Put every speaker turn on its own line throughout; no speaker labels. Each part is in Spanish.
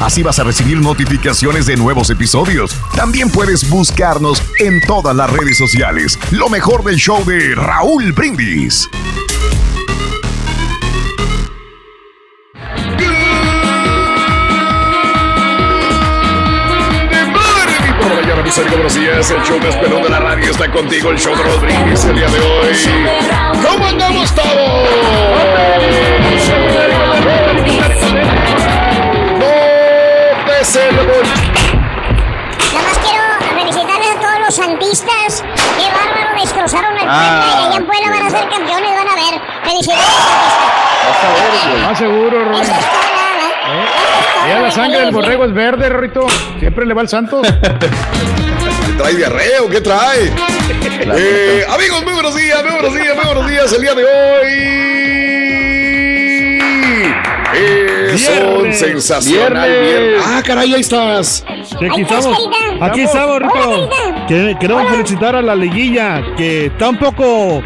Así vas a recibir notificaciones de nuevos episodios. También puedes buscarnos en todas las redes sociales. Lo mejor del show de Raúl Brindis. Buenos días. El show más de la radio está contigo. El show de Rodríguez el día de hoy. ¿Cómo andamos todos? ¡No pese el
Nada más quiero felicitarles a todos los santistas. Qué bárbaro, destrozaron el
Ah,
Puebla y allá en Puebla van a ser campeones, van a ver. Felicidades,
Más seguro, Rorrito. Ya la sangre del borrego es verde, Rorrito. Siempre le va al Santos.
¿Trae diarrea o qué trae? Eh, amigos, muy buenos días, muy buenos días, muy buenos días. El día de hoy es un
Viernes.
sensacional
Viernes.
viernes. Ah, caray, ahí estás.
Sí, aquí estamos. Aquí estamos. Que- Queremos felicitar a la liguilla, que está un poco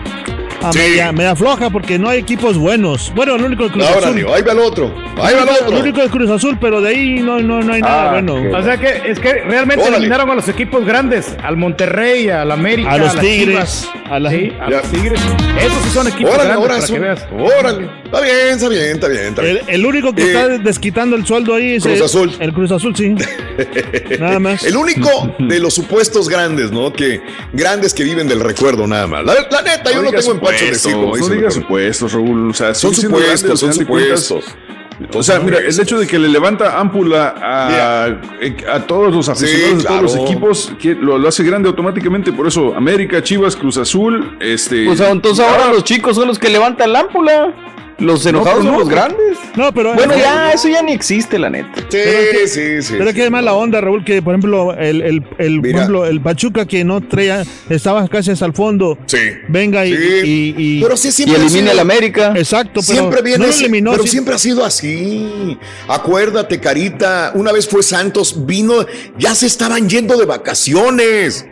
a
Sí.
media, media floja porque no hay equipos buenos. Bueno, el único Cruz
Ahora,
Azul.
digo, ahí va el otro. Ahí va el otro.
El único es Cruz Azul, pero de ahí no, no, no hay nada
Ah,
bueno.
O sea que es que realmente
Órale.
eliminaron a los equipos grandes, al Monterrey, al América,
A los Tigres,
Chivas.
a la-
Sí, a los Tigres. Esos sí son equipos
Órale,
grandes
ahora
para
son-
que veas.
Órale. Está bien, está bien, está bien, está bien.
El, el único que
Eh,
está desquitando el sueldo ahí es
Cruz
el,
Azul.
el Cruz Azul, sí. Nada más.
El único de los supuestos grandes, ¿no? Que grandes que viven del recuerdo nada más. La, la neta, yo no tengo empacho de
supuestos,
decir como
No digas supuestos, Raúl. O sea,
Son supuestos, son supuestos.
O sea, mira, el hecho de que le levanta ámpula a, a todos los aficionados de todos los equipos, que lo, lo hace grande automáticamente. Por eso, América, Chivas, Cruz Azul, este.
Pues entonces ahora los chicos son los que levantan la ámpula. Los enojados
pues
son
no.
los grandes.
No, pero.
Bueno, ya, eso ya ni existe, la neta.
Sí,
Pero es que-
sí, sí.
Pero es que además la onda, Raúl, que por ejemplo, el, el, el, por
Mira.
ejemplo, el Pachuca que no traía, estaba casi hasta el fondo.
Sí.
Venga y.
Sí.
y, y-
Pero sí siempre
elimina
sido-
al América.
Exacto, pero
Siempre viene
no lo eliminó.
pero
sí.
siempre ha sido así. Acuérdate, Carita, una vez fue Santos, vino, ya se estaban yendo de vacaciones.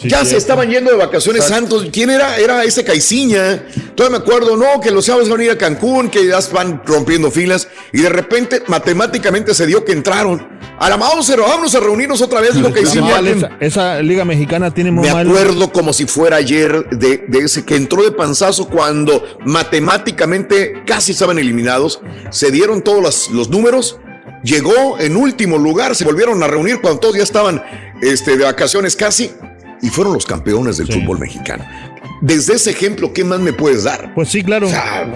Sí,
ya se estaban yendo de vacaciones Santos. ¿Quién era? Era ese Caiciña. Todavía me acuerdo, no, que los sábados van a ir a Cancún, que ya van rompiendo filas. Y de repente, matemáticamente se dio que entraron. A la Mauser, vámonos a reunirnos otra vez, Caiciña.
esa, esa liga mexicana tiene muy
Me
mal.
acuerdo como si fuera ayer de, de ese que entró de panzazo cuando matemáticamente casi estaban eliminados. Se dieron todos los, los números. Llegó en último lugar. Se volvieron a reunir cuando todos ya estaban este, de vacaciones casi. Y fueron los campeones del fútbol mexicano. Desde ese ejemplo, ¿qué más me puedes dar?
Pues sí, claro.
O sea,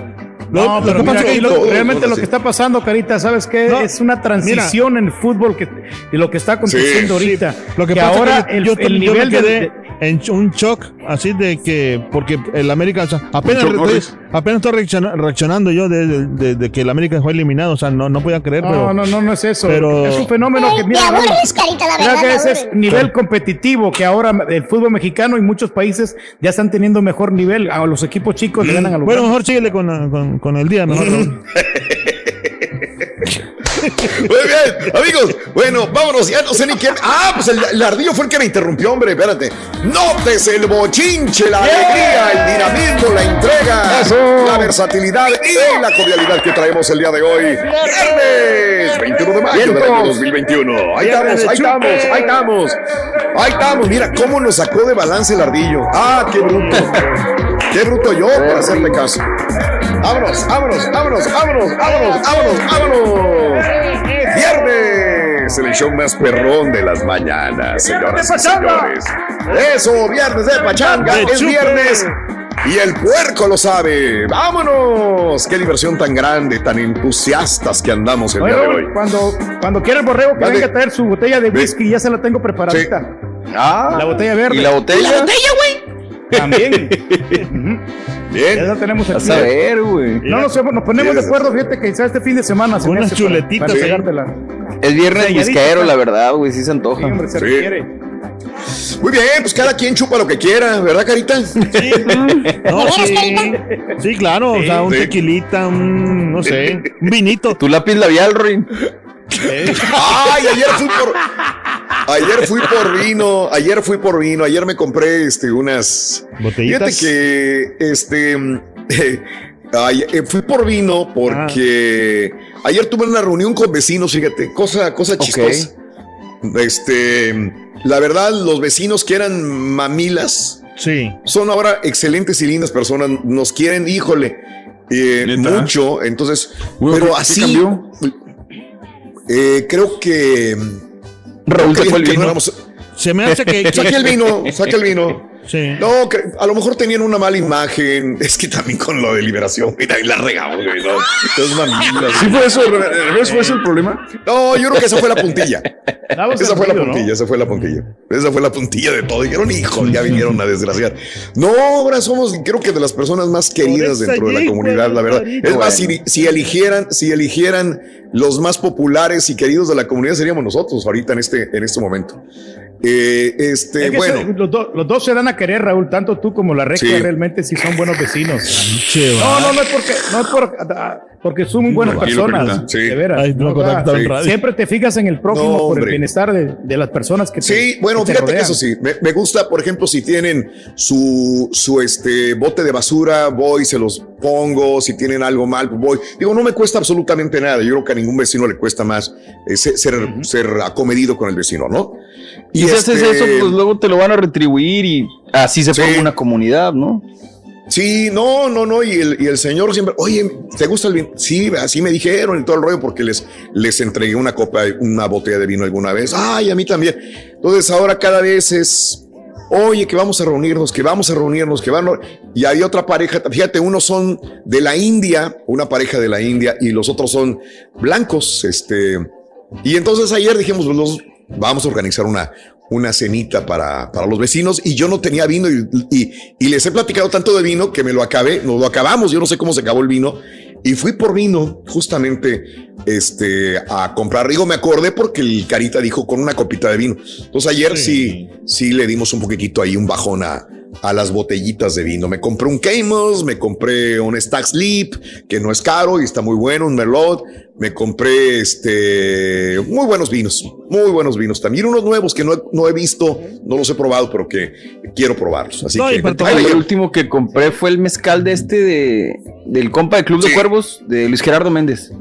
Lo-
No, pero
que
mira,
pasa
aquí
que-
lo-
todo,
realmente
todo
lo que está pasando, Carita, ¿sabes qué?
No,
es una transición en el fútbol que, y lo que está aconteciendo
Sí,
ahorita.
Lo que,
que
pasa
ahora
es que
el,
yo,
el
yo
nivel de-
quedé
de,
en un shock así de que porque el América o sea, apenas
Norris.
apenas estoy reacciona- reaccionando yo de, de- de- de que el América fue eliminado o sea no no podía creer
No,
pero
no, no, no es eso.
pero-
es un fenómeno que mira,
aburres, Carita, la verdad,
que ese es nivel competitivo que ahora el fútbol mexicano y muchos países ya están teniendo mejor nivel. A los equipos chicos le ganan a los
bueno
grandes.
mejor síguele con, la- con, con el día mejor.
Muy bien, amigos. Bueno, vámonos. Ya no sé ni quién. Ah, pues el, el ardillo fue el que me interrumpió, hombre. Espérate. Notes el bochinche, la alegría, el dinamismo, la entrega, la versatilidad y la cordialidad que traemos el día de hoy. Viernes 21 de mayo del año 2021. Ahí estamos, ahí estamos, ahí estamos. Ahí estamos. Mira cómo nos sacó de balance el ardillo. Ah, qué bruto. Qué bruto yo por hacerle caso. Vámonos, vámonos, vámonos, vámonos, vámonos, vámonos, vámonos. Viernes, el show más perrón de las mañanas, señoras y señores. Eso, viernes de pachanga,
De
es viernes. Y el puerco lo sabe. ¡Vámonos! ¡Qué diversión tan grande, tan entusiastas que andamos el
Oye,
día de hoy!
cuando, cuando quiera el borrego que venga a traer su botella de whisky, ya se la tengo preparadita.
Ah,
La botella verde.
¿Y la botella?
También. Ya
Bien.
la tenemos
A
aquí.
saber, güey.
No nos, nos ponemos de acuerdo, fíjate que quizás este fin de semana se me
Unas chuletitas
para
ahí.
entregártela.
Es viernes
está.
la verdad, güey, sí se
Sí,
antoja.
hombre, se
Sí.
requiere.
Muy bien, pues cada quien chupa lo que quiera, ¿verdad, Carita?
no,
¿De veras,
sí,
Carita?
sí claro o sea un
Sí.
tequilita un no sé un vinito
Tu lápiz labial, Ruin.
¡Ay! Ayer fui por. Ayer fui por vino. Ayer fui por vino. Ayer me compré este, unas.
Botellitas.
Fíjate que. Este. ay, eh, fui por vino porque ayer tuve una reunión con vecinos, fíjate, cosa, cosa chistosa. Este, la verdad, los vecinos que eran mamilas
sí
son ahora excelentes y lindas personas. Nos quieren, híjole, eh, mucho. Entonces,
Bueno,
pero
¿qué
así.
cambió?
eh, creo que.
Raúl sacó el
no
vino.
éramos-
se me hace que-
Saque el vino, saque el vino.
Sí
No, que a lo mejor tenían una mala imagen. Es que también con lo de liberación, mira, y la regamos, güey. No, Es mamila,
¿Sí fue eso? ¿Al revés fue ese el problema?
No, yo creo que esa fue la puntilla. Esa fue la puntilla, esa fue la puntilla. Esa fue la puntilla de todo. Dijeron, hijo, ya vinieron a desgraciar. No, ahora somos, creo que de las personas más queridas dentro de la comunidad, la verdad. Es más, si, si eligieran, si eligieran los más populares y queridos de la comunidad, seríamos nosotros ahorita en este, en este momento. Eh, este,
Es que
bueno.
los, do- los dos se dan a querer, Raúl, tanto tú como la recta
Sí.
realmente sí son buenos vecinos. No, no, no es porque, no es por, ah, porque son muy buenas personas.
Sí.
De veras.
Ay, no
sí.
Siempre te fijas en el prójimo
No,
por el bienestar de, de las personas que te
Sí, bueno,
que te
fíjate que eso sí, me, me gusta, por ejemplo, si tienen su, su este bote de basura, voy, se los pongo, si tienen algo mal, pues voy. Digo, no me cuesta absolutamente nada. Yo creo que a ningún vecino le cuesta más eh, ser, ser, ser acomedido con el vecino, ¿no?
Y, si haces
este-
eso, pues luego te lo van a retribuir y así se forma una comunidad, ¿no?
Sí, no, no, no. Y el, y el señor siempre, oye, ¿te gusta el vino? Sí, así me dijeron y todo el rollo, porque les, les entregué una copa, una botella de vino alguna vez. Ay, a mí también. Entonces ahora cada vez es, oye, que vamos a reunirnos, que vamos a reunirnos, que van. a-". Y hay otra pareja, fíjate, unos son de la India, una pareja de la India, y los otros son blancos, este. Y entonces ayer dijimos, pues, los- vamos a organizar una, una cenita para, para los vecinos y yo no tenía vino y, y- y les he platicado tanto de vino que me lo acabé, nos lo acabamos, yo no sé cómo se acabó el vino y fui por vino justamente este, a comprar. Digo, me acordé porque el Carita dijo con una copita de vino. Entonces ayer sí, sí, le dimos un poquitito ahí un bajón a, a las botellitas de vino. Me compré un Camos, me compré un Stack Sleep, que no es caro y está muy bueno, un Merlot. Me compré este muy buenos vinos, muy buenos vinos. También unos nuevos que no he, no he visto, no los he probado, pero que quiero probarlos. Así que
Ay, el último que compré fue el mezcal de este de, del compa de Club de Cuervos de Luis Gerardo Méndez.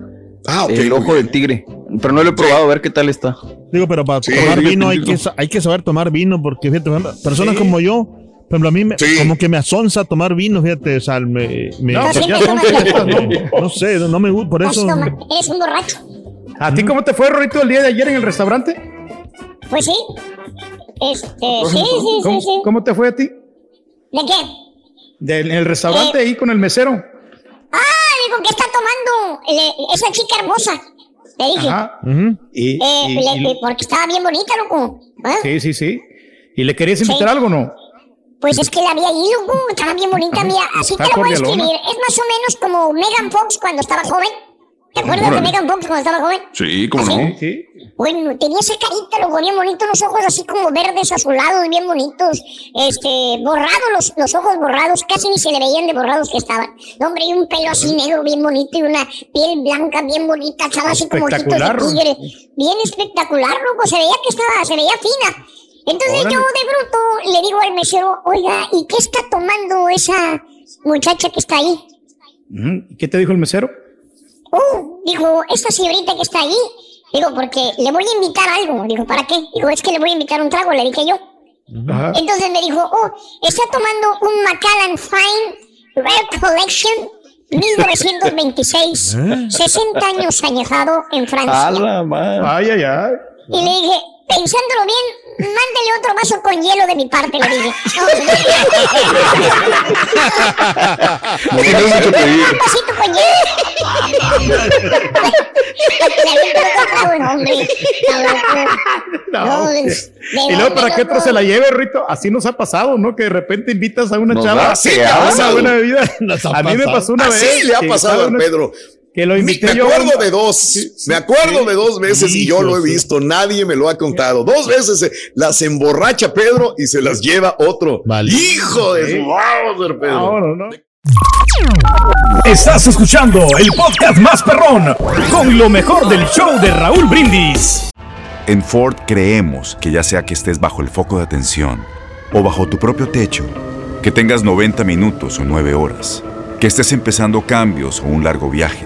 Ah, ok,
El ojo del tigre. Pero no lo he probado, a ver qué tal está.
Digo, pero para
Sí.
tomar vino hay que, hay que saber tomar vino, porque fíjate, personas
Sí.
como yo, por ejemplo, a mí me, como que me asonza tomar vino, fíjate, o sea, me, me-
No, pues ya
no,
son fiestas, ¿no?
no sé, no me gusta, por eso.
Eres un borracho.
¿A ti cómo te fue, Rorito, el día de ayer en el restaurante?
Pues sí. Este, sí, sí, sí,
¿Cómo,
sí.
cómo te fue a ti?
¿De qué?
De- en el restaurante
Eh.
ahí con el mesero.
Ah, digo, ¿qué está tomando Le- esa chica hermosa? Le dije.
Ajá. Y,
Eh,
y-
le-
y-
eh, porque estaba bien bonita, loco. ¿Ah?
sí, sí, sí. ¿Y le querías invitar
Sí.
algo o no?
Pues es que la vi ahí, loco. Estaba bien bonita, mía. Así te la voy a escribir. Es más o menos como Megan Fox cuando estaba joven. ¿Te acuerdas
Órale.
de Megan Fox cuando estaba joven?
Sí, cómo no.
Sí.
Bueno, tenía esa carita, loco, bien bonito, unos ojos así como verdes azulados, bien bonitos, este, borrados, los, los ojos borrados, casi ni se le veían de borrados que estaban. No, hombre, y un pelo así negro bien bonito y una piel blanca bien bonita, estaba así como ojitos de tigre. Bien espectacular, loco, se veía que estaba, se veía fina. Entonces
Órale.
yo de bruto le digo al mesero, oiga, ¿y qué está tomando esa muchacha que está ahí?
¿Y ¿Qué te dijo el mesero?
Oh, dijo, esta señorita que está ahí. Digo, porque le voy a invitar algo. Digo, ¿para qué? Digo, es que le voy a invitar un trago, le dije yo.
Ajá.
Entonces me dijo, oh, está tomando un Macallan Fine Rare Collection 1926,
¿Eh?
60 años añejado en Francia.
Ay, ay, ay.
Y le dije, pensándolo bien, mándele otro vaso con hielo de mi parte, le dije.
No tienes mucho que pedir.
Un vasito con hielo. No.
No,
No,
hombre.
es- ¿de
y luego para que otro se la lleve, Rito. Así nos ha pasado, ¿no? Que de repente invitas a una
Nos
chava
ha- sí,
a una buena bebida. A mí me pasó una
Así
vez.
le ha pasado a
una-
Pedro.
Que lo invité
me
yo.
acuerdo de dos. me acuerdo de dos veces y yo lo he visto. Nadie me lo ha contado. Dos veces se- las emborracha Pedro y se las lleva otro. Hijo de su Bowser, Pedro.
No, no, no.
Estás escuchando el podcast más perrón con lo mejor del show de Raúl Brindis.
En Ford creemos que ya sea que estés bajo el foco de atención o bajo tu propio techo, que tengas 90 minutos o 9 horas, que estés empezando cambios o un largo viaje,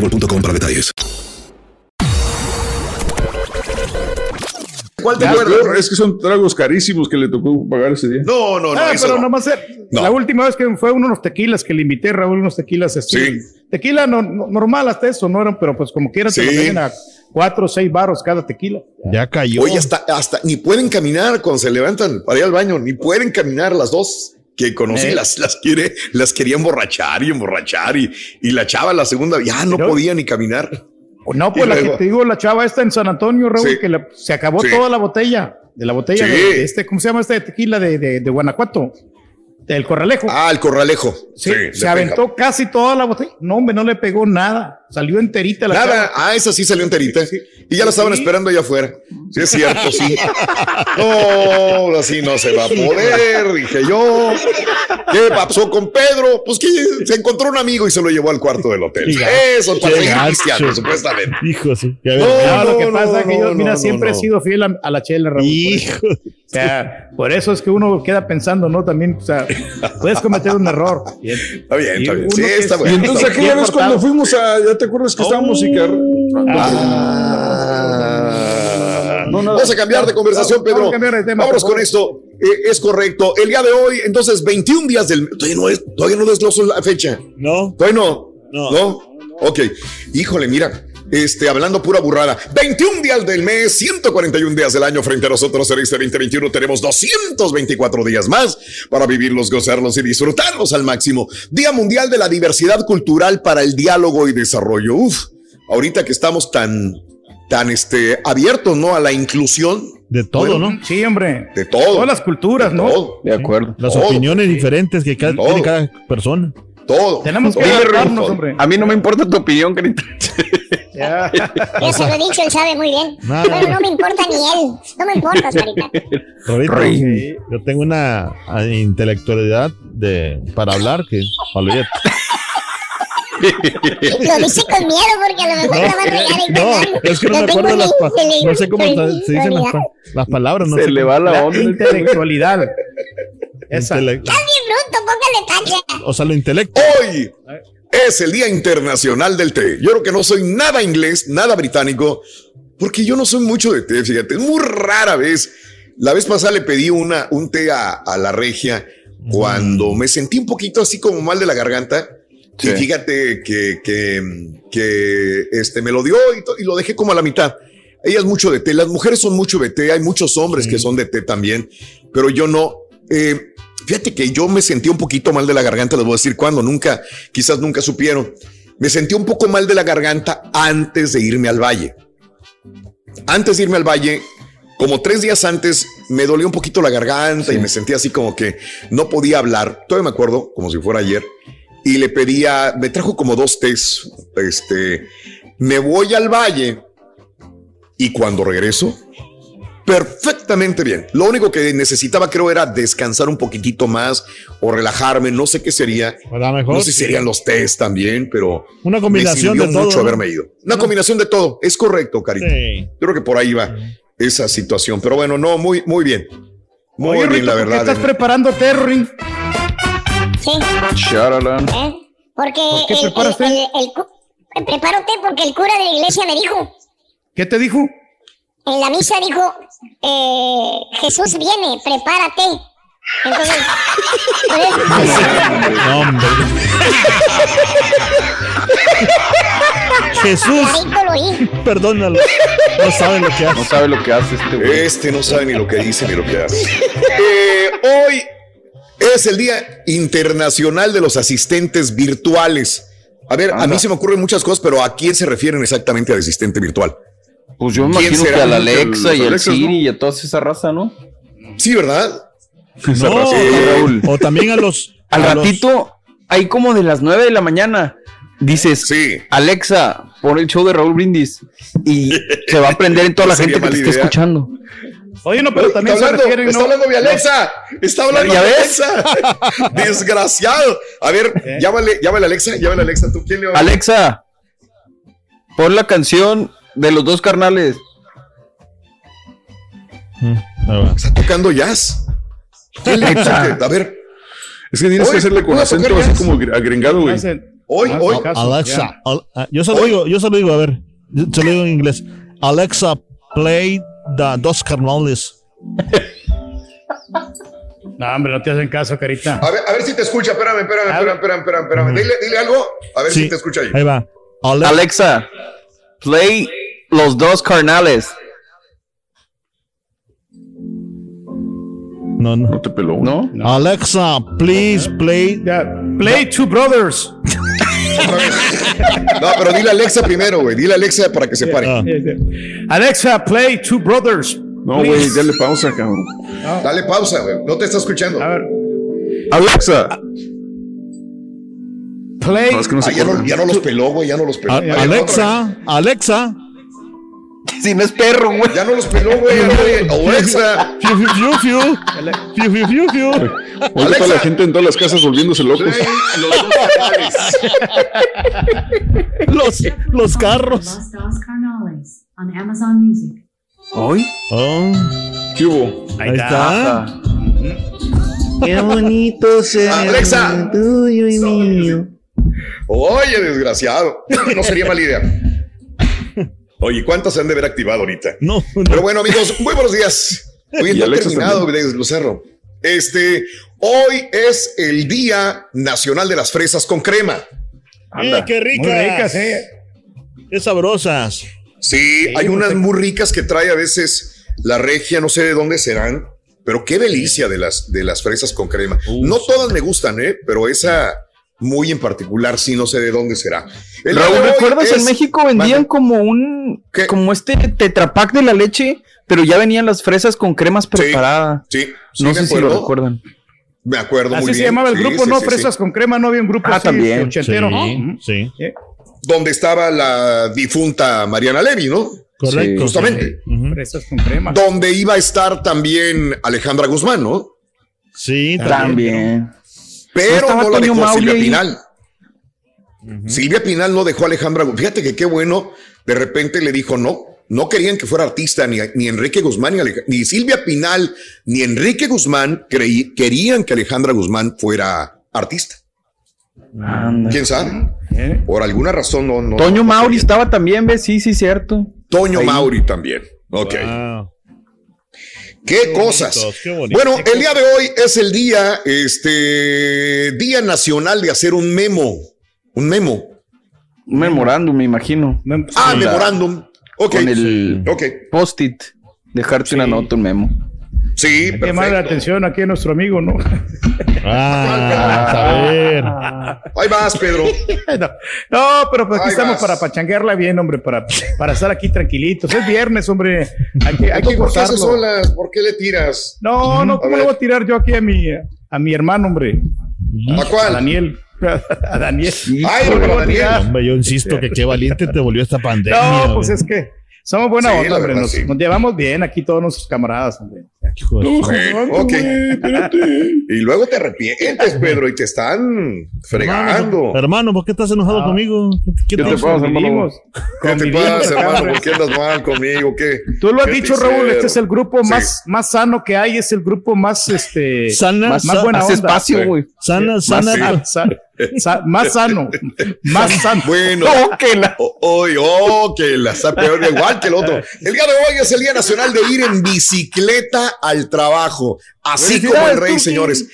boostmobile.com para detalles.
¿Cuál te
peor, es que son tragos carísimos que le tocó pagar ese día.
No, no, no.
Ah, pero
no.
nomás
No.
la última vez que fue unos tequilas que le invité a Raúl unos tequilas
Sí.
tequila no- no- normal hasta eso no eran pero pues como quiera te lo
Sí.
a cuatro o seis barros cada tequila.
Ya cayó.
Oye, hasta, hasta ni pueden caminar cuando se levantan para ir al baño, ni pueden caminar las dos que conocí,
Eh.
las, las quiere, las quería emborrachar y emborrachar y, y la chava la segunda ya no podía ni caminar.
No, pues
Y
la que te digo, la chava esta en San Antonio, Raúl,
Sí.
que la- se acabó
Sí.
toda la botella, de la botella
Sí.
de, de este, ¿cómo se llama este tequila de, de, de Guanajuato? Del Corralejo.
Ah, el corralejo.
Sí,
Sí,
se aventó casi toda la botella. No, hombre, no le pegó nada. Salió enterita la
Nada,
chava.
ah, esa sí salió enterita. Y ya la estaban
Sí.
esperando allá afuera. Sí, es cierto, sí. No, así no se va a poder, dije yo. ¿Qué pasó con Pedro? Pues que se encontró un amigo y se lo llevó al cuarto del hotel. Eso, para cristiano, supuestamente.
Hijo, sí. Ya
No,
ves.
No, lo que
no,
pasa es que yo,
no,
mira,
no,
siempre
no.
he sido fiel a, a la chela, Raúl.
Hijo.
O sea, por eso es que uno queda pensando, ¿no? También, o sea, puedes cometer un error.
Está bien, está bien. Sí, está
es-
Y
bueno.
entonces
Bien
aquella vez cuando fuimos a, ya te acuerdas que estábamos y que...
Ah. Vamos a cambiar de conversación,
Vamos a
Pedro.
cambiar de tema,
Vámonos con esto. Eh, es correcto. El día de hoy, entonces, 21 días del Todavía no, es, todavía no desgloso la fecha.
No.
Todavía no.
No.
No. Ok. Híjole, mira. Este, hablando pura burrada. 21 días del mes, 141 días del año frente a nosotros en este 2021. Tenemos 224 días más para vivirlos, gozarlos y disfrutarlos al máximo. Día Mundial de la Diversidad Cultural para el Diálogo y Desarrollo. Uf, ahorita que estamos tan, tan este, abiertos, ¿no? A la inclusión.
De todo,
Bueno,
¿no?
Sí, hombre.
De todo.
Todas las culturas, ¿no?
Todo.
De acuerdo.
Las
Todo.
opiniones diferentes que cada, tiene cada persona.
Todo.
Tenemos que
Todo.
adaptarnos, hombre.
A mí no me importa tu opinión, Carita.
Ya.
Ya se lo he dicho, él sabe muy bien.
Nada.
Bueno, no me importa ni él. No me importa, Sarita.
Ahorita, yo tengo una ah, intelectualidad de, para hablar que olvídate.
Lo dice con miedo porque a lo mejor la va a regar y
No, es que no me acuerdo las pa-
mi-
no sé cómo se dicen las, pa- las palabras, no
Se
sé
le va la
La
onda.
intelectualidad. Esa.
Intele-
bien bruto, póngale tacha.
o sea, lo intelecto.
Hoy es el Día Internacional del Té. Yo creo que no soy nada inglés, nada británico, porque yo no soy mucho de té, fíjate, muy rara vez. La vez pasada le pedí una, un té a, a la regia cuando me sentí un poquito así como mal de la garganta. Y fíjate que, que, que, este, me lo dio y lo dejé como a la mitad. Ella es mucho de té, las mujeres son mucho de té, hay muchos hombres que son de té también, pero yo no. Eh, fíjate que yo me sentí un poquito mal de la garganta, les voy a decir cuándo, nunca, quizás nunca supieron. Me sentí un poco mal de la garganta antes de irme al valle. Antes de irme al valle, como tres días antes, me dolió un poquito la garganta y me sentía así como que no podía hablar. Todavía me acuerdo, como si fuera ayer. Y le pedía, me trajo como dos tés. Este, me voy al valle y cuando regreso, perfectamente bien. Lo único que necesitaba, creo, era descansar un poquitito más o relajarme. No sé qué sería.
A lo mejor,
No sé si
sí.
serían los tés también, pero
Una combinación
me sirvió
de todo,
mucho
¿no?
haberme ido. Una combinación de todo. Es correcto.
Sí.
Yo creo que por ahí va esa situación. Pero bueno, no, muy, muy bien. Muy
Oye,
bien,
Rito,
la
¿por qué
verdad.
estás preparando Terry?
Sí,
Sharalan.
¿eh? Porque
¿Por qué
el,
preparas
el, el, el cu- preparo té porque el cura de la iglesia me dijo,
¿Qué te dijo?
en la misa dijo, eh, Jesús viene, prepárate. Entonces,
No, hombre. Jesús, perdónalo. No sabe lo que
No
hace.
sabe lo que hace este güey.
Este no sabe ni lo que dice ni lo que hace. Eh, hoy es el Día Internacional de los Asistentes Virtuales. A ver, a mí se me ocurren muchas cosas, pero ¿a quién se refieren exactamente de asistente virtual?
Pues yo me
¿Quién
imagino que a la Alexa y al Siri
¿no?
y a toda esa raza, ¿no?
Sí, ¿verdad?
No,
raza, sí, Raúl.
o también a los.
Al
a
ratito, ahí como de las 9 de la mañana, dices,
Sí.
Alexa, pon el show de Raúl Brindis. Y se va a prender en toda la gente que te
idea.
escuchando.
Oye, no, pero
Está
también se
hablando,
refieren,
está
¿no?
hablando mi Alexa. Está hablando
¿Ya
mi
ves?
Alexa. Desgraciado. A ver, llámale, llámale Alexa, llámale Alexa. ¿Tú quién le va a
Alexa, pon la canción de los dos carnales.
Mm.
Está tocando jazz. ¿Quién le- A ver,
Es que tienes que hacerle con
¿puedo
acento así como gr- agringado, güey.
Hoy, hoy.
Alexa. al- ah, yo se lo digo, yo se lo digo, a ver. Yo se lo digo en inglés. Alexa, play the dos carnales.
No, hombre, no te hacen caso, carita.
A ver, a ver si te escucha. Espérame, espérame, espérame, espérame, espérame. espérame. Dile, dile algo. A ver
Sí.
si te escucha ahí.
Ahí va. Ale-
Alexa, play los dos carnales.
No, no.
No te peló.
¿No?
Alexa, please play.
Play Two Brothers.
No, pero dile a Alexa primero, güey. Dile a Alexa para que se pare.
Ah.
Alexa, play Two Brothers.
No, güey, dale pausa, cabrón.
Dale pausa, güey. No te está escuchando.
A ver.
Alexa.
Play.
No, es que no se
Ah, ya, no,
acuerdan.
ya no los peló, güey. Ya no los peló.
A- Alexa, Alexa.
Si no es perro, güey.
Ya no los peló, güey. Alexa.
Fiu, fiu, fiu, fiu. Fiu, fiu, fiu, fiu.
Ahorita toda la gente en todas las casas volviéndose locos.
Los.
Los, los carros.
Los Dos Carnales on Amazon Music.
¿Hoy?
Oh,
¿Qué hubo?
ahí está.
Qué bonito ser
Alexa.
tuyo y mío.
Oye, desgraciado. No sería mala idea. Oye, ¿cuántas se han de haber activado ahorita?
No,
Pero
no.
bueno, amigos, muy buenos días. Hoy
Y
está
Alexa
terminado desglosarlo. Este, hoy es el Día Nacional de las Fresas con Crema.
Eh, qué ricas.
Muy ricas, eh.
Qué sabrosas.
Sí, hay unas muy ricas que trae a veces la regia, no sé de dónde serán, pero qué delicia de las, de las fresas con crema. no todas me gustan, ¿eh? pero esa muy en particular sí no sé de dónde será. El
Raúl, ¿recuerdas?
es-
En México vendían
Mande.
como un,
¿Qué?
como este tetrapack de la leche, pero ya venían las fresas con cremas preparadas.
Sí, sí,
no sé si lo recuerdan.
Me acuerdo
Así
muy
se llamaba el
Sí,
grupo,
sí,
¿no?
sí,
Fresas
sí.
con crema, no había un grupo
Ah,
así
también.
Donde estaba la difunta Mariana Levy, ¿no?
Correcto.
Justamente.
Fresas con crema.
Donde iba a estar también Alejandra Guzmán, ¿no?
Sí, también.
También.
Pero no la dejó Silvia
ahí?
Pinal. Silvia Pinal no dejó a Alejandra. Fíjate que qué bueno. De repente le dijo no. No querían que fuera artista ni, ni Enrique Guzmán, ni, Alej- ni Silvia Pinal, ni Enrique Guzmán creí- querían que Alejandra Guzmán fuera artista.
Anda.
¿Quién sabe?
¿Eh?
Por alguna razón no. no
Toño
no
Mauri estaba también, ¿ves? Sí, sí, cierto.
Toño
Ahí.
Mauri también. Ok.
Wow.
Qué, cosas.
bonitos, qué bonitos.
Bueno, el día de hoy es el día, este, Día Nacional de hacer un memo. Un memo.
Un memorándum, me imagino.
Ah, memorándum. Ok.
Con el
Ok.
post-it. Dejarte una nota, un memo.
Sí,
Hay que llamarle la atención aquí a nuestro amigo, ¿no?
Ah, a ver.
Ahí vas, Pedro.
no, no, pero pues aquí
Ahí
estamos
vas.
para pachanguearla bien, hombre, para, para estar aquí tranquilitos. Es viernes, hombre. Hay que, hay que
¿Por qué haces olas? ¿Por qué le tiras?
No, no,
A
¿cómo le voy a tirar yo aquí a mi, a mi hermano, hombre?
¿A
A
cuál?
Daniel. A Daniel.
Ay,
¿Cómo le
pero
a
Daniel.
Hombre, yo insisto que qué valiente te volvió esta pandemia.
No, pues es que somos buena
Sí,
onda, hombre.
verdad,
Nos,
sí.
nos llevamos bien aquí todos nuestros camaradas, hombre.
Hijo de-
Ok, ok. Y luego te arrepientes, Pedro, y te están fregando.
Hermano, ¿por qué estás enojado
Ah.
conmigo? ¿Qué,
¿Qué te pasa, hermano?
¿Qué te pasa, hermano? ¿Por qué andas mal conmigo? ¿Qué?
Tú lo has
¿Qué te
dicho, Raúl,
hicieron?
este es el grupo
Sí.
más, más sano que hay, es el grupo más, este,
Sana,
más,
sa-
buena onda.
espacio, güey.
sana, sana.
sí.
Sa- más sano, más sano.
Bueno,
No, que la-
hoy, oh, que la está peor, igual que el otro. El día de hoy es el Día Nacional de ir en bicicleta al trabajo. Así como el rey, señores.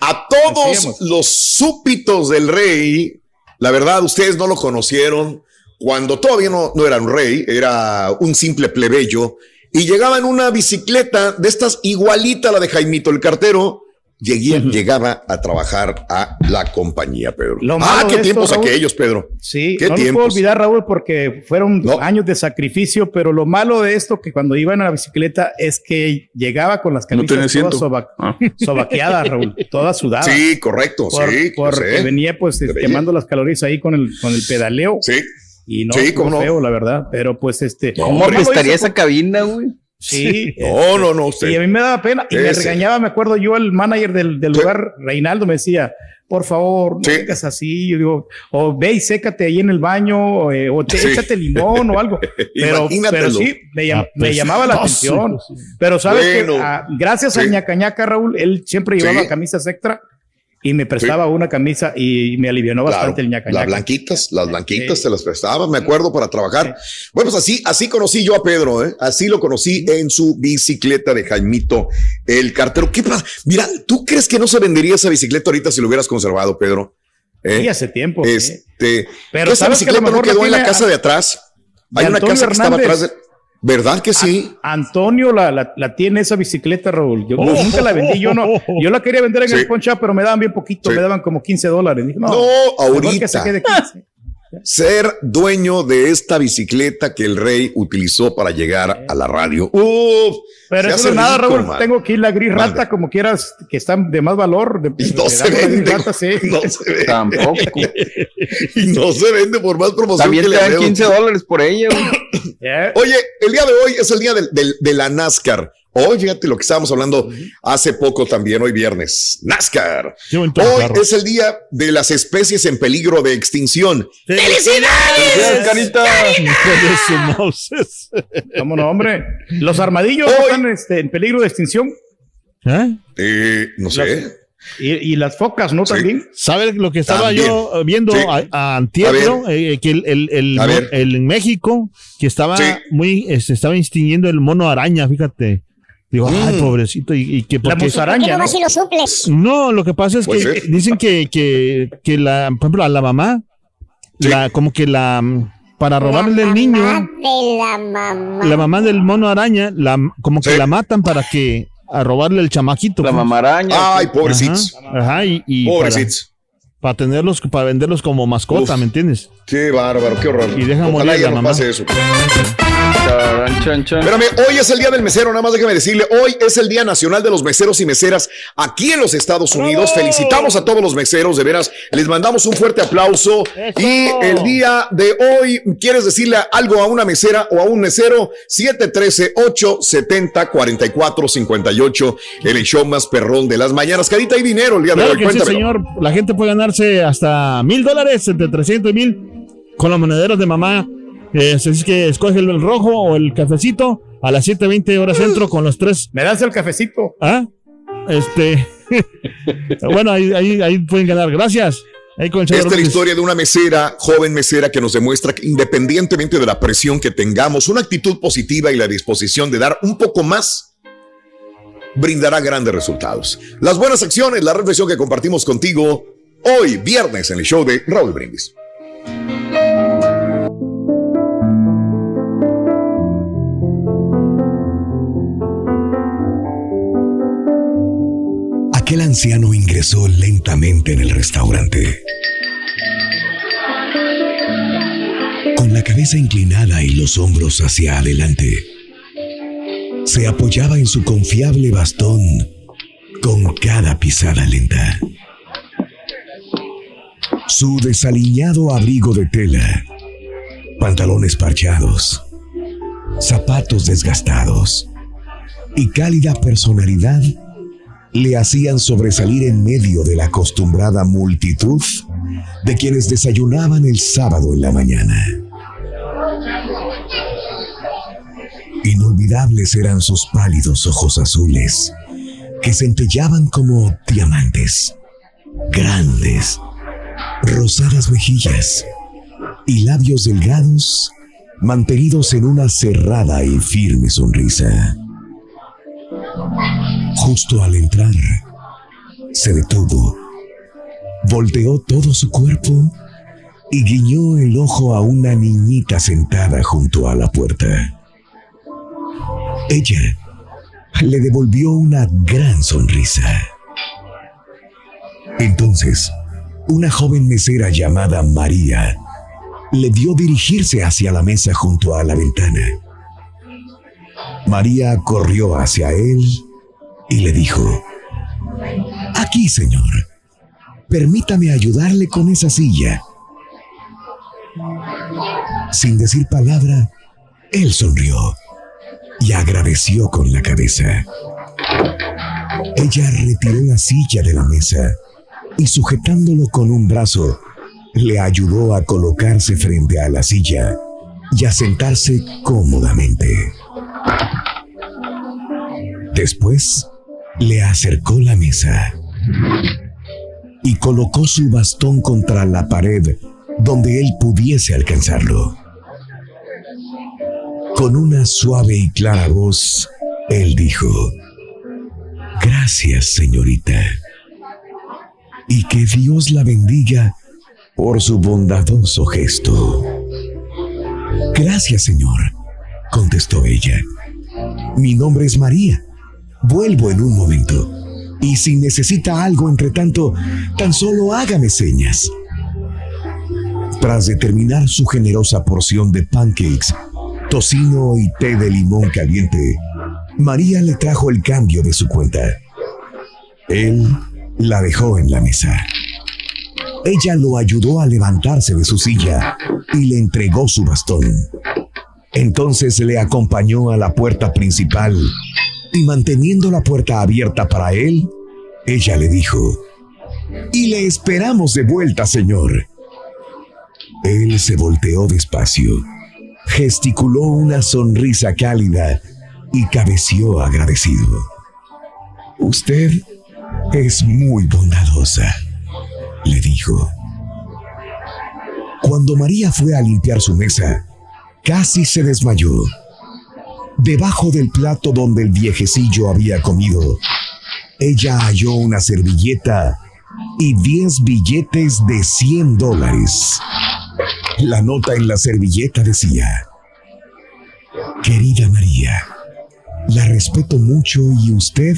A todos los súbditos del rey, la verdad, ustedes no lo conocieron cuando todavía no, no era un rey, era un simple plebeyo, y llegaba en una bicicleta de estas igualita a la de Jaimito el cartero. Llegué- Llegaba a trabajar a la compañía, Pedro.
Lo
ah, qué tiempos
esto, Raúl,
aquellos, Pedro.
Sí,
¿Qué
no lo puedo
tiempos?
olvidar, Raúl, porque fueron
No.
años de sacrificio, pero lo malo de esto, que cuando iban a la bicicleta, es que llegaba con las
No
camisas
asiento.
todas soba-
Ah.
sobaqueadas, Raúl, todas sudadas.
Sí, correcto,
Por-
sí.
porque venía pues quemando las calorías ahí con el, con el pedaleo.
Sí.
Y no,
Sí, cómo no.
feo, la verdad. Pero pues este.
¿Cómo
no hizo
esa cabina, güey?
Sí.
No, no, no, usted.
Y a mí me daba pena. Y me regañaba, me acuerdo yo, el manager del, del
Sí.
lugar, Reinaldo, me decía, por favor, no
Sí.
digas así. Yo digo, o ve y sécate ahí en el baño, o, eh, o te,
Sí.
échate limón o algo. Pero, pero sí, me, llam- me
Apestoso.
llamaba la atención. Pero sabes
Bueno.
que ah, gracias
Sí.
al ñacañaca, Raúl, él siempre llevaba
Sí.
camisas extra y me prestaba una camisa y me alivianó bastante el ñacañaca.
Las blanquitas, las blanquitas
Sí.
te las prestaba, me acuerdo, para trabajar. Bueno, pues así, así conocí yo a Pedro, ¿eh? Así lo conocí en su bicicleta de Jaimito, el cartero. ¿Qué pasa? Mira, ¿tú crees que no se vendería esa bicicleta ahorita si lo hubieras conservado, Pedro? ¿Eh?
Sí, hace tiempo.
Este,
Pero
esa
sabes que
bicicleta no quedó en la casa de atrás. Hay una casa que estaba atrás de... ¿Verdad que sí?
Antonio la, la, la tiene esa bicicleta, Raúl. Yo
Oh.
nunca la vendí. Yo no, yo la quería vender en
Sí.
el Punch Up, pero me daban bien poquito,
Sí.
me daban como 15 dólares. Dije, no,
No,
mejor que
ahorita.
se quede 15.
Ser dueño de esta bicicleta que el rey utilizó para llegar a la radio. Uf,
Pero eso no es nada, Raúl.
man.
Tengo aquí la gris rata, como quieras, que están de más valor. De,
Y no se vende.
rata, sí.
No se vende.
Tampoco.
Y no se vende por más promoción
También
que
te
le
dan
demos.
15 dólares por ella.
Oye, el día de hoy es el día del- del- de, la NASCAR. Hoy, fíjate lo que estábamos hablando hace poco también, hoy viernes. NASCAR. Hoy
carro.
es el día de las especies en peligro de extinción.
¡Felicidades, Carita!
¿Cómo no, hombre? Los armadillos están este, en peligro de extinción.
¿Eh?
Eh, no sé.
Y, y las focas, ¿no? También.
¿Sabes lo que estaba
También.
yo eh, viendo
Sí.
a, a antier,
A ver.
¿no? Eh, que el, el, el,
A ver.
el en México, que estaba muy, eh, se estaba extinguiendo el mono araña, fíjate. Digo, ay,
Mm.
pobrecito, y, y que
La
porque...
musaraña,
¿Por qué no vas y lo suples?
No, lo que pasa es
Puede
que
ser.
dicen que, que, que la, por ejemplo, a la mamá, la, como que la, para robarle el niño,
De la mamá.
la mamá del mono araña, la, como que la matan para que, a robarle el chamaquito.
La
pues.
mamá araña.
Ay, pobrecitos.
Ajá, ajá, y, y
Pobrecitos.
Para, para tenerlos, para venderlos como mascota,
Uf.
¿me entiendes?
Qué bárbaro, qué horror.
Y deja
Ojalá
morir
ya
la
no
mamá.
pase eso. Espérame, hoy es el día del mesero, nada más déjame decirle, hoy es el Día Nacional de los Meseros y Meseras aquí en los Estados Unidos. Felicitamos a todos los meseros, de veras, les mandamos un fuerte aplauso. Y el día de hoy, ¿quieres decirle algo a una mesera o a un mesero? 713-870-4458, el show más perrón de las mañanas. Carita, hay dinero el día de hoy,
que sí, señor. La gente puede ganarse hasta mil dólares, entre 300 y mil, con los monederos de mamá. Eh, así es que escoge el rojo o el cafecito a las 7.20 horas centro con los tres.
¿Me das el cafecito?
¿Ah? Este. bueno, ahí, ahí, ahí pueden ganar. Gracias.
Esta es la historia de una mesera, joven mesera, que nos demuestra que independientemente de la presión que tengamos, una actitud positiva y la disposición de dar un poco más brindará grandes resultados. Las buenas acciones, la reflexión que compartimos contigo hoy, viernes, en el show de Raúl Brindis.
Aquel anciano ingresó lentamente en el restaurante. Con la cabeza inclinada y los hombros hacia adelante, se apoyaba en su confiable bastón con cada pisada lenta. Su desaliñado abrigo de tela, pantalones parchados, zapatos desgastados y cálida personalidad le hacían sobresalir en medio de la acostumbrada multitud de quienes desayunaban el sábado en la mañana. Inolvidables eran sus pálidos ojos azules, que centellaban como diamantes, grandes, rosadas mejillas y labios delgados mantenidos en una cerrada y firme sonrisa. Justo al entrar, se detuvo, volteó todo su cuerpo y guiñó el ojo a una niñita sentada junto a la puerta. Ella le devolvió una gran sonrisa. Entonces, una joven mesera llamada María le vio dirigirse hacia la mesa junto a la ventana. María corrió hacia él y le dijo, Aquí, señor, permítame ayudarle con esa silla. Sin decir palabra, él sonrió y agradeció con la cabeza. Ella retiró la silla de la mesa y sujetándolo con un brazo, le ayudó a colocarse frente a la silla y a sentarse cómodamente. Después, le acercó la mesa y colocó su bastón contra la pared donde él pudiese alcanzarlo. Con una suave y clara voz, él dijo, Gracias, señorita, y que Dios la bendiga por su bondadoso gesto. Gracias, señor, contestó ella. Mi nombre es María. Vuelvo en un momento. Y si necesita algo entre tanto, tan solo hágame señas. Tras de terminar su generosa porción de pancakes, tocino y té de limón caliente, María le trajo el cambio de su cuenta. Él la dejó en la mesa. Ella lo ayudó a levantarse de su silla y le entregó su bastón. Entonces le acompañó a la puerta principal y manteniendo la puerta abierta para él, ella le dijo, y le esperamos de vuelta, señor. Él se volteó despacio, gesticuló una sonrisa cálida y cabeció agradecido. Usted es muy bondadosa, le dijo. Cuando María fue a limpiar su mesa, casi se desmayó. Debajo del plato donde el viejecillo había comido, ella halló una servilleta y 10 billetes de 100 dólares. La nota en la servilleta decía, Querida María, la respeto mucho y usted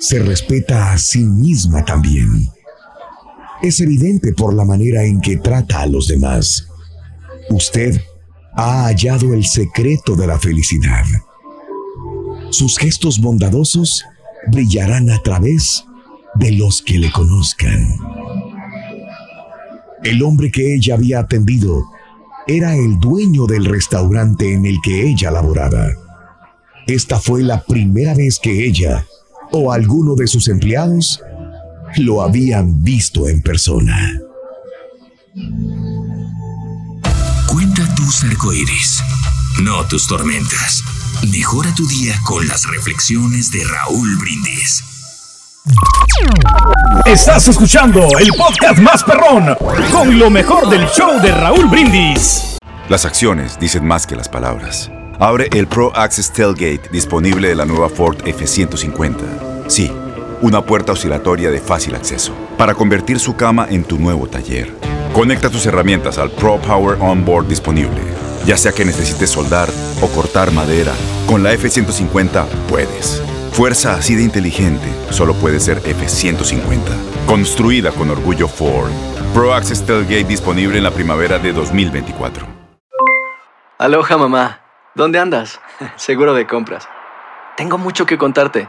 se respeta a sí misma también. Es evidente por la manera en que trata a los demás. Usted ha hallado el secreto de la felicidad. Sus gestos bondadosos brillarán a través de los que le conozcan. El hombre que ella había atendido era el dueño del restaurante en el que ella laboraba. Esta fue la primera vez que ella o alguno de sus empleados lo habían visto en persona.
Tus arcoíris, no tus tormentas. Mejora tu día con las reflexiones de Raúl Brindis.
Estás escuchando el podcast más perrón con lo mejor del show de Raúl Brindis.
Las acciones dicen más que las palabras. Abre el Pro Access Tailgate disponible de la nueva Ford F-150. Sí, una puerta oscilatoria de fácil acceso para convertir su cama en tu nuevo taller. Conecta tus herramientas al Pro Power Onboard disponible. Ya sea que necesites soldar o cortar madera, con la F-150 puedes. Fuerza así de inteligente solo puede ser F-150. Construida con orgullo Ford. Pro Access Tailgate disponible en la primavera de 2024.
Aloha mamá. ¿Dónde andas? Seguro de compras. Tengo mucho que contarte.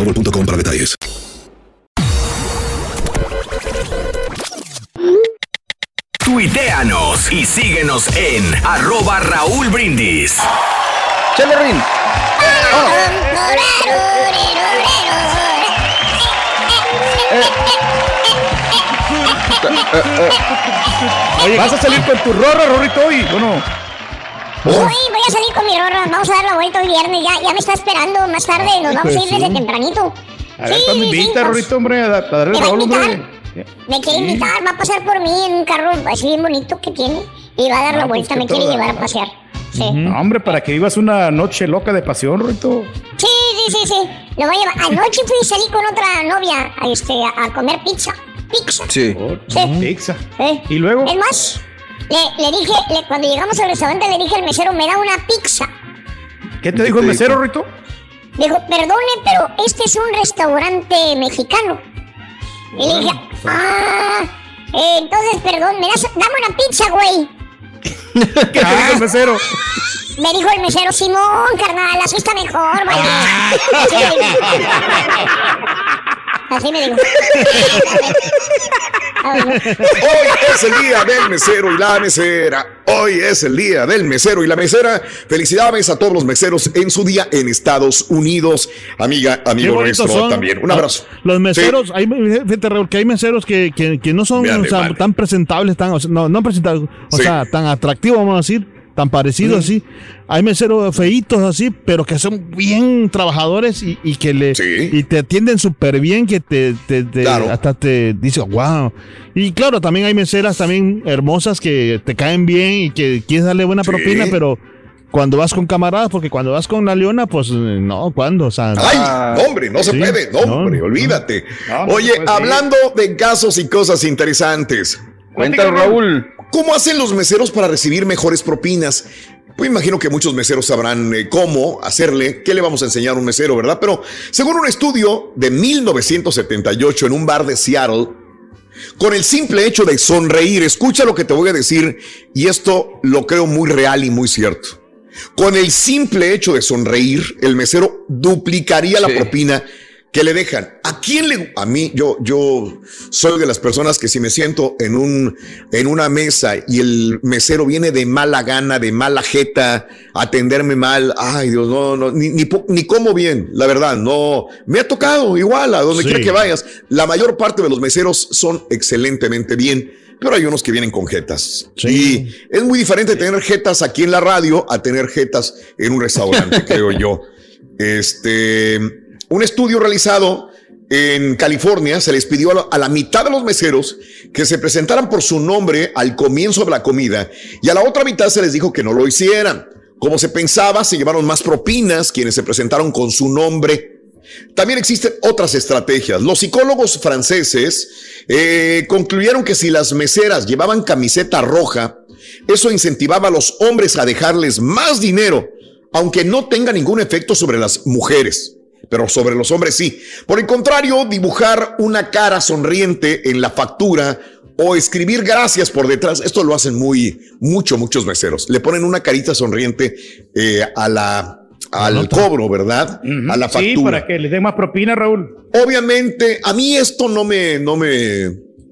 boostmobile.com para detalles.
Tuiteanos y síguenos en arroba Raúl Brindis.
¡Chale, Rin!
Oye, ¿vas a salir con tu rorra, Rorrito, hoy o no?
Hoy voy a salir con mi rorra. Vamos a dar la vuelta hoy viernes. Ya, ya me está esperando. Más tarde nos vamos a ir desde tempranito.
A ver, cuando me invita,
pues.
Rorrito, hombre, a, a darle
¿Me va a
Raúl,
invitar?
hombre.
Me quiere
Sí.
invitar, va a pasar por mí en un carro así bien bonito que tiene y va a dar la
Ah, pues
vuelta,
que
me quiere
toda-
llevar a pasear. Sí.
No, hombre, para que vivas una noche loca de pasión, Rorrito.
Sí, sí, sí, sí. Lo voy a llevar. Anoche fui y salí con otra novia a, este, a, a comer pizza. Pizza.
Sí.
Sí.
Pizza.
¿Eh?
¿Y luego?
Es más, le, le dije, le- cuando llegamos al restaurante, le dije al mesero, me da una pizza.
¿Qué te dijo el mesero, Rito?
Dijo, perdone, pero este es un restaurante mexicano. Y le dije, ah, eh, entonces, perdón, me das, dame una pizza, güey.
¿Qué te dijo el mesero?
Me dijo el mesero, Simón, carnal, así está mejor, me dijo. Así me.
Hoy es el día del mesero y la mesera. Hoy es el día del mesero y la mesera. Felicidades a todos los meseros en su día en Estados Unidos. Amiga, amigo nuestro
son.
también. Un
Ah,
abrazo.
Los meseros, hay, fíjate, Raúl, que hay meseros que, que, que no son o sea, tan presentables, tan, o sea, no, no presentables, o
Sí.
sea, tan atractivos, vamos a decir, tan parecidos así. Hay meseros feitos así, pero que son bien trabajadores y, y que le y te atienden súper bien, que te, te- te- hasta te dice, wow. Y claro, también hay meseras también hermosas que te caen bien y que quieres darle buena propina, pero cuando vas con camaradas, porque cuando vas con la leona, pues no, ¿cuándo? O sea,
Ay, no, hombre, no se
Sí,
puede. No, hombre, olvídate.
No, no
Oye,
sí.
hablando de casos y cosas interesantes.
Cuéntalo, Raúl.
¿Cómo hacen los meseros para recibir mejores propinas? Pues imagino que muchos meseros sabrán eh, cómo hacerle, qué le vamos a enseñar a un mesero, ¿verdad? Pero según un estudio de 1978 en un bar de Seattle, con el simple hecho de sonreír, escucha lo que te voy a decir, y esto lo creo muy real y muy cierto. Con el simple hecho de sonreír, el mesero duplicaría la propina que le dejan. ¿A quién le a mí yo yo soy de las personas que si me siento en un en una mesa y el mesero viene de mala gana, de mala jeta, atenderme mal, ay Dios, no no ni ni, ni como bien, la verdad, no me ha tocado igual a donde
Sí.
quiera que vayas. La mayor parte de los meseros son excelentemente bien. Pero hay unos que vienen con jetas. Y es muy diferente tener jetas aquí en la radio a tener jetas en un restaurante, creo yo. Este, un estudio realizado en California se les pidió a la, mitad de los meseros que se presentaran por su nombre al comienzo de la comida y a la otra mitad se les dijo que no lo hicieran. Como se pensaba, se llevaron más propinas quienes se presentaron con su nombre. También existen otras estrategias. Los psicólogos franceses eh, concluyeron que si las meseras llevaban camiseta roja, eso incentivaba a los hombres a dejarles más dinero, aunque no tenga ningún efecto sobre las mujeres. Pero sobre los hombres sí. Por el contrario, dibujar una cara sonriente en la factura o escribir gracias por detrás, esto lo hacen muy, mucho, muchos meseros. Le ponen una carita sonriente eh, a la, al cobro, ¿verdad? A la factura.
Sí, para que le den más propina, Raúl.
Obviamente, a mí esto no me, no me,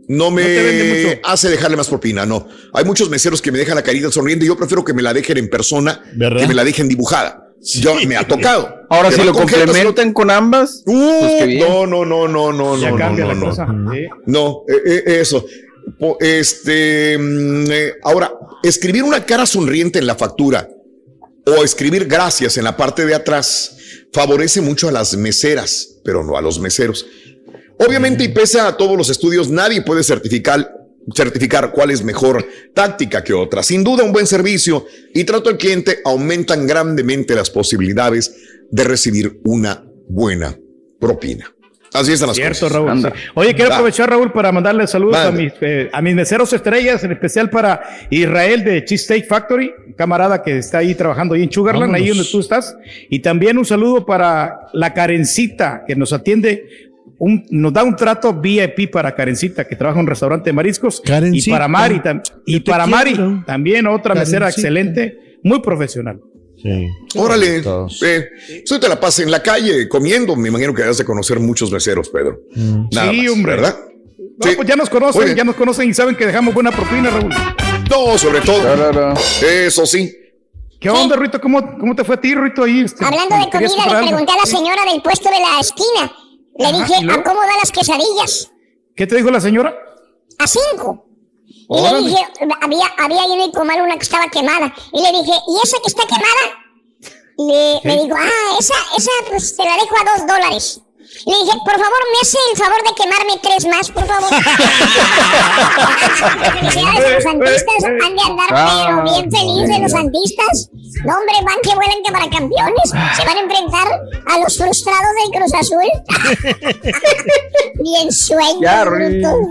no me
No
hace dejarle más propina, no. Hay muchos meseros que me dejan la carita sonriente. Yo prefiero que me la dejen en persona, que me la dejen dibujada. Yo me ha tocado.
Ahora, si lo complementan con ambas, pues qué bien.
no, no, no, no, no,
Ya
no,
cambia
no,
la
no,
cosa.
no. No, eh, eh, eso. Este, mm, eh, ahora, escribir una cara sonriente en la factura o escribir gracias en la parte de atrás favorece mucho a las meseras, pero no a los meseros. Obviamente, y pese a todos los estudios, nadie puede certificar, certificar cuál es mejor táctica que otra. Sin duda, un buen servicio y trato al cliente aumentan grandemente las posibilidades de recibir una buena propina. Así están las
Cierto,
cosas.
Raúl.
Anda.
Oye, quiero aprovechar, Raúl, para mandarle saludos a mis, eh, a mis meseros estrellas, en especial para Israel de Cheesesteak Factory, camarada que está ahí trabajando ahí en Sugarland, ahí donde tú estás. Y también un saludo para la Karencita, que nos atiende, un, nos da un trato VIP para Karencita, que trabaja en un restaurante de mariscos. Y
Karencita,
para Mari, tam- y para Mari, también otra mesera
Karencita.
excelente, muy profesional.
Sí.
Órale, eh, tú te la pasas en la calle comiendo. Me imagino que debes de conocer muchos meseros, Pedro. Nada
Sí,
más,
hombre.
¿Verdad?
No, pues ya nos conocen,
Oye.
ya nos conocen y saben que dejamos buena propina, Raúl.
No, sobre todo. Eso sí.
¿Qué onda, Rito? ¿Cómo, ¿Cómo te fue a ti, Rito? Ahí, este,
Hablando de
¿querías
comida, le
algo?
pregunté a la señora del puesto de la esquina. Le
Ajá,
dije,
¿y luego?
¿a cómo dan las quesadillas?
¿Qué te dijo la señora?
A cinco. Y le dije, había, había ahí en el comal una que estaba quemada. Y le dije, ¿y esa que está quemada? Le, le digo, ah, esa, esa pues te la dejo a dos dólares. Le dije, por favor, me hace el favor de quemarme tres más, por favor. Felicidades a los santistas, han de andar pero bien felices los santistas. No, hombre, van que vuelan que para campeones. Se van a enfrentar a los frustrados del Cruz Azul. Bien sueño.
Ya.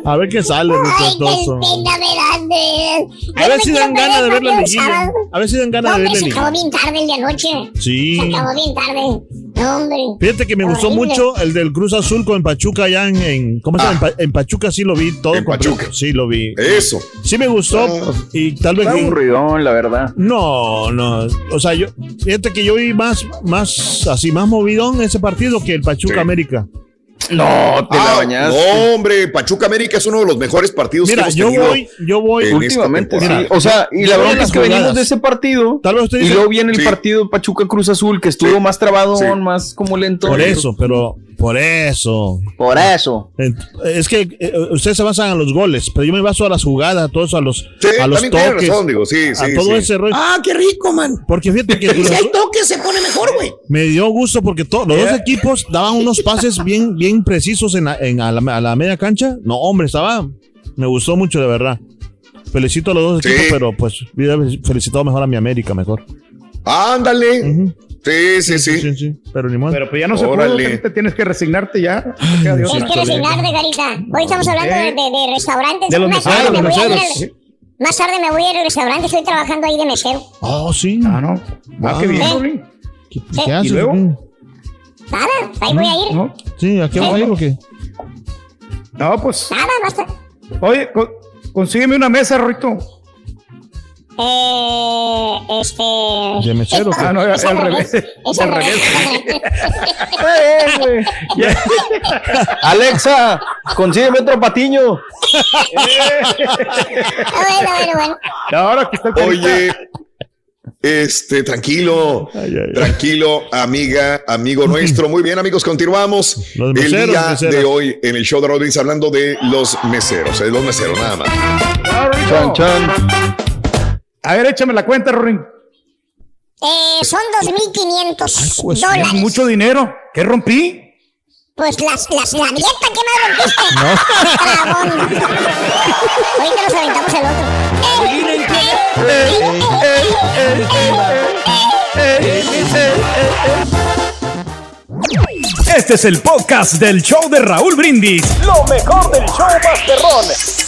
A ver qué sale,
Ay, qué
muchachoso.
pena me dan de...
A ver si dan ganas de ver la
el
liguilla. A ver si dan ganas de ver la
se acabó
liguilla.
bien tarde el de anoche.
Sí.
Se acabó bien tarde. No, hombre.
Fíjate que me gustó
Horrible.
mucho el del Cruz Azul con Pachuca allá en, en- ¿cómo se llama? En, Pa- en Pachuca sí lo vi todo. En Pachuca. Sí lo vi.
Eso.
Sí me gustó y tal vez
Está aburridón, la verdad.
No, no. O sea, yo fíjate que yo vi más más así más movidón ese partido que el Pachuca América.
No, te la
Ah,
bañaste.
no, hombre, Pachuca América es uno de los mejores partidos
Mira,
que hemos
yo
tenido
voy, yo voy
Últimamente, sí. O sea, y la verdad es que venimos de ese partido.
Tal vez usted
Y
dice-
luego viene el
Sí.
partido Pachuca Cruz Azul, que estuvo más trabadón,
Sí.
más como lento.
Por eso, pero por eso.
Por eso.
Ent- Es que eh, ustedes se basan a los goles, pero yo me baso a las jugadas, a todos a los,
Sí,
a los toques,
razón, digo, sí,
a todo
sí.
ese rollo.
Ah, qué rico, man.
Porque fíjate que
si hay
Azul-
toque, se pone mejor, güey.
me dio gusto porque to- los dos equipos daban unos pases bien, bien precisos en, la, en a la, a la media cancha. No, hombre, estaba. Me gustó mucho, de verdad. Felicito a los dos
Sí.
equipos, pero pues hubiera felicitado mejor a mi América, mejor.
Ándale. Sí, sí, sí.
Pero ni modo.
Pero pues ya no se puede, Carita, tienes que resignarte ya. Te.
Tienes que resignarte, Carita. Hoy estamos hablando de, de- de restaurantes.
De los
más,
meseros, los
voy
meseros.
al- más tarde me voy a ir al restaurante. Estoy trabajando ahí de mesero.
Oh, sí.
Ah, no. Ah, qué bien,
¿Eh?
Rolín.
¿Qué,
Sí.
qué haces?
¿Y luego?
Nada, ahí voy a ir.
¿No?
Sí, ¿a qué vas a ir o qué?
No, pues.
Nada, basta.
Oye, co- consígueme una mesa, Rito.
Eh, este.
¿De mesero?
Ah, no,
Es
al
al
revés.
Es al revés.
Alexa, consígueme otro patiño.
bueno, bueno, bueno.
Ahora que está.
Oye, este, tranquilo, tranquilo, amiga, amigo nuestro. Muy bien, amigos, continuamos el día
meseros.
de hoy en el show de Rodríguez hablando de los meseros, de los meseros, nada más.
Chan, chan.
A ver, échame la cuenta, Rolín.
Eh, son 2.500
Pues
dólares.
es mucho dinero. ¿Qué rompí?
Pues las, las, la dieta que me rompiste. Tragón. Ahorita nos aventamos el otro.
Este es el podcast del show de Raúl Brindis. Lo mejor del show Masterrón.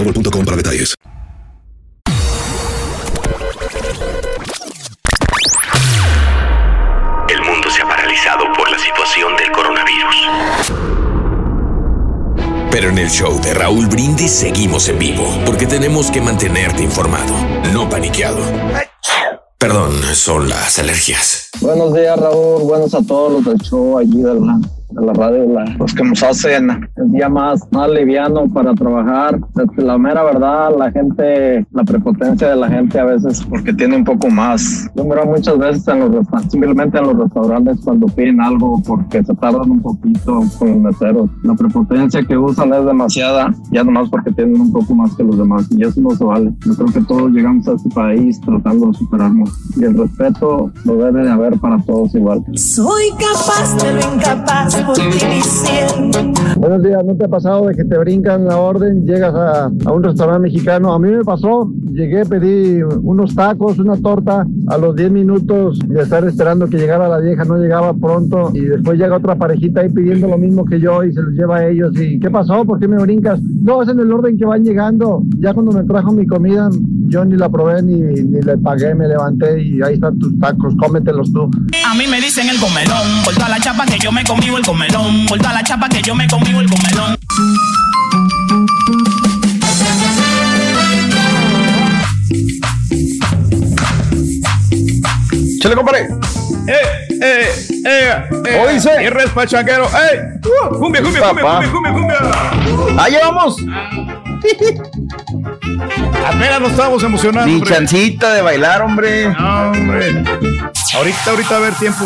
boostmobile.com para detalles.
El mundo se ha paralizado por la situación del coronavirus. Pero en el show de Raúl Brindis seguimos en vivo, porque tenemos que mantenerte informado, no paniqueado. Perdón, son las alergias.
Buenos días, Raúl. Buenos a todos los del show allí de la, de la radio, la- los que nos hacen el día más, más liviano para trabajar. La mera verdad, la gente, la prepotencia de la gente a veces porque tiene un poco más. Yo miro muchas veces en los restaurantes, simplemente en los restaurantes cuando piden algo porque se tardan un poquito con los meseros. La prepotencia que usan es demasiada, ya nomás porque tienen un poco más que los demás y eso no se vale. Yo creo que todos llegamos a este país tratando de superarnos y el respeto lo debe de haber para todos igual.
Soy capaz de lo incapaz.
Buenos días, ¿no te ha pasado de que te brincan la orden, llegas a, a un restaurante mexicano? A mí me pasó, llegué, pedí unos tacos, una torta, a los 10 minutos de estar esperando que llegara la vieja, no llegaba pronto, y después llega otra parejita ahí pidiendo lo mismo que yo y se los lleva a ellos. ¿Y qué pasó? ¿Por qué me brincas? No, es en el orden que van llegando. Ya cuando me trajo mi comida, yo ni la probé ni, ni le pagué, me levanté y ahí están tus tacos, cómetelos tú.
A mí me dicen el comelón, por toda la chapa que yo me comí el comelón, por toda la chapa que yo me comí el comelón.
Chale, compadre.
¡Eh, eh, eh! eh
¿Cómo dice?
¡Tierra es pachanguero! ¡Eh! Uh, ¡Cumbia, cumbia, cumbia, cumbia, cumbia, cumbia!
Allá vamos.
Apenas nos estábamos emocionando.
Ni
hombre.
chancita de bailar, hombre.
No, hombre. Ahorita, ahorita a ver tiempo.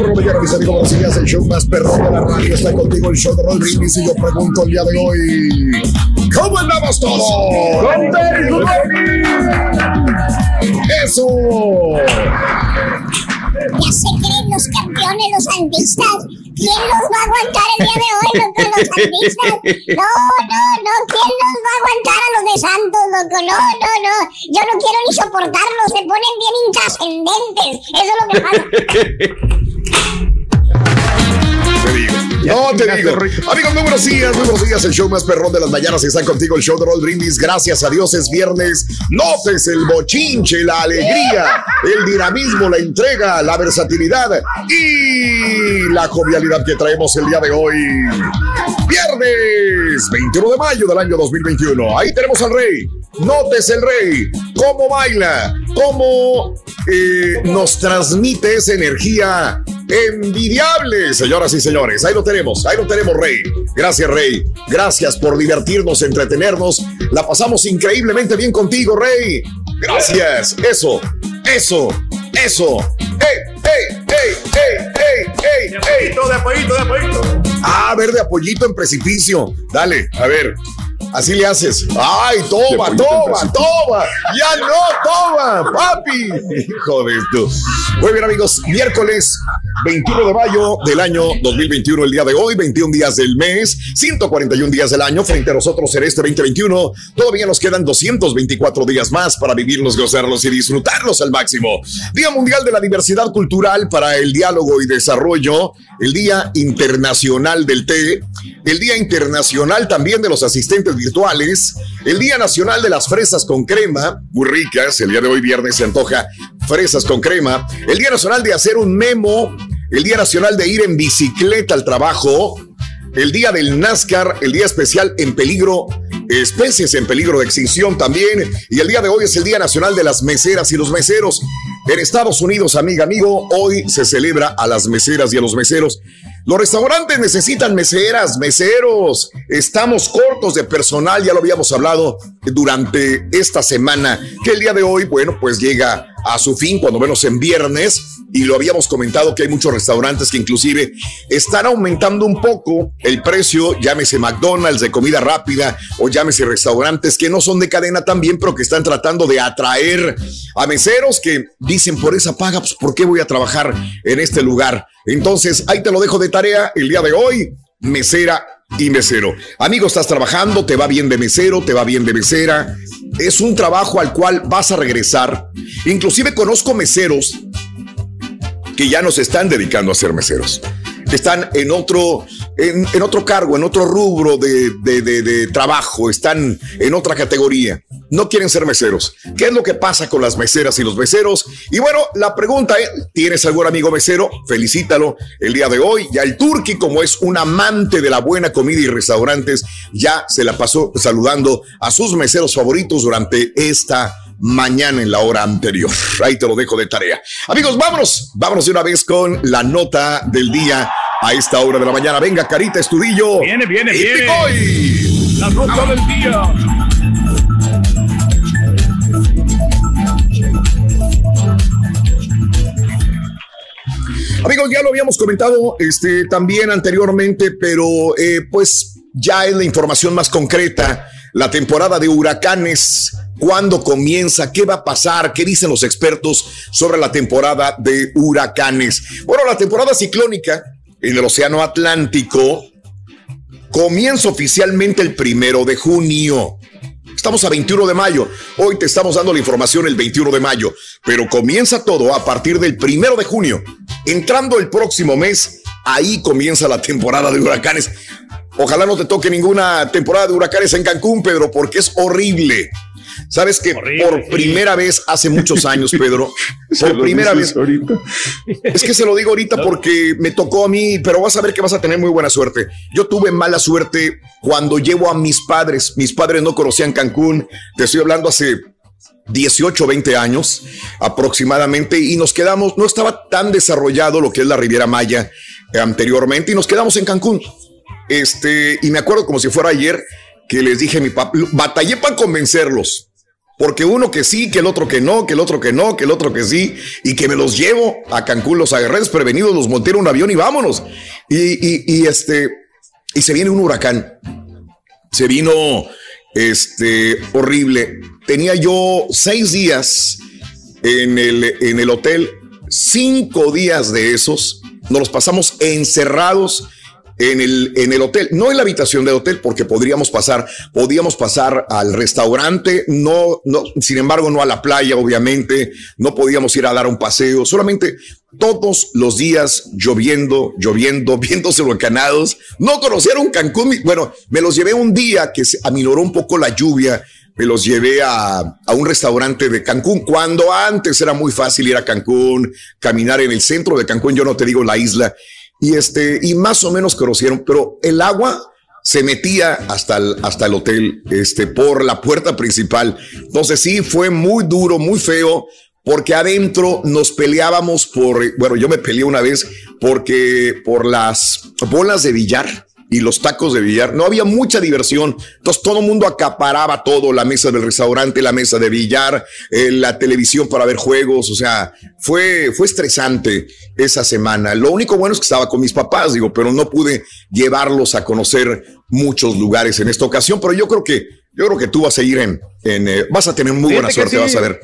Por mañana, mis amigos, días. El show más perrón de la radio está contigo, el show de Roll Brindis. Y yo pregunto el día de hoy: ¿Cómo andamos todos? ¡Eso!
Ya se creen los campeones, los sandistas. ¿Quién los va a aguantar el día de hoy, loco, los sandistas? No, no, no. ¿Quién los va a aguantar a los de Santos, loco? No, no, no. Yo no quiero ni soportarlos. Se ponen bien intrascendentes. Eso es lo que pasa.
No te digo. Amigos, muy buenos días, muy buenos días. El show más perrón de las mañanas está contigo, el show de Roll Brindis. Gracias a Dios es viernes. Notes el bochinche, la alegría, el dinamismo, la entrega, la versatilidad y la jovialidad que traemos el día de hoy. Viernes 21 de mayo del año 2021. Ahí tenemos al rey. Notes el rey. Cómo baila, cómo eh, nos transmite esa energía envidiable, señoras y señores. Ahí lo tenemos, ahí lo tenemos, Rey. Gracias, Rey. Gracias por divertirnos, entretenernos. La pasamos increíblemente bien contigo, Rey. Gracias. Eso, eso, eso. ¡Ey, ey, ey, ey, ey, ey, ey!
De apoyito, de apoyito.
Ah, ver de apoyito en precipicio. Dale, a ver. Así le haces. Ay, toma, toma, toma. Ya no, toma, papi. Hijo de esto. Muy bien, amigos. Miércoles 21 de mayo del año 2021, el día de hoy, 21 días del mes, 141 días del año. Frente a nosotros en este 2021, todavía nos quedan 224 días más para vivirlos, gozarlos y disfrutarlos al máximo. Día Mundial de la Diversidad Cultural para el Diálogo y Desarrollo, el Día Internacional del Té, el Día Internacional también de los Asistentes Virtuales, el Día Nacional de las Fresas con Crema, muy ricas, el día de hoy viernes se antoja fresas con crema, el Día Nacional de hacer un memo, el Día Nacional de ir en bicicleta al trabajo, el Día del NASCAR, el Día Especial en Peligro, especies en peligro de extinción también, y el día de hoy es el Día Nacional de las Meseras y los Meseros. En Estados Unidos, amiga, amigo, hoy se celebra a las meseras y a los meseros. Los restaurantes necesitan meseras, meseros. Estamos cortos de personal, ya lo habíamos hablado durante esta semana, que el día de hoy, bueno, pues llega a su fin, cuando menos en viernes, y lo habíamos comentado que hay muchos restaurantes que inclusive están aumentando un poco el precio, llámese McDonald's de comida rápida o llámese restaurantes que no son de cadena también, pero que están tratando de atraer a meseros que dicen por esa paga, pues ¿por qué voy a trabajar en este lugar? Entonces, ahí te lo dejo de tarea el día de hoy, mesera y mesero. Amigo, estás trabajando, te va bien de mesero, te va bien de mesera. Es un trabajo al cual vas a regresar. Inclusive conozco meseros que ya nos están dedicando a ser meseros. Están en otro, en, otro cargo, en otro rubro de, de trabajo, están en otra categoría no quieren ser meseros. ¿Qué es lo que pasa con las meseras y los meseros? Y bueno, la pregunta es, ¿tienes algún amigo mesero? Felicítalo el día de hoy. Ya el Turqui, como es un amante de la buena comida y restaurantes, ya se la pasó saludando a sus meseros favoritos durante esta mañana en la hora anterior. Ahí te lo dejo de tarea. Amigos, vámonos, vámonos de una vez con la nota del día a esta hora de la mañana. Venga, Carita Estudillo.
Viene, viene, viene. La nota del día.
Amigos, ya lo habíamos comentado este, también anteriormente, pero eh, pues ya es la información más concreta. La temporada de huracanes, cuándo comienza, qué va a pasar, qué dicen los expertos sobre la temporada de huracanes. Bueno, la temporada ciclónica en el Océano Atlántico comienza oficialmente el primero de junio. Estamos a 21 de mayo. Hoy te estamos dando la información el 21 de mayo, pero comienza todo a partir del primero de junio. Entrando el próximo mes, ahí comienza la temporada de huracanes. Ojalá no te toque ninguna temporada de huracanes en Cancún, Pedro, porque es horrible. Sabes que por primera vez hace muchos años, Pedro, por primera vez. Ahorita. Es que se lo digo ahorita porque me tocó a mí, pero vas a ver que vas a tener muy buena suerte. Yo tuve mala suerte cuando llevo a mis padres. Mis padres no conocían Cancún. Te estoy hablando hace 18, 20 años aproximadamente y nos quedamos, no estaba tan desarrollado lo que es la Riviera Maya anteriormente y nos quedamos en Cancún. Este, y me acuerdo como si fuera ayer que les dije a mi papá, batallé para convencerlos porque uno que sí, que el otro que no, que el otro que no, que el otro que sí, y que me los llevo a Cancún, los agarré prevenidos, los monté en un avión y vámonos. Y, este, y se viene un huracán. Se vino, este, horrible. Tenía yo seis días en el, en el hotel, cinco días de esos, nos los pasamos encerrados en el, en el hotel, no en la habitación del hotel, porque podríamos pasar, podíamos pasar al restaurante, no, no, sin embargo, no a la playa, obviamente, no podíamos ir a dar un paseo, solamente todos los días lloviendo, lloviendo, viéndose volcanados. No conocieron Cancún. Bueno, me los llevé un día que se aminoró un poco la lluvia. Me los llevé a, a, un restaurante de Cancún, cuando antes era muy fácil ir a Cancún, caminar en el centro de Cancún, yo no te digo la isla, y este, y más o menos conocieron, pero el agua se metía hasta el, hasta el hotel, este, por la puerta principal. Entonces sí, fue muy duro, muy feo, porque adentro nos peleábamos por, bueno, yo me peleé una vez porque por las bolas de billar y los tacos de billar. No había mucha diversión. Entonces todo el mundo acaparaba todo, la mesa del restaurante, la mesa de billar, eh, la televisión para ver juegos. O sea, fue, fue estresante esa semana. Lo único bueno es que estaba con mis papás, digo, pero no pude llevarlos a conocer muchos lugares en esta ocasión. Pero yo creo que, yo creo que tú vas a ir en, en eh, vas a tener muy buena suerte, vas a ver.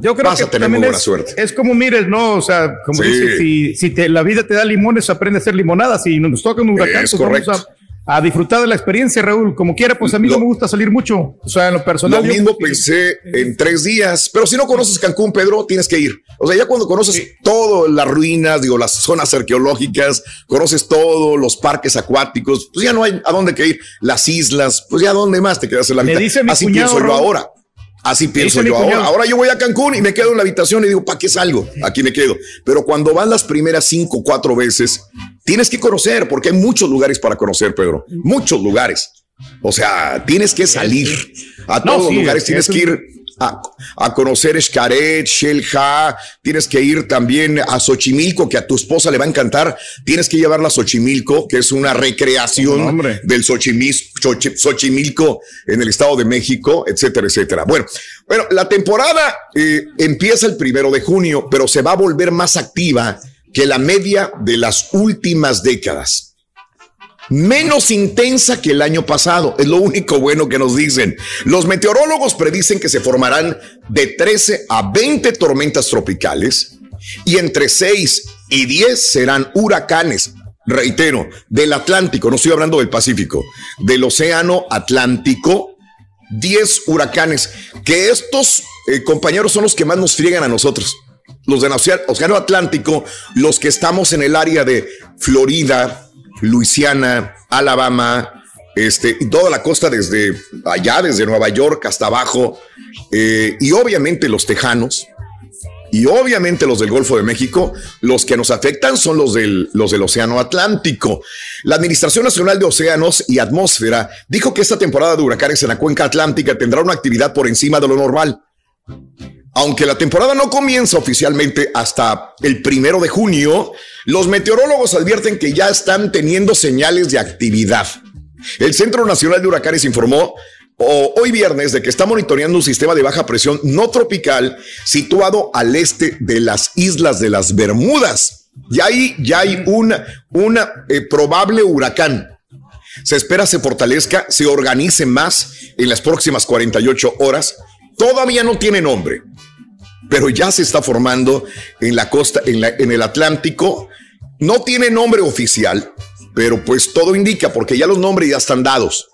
Yo creo Vas que a tener muy buena es, suerte. Es como mires, ¿no? O sea, como dices, si, si te, la vida te da limones, aprende a hacer limonadas. Si nos toca un huracán, pues vamos a, disfrutar de la experiencia, Raúl. Como quiera, pues a mí no me gusta salir mucho. O sea, en lo personal.
Lo mismo pensé en tres días. Pero si no conoces Cancún, Pedro, tienes que ir. O sea, ya cuando conoces sí. todo, las ruinas, digo, las zonas arqueológicas, conoces todo, los parques acuáticos, pues ya no hay a dónde que ir. Las islas, pues ya dónde más te quedas en la vida. Así cuñado, pienso yo ahora. Así pienso yo ahora. Ahora yo voy a Cancún y me quedo en la habitación y digo, ¿para qué salgo? Aquí me quedo. Pero cuando van las primeras cinco, cuatro veces, tienes que conocer, porque hay muchos lugares para conocer, Pedro. Muchos lugares. O sea, tienes que salir a todos sí, los lugares, tienes que ir a, a conocer Xcaret, Shelja, tienes que ir también a Xochimilco, que a tu esposa le va a encantar. Tienes que llevarla a Xochimilco, que es una recreación del Xochimilco, Xochimilco en el Estado de México, etcétera, etcétera. Bueno, bueno, la temporada eh, empieza el primero de junio, pero se va a volver más activa que la media de las últimas décadas menos intensa que el año pasado. Es lo único bueno que nos dicen. Los meteorólogos predicen que se formarán de 13 a 20 tormentas tropicales y entre 6 y 10 serán huracanes. reitero, del Atlántico, no estoy hablando del Pacífico, del Océano Atlántico, 10 huracanes, que estos eh, compañeros son los que más nos friegan a nosotros. Los del Océano Atlántico, los que estamos en el área de Florida, Luisiana, Alabama, este, toda la costa desde allá, desde Nueva York hasta abajo, eh, y obviamente los tejanos, y obviamente los del Golfo de México, los que nos afectan son los del, los del Océano Atlántico. La Administración Nacional de Océanos y Atmósfera dijo que esta temporada de huracanes en la cuenca atlántica tendrá una actividad por encima de lo normal. Aunque la temporada no comienza oficialmente hasta el primero de junio, los meteorólogos advierten que ya están teniendo señales de actividad. El Centro Nacional de Huracanes informó hoy viernes de que está monitoreando un sistema de baja presión no tropical situado al este de las islas de las Bermudas. Y ahí ya hay una eh, probable huracán. Se espera se fortalezca, se organice más en las próximas 48 horas. Todavía no tiene nombre, pero ya se está formando en la costa, en, en el Atlántico. No tiene nombre oficial, pero pues todo indica, porque ya los nombres ya están dados.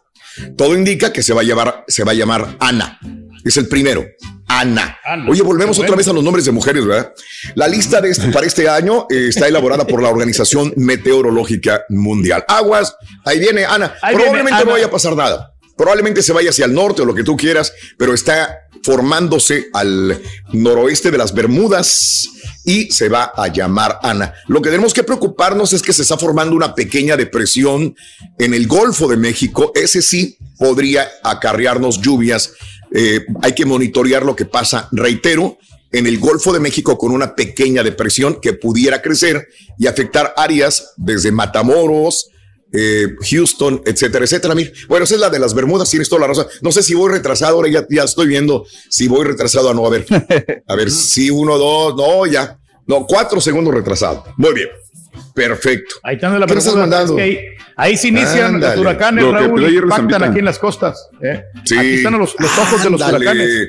Todo indica que se va a, llevar, se va a llamar Ana. Es el primero. Ana. Oye, volvemos otra vez a los nombres de mujeres, ¿verdad? La lista de este, para este año eh, está elaborada por la Organización Meteorológica Mundial. Aguas, ahí viene Ana. Probablemente no vaya a pasar nada. Probablemente se vaya hacia el norte o lo que tú quieras, pero está formándose al noroeste de las Bermudas y se va a llamar Ana. Lo que tenemos que preocuparnos es que se está formando una pequeña depresión en el Golfo de México. Ese sí podría acarrearnos lluvias. Eh, hay que monitorear lo que pasa, reitero, en el Golfo de México con una pequeña depresión que pudiera crecer y afectar áreas desde Matamoros, eh, Houston, etcétera, etcétera. Bueno, esa es la de las Bermudas, tienes toda la razón. No sé si voy retrasado, ahora ya, ya estoy viendo si voy retrasado o no. A ver, a ver, si uno, dos, no, ya. No, cuatro segundos retrasado. Muy bien. Perfecto.
Ahí están las Bermudas. ahí, se inician los huracanes, Raúl, impactan aquí en las costas. ¿eh? Aquí están los, ojos de los huracanes.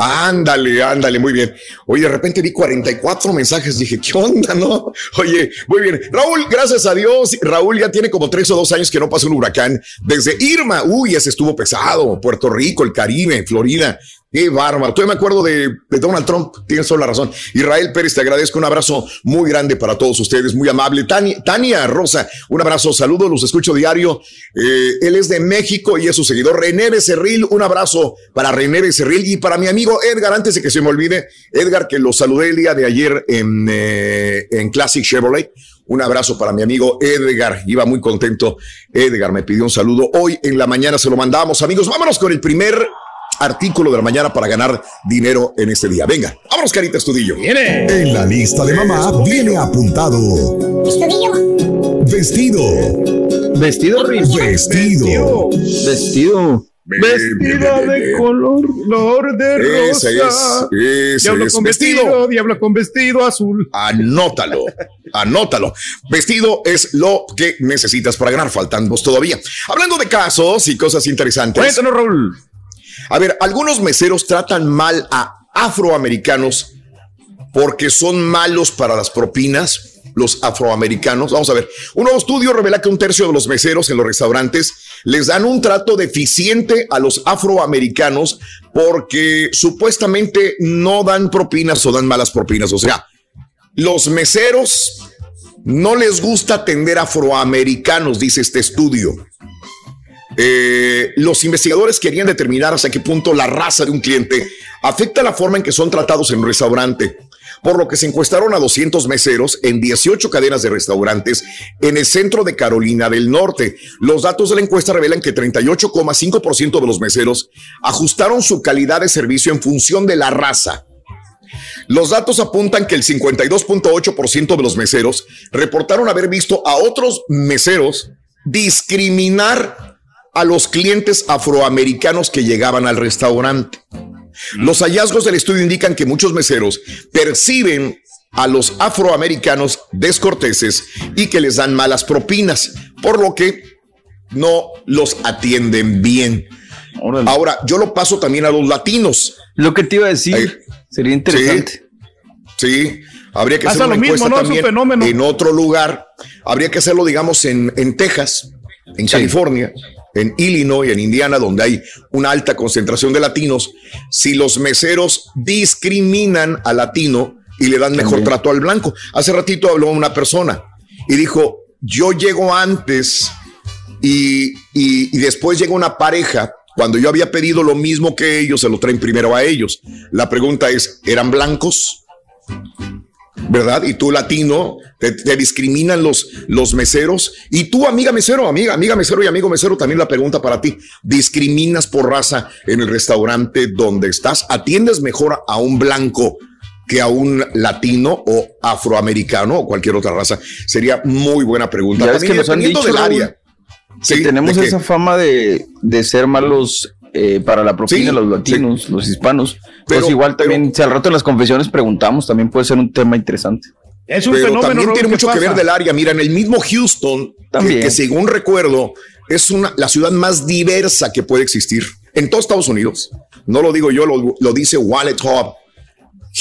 Ándale, ándale, muy bien. Oye, de repente vi 44 mensajes, dije, ¿qué onda, no? Oye, muy bien. Raúl, gracias a Dios, Raúl ya tiene como tres o dos años que no pasa un huracán. Desde Irma, uy, ese estuvo pesado. Puerto Rico, el Caribe, Florida. Qué bárbaro. Todavía me acuerdo de, Donald Trump. Tienes toda la razón. Israel Pérez, te agradezco. Un abrazo muy grande para todos ustedes. Muy amable. Tania, Rosa, un abrazo. Saludos, los escucho diario. Eh, él es de México y es su seguidor. René Becerril, un abrazo para René Becerril y para mi amigo Edgar. Antes de que se me olvide, Edgar, que lo saludé el día de ayer en, eh, en Classic Chevrolet. Un abrazo para mi amigo Edgar. Iba muy contento. Edgar me pidió un saludo. Hoy en la mañana se lo mandamos. Amigos, vámonos con el primer artículo de la mañana para ganar dinero en este día. Venga, vámonos, Carita Estudillo.
Viene. En la lista de mamá viene apuntado.
Estudillo.
Vestido.
Vestido,
Vestido.
Vestido.
Vestido de color, color de rosa. Ese
es, ese es.
con vestido. Diablo con vestido azul.
Anótalo, anótalo. Vestido es lo que necesitas para ganar. Faltan dos todavía. Hablando de casos y cosas interesantes.
Cuéntanos, Raúl.
A ver, algunos meseros tratan mal a afroamericanos porque son malos para las propinas, los afroamericanos. Vamos a ver, un nuevo estudio revela que un tercio de los meseros en los restaurantes les dan un trato deficiente a los afroamericanos porque supuestamente no dan propinas o dan malas propinas. O sea, los meseros no les gusta atender afroamericanos, dice este estudio. Eh, los investigadores querían determinar hasta qué punto la raza de un cliente afecta la forma en que son tratados en un restaurante, por lo que se encuestaron a 200 meseros en 18 cadenas de restaurantes en el centro de Carolina del Norte. Los datos de la encuesta revelan que 38,5% de los meseros ajustaron su calidad de servicio en función de la raza. Los datos apuntan que el 52.8% de los meseros reportaron haber visto a otros meseros discriminar a los clientes afroamericanos que llegaban al restaurante. Los hallazgos del estudio indican que muchos meseros perciben a los afroamericanos descorteses y que les dan malas propinas, por lo que no los atienden bien. Ahora, yo lo paso también a los latinos.
Lo que te iba a decir sería interesante.
Sí, Habría que hacer una encuesta también en otro lugar. Habría que hacerlo, digamos, en, en Texas, en California, en Illinois, en Indiana, donde hay una alta concentración de latinos. Si los meseros discriminan al latino y le dan mejor trato al blanco. Hace ratito habló una persona y dijo, yo llego antes y, y, y después llega una pareja cuando yo había pedido lo mismo que ellos, se lo traen primero a ellos. La pregunta es, ¿eran blancos? ¿Verdad? Y tú latino, te, discriminan los, los meseros. Y tú, amiga mesero, amiga, amiga mesero y amigo mesero, también la pregunta para ti. ¿Discriminas por raza en el restaurante donde estás? ¿Atiendes mejor a un blanco que a un latino o afroamericano o cualquier otra raza? Sería muy buena pregunta.
También, que dependiendo del área. Sí, tenemos esa fama de, ser malos eh, para la propina, los latinos, los hispanos. Pero pues igual también, si al rato en las confesiones preguntamos, también puede ser un tema interesante.
Es un pero también tiene mucho que ver del área. Mira, en el mismo Houston, también. Que, según recuerdo, es una, la ciudad más diversa que puede existir en todos Estados Unidos. No lo digo yo, lo, lo dice Wallet Hub.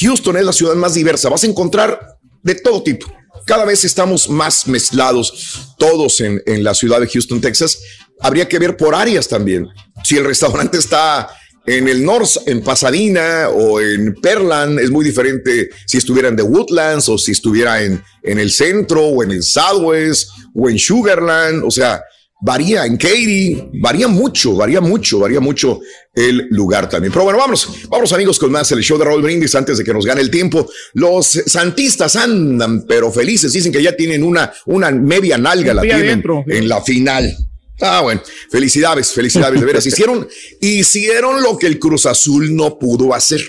Houston es la ciudad más diversa. Vas a encontrar de todo tipo cada vez estamos más mezclados todos en, la ciudad de Houston, Texas. Habría que ver por áreas también. Si el restaurante está en el norte, en Pasadena o en Perland, es muy diferente si estuviera en The Woodlands o si estuviera en, en el centro o en el Southwest o en Sugarland. O sea, varía en Katy, varía mucho, varía mucho, varía mucho el lugar también. Pero bueno, vamos, vamos amigos con más el show de Raúl Brindis antes de que nos gane el tiempo. Los santistas andan pero felices, dicen que ya tienen una, una media nalga, la tienen en la final. Ah, bueno, felicidades, felicidades, de veras. Hicieron, hicieron lo que el Cruz Azul no pudo hacer.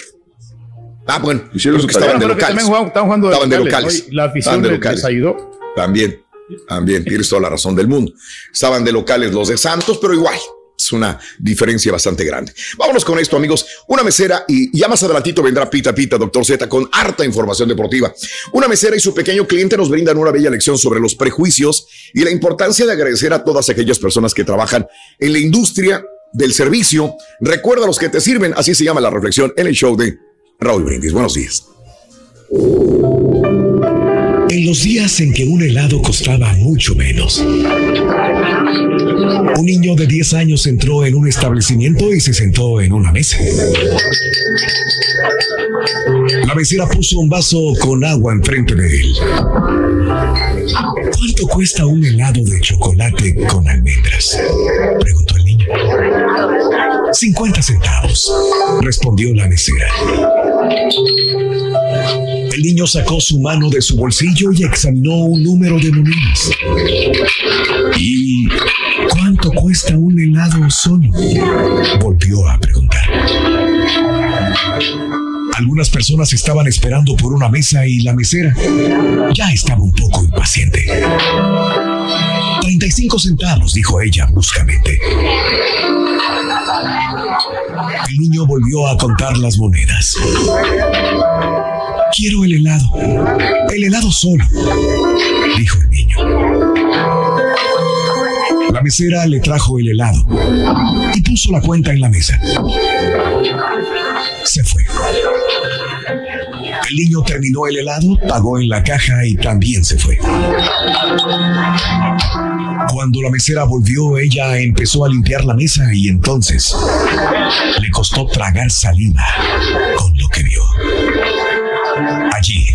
Ah, bueno, hicieron lo que estaban de locales. Estaban de locales.
La afición les ayudó.
También. También, tienes toda la razón del mundo. Estaban de locales los de Santos, pero igual, es una diferencia bastante grande. Vámonos con esto, amigos. Una mesera y ya más adelantito vendrá Pita Pita, doctor Z, con harta información deportiva. Una mesera y su pequeño cliente nos brindan una bella lección sobre los prejuicios y la importancia de agradecer a todas aquellas personas que trabajan en la industria del servicio. Recuerda los que te sirven, así se llama la reflexión en el show de Raúl Brindis. Buenos días.
En los días en que un helado costaba mucho menos, un niño de 10 años entró en un establecimiento y se sentó en una mesa. La mesera puso un vaso con agua enfrente de él. ¿Cuánto cuesta un helado de chocolate con almendras? Preguntó el niño. 50 centavos, respondió la mesera. El niño sacó su mano de su bolsillo y examinó un número de monedas. ¿Y cuánto cuesta un helado solo? Volvió a preguntar. Algunas personas estaban esperando por una mesa y la mesera ya estaba un poco impaciente. 35 centavos, dijo ella bruscamente. El niño volvió a contar las monedas. Quiero el helado. El helado solo, dijo el niño. La mesera le trajo el helado y puso la cuenta en la mesa. Se fue. El niño terminó el helado, pagó en la caja y también se fue. Cuando la mesera volvió, ella empezó a limpiar la mesa y entonces le costó tragar saliva con lo que vio. Allí,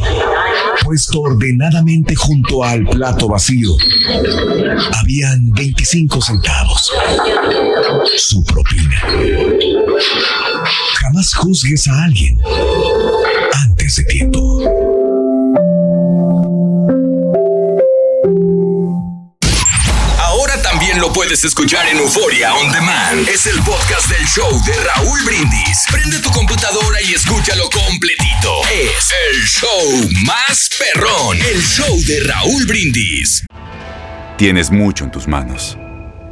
puesto ordenadamente junto al plato vacío, habían 25 centavos. Su propina. Jamás juzgues a alguien antes de tiempo.
Puedes escuchar en Euforia On Demand. Es el podcast del show de Raúl Brindis. Prende tu computadora y escúchalo completito. Es el show más perrón. El show de Raúl Brindis.
Tienes mucho en tus manos.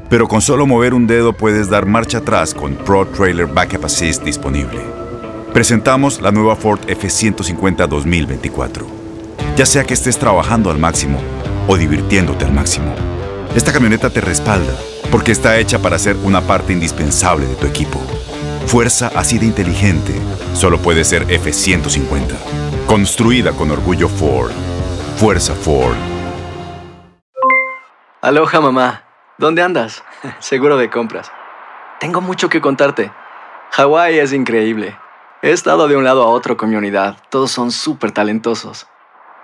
Pero con solo mover un dedo puedes dar marcha atrás con Pro Trailer Backup Assist disponible. Presentamos la nueva Ford F150 2024. Ya sea que estés trabajando al máximo o divirtiéndote al máximo, esta camioneta te respalda porque está hecha para ser una parte indispensable de tu equipo. Fuerza así de inteligente solo puede ser F-150. Construida con orgullo Ford. Fuerza Ford.
Aloha mamá. ¿Dónde andas? Seguro de compras. Tengo mucho que contarte. Hawái es increíble. He estado de un lado a otro con mi unidad. Todos son súper talentosos.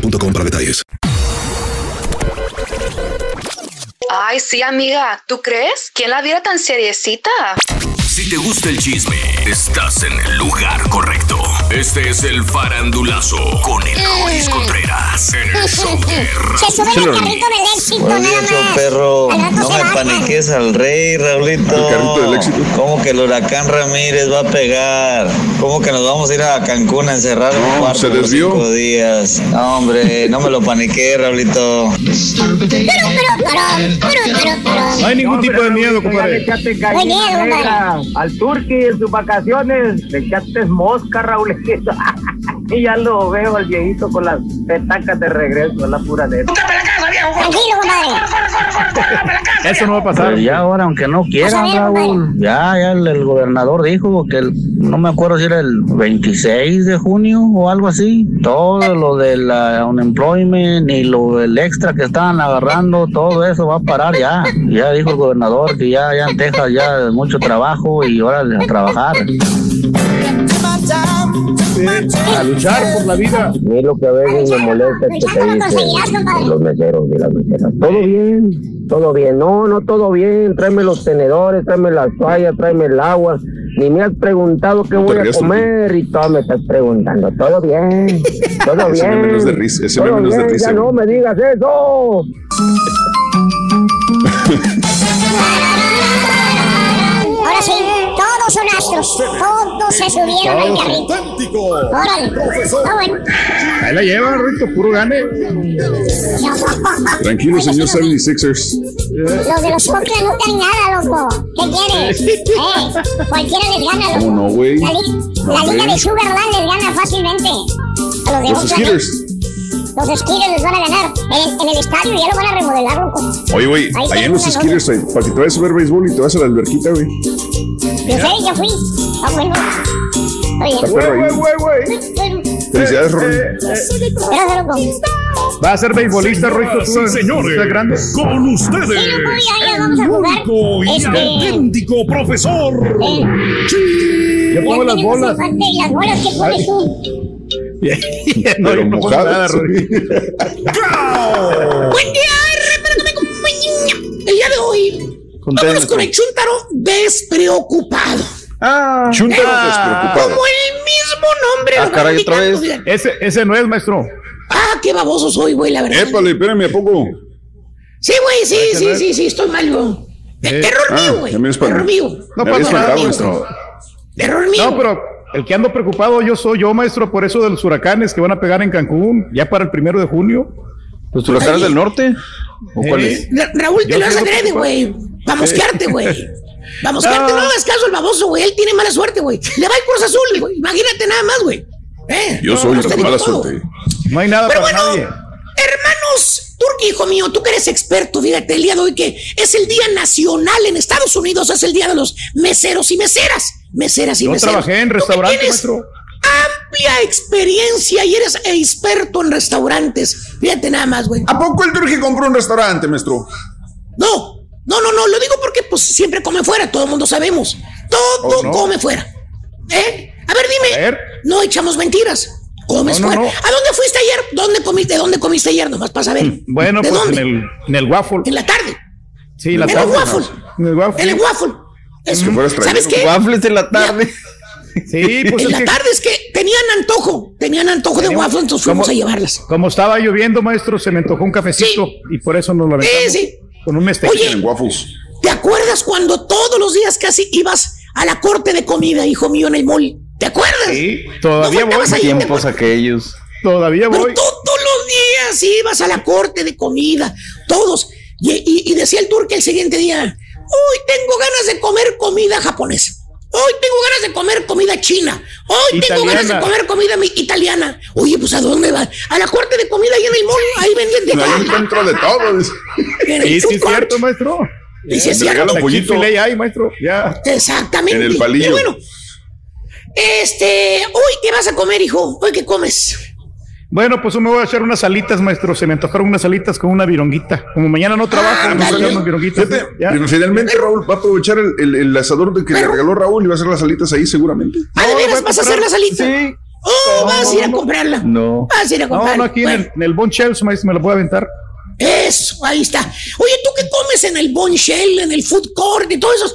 para detalles.
Ay, sí, amiga. ¿Tú crees? ¿Quién la viera tan seriecita?
Si te gusta el chisme, estás en el lugar correcto. Este es el farandulazo con el Ruiz Contreras en el show de
Se sube el carrito del éxito, nada más.
perro.
Al
No me paniques al rey, Raulito.
El carrito del éxito.
¿Cómo que el huracán Ramírez va a pegar? ¿Cómo que nos vamos a ir a Cancún a encerrar un
No,
cuarto
se
por cinco días? No, hombre, no me lo paniqué, Raulito.
Pero, pero, pero, pero, pero, pero.
No hay ningún tipo de miedo, compadre.
Muy bien, compadre.
Al Turqui en sus vacaciones le echaste mosca, Raulito. y ya lo veo al viejito con las petacas de regreso, la pura de
Tranquilo, compadre.
Eso no va a pasar.
Pues ya ahora, aunque no quieran, Raúl, ya, ya el, el gobernador dijo que el- no me acuerdo si era el 26 de junio o algo así, todo lo del uh, unemployment y lo del extra que estaban agarrando, todo eso va a parar ya. Ya dijo el gobernador que ya, ya en Texas ya mucho trabajo y ahora a trabajar.
A luchar por la vida.
A mí lo que a veces me molesta es que te dicen los meseros y las meseras. Todo bien, todo bien. No, no todo bien. Tráeme los tenedores, tráeme las toallas, tráeme el agua. Ni me has preguntado qué voy a comer y todo me estás preguntando. Todo bien, todo
Ese
bien.
meme no es de risa, ese
todo
es de risa,
Ya no me digas eso.
Todos son astros. Todos se subieron al carrito. Órale. Está bueno.
Ahí la lleva, Rito, puro gane.
Tranquilo, señor 76ers.
Los de los Oakland no tienen nada, loco. ¿Qué quieres? Eh, cualquiera les gana, loco.
¿Cómo no, güey?
La, li-
No,
la liga de Sugarland les gana fácilmente. A los de
Los
Oakland. Los Skitters les van a ganar. En, en el estadio ya lo van a remodelar, loco.
Oye, güey,
Ahí
allá en los eh, para que te vayas a ver béisbol y te vas a la alberquita, güey.
Yo sé, ya fui. Está bueno. Está
perro ahí.
bien.
Felicidades, Ron.
Gracias, loco.
Va a ser beisbolista, Rito. tú,
Sí, señores.
estás grande.
Con ustedes,
Sí, loco, ya, ya vamos a jugar.
único y
Este-
auténtico profesor.
Yo
Ya
pongo las bolas.
¿Y las bolas qué pones tú?
No,
Pero
yo no pongo
mojadas.
nada.
Buen día, R, que me acompaña. El día de hoy, vámonos con el Chuntaro despreocupado.
Ah,
Chuntaro despreocupado.
Como el mismo nombre
Ah, caray, otra vez. Ese, ese no es, maestro.
Ah, qué baboso soy, güey, la verdad.
Épale, espérame, ¿a poco?
Sí, güey, sí, sí, sí, sí, estoy mal, güey.
Eh,
Error
Ah,
mío, güey. Error mío.
No pasa nada, maestro.
Error mío.
No, pero el que ando preocupado yo soy yo, maestro, por eso de los huracanes que van a pegar en Cancún, ya para el primero de junio.
¿Los huracanes del norte? ¿O
Eh,
cuáles?
Ra- Raúl,
Yo
te lo vas a güey. Vamos a quedarte, güey. Vamos a quedarte, no hagas caso al baboso, güey. Él tiene mala suerte, güey. Le va el Cruz Azul, güey. Imagínate nada más, güey. Eh,
Yo soy el de mala
todo.
suerte.
No hay nada
Pero
para
bueno,
nadie.
hermanos, Turki hijo mío, tú que eres experto, fíjate, el día de hoy que es el Día Nacional en Estados Unidos, es el Día de los Meseros y Meseras. Meseras y
Yo
meseros.
trabajé en restaurante, maestro.
Amplia experiencia y eres experto en restaurantes. Fíjate nada más, güey.
¿A poco el Turki compró un restaurante, maestro?
No, no, no, no, lo digo porque pues siempre come fuera, todo el mundo sabemos. Todo
Oh, no.
come fuera. ¿Eh? A ver, dime. No echamos mentiras. Comes
No, no,
fuera.
no.
¿A dónde fuiste ayer? ¿Dónde comiste? ¿Dónde comiste ayer? Nomás para saber.
Bueno,
¿De
pues
dónde?
en el, en el waffle.
En la tarde.
Sí, la
En el
tarde.
waffle.
En el waffle.
En el waffle. Eso.
que fueras
¿Sabes qué?
Waffles en la tarde. Sí, pues
en
es
la
que-
tarde es que tenían antojo. Tenían antojo de
Teníamos-
waffle, entonces fuimos
como-
a llevarlas.
Como estaba lloviendo, maestro, se me antojó un cafecito y por eso nos lo aventamos.
sí.
Con un.
Oye.
en waffles.
¿Te acuerdas cuando todos los días casi ibas a la corte de comida, hijo mío, en el mall? ¿Te acuerdas?
Sí, todavía
No
voy.
¿te
Tiempos aquellos.
Todavía
Pero
voy.
todos los días ibas a la corte de comida, todos. Y, y- y decía el turque el siguiente día, hoy tengo ganas de comer comida japonesa. Hoy tengo ganas de comer comida china. Hoy tengo ganas de
Italiana.
comer comida mi- italiana. Oye, pues ¿a dónde va? A la corte de comida ahí en el mall. Ahí venden de
Ahí
todo.
encuentro de todo.
Sí, sí, es cierto, maestro.
Y si es cierto.
ahí, maestro. Ya.
Exactamente.
En el palillo.
Y bueno, este, hoy qué vas a comer, hijo. Hoy qué comes.
Bueno, pues me voy a echar unas alitas, maestro. Se me antojaron unas alitas con una vironguita. Como mañana no trabajo, me voy a echar unas vironguitas.
Fíjate,
Ya.
pero finalmente Raúl va a aprovechar el, el- el asador de que le regaló Raúl y va a hacer las alitas ahí seguramente.
Ah, ¿de
No,
veras
voy a
vas a hacer la salita?
Sí.
Oh, vas a ir a
no.
comprarla.
No.
Vas a ir a
No,
comprarla.
no, aquí en el, en el Bon Shells, maestro, me lo puedo aventar.
Eso, ahí está. Oye, ¿tú qué comes en el Bon Shell, en el Food Court y todo eso?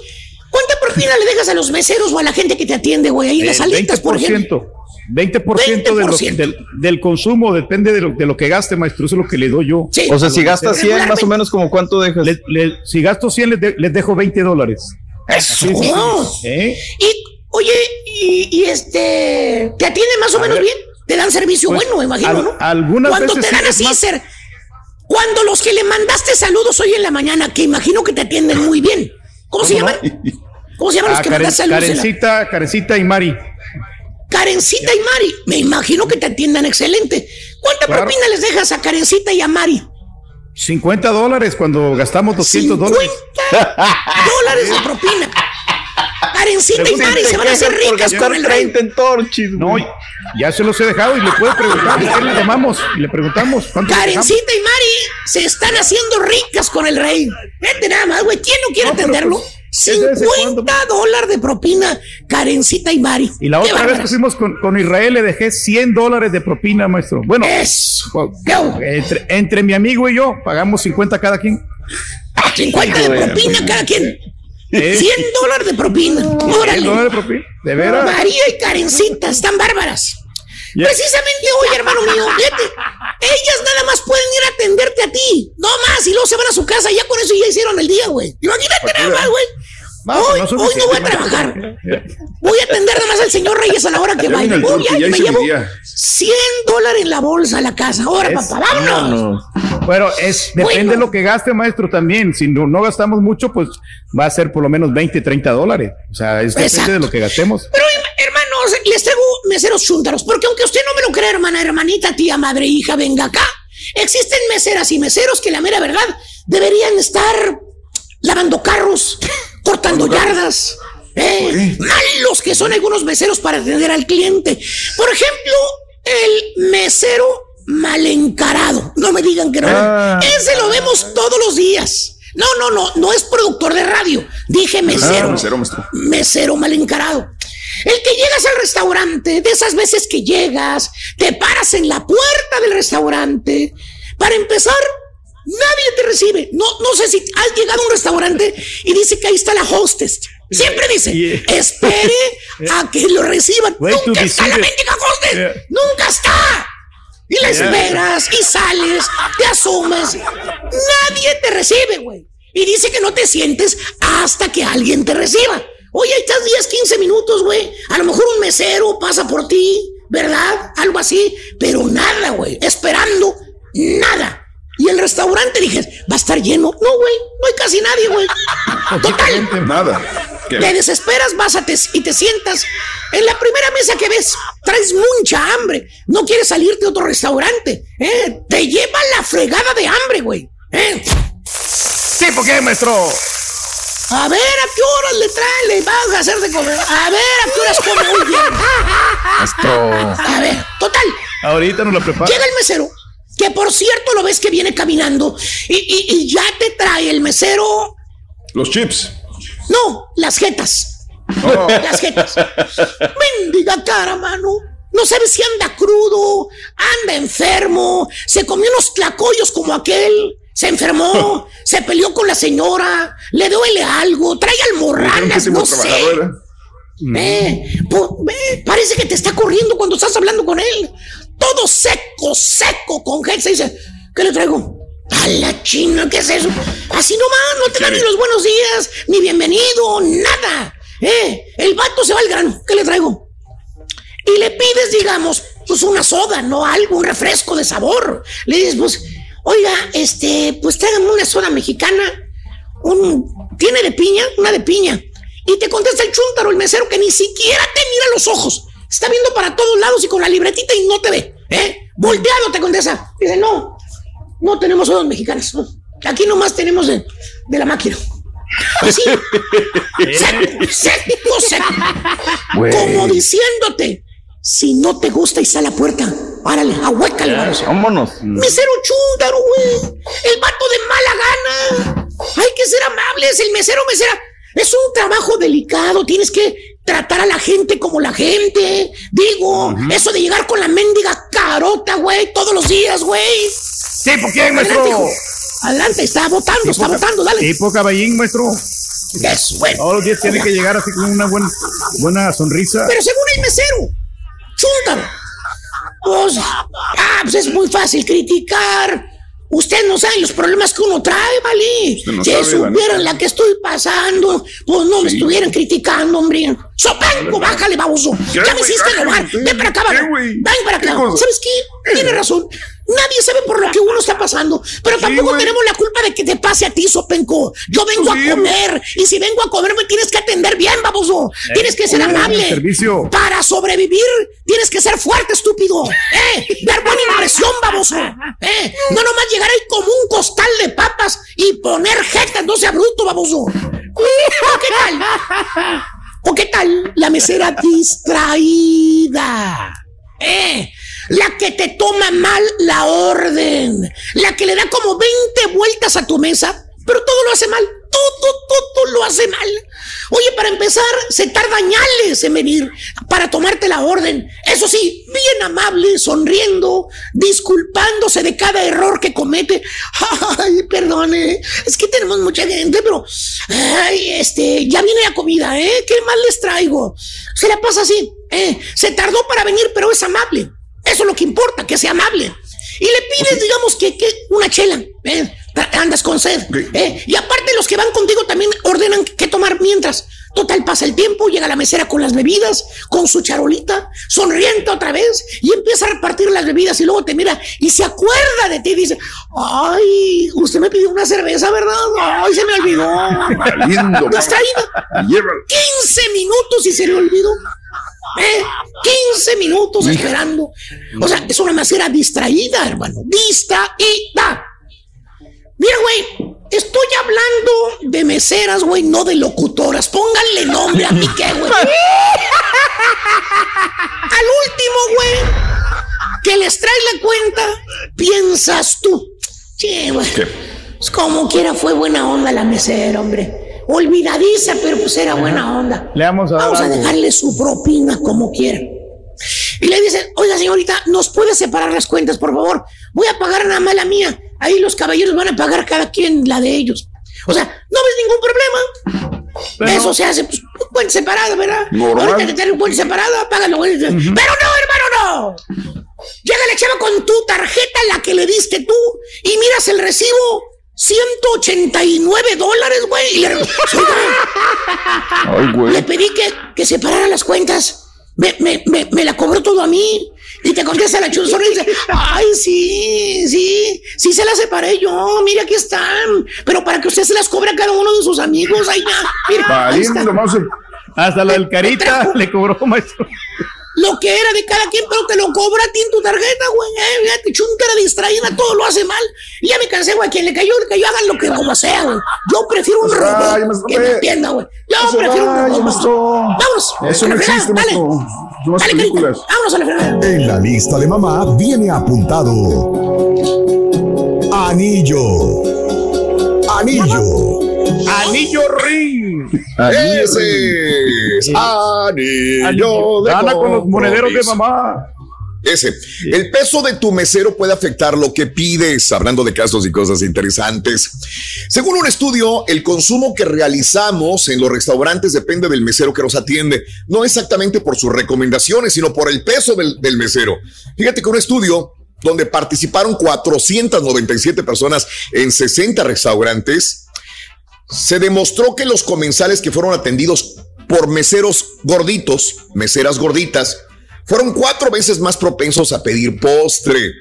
¿Cuánta propina le dejas a los meseros o a la gente que te atiende, güey? Ahí en las
Eh,
salitas, por ejemplo.
20%. 20% de lo-
20%.
del, del consumo depende de lo, de lo que gaste, maestro. Eso es lo que le doy yo.
Sí.
O sea, si gastas 100, más o menos, como cuánto dejas?
Le- le- si gasto 100, les, de- les dejo 20 dólares.
Eso.
Sí, sí, sí.
Oh.
¿Eh?
Y, oye, y, y este, ¿te atienden más o
A
menos
ver.
bien? Te dan servicio
Pues,
bueno, me imagino,
al-
¿no?
algunas
Cuando
veces
te
sí,
dan así,
más-
ser, cuando los que le mandaste saludos hoy en la mañana, que imagino que te atienden muy bien. ¿Cómo, se llaman? ¿Cómo se llaman los
Ah,
que
Karen-
mandaste saludos? en la-
Karencita, Karencita y Mari.
Karencita y Mari. Me imagino que te atiendan excelente. ¿Cuánta
Claro.
propina les dejas a Karencita y a Mari?
50 dólares cuando gastamos 200 dólares.
50 dólares de propina. Karencita y Mari se van a hacer ricas con el rey.
en torchis,
No, ya se los he dejado y le puedo preguntar. ¿y qué le llamamos? Y le preguntamos.
Karencita y Mari se están haciendo ricas con el rey. Vete nada más, güey. ¿Quién no quiere
No, pero,
atenderlo?
pues, ¿es de vez en
50 dólares de propina, Karencita y Mari.
Y la otra vez que fuimos con, con Israel le dejé 100 dólares de propina, maestro. Bueno,
Eso.
pues, entre mi amigo y yo pagamos 50 cada quien.
50 de propina cada quien.
¿Eh?
100 dólares de propina.
100
Órale.
dólares de propina. De veras.
María y Karencita están bárbaras. Precisamente hoy, hermano mío, fíjate, ellas nada más pueden ir a atenderte a ti, no más, y luego se van a su casa, ya con eso ya hicieron el día, güey. Imagínate nada más, güey.
No,
Hoy,
pues no
hoy no voy a trabajar. Voy a atender nada más al señor Reyes a la hora que
Ya
vaya. Voy, ya me llevo
día.
100 dólares en la bolsa a la casa. Ahora,
Es-
papá, vámonos.
Bueno, es, depende
Bueno.
de lo que gaste, maestro, también. Si no, no gastamos mucho, pues va a ser por lo menos 20, 30 dólares. O sea, es depende de lo que gastemos.
Pero, hermanos, les traigo meseros chúntaros, porque aunque usted no me lo crea, hermana, hermanita, tía, madre, hija, venga acá. Existen meseras y meseros que la mera verdad deberían estar lavando carros, cortando yardas. eh, malos que son algunos meseros para atender al cliente. Por ejemplo, el mesero mal encarado. No me digan que no.
Ah.
Ese lo vemos todos los días. No, no, no, no es productor de radio. Dije mesero
Ah, mesero, maestro.
mesero mal encarado. El que llegas al restaurante, de esas veces que llegas, te paras en la puerta del restaurante. Para empezar, nadie te recibe. No, no sé si has llegado a un restaurante y dice que ahí está la hostess. Siempre dice,
Yeah.
espere a que lo reciban.
To
Nunca está la mendiga hostess.
Yeah.
Nunca está. Y la esperas y sales, te asomas. Nadie te recibe, güey. Y dice que no te sientes hasta que alguien te reciba. Oye, ahí estás 10, 15 minutos, güey. A lo mejor un mesero pasa por ti, ¿verdad? Algo así. Pero nada, güey. Esperando, nada. Y el restaurante dije, va a estar lleno. No, güey. No hay casi nadie, güey. Total.
Nada. ¿Qué?
Te desesperas, vas a te- y te sientas en la primera mesa que ves. Traes mucha hambre. No quieres salirte a otro restaurante. ¿eh? Te lleva la fregada de hambre, güey. ¿Eh?
Sí, ¿por qué, maestro?
A ver, ¿a qué horas le trae? Le vas a hacer de comer. A ver, ¿a qué horas come muy bien?
Maestro.
A ver, total.
Ahorita nos lo prepara.
Llega el mesero, que por cierto lo ves que viene caminando y, y- y ya te trae el mesero.
Los chips.
No, las jetas.
Oh.
Las jetas. Mendiga cara, mano. No sabes si anda crudo, anda enfermo, se comió unos tlacoyos como aquel, se enfermó, se peleó con la señora, le duele algo, trae almorranas, no sé. Eh, eh, parece que te está corriendo cuando estás hablando con él. Todo seco, seco, con gel. Se dice, ¿qué le traigo? A la china, ¿qué es eso? Así nomás, no te da ni los buenos días, ni bienvenido, nada. Eh, el vato se va al grano. ¿Qué le traigo? Y le pides, digamos, pues una soda, no algo, un refresco de sabor. Le dices, pues, oiga, este, pues tráigame una soda mexicana. Un, ¿Tiene de piña? Una de piña. Y te contesta el chúntaro, el mesero, que ni siquiera te mira los ojos. Está viendo para todos lados y con la libretita y no te ve. ¿eh? Volteado te contesta. Dice, no, no tenemos sodas mexicanas. no. Aquí nomás tenemos de, de la máquina. Así. seco.
Güey.
Como diciéndote, si no te gusta y sale a la puerta, párale, ahuécale.
Ya, vámonos.
Mesero chúndaro, güey. El vato de mala gana. Hay que ser amables. El mesero, mesera. Es un trabajo delicado. Tienes que tratar a la gente como la gente. Digo, eso de llegar con la mendiga carota, güey, todos los días, güey.
Sí, ¿por qué, maestro?
Adelante, está votando, está votando, dale.
Tipo caballín, maestro.
Es bueno.
Todos los días tiene que llegar así con una buena, buena sonrisa.
Pero según el mesero, chúntaro. Pues, ah, pues es muy fácil criticar. Usted no sabe los problemas que uno trae, ¿vale?
No
si
sabe,
supieran la que estoy pasando, pues no me estuvieran criticando, hombre. Sopenco, bájale, baboso.
¿Qué,
Ya me hiciste enojar.
usted.
Ven para acá,
¿Qué?
Ven para
¿Qué
acá. ¿Sabes qué? Tiene razón. Nadie sabe por lo que uno está pasando, pero tampoco tenemos la culpa de que te pase a ti, Sopenco. Yo vengo
Sí,
a comer y si vengo a comer me tienes que atender bien, baboso. Tienes que ser amable.
servicio.
Para sobrevivir tienes que ser fuerte, estúpido. ¿Eh? Dar buena impresión, baboso. ¿Eh? No nomás llegar ahí como un costal de papas y poner jetas, no sea bruto, baboso. ¿O qué tal? ¿O qué tal la mesera distraída? ¿Eh? La que te toma mal la orden. La que le da como 20 vueltas a tu mesa, pero todo lo hace mal. Todo, todo lo hace mal. Oye, para empezar, se tarda añales en venir para tomarte la orden. Eso sí, bien amable, sonriendo, disculpándose de cada error que comete. Ay, perdone, es que tenemos mucha gente, pero ay, este, ya viene la comida, ¿eh? ¿Qué más les traigo? Se la pasa así, ¿eh? Se tardó para venir, pero es amable. Eso es lo que importa, que sea amable. Y le pides, digamos, que, que una chela, ¿eh? Andas con sed, ¿eh? Y aparte los que van contigo también ordenan qué tomar mientras. Total, pasa el tiempo, llega la mesera con las bebidas, con su charolita, sonriente otra vez, y empieza a repartir las bebidas y luego te mira y se acuerda de ti y dice, ay, usted me pidió una cerveza, ¿verdad? Ay, se me olvidó.
Valiendo,
Distraída.
Llévalo.
15 minutos y se le olvidó. ¿Eh? 15 minutos esperando. O sea, es una mesera distraída, hermano. Distraída. Mira, güey, estoy hablando de meseras, güey, no de locutoras. Pónganle nombre a mí, ¿qué, güey? Al último, güey, que les trae la cuenta, piensas tú. Sí, güey. Pues como quiera fue buena onda la mesera, hombre. Olvidadiza, pero pues era buena onda.
Le vamos a
Vamos a dejarle su propina como quiera. Y le dicen, oiga señorita, ¿nos puede separar las cuentas, por favor? Voy a pagar nada más la mía. Ahí los caballeros van a pagar cada quien la de ellos. O sea, no ves ningún problema. Eso se hace, pues, cuenta separada, ¿verdad?
Normal.
Ahorita que tener cuenta separada, págalo. güey. Pero no, hermano, no. Llega la chava con tu tarjeta, la que le diste tú, y miras el recibo. 189 dólares, güey. Y le,
Ay, güey.
le pedí que, que separara las cuentas. Me, me, me, me la cobró todo a mí. Y te contesta la chuzona y dice, ay, sí, sí, sí se las separé yo, mira, aquí están. Pero para que usted se las cobre a cada uno de sus amigos, ahí ya, mira, ahí está.
Hasta la del carita le cobró, maestro.
Lo que era de cada quien, pero te lo cobra a ti en tu tarjeta, güey. Eh, fíjate, chuntara distraída, todo lo hace mal. Y ya me cansé, güey. Quien le cayó, le cayó, hagan lo que como sea, güey. Yo prefiero un robot que me entienda, güey. Yo prefiero un robot. Vámonos.
Eso no existe,
dale.
Las películas.
Vámonos a la fregada.
En la lista de mamá viene apuntado Anillo. Anillo.
Anillo ring.
Ese es anillo de
Gana con los monederos de mamá.
Ese. El peso de tu mesero puede afectar lo que pides, hablando de casos y cosas interesantes. Según un estudio, el consumo que realizamos en los restaurantes depende del mesero que nos atiende, no exactamente por sus recomendaciones, sino por el peso del, del mesero. Fíjate que un estudio donde participaron 497 personas en 60 restaurantes, se demostró que los comensales que fueron atendidos por meseros gorditos, meseras gorditas, fueron cuatro veces más propensos a pedir postre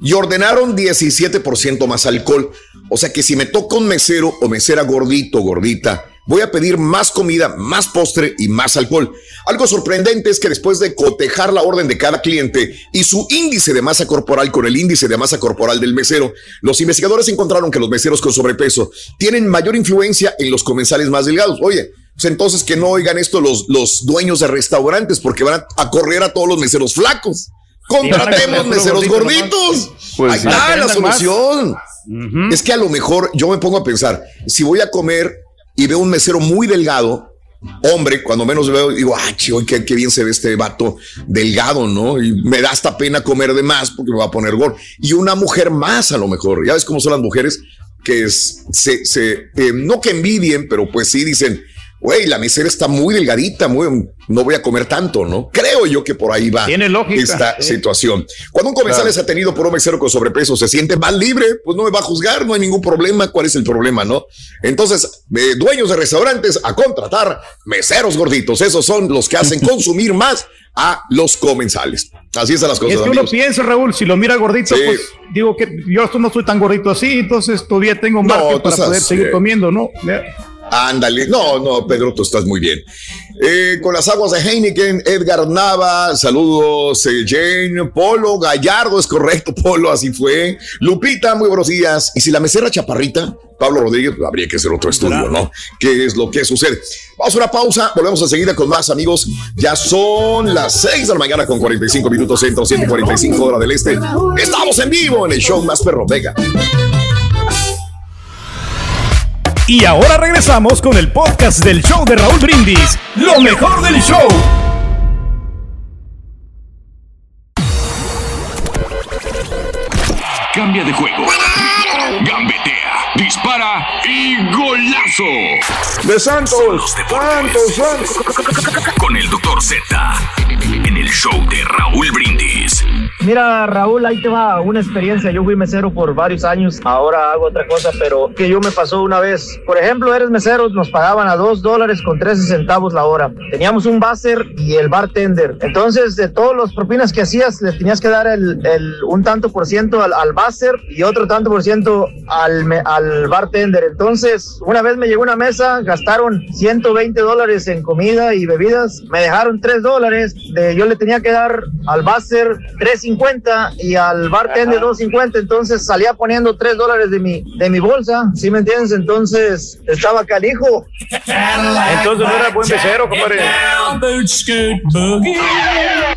y ordenaron 17% más alcohol. O sea que si me toca un mesero o mesera gordito, gordita, voy a pedir más comida, más postre y más alcohol. Algo sorprendente es que después de cotejar la orden de cada cliente y su índice de masa corporal con el índice de masa corporal del mesero, los investigadores encontraron que los meseros con sobrepeso tienen mayor influencia en los comensales más delgados. Oye, pues entonces que no oigan esto los, los dueños de restaurantes porque van a, a correr a todos los meseros flacos. Contratemos meseros gorditos.
Pues
Ahí
sí.
está la solución. Es que a lo mejor yo me pongo a pensar, si voy a comer y veo un mesero muy delgado, hombre, cuando menos veo, digo, ah, chido, qué, qué bien se ve este vato delgado, ¿no? Y me da hasta pena comer de más porque me va a poner gordo. Y una mujer más a lo mejor. Ya ves cómo son las mujeres que es- se, se eh, no que envidien, pero pues sí dicen, güey, la mesera está muy delgadita, muy, no voy a comer tanto, ¿no? Creo yo que por ahí va
Tiene lógica,
esta situación. Cuando un comensal
Claro.
es atenido por un mesero con sobrepeso, se siente más libre, pues no me va a juzgar, no hay ningún problema. ¿Cuál es el problema, no? Entonces, eh, dueños de restaurantes a contratar meseros gorditos. Esos son los que hacen consumir más a los comensales. Así están las
Y
cosas,
es que uno
amigos.
piensa, Raúl, si lo mira gordito,
Sí.
pues digo que yo no soy tan gordito así, entonces todavía tengo
No,
margen
tú
para poder seguir comiendo, ¿no?
Ándale. No, no, Pedro, tú estás muy bien. Eh, con las aguas de Heineken, Edgar Nava, saludos, eh, Jane, Polo, Gallardo, es correcto, Polo, así fue. Lupita, muy buenos días. Y si la mesera chaparrita, Pablo Rodríguez, pues, habría que hacer otro estudio, ¿no? ¿Qué es lo que sucede? Vamos a una pausa, volvemos enseguida con más amigos. Ya son las 6 de la mañana con 45 minutos centro, 145 hora del este. Estamos en vivo en el show más perro, venga.
Y ahora regresamos con el podcast del show de Raúl Brindis. Lo mejor del show.
Cambia de juego. Gambetea, dispara y golazo.
De Santos. Santos, Santos.
Con el doctor Z. En el show de Raúl Brindis.
Mira, Raúl, ahí te va una experiencia. Yo fui mesero por varios años, ahora hago otra cosa, pero que yo me pasó una vez. Por ejemplo, eres mesero, nos pagaban a dos dólares con 13 centavos la hora. Teníamos un buzzer y el bartender. Entonces, de todas las propinas que hacías, le tenías que dar el, el- un tanto por ciento al, al buzzer y otro tanto por ciento al, al bartender. Entonces, una vez me llegó una mesa, gastaron 120 dólares en comida y bebidas, me dejaron 3 dólares, de- yo le tenía que dar al buzzer 3.50 y al bartender 2.50, entonces salía poniendo 3 dólares de mi, de mi bolsa, ¿sí me entiendes? Entonces estaba calijo.
Entonces no era buen mesero, compadre.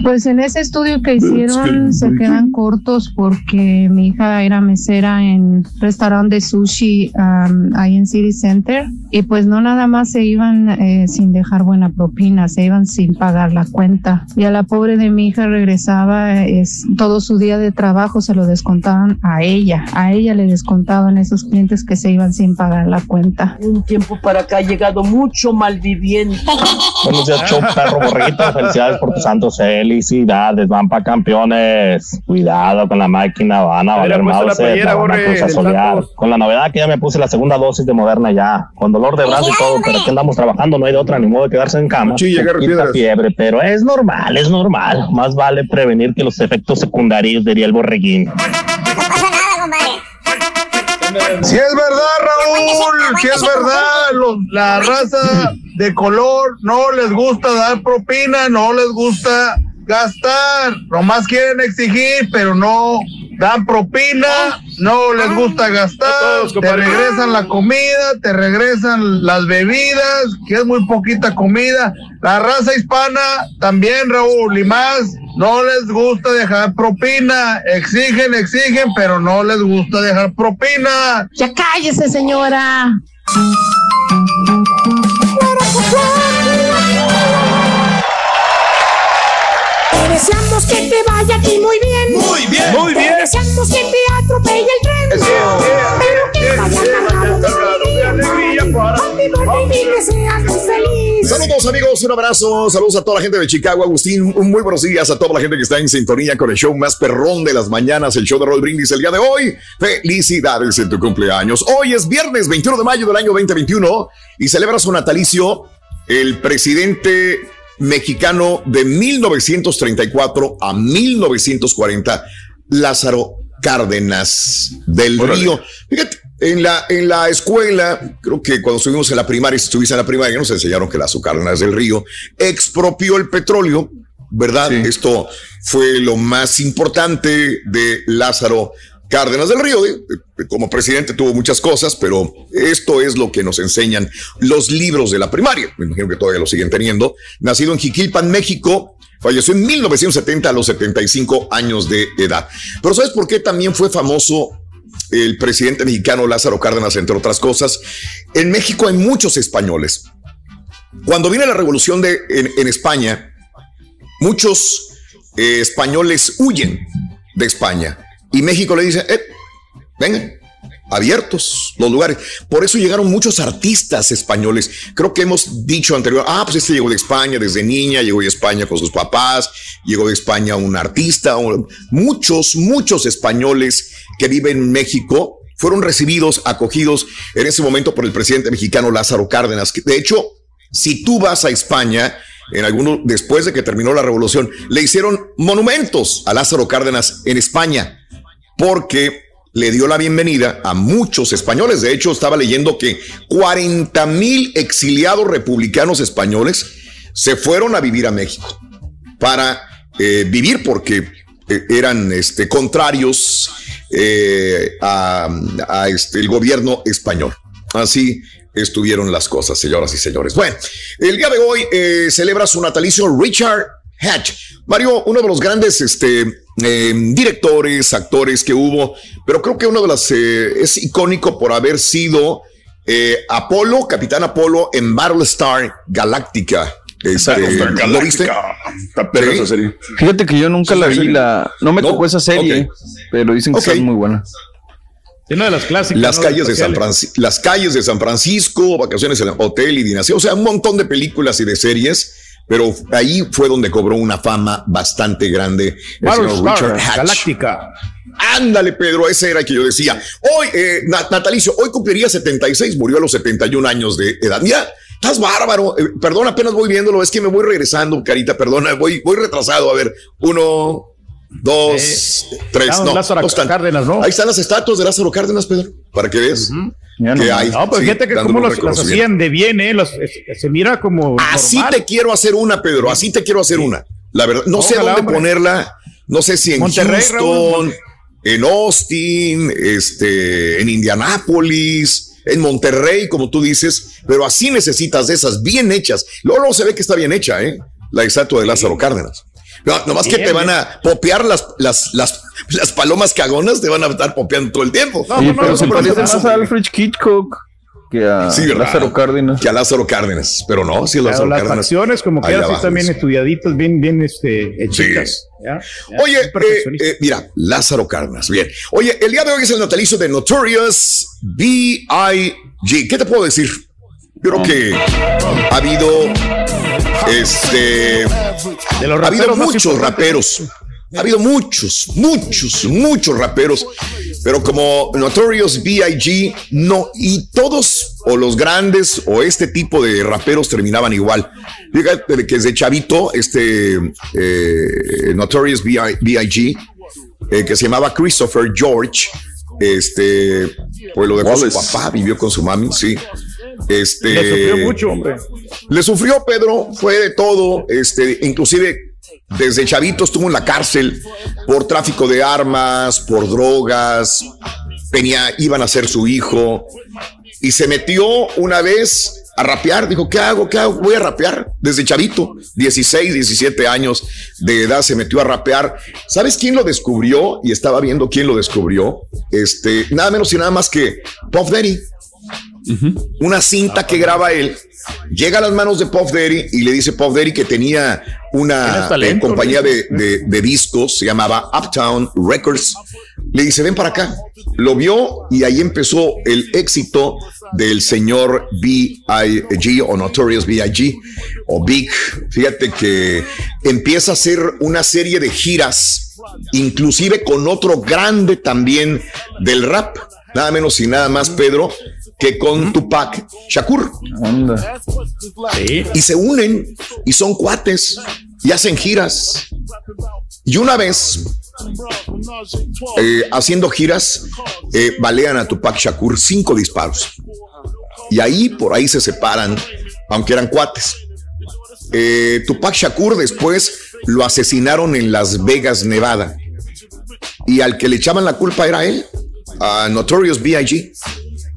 Pues en ese estudio que hicieron se quedan cortos porque mi hija era mesera en restaurante de sushi um, ahí en City Center y pues no nada más se iban eh, sin dejar buena propina, se iban sin pagar la cuenta. Y a la pobre de mi hija regresaba, es, todo su día de trabajo se lo descontaban a ella, a ella le descontaban esos clientes que se iban sin pagar la cuenta.
Un tiempo para acá ha llegado mucho malviviente.
Buenos días, show perro borreguito. Felicidades por tus santos. Felicidades, van para campeones. Cuidado con la máquina, van a valer.
Santos.
Con la novedad que ya me puse la segunda dosis de Moderna ya. Con dolor de brazo y todo, pero aquí andamos trabajando, no hay de otra, ni modo de quedarse en cama.
Piedras.
fiebre, pero es normal, es normal. Más vale prevenir que los efectos secundarios, diría el borreguín.
Si es verdad, Raúl, si es verdad, los- la raza de color no les gusta dar propina, no les gusta gastar, nomás quieren exigir, pero no dan propina, no les gusta gastar, te regresan la comida, te regresan las bebidas, que es muy poquita comida. La raza hispana también, Raúl, y más, no les gusta dejar propina, exigen, exigen, pero no les gusta dejar propina.
Ya cállese, señora.
Te deseamos que te vaya aquí muy bien.
Muy bien.
Muy bien. Deseamos que te atropelle el tren. Pero que.
Saludos amigos, un abrazo, saludos a toda la gente de Chicago, Agustín, un muy buenos días a toda la gente que está en sintonía con el show más perrón de las mañanas, el show de Roll Brindis el día de hoy. Felicidades en tu cumpleaños. Hoy es viernes 21 de mayo del año 2021 y celebra su natalicio el presidente mexicano de 1934 a 1940, Lázaro Cárdenas del Río. Fíjate, en la, en la escuela, creo que cuando estuvimos en la primaria, si estuviste en la primaria, nos enseñaron que Lázaro Cárdenas del Río expropió el petróleo, ¿verdad? Esto fue lo más importante de Lázaro Cárdenas del Río. Como presidente tuvo muchas cosas, pero esto es lo que nos enseñan los libros de la primaria. Me imagino que todavía lo siguen teniendo. Nacido en Jiquilpan, México, falleció en 1970 a los 75 años de edad. Pero ¿sabes por qué también fue famoso el presidente mexicano Lázaro Cárdenas, entre otras cosas? En México hay muchos españoles. Cuando viene la revolución en, España, muchos eh, españoles huyen de España y México le dice, eh, vengan, abiertos los lugares. Por eso llegaron muchos artistas españoles. Creo que hemos dicho anterior, ah, pues este llegó de España desde niña, llegó de España con sus papás, llegó de España un artista. muchos, muchos españoles que viven en México fueron recibidos, acogidos en ese momento por el presidente mexicano Lázaro Cárdenas. De hecho, si tú vas a España, en alguno, después de que terminó la revolución, le hicieron monumentos a Lázaro Cárdenas en España porque le dio la bienvenida a muchos españoles. De hecho, estaba leyendo que 40 mil exiliados republicanos españoles se fueron a vivir a México para eh, vivir porque eh, eran este, contrarios eh, a, este, el gobierno español. Así estuvieron las cosas, señoras y señores. Bueno, el día de hoy celebra su natalicio Richard Hatch. Mario, uno de los grandes este, eh, directores, actores que hubo, pero creo que uno de las eh, es icónico por haber sido eh, Apolo, Capitán Apolo en Battlestar Galactica. Este, ¿Lo viste?
Fíjate que yo nunca la vi, la, no me tocó esa serie, pero dicen que es muy buena.
Una de las clásicas.
Las, calles de San las calles de San Francisco, vacaciones en el hotel y dinastía, o sea, un montón de películas y de series pero ahí fue donde cobró una fama bastante grande
el señor Richard Hatch. Galáctica.
Ándale, Pedro, ese era el que yo decía. Hoy, eh, natalicio, hoy cumpliría 76, murió a los 71 años de edad. Ya, estás bárbaro. Eh, perdón, apenas voy viéndolo, es que me voy regresando, carita, perdona, voy, voy retrasado. A ver, uno, dos, tres, no,
Lázaro Cárdenas, ¿no?
Ahí están las estatuas de Lázaro Cárdenas, Pedro, para que veas.
no, hay, no, pues fíjate que cómo las hacían de bien, ¿eh? se mira como.
Así te quiero hacer una, Pedro, así te quiero hacer una. La verdad, no sé dónde ponerla, no sé si en Monterrey, Houston, en Austin, este, en Indianápolis, en Monterrey, como tú dices, pero así necesitas de esas bien hechas. Luego, luego se ve que está bien hecha, ¿eh? La estatua de Lázaro Cárdenas. No, nomás que te van a popear las, las, las, las, palomas cagonas, te van a estar popeando todo el tiempo.
No, no, no, pero se parece más a Alfred Hitchcock que a Lázaro Cárdenas.
Que a Lázaro Cárdenas, pero no, sí, Lázaro
las
Cárdenas.
como que así también estudiaditas, bien, bien, este, hechitas.
Oye, eh, eh, mira, Lázaro Cárdenas, bien. Oye, el día de hoy es el natalicio de Notorious B.I.G. ¿Qué te puedo decir? Yo creo que ha habido este. Ha habido muchos raperos. Ha habido muchos, muchos, muchos raperos, pero como Notorious B.I.G. no, y todos, o los grandes, o este tipo de raperos terminaban igual. Fíjate que desde chavito, este eh, Notorious B.I.G., eh, que se llamaba Christopher George, este, pues lo dejó su papá, vivió con su mami, sí. Este,
le sufrió mucho, hombre.
Le sufrió Pedro, fue de todo, este, inclusive desde chavito estuvo en la cárcel por tráfico de armas, por drogas, tenía, iban a ser su hijo y se metió una vez a rapear. Dijo, ¿qué hago? ¿Qué hago? Voy a rapear. Desde chavito, 16, 17 años de edad, se metió a rapear. ¿Sabes quién lo descubrió? Y estaba viendo quién lo descubrió. Este, nada menos y nada más que Puff Daddy. Una cinta que graba él llega a las manos de Puff Daddy y le dice Puff Daddy que tenía una eh, compañía de, de, discos, se llamaba Uptown Records. Le dice, ven para acá. Lo vio y ahí empezó el éxito del señor B.I.G. o Notorious B.I.G. o Big. Fíjate que empieza a hacer una serie de giras, inclusive con otro grande también del rap, nada menos y nada más, Pedro, que con Tupac Shakur. Y se unen y son cuates y hacen giras. Y una vez, eh, haciendo giras, eh, balean a Tupac Shakur cinco disparos. Y ahí, por ahí se separan, aunque eran cuates. Eh, Tupac Shakur después lo asesinaron en Las Vegas, Nevada. Y al que le echaban la culpa era él, a Notorious B.I.G.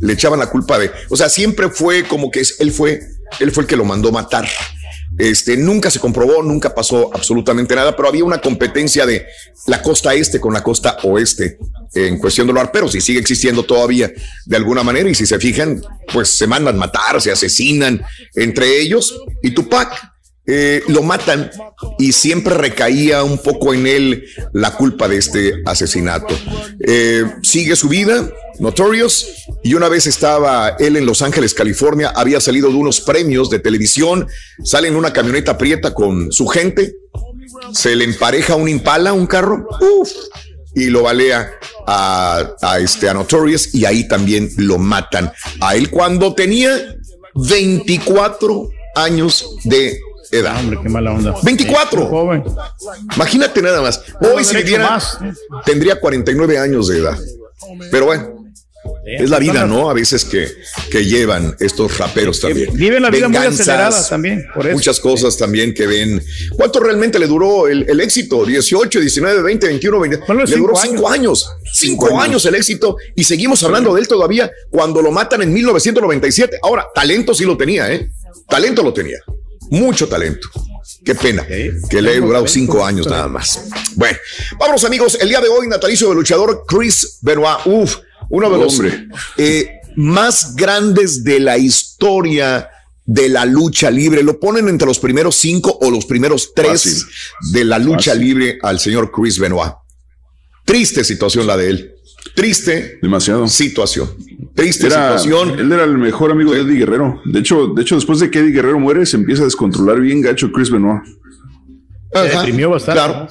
Le echaban la culpa de, o sea, siempre fue como que él fue, él fue el que lo mandó matar. Este, nunca se comprobó, nunca pasó absolutamente nada, pero había una competencia de la costa este con la costa oeste en cuestión de los arperos y sigue existiendo todavía de alguna manera. Y si se fijan, pues se mandan matar, se asesinan entre ellos. Y Tupac eh, lo matan y siempre recaía un poco en él la culpa de este asesinato. Eh, sigue su vida, Notorious, y una vez estaba él en Los Ángeles, California, había salido de unos premios de televisión, sale en una camioneta prieta con su gente, se le empareja un impala, un carro, y lo balea a, a, este, a Notorious y ahí también lo matan a él cuando tenía 24 años de edad. Hombre, qué mala onda. 24. Imagínate nada más. Hoy si viviera, más. tendría 49 años de edad. Pero bueno, es la vida, ¿no? A veces que, que llevan estos raperos también.
Viven la vida muy acelerada también.
Muchas cosas también que ven. ¿Cuánto realmente le duró el, éxito? 18, 19, 20, 21, 20. le duró 5 años. 5 años el éxito y seguimos hablando de él todavía cuando lo matan en 1997. Ahora, talento sí lo tenía, ¿eh? Talento lo tenía mucho talento. Qué pena que le haya durado cinco años nada más. Bueno, vámonos amigos. El día de hoy, natalicio del luchador Chris Benoit. Uf, uno de los eh, más grandes de la historia de la lucha libre. Lo ponen entre los primeros cinco o los primeros tres de la lucha libre al señor Chris Benoit. Triste situación la de él. Triste.
Demasiado.
Situación. Triste situación.
Él era el mejor amigo de Eddie Guerrero. De hecho, de hecho, después de que Eddie Guerrero muere, se empieza a descontrolar bien gacho Chris Benoit.
Se bastante. Claro.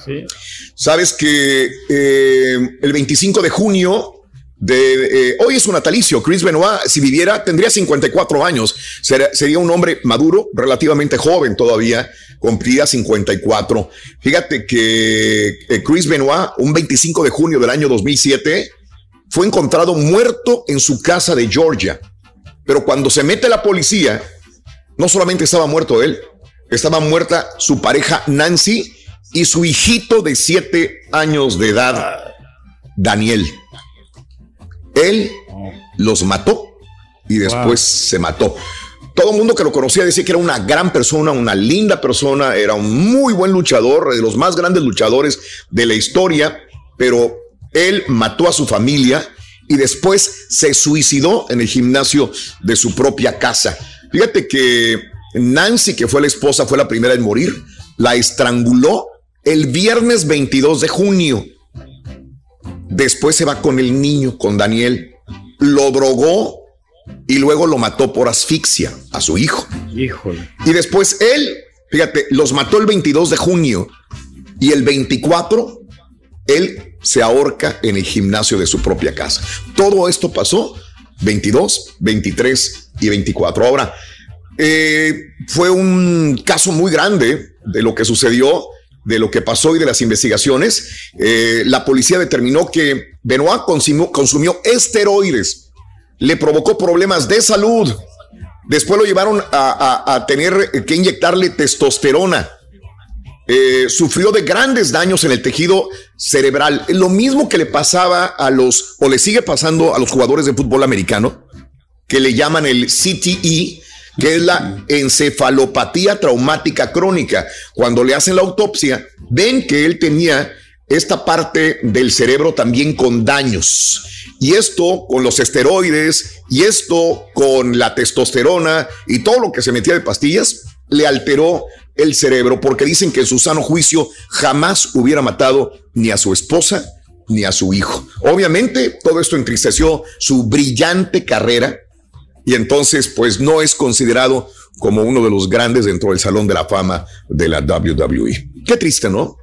Sabes que eh, el 25 de junio de, eh, hoy es un natalicio. Chris Benoit, si viviera, tendría 54 años. sería un hombre maduro, relativamente joven todavía, cumpliría 54. Fíjate que eh, Chris Benoit, un 25 de junio del año 2007, fue encontrado muerto en su casa de Georgia. Pero cuando se mete la policía, no solamente estaba muerto él, estaba muerta su pareja Nancy y su hijito de siete años de edad, Daniel. Él los mató y después se mató. Todo el mundo que lo conocía decía que era una gran persona, una linda persona, era un muy buen luchador, de los más grandes luchadores de la historia, pero él mató a su familia y después se suicidó en el gimnasio de su propia casa. Fíjate que Nancy, que fue la esposa, fue la primera en morir, la estranguló el viernes 22 de junio. Después se va con el niño, con Daniel, lo drogó y luego lo mató por asfixia a su hijo.
Híjole.
Y después él, fíjate, los mató el 22 de junio y el 24 él se ahorca en el gimnasio de su propia casa. Todo esto pasó 22, 23 y 24. Ahora, eh, fue un caso muy grande de lo que sucedió, de lo que pasó y de las investigaciones. Eh, la policía determinó que Benoit consumió, consumió esteroides, le provocó problemas de salud. Después lo llevaron a tener que inyectarle testosterona eh, sufrió de grandes daños en el tejido cerebral. Lo mismo que le pasaba a los, o le sigue pasando a los jugadores de fútbol americano, que le llaman el CTE, que es la encefalopatía traumática crónica. Cuando le hacen la autopsia, ven que él tenía esta parte del cerebro también con daños. Y esto con los esteroides, y esto con la testosterona y todo lo que se metía de pastillas, le alteró el cerebro porque dicen que en su sano juicio jamás hubiera matado ni a su esposa ni a su hijo. Obviamente todo esto entristeció su brillante carrera y entonces pues no es considerado como uno de los grandes dentro del Salón de la Fama de la WWE. Qué triste, ¿no?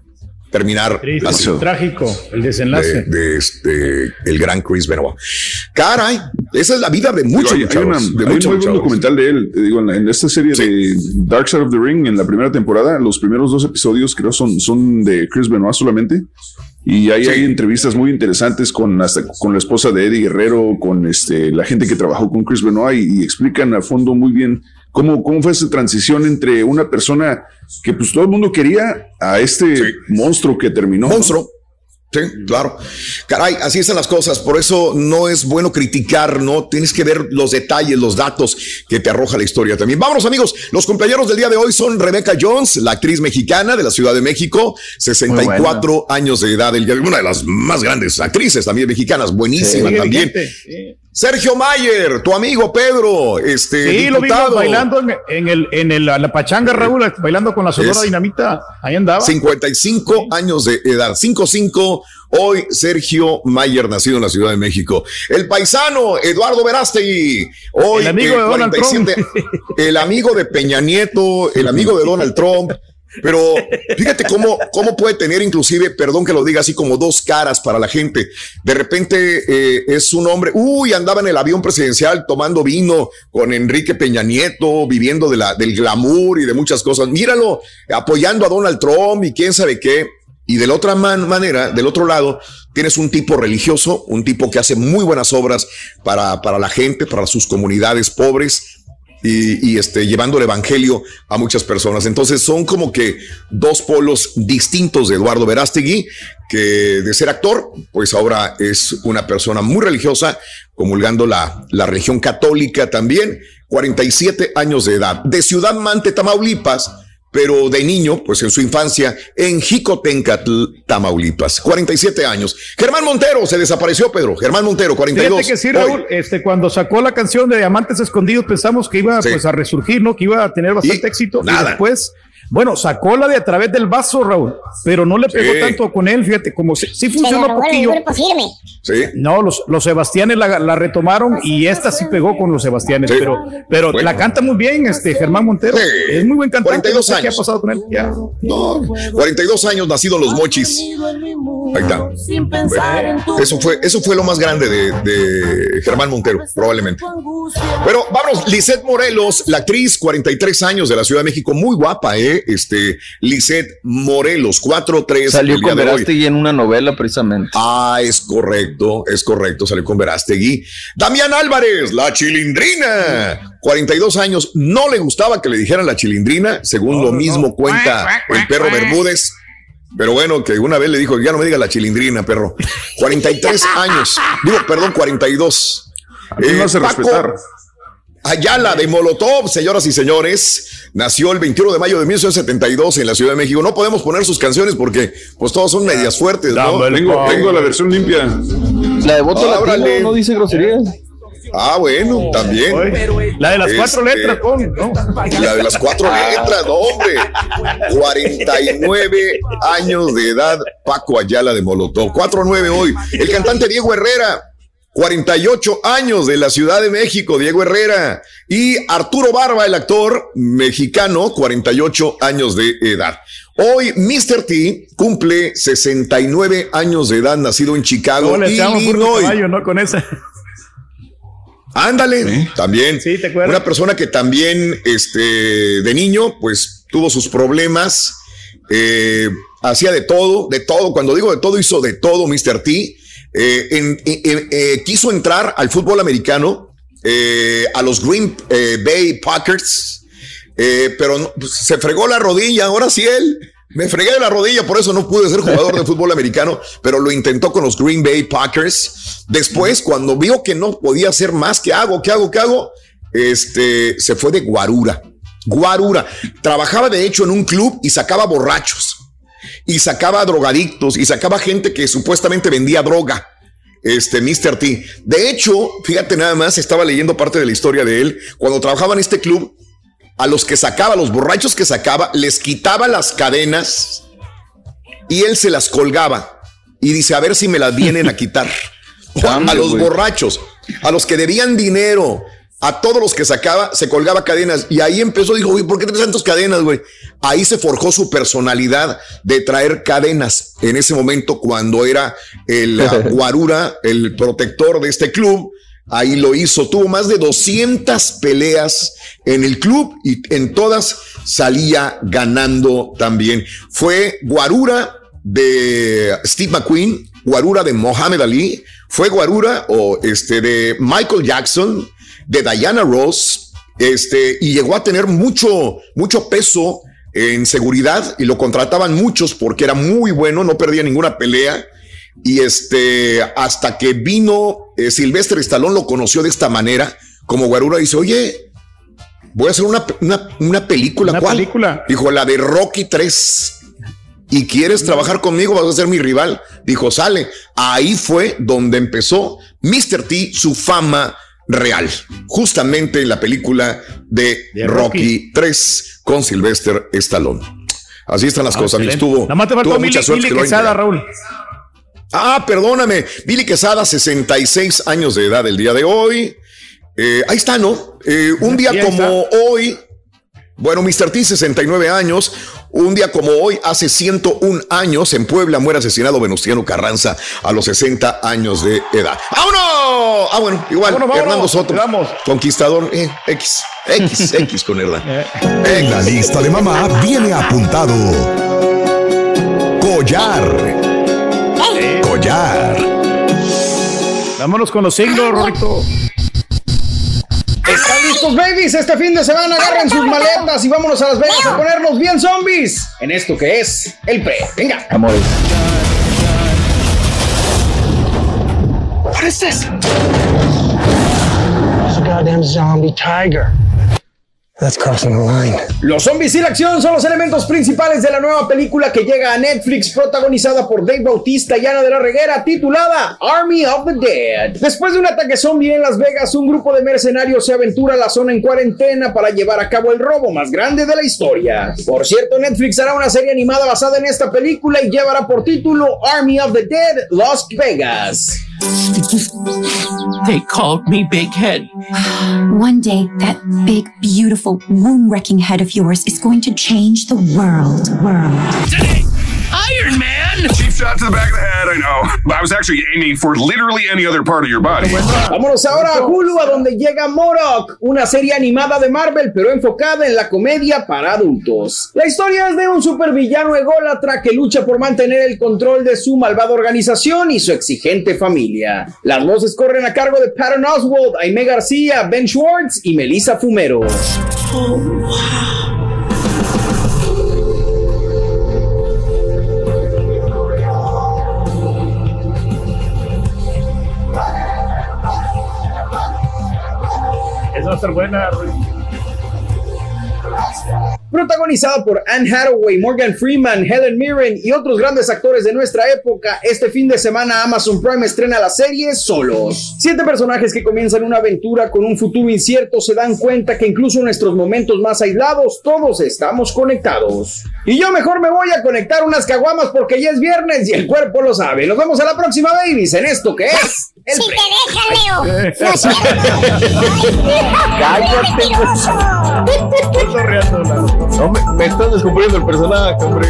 Terminar
así. Trágico el desenlace.
De, este, el gran Chris Benoit. Caray, esa es la vida de muchos
hay, hay, un buen documental de él, digo, en, esta serie de Dark Side of the Ring, en la primera temporada, los primeros dos episodios creo son, son de Chris Benoit solamente. Y ahí hay entrevistas muy interesantes con hasta con la esposa de Eddie Guerrero, con este la gente que trabajó con Chris Benoit y explican a fondo muy bien ¿Cómo, ¿Cómo fue esa transición entre una persona que pues todo el mundo quería a este monstruo que terminó?
Monstruo. Sí, claro. Caray, así están las cosas. Por eso no es bueno criticar, ¿no? Tienes que ver los detalles, los datos que te arroja la historia también. Vámonos, amigos. Los cumpleaños del día de hoy son Rebecca Jones, la actriz mexicana de la Ciudad de México, 64 años de edad. Una de las más grandes actrices también mexicanas, buenísima también. Sergio Mayer, tu amigo Pedro, este.
Sí, lo vimos bailando en, el, en el, la pachanga, Raúl, bailando con la Sonora Dinamita. Ahí andaba.
55 años de edad, 55. Hoy Sergio Mayer, nacido en la Ciudad de México. El paisano Eduardo Verástegui. Hoy
el amigo de Donald Trump.
El amigo de Peña Nieto, el amigo de Donald Trump. Pero fíjate cómo, cómo puede tener inclusive, perdón que lo diga así, como dos caras para la gente. De repente eh, es un hombre, uy, andaba en el avión presidencial tomando vino con Enrique Peña Nieto, viviendo de la, del glamour y de muchas cosas. Míralo, apoyando a Donald Trump y quién sabe qué. Y de la otra manera, del otro lado, tienes un tipo religioso, un tipo que hace muy buenas obras para, para la gente, para sus comunidades pobres y, este, llevando el evangelio a muchas personas. Entonces son como que dos polos distintos de Eduardo Verástegui, que de ser actor, pues ahora es una persona muy religiosa, comulgando la, la religión católica también, 47 años de edad, de Ciudad Mante, Tamaulipas pero de niño, pues en su infancia, en Jicotencatl, Tamaulipas, 47 años. Germán Montero se desapareció, Pedro. Germán Montero, 42.
Fíjate que sí, Raúl, este, cuando sacó la canción de Diamantes Escondidos, pensamos que iba pues a resurgir, ¿no? Que iba a tener bastante éxito. Nada. Y después bueno, sacó la de a través del vaso, Raúl, pero no le pegó tanto con él, fíjate, como sí, sí funcionó un poquillo. Sí. No, los, los Sebastianes la, retomaron y esta sí pegó con los Sebastianes, pero, pero la canta muy bien, este Germán Montero. Es muy buen cantante.
42 años.
¿Qué ha pasado con él? Ya.
No, 42 años nacido en los mochis. Ahí está. Eso fue, eso fue lo más grande de, de Germán Montero, probablemente. Pero vamos, Lisette Morelos, la actriz, 43 años de la Ciudad de México, muy guapa, ¿eh? Este, Lisette Morelos, 4-3.
Salió con Verástegui en una novela precisamente.
Ah, es correcto, es correcto, salió con Verástegui. Damián Álvarez, la chilindrina. 42 años, no le gustaba que le dijeran la chilindrina, según lo mismo cuenta el perro Bermúdez. Pero bueno, que una vez le dijo, ya no me diga la chilindrina, perro. 43 años, digo, perdón, 42.
Eh, a respetar.
Ayala de Molotov, señoras y señores, nació el 21 de mayo de 1972 en la Ciudad de México. No podemos poner sus canciones porque pues todas son medias fuertes, ¿no?
Tengo, la versión limpia.
La de voto ah, no dice groserías.
Ah, bueno, también.
La de las cuatro este, letras, ¿no?
La de las cuatro letras, no, hombre. 49 años de edad, Paco Ayala de Molotov. 4-9 hoy. El cantante Diego Herrera 48 años de la Ciudad de México, Diego Herrera. Y Arturo Barba, el actor mexicano, 48 años de edad. Hoy Mr. T cumple 69 años de edad, nacido en Chicago, Illinois.
Caballo, ¿no? Con esa.
Ándale, también.
Sí, ¿te acuerdas?
Una persona que también, este, de niño, pues tuvo sus problemas, eh, hacía de todo, de todo. Cuando digo de todo, hizo de todo Mr. T. Eh, eh, quiso entrar al fútbol americano, eh, a los Green Bay Packers, pero pues, se fregó la rodilla, ahora sí él. Me fregué de la rodilla, por eso no pude ser jugador de fútbol americano, pero lo intentó con los Green Bay Packers. Después, cuando vio que no podía hacer más, ¿qué hago? ¿Qué hago? ¿Qué hago? Este, se fue de guarura. Guarura. Trabajaba de hecho en un club y sacaba borrachos. Y sacaba drogadictos y sacaba gente que supuestamente vendía droga este Mr. T. De hecho, fíjate nada más, estaba leyendo parte de la historia de él. Cuando trabajaba en este club, a los que sacaba, los borrachos que sacaba, les quitaba las cadenas y él se las colgaba. Y dice, a ver si me las vienen a quitar. a los borrachos, a los que debían dinero, a todos los que sacaba, se colgaba cadenas. Y ahí empezó, dijo, güey, ¿por qué traes tantas cadenas, güey? Ahí se forjó su personalidad de traer cadenas. En ese momento, cuando era el guarura, el protector de este club, ahí lo hizo. Tuvo más de 200 peleas en el club y en todas salía ganando también. Fue guarura de Steve McQueen, guarura de Mohamed Ali, fue guarura o este de Michael Jackson, de Diana Ross, este, y llegó a tener mucho, mucho peso en seguridad y lo contrataban muchos porque era muy bueno, no perdía ninguna pelea. Y este, hasta que vino eh, Silvestre Stallone lo conoció de esta manera, como Guarura dice, oye, voy a hacer una, una, película.
¿Una película?
Dijo, la de Rocky 3. ¿Y quieres trabajar conmigo? Vas a ser mi rival. Dijo, sale. Ahí fue donde empezó Mr. T, su fama real, justamente en la película de, Rocky. 3 con Sylvester Stallone. Así están las ah, cosas. Estuvo,
tuvo mucha suerte Billy Quesada, Raúl.
Ah, perdóname. Billy Quesada, 66 años de edad el día de hoy. Eh, ahí está, ¿no? Eh, un día como hoy, bueno, Mr. T, 69 años. Un día como hoy, hace 101 años, en Puebla muere asesinado Venustiano Carranza a los 60 años de edad. ¡Vámonos! Ah, bueno, igual, Hernando Soto. Conquistador eh, X. X, X con Hernán.
en la lista de mamá viene apuntado. Collar. Collar.
Vámonos con los signos, Rorito. ¿Están listos, babies? Este fin de semana agarren sus maletas y vámonos a Las Vegas a ponernos bien zombies en esto que es el pre. Venga.
Amores.
What is this?
It's a goddamn zombie tiger. The line.
Los zombies y la acción son los elementos principales de la nueva película que llega a Netflix, protagonizada por Dave Bautista y Ana de la Reguera, titulada Army of the Dead. Después de un ataque zombie en Las Vegas, un grupo de mercenarios se aventura a la zona en cuarentena para llevar a cabo el robo más grande de la historia. Por cierto, Netflix hará una serie animada basada en esta película y llevará por título Army of the Dead Las Vegas.
They called me Big Head.
One day, that big, beautiful, womb wrecking head of yours is going to change the world. World.
Iron Man! Cheap shot to the back of the head, I know. I was actually aiming for literally any other part of your body.
Vámonos ahora a Hulu, a donde llega Morok, una serie animada de Marvel, pero enfocada en la comedia para adultos. La historia es de un supervillano ególatra que lucha por mantener el control de su malvada organización y su exigente familia. Las voces corren a cargo de Patton Oswald, Aime García, Ben Schwartz y Melissa Fumero. Oh, wow. Va a estar buena, Protagonizada por Anne Hathaway, Morgan Freeman, Helen Mirren y otros grandes actores de nuestra época, este fin de semana Amazon Prime estrena la serie Solos. Siete personajes que comienzan una aventura con un futuro incierto se dan cuenta que incluso en nuestros momentos más aislados todos estamos conectados. Y yo mejor me voy a conectar unas caguamas porque ya es viernes y el cuerpo lo sabe. Nos vemos a la próxima, babies, en esto que es...
El si te deja, Leo. No
Cállate. No, me, me estás descubriendo el personaje, hombre.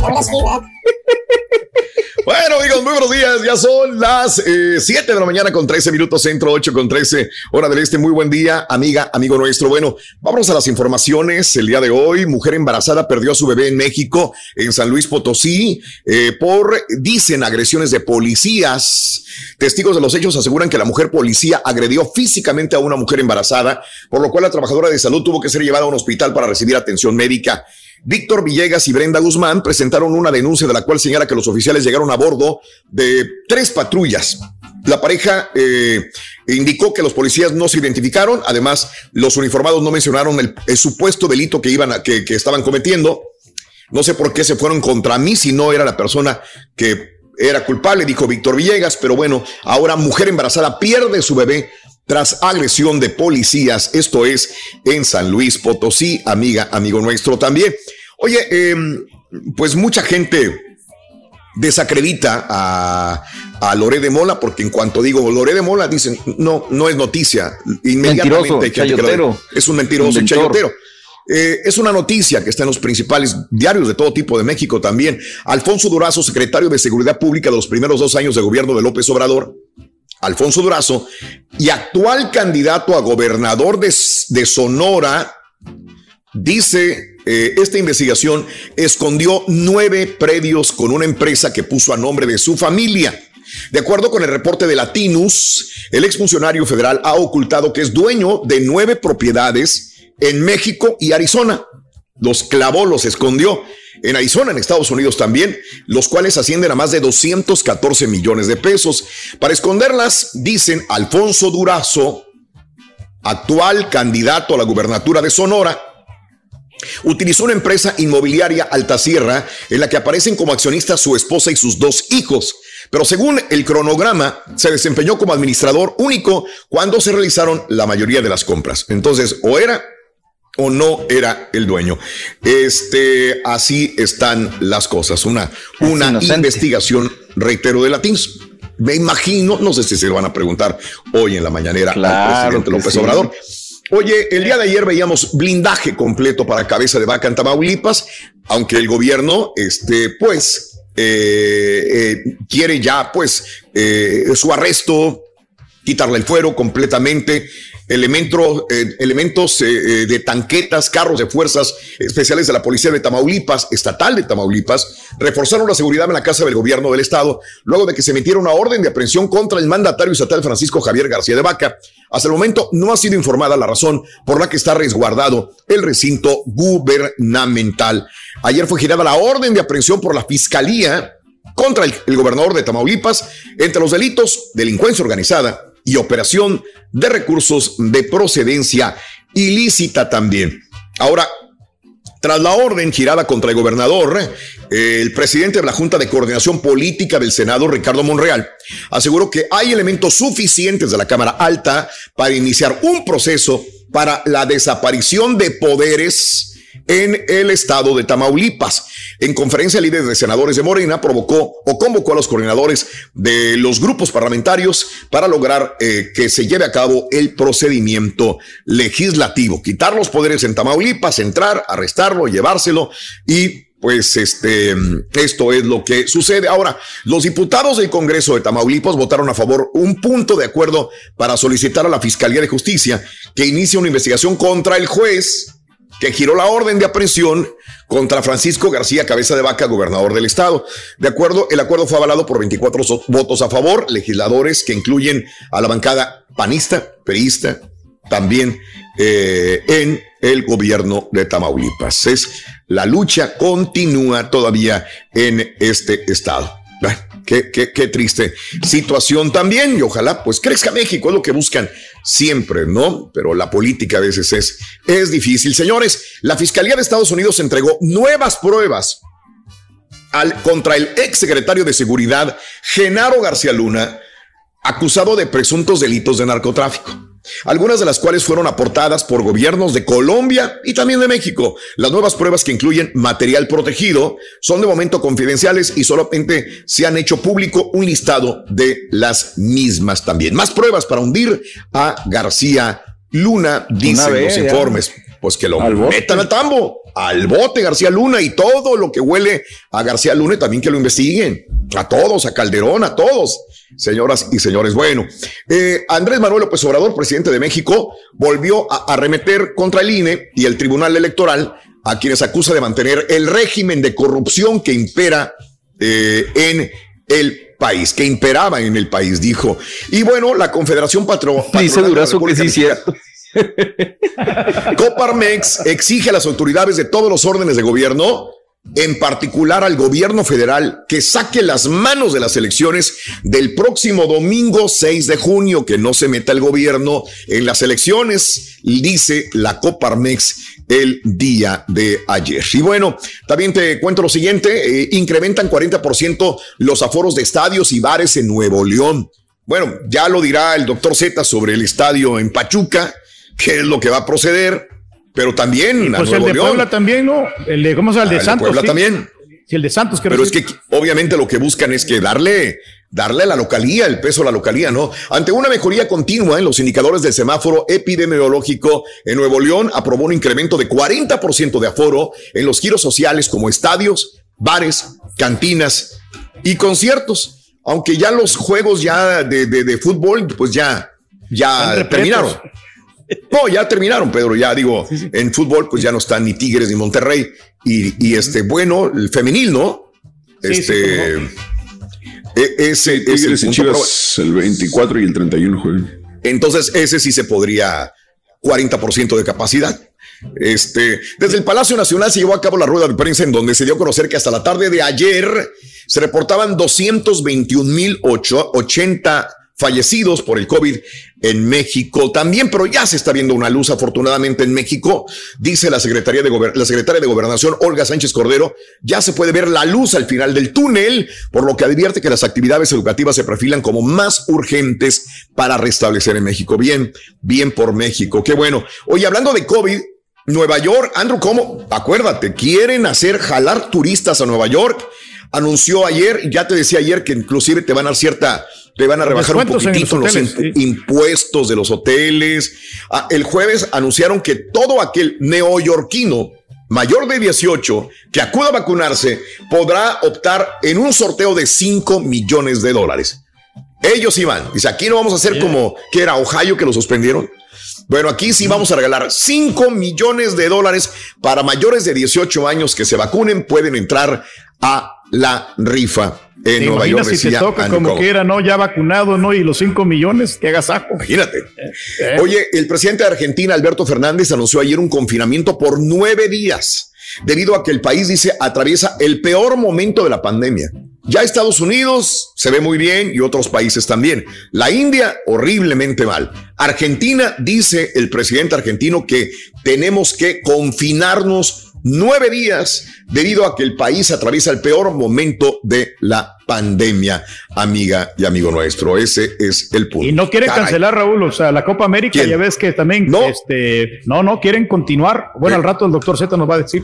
Bueno, amigos, muy buenos días. Ya son las 7 eh, de la mañana con 13 minutos centro, 8 con 13 hora del este. Muy buen día, amiga, amigo nuestro. Bueno, vamos a las informaciones. El día de hoy, mujer embarazada perdió a su bebé en México, en San Luis Potosí, eh, por, dicen, agresiones de policías. Testigos de los hechos aseguran que la mujer policía agredió físicamente a una mujer embarazada, por lo cual la trabajadora de salud tuvo que ser llevada a un hospital para recibir atención médica. Víctor Villegas y Brenda Guzmán presentaron una denuncia de la cual señala que los oficiales llegaron a bordo de tres patrullas. La pareja eh, indicó que los policías no se identificaron, además los uniformados no mencionaron el, supuesto delito que iban a, que, que estaban cometiendo. No sé por qué se fueron contra mí si no era la persona que era culpable, dijo Víctor Villegas, pero bueno, ahora mujer embarazada pierde su bebé tras agresión de policías. Esto es en San Luis Potosí, amiga, amigo nuestro también. Oye, em, pues mucha gente desacredita a, a Loré de Mola, porque en cuanto digo Loré de Mola, dicen, no, no es noticia. Inmediatamente es un mentiroso, un chayotero. Eh, es una noticia que está en los principales diarios de todo tipo de México también. Alfonso Durazo, secretario de Seguridad Pública de los primeros dos años de gobierno de López Obrador, Alfonso Durazo, y actual candidato a gobernador de, Sonora, dice eh, esta investigación escondió nueve predios con una empresa que puso a nombre de su familia. De acuerdo con el reporte de Latinus, el exfuncionario federal ha ocultado que es dueño de nueve propiedades en México y Arizona. Los clavó, los escondió. En Arizona, en Estados Unidos también, los cuales ascienden a más de 214 millones de pesos. Para esconderlas, dicen Alfonso Durazo, actual candidato a la gubernatura de Sonora, utilizó una empresa inmobiliaria Altasierra en la que aparecen como accionistas su esposa y sus dos hijos. Pero según el cronograma, se desempeñó como administrador único cuando se realizaron la mayoría de las compras. Entonces, o era o no era el dueño. Este, así están las cosas. Una, una investigación, reitero, de Latins. Me imagino, no sé si se lo van a preguntar hoy en la mañanera al presidente López Obrador. Oye, el día de ayer veíamos blindaje completo para cabeza de vaca en Tamaulipas, aunque el gobierno, este, pues, eh, eh, quiere ya, pues, eh, su arresto, quitarle el fuero completamente elementos, eh, elementos eh, eh, de tanquetas, carros de fuerzas especiales de la Policía de Tamaulipas, estatal de Tamaulipas, reforzaron la seguridad en la casa del gobierno del estado, luego de que se emitiera una orden de aprehensión contra el mandatario estatal Francisco Javier García de Vaca. Hasta el momento no ha sido informada la razón por la que está resguardado el recinto gubernamental. Ayer fue girada la orden de aprehensión por la Fiscalía contra el gobernador de Tamaulipas entre los delitos delincuencia organizada, y operación de recursos de procedencia ilícita también. Ahora, tras la orden girada contra el gobernador, el presidente de la Junta de Coordinación Política del Senado, Ricardo Monreal, aseguró que hay elementos suficientes de la Cámara Alta para iniciar un proceso para la desaparición de poderes en el estado de Tamaulipas. En conferencia, líderes de senadores de Morena provocó o convocó a los coordinadores de los grupos parlamentarios para lograr eh, que se lleve a cabo el procedimiento legislativo, quitar los poderes en Tamaulipas, entrar, arrestarlo, llevárselo y pues este, esto es lo que sucede. Ahora, los diputados del Congreso de Tamaulipas votaron a favor un punto de acuerdo para solicitar a la Fiscalía de Justicia que inicie una investigación contra el juez que giró la orden de aprehensión contra Francisco García Cabeza de Vaca, gobernador del estado. De acuerdo, el acuerdo fue avalado por 24 votos a favor, legisladores que incluyen a la bancada panista, perista, también eh, en el gobierno de Tamaulipas. Es la lucha continúa todavía en este estado. Qué, qué, qué, triste situación también y ojalá pues crezca México, es lo que buscan siempre, ¿no? Pero la política a veces es, es difícil. Señores, la Fiscalía de Estados Unidos entregó nuevas pruebas al, contra el ex secretario de Seguridad, Genaro García Luna, acusado de presuntos delitos de narcotráfico algunas de las cuales fueron aportadas por gobiernos de Colombia y también de México. Las nuevas pruebas que incluyen material protegido son de momento confidenciales y solamente se han hecho público un listado de las mismas también. Más pruebas para hundir a García Luna, dicen los informes. Pues que lo metan al tambo, al bote García Luna y todo lo que huele a García Luna también que lo investiguen. A todos, a Calderón, a todos. Señoras y señores, bueno, eh, Andrés Manuel López Obrador, presidente de México, volvió a arremeter contra el INE y el Tribunal Electoral a quienes acusa de mantener el régimen de corrupción que impera eh, en el país, que imperaba en el país, dijo. Y bueno, la Confederación Patro
Dice Durazo que sí, cierto.
Coparmex exige a las autoridades de todos los órdenes de gobierno en particular al gobierno federal, que saque las manos de las elecciones del próximo domingo 6 de junio, que no se meta el gobierno en las elecciones, dice la Coparmex el día de ayer. Y bueno, también te cuento lo siguiente, eh, incrementan 40% los aforos de estadios y bares en Nuevo León. Bueno, ya lo dirá el doctor Z sobre el estadio en Pachuca, qué es lo que va a proceder pero también.
pues el de Puebla también, ¿no? El de, ¿cómo se llama? El de Santos.
Puebla también.
Sí, el de Santos.
Pero es que obviamente lo que buscan es que darle, darle a la localía, el peso a la localía, ¿no? Ante una mejoría continua en los indicadores del semáforo epidemiológico en Nuevo León, aprobó un incremento de 40% de aforo en los giros sociales como estadios, bares, cantinas y conciertos. Aunque ya los juegos ya de, de, de fútbol, pues ya, ya terminaron. No, ya terminaron, Pedro. Ya digo, en fútbol, pues ya no están ni Tigres ni Monterrey. Y, este, bueno, el femenil, ¿no? Este. E, ese
es el, Chivas, el 24 y el 31 juegan.
Entonces, ese sí se podría 40% de capacidad. Este, desde el Palacio Nacional se llevó a cabo la rueda de prensa en donde se dio a conocer que hasta la tarde de ayer se reportaban 221.080 fallecidos por el COVID en México también, pero ya se está viendo una luz afortunadamente en México, dice la Secretaría de la Secretaria de Gobernación Olga Sánchez Cordero, ya se puede ver la luz al final del túnel, por lo que advierte que las actividades educativas se perfilan como más urgentes para restablecer en México. Bien, bien por México, qué bueno. Oye, hablando de COVID, Nueva York, Andrew, ¿cómo? Acuérdate, quieren hacer jalar turistas a Nueva York. Anunció ayer, ya te decía ayer que inclusive te van a dar cierta le van a rebajar un poquitito los, impuestos de los hoteles. Ah, el jueves anunciaron que todo aquel neoyorquino mayor de 18 que acuda a vacunarse podrá optar en un sorteo de 5 millones de dólares. Ellos iban. Dice, aquí no vamos a hacer como que era Ohio que lo suspendieron. Bueno, aquí sí vamos a regalar 5 millones de dólares para mayores de 18 años que se vacunen, pueden entrar a la rifa en Nueva York.
si te toca como quiera, ¿no? Ya vacunado, ¿no? Y los 5 millones, que hagas saco.
Imagínate. Eh, eh. Oye, el presidente de Argentina, Alberto Fernández, anunció ayer un confinamiento por nueve días, debido a que el país, dice, atraviesa el peor momento de la pandemia. Ya Estados Unidos se ve muy bien y otros países también. La India horriblemente mal. Argentina, dice el presidente argentino, que tenemos que confinarnos nueve días debido a que el país atraviesa el peor momento de la pandemia, amiga y amigo nuestro. Ese es el punto.
Y no quieren cancelar, Raúl, o sea, la Copa América, ya ves que también, no, este, no, no, quieren continuar. Bueno, al rato el doctor Z nos va a decir.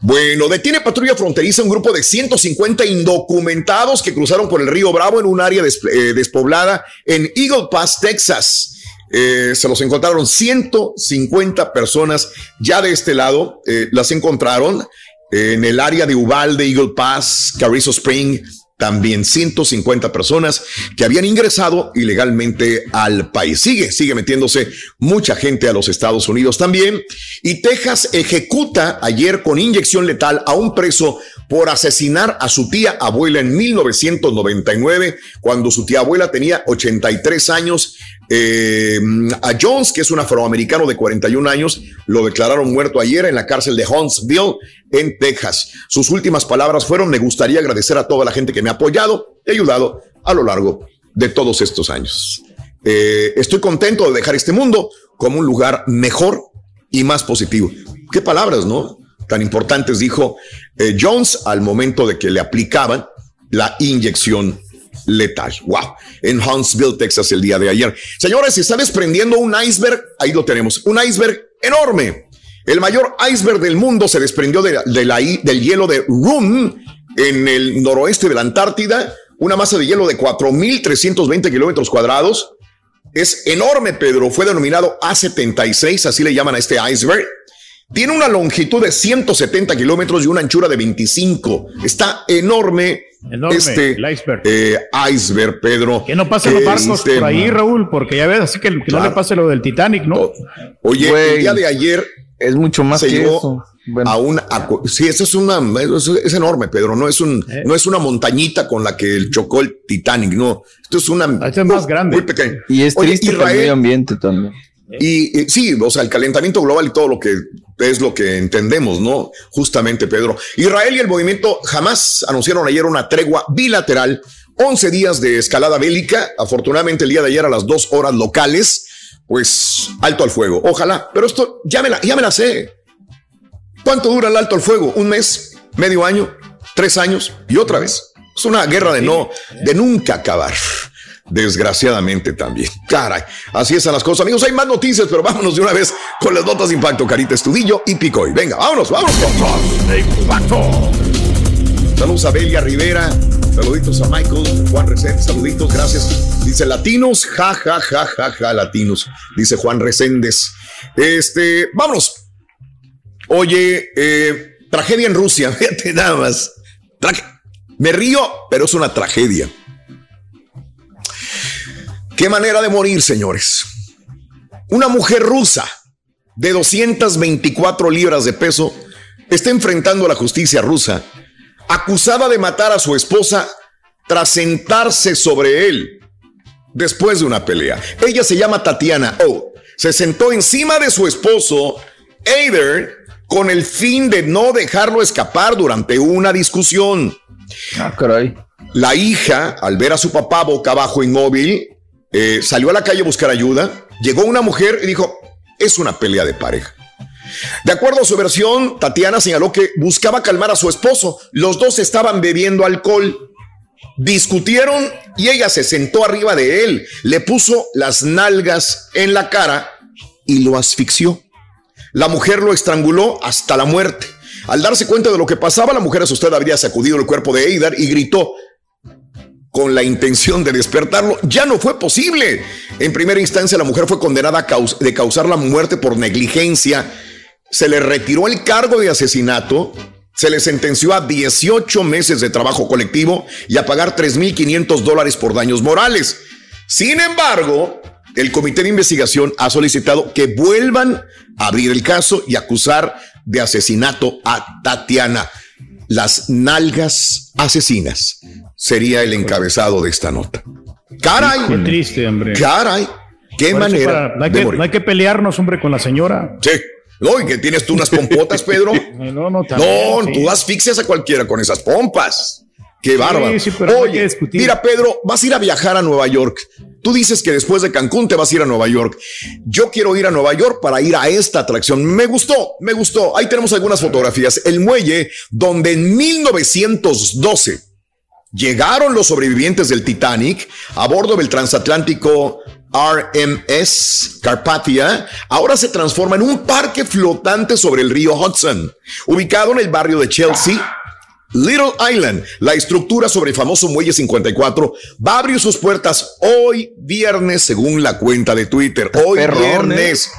Bueno, detiene patrulla fronteriza un grupo de 150 indocumentados que cruzaron por el río Bravo en un área eh, despoblada en Eagle Pass, Texas. Eh, se los encontraron 150 personas ya de este lado, eh, las encontraron en el área de Uvalde, Eagle Pass, Carrizo Spring, también 150 personas que habían ingresado ilegalmente al país. Sigue, sigue metiéndose mucha gente a los Estados Unidos también. Y Texas ejecuta ayer con inyección letal a un preso por asesinar a su tía abuela en 1999, cuando su tía abuela tenía 83 años. Eh, a Jones, que es un afroamericano de 41 años, lo declararon muerto ayer en la cárcel de Huntsville, en Texas. Sus últimas palabras fueron, me gustaría agradecer a toda la gente que me ha apoyado y ayudado a lo largo de todos estos años. Eh, estoy contento de dejar este mundo como un lugar mejor y más positivo. Qué palabras, ¿no? Tan importantes, dijo eh, Jones al momento de que le aplicaban la inyección letal. Wow. En Huntsville, Texas, el día de ayer. Señores, se está desprendiendo un iceberg. Ahí lo tenemos. Un iceberg enorme. El mayor iceberg del mundo se desprendió de, del hielo de Rum en el noroeste de la Antártida. Una masa de hielo de 4.320 kilómetros cuadrados. Es enorme, Pedro. Fue denominado A76, así le llaman a este iceberg. Tiene una longitud de 170 kilómetros y una anchura de 25. Está enorme, este iceberg. Eh, iceberg, Pedro.
Que no pasen los barcos por ahí, Raúl, porque ya ves, así que, no le pase lo del Titanic, ¿no?
Oye, el día de ayer
es mucho más que eso.
A una, sí, eso es una, es, enorme, Pedro. No es un, eh. no es una montañita con la que chocó el Titanic, no. Esto es una.
Esto es más grande. Muy
pequeño. Y es triste el medio ambiente también.
Y, y, sí, o sea, el calentamiento global y todo lo que es lo que entendemos, ¿no? Justamente, Pedro. Israel y el movimiento jamás anunciaron ayer una tregua bilateral, 11 días de escalada bélica. Afortunadamente, el día de ayer a las dos horas locales, pues alto al fuego. Ojalá, pero esto ya me la, ya me la sé. ¿Cuánto dura el alto al fuego? ¿Un mes? ¿Medio año? ¿Tres años? Y otra vez. Es una guerra de no, de nunca acabar. Desgraciadamente también. Caray, así están las cosas. Amigos, hay más noticias, pero vámonos de una vez con las notas de impacto. Carita Estudillo y Picoy. Venga, vámonos, vámonos. impacto. Saludos a Belia Rivera. Saluditos a Michael, Juan Resende, saluditos, gracias. Dice latinos, ja, ja, ja, ja, ja, latinos. Dice Juan Reséndez. Este, vámonos. Oye, eh, tragedia en Rusia, fíjate nada más. Me río, pero es una tragedia. Qué manera de morir, señores. Una mujer rusa de 224 libras de peso está enfrentando a la justicia rusa, acusada de matar a su esposa tras sentarse sobre él después de una pelea. Ella se llama Tatiana O. Se sentó encima de su esposo, Eider, con el fin de no dejarlo escapar durante una discusión.
Ah, caray.
La hija, al ver a su papá boca abajo inmóvil, eh, salió a la calle a buscar ayuda, llegó una mujer y dijo, es una pelea de pareja. De acuerdo a su versión, Tatiana señaló que buscaba calmar a su esposo. Los dos estaban bebiendo alcohol. Discutieron y ella se sentó arriba de él, le puso las nalgas en la cara y lo asfixió. La mujer lo estranguló hasta la muerte. Al darse cuenta de lo que pasaba, la mujer asustada habría sacudido el cuerpo de Eidar y gritó, con la intención de despertarlo, ya no fue posible. En primera instancia, la mujer fue condenada a de causar la muerte por negligencia. Se le retiró el cargo de asesinato, se le sentenció a 18 meses de trabajo colectivo y a pagar 3.500 dólares por daños morales. Sin embargo, el comité de investigación ha solicitado que vuelvan a abrir el caso y acusar de asesinato a Tatiana. Las nalgas asesinas sería el encabezado de esta nota. Caray.
Qué triste, hombre.
Caray. Qué manera.
no, hay que, no, hay que, pelearnos, hombre, con la señora.
Sí. No, y que tienes tú unas pompotas, Pedro.
no, no,
también, no, tú asfixias a cualquiera con esas pompas. Qué bárbaro. Sí, Oye, mira, Pedro, vas a ir a viajar a Nueva York. Tú dices que después de Cancún te vas a ir a Nueva York. Yo quiero ir a Nueva York para ir a esta atracción. Me gustó, me gustó. Ahí tenemos algunas fotografías. El muelle donde en 1912 llegaron los sobrevivientes del Titanic a bordo del transatlántico RMS Carpathia, ahora se transforma en un parque flotante sobre el río Hudson, ubicado en el barrio de Chelsea. Little Island, la estructura sobre el famoso Muelle 54, va a abrir sus puertas hoy viernes, según la cuenta de Twitter. Hoy ¿eh? viernes.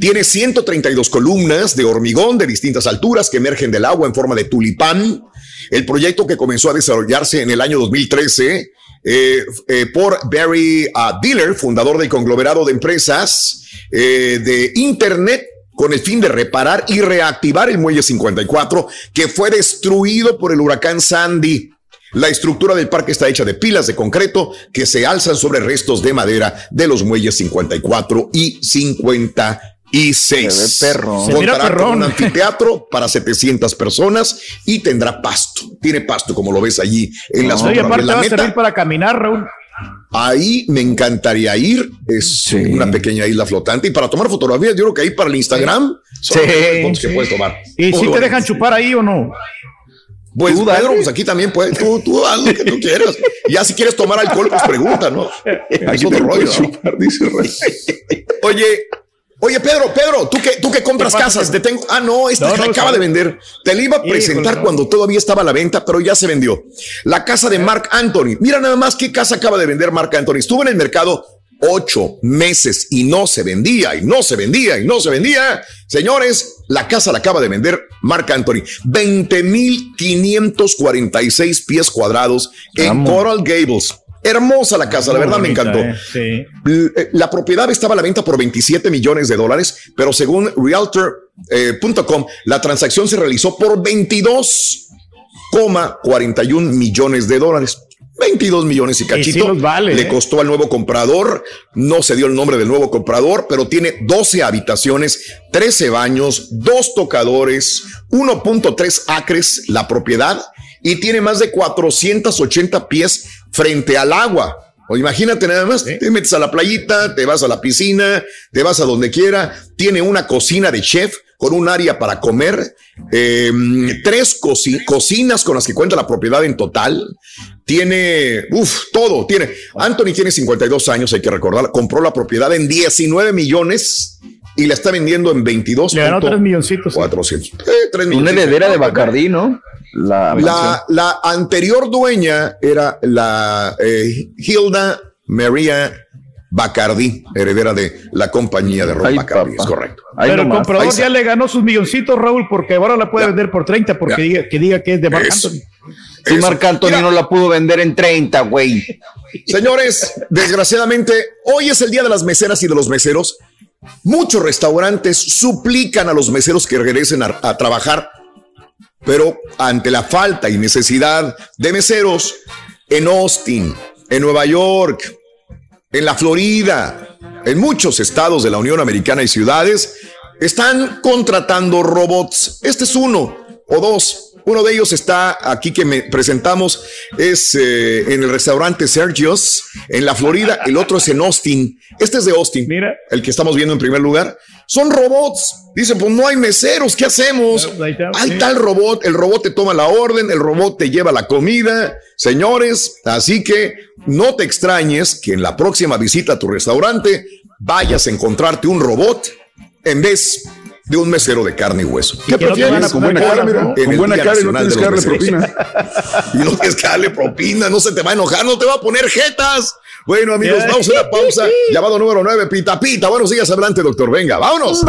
Tiene 132 columnas de hormigón de distintas alturas que emergen del agua en forma de tulipán. El proyecto que comenzó a desarrollarse en el año 2013 eh, eh, por Barry uh, Diller, fundador del conglomerado de empresas eh, de Internet, con el fin de reparar y reactivar el muelle 54 que fue destruido por el huracán Sandy. La estructura del parque está hecha de pilas de concreto que se alzan sobre restos de madera de los muelles 54 y 50 y seis.
Perro.
Contará con un anfiteatro para 700 personas y tendrá pasto. Tiene pasto, como lo ves allí en las
fotos. aparte va a servir para caminar, Raúl.
Ahí me encantaría ir. Es una pequeña isla flotante. Y para tomar fotografías, yo creo que ahí para el Instagram
son sí, que puedes tomar. ¿Y si te dejan chupar ahí o no?
Pues Pedro, pues aquí también puedes, tú, tú haz lo que tú quieras. Ya si quieres tomar alcohol, pues pregunta, ¿no? Aquí otro rollo. Chupar, dice Oye, Oye, Pedro, Pedro, tú que, tú que compras casas, te tengo. Ah, no, esta acaba de vender. Te la iba a presentar cuando todavía estaba a la venta, pero ya se vendió. La casa de Mark Anthony. Mira nada más qué casa acaba de vender Mark Anthony. Estuvo en el mercado ocho meses y no se vendía, y no se vendía, y no se vendía. Señores, la casa la acaba de vender Mark Anthony. 20,546 pies cuadrados en Coral Gables. Hermosa la casa, la verdad me encantó. Eh, eh, la propiedad estaba a la venta por 27 millones de dólares, pero según Realtor.com, la transacción se realizó por 22,41 millones de dólares. 22 millones y cachito.
vale,
Le
¿eh?
costó al nuevo comprador. No se dio el nombre del nuevo comprador, pero tiene 12 habitaciones, 13 baños, dos tocadores, 1.3 acres la propiedad y tiene más de 480 pies frente al agua. O imagínate nada más, te metes a la playita, te vas a la piscina, te vas a donde quiera. Tiene una cocina de chef con un área para comer, eh, tres coci- cocinas con las que cuenta la propiedad en total. Tiene, uff, todo. Tiene. Anthony tiene 52 años, hay que recordar. Compró la propiedad en 19 millones y la está vendiendo en 22.
Le ganó 3 milloncitos.
400. Eh, tres
Una heredera de Bacardí, ¿no? La,
La, la anterior dueña era la eh, Hilda María Bacardi, heredera de la compañía de ron Bacardi,
papá.
es correcto.
Ahí
Pero el comprador ya le ganó sus milloncitos, Raúl, porque ahora la puede vender por 30 porque diga, que diga que es de Marc. Anthony.
Si
Eso.
Marc Anthony
Mira,
no la pudo vender en 30, güey.
Señores, desgraciadamente, hoy es el día de las meseras y de los meseros. Muchos restaurantes suplican a los meseros que regresen a, trabajar, pero ante la falta y necesidad de meseros en Austin, en Nueva York, en la Florida, en muchos estados de la Unión Americana y ciudades, están contratando robots. Este es uno o dos. Uno de ellos está aquí que me presentamos, es eh, en el restaurante Sergio's en la Florida. El otro es en Austin. Este es de Austin.
Mira.
El que estamos viendo en primer lugar. Son robots. Dicen, pues no hay meseros. ¿Qué hacemos?
Está
el robot. El robot te toma la orden. El robot te lleva la comida. Señores, así que no te extrañes que en la próxima visita a tu restaurante vayas a encontrarte un robot en vez de un mesero de carne y hueso. ¿Qué prefieres?
Con buena cara, mira. Con buena cara y no tienes
de
que darle propina.
Y no tienes que darle propina, no se te va a enojar, no te va a poner jetas. Bueno, amigos, vamos a una pausa. Llamado número 9, Pita Pita. Buenos días, adelante, doctor. Venga, vámonos.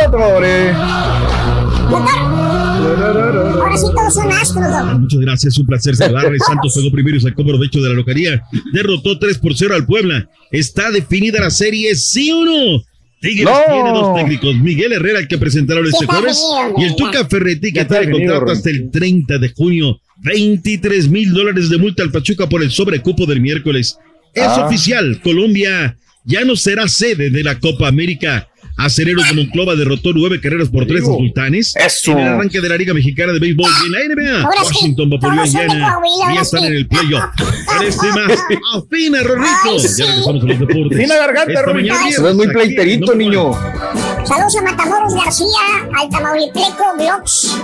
Ahora sí todos son astros, doctor.
Muchas gracias, un placer saludarles. Santos pegó primero y sacó provecho de la locaría. Derrotó 3 por 0 al Puebla. ¿Está definida la serie, sí o no? Tigres
No.
tiene dos técnicos, Miguel Herrera, el que presentaron este jueves, y el. Tuca Ferretti, que
definido,
contrato
Ron.
hasta el 30 de junio. 23 mil dólares de multa al Pachuca por el sobrecupo del miércoles. Es
Ah.
oficial, Colombia ya no será sede de la Copa América. Acereros de Monclova derrotó nueve carreras por tres a Sultanes.
Eso.
En el arranque de la Liga Mexicana de Béisbol y en la NBA.
Ahora
Washington Vaporeó a
todos son de
Indiana
Coahuila,
y ya
ahora
están en el playoff. Más. Afina, Rorrito.
Ay, sí.
Ya regresamos a los deportes.
Garganta, Rorrito.
Se muy pleiterito, niño.
Saludos a Matamoros García, al Carlos García.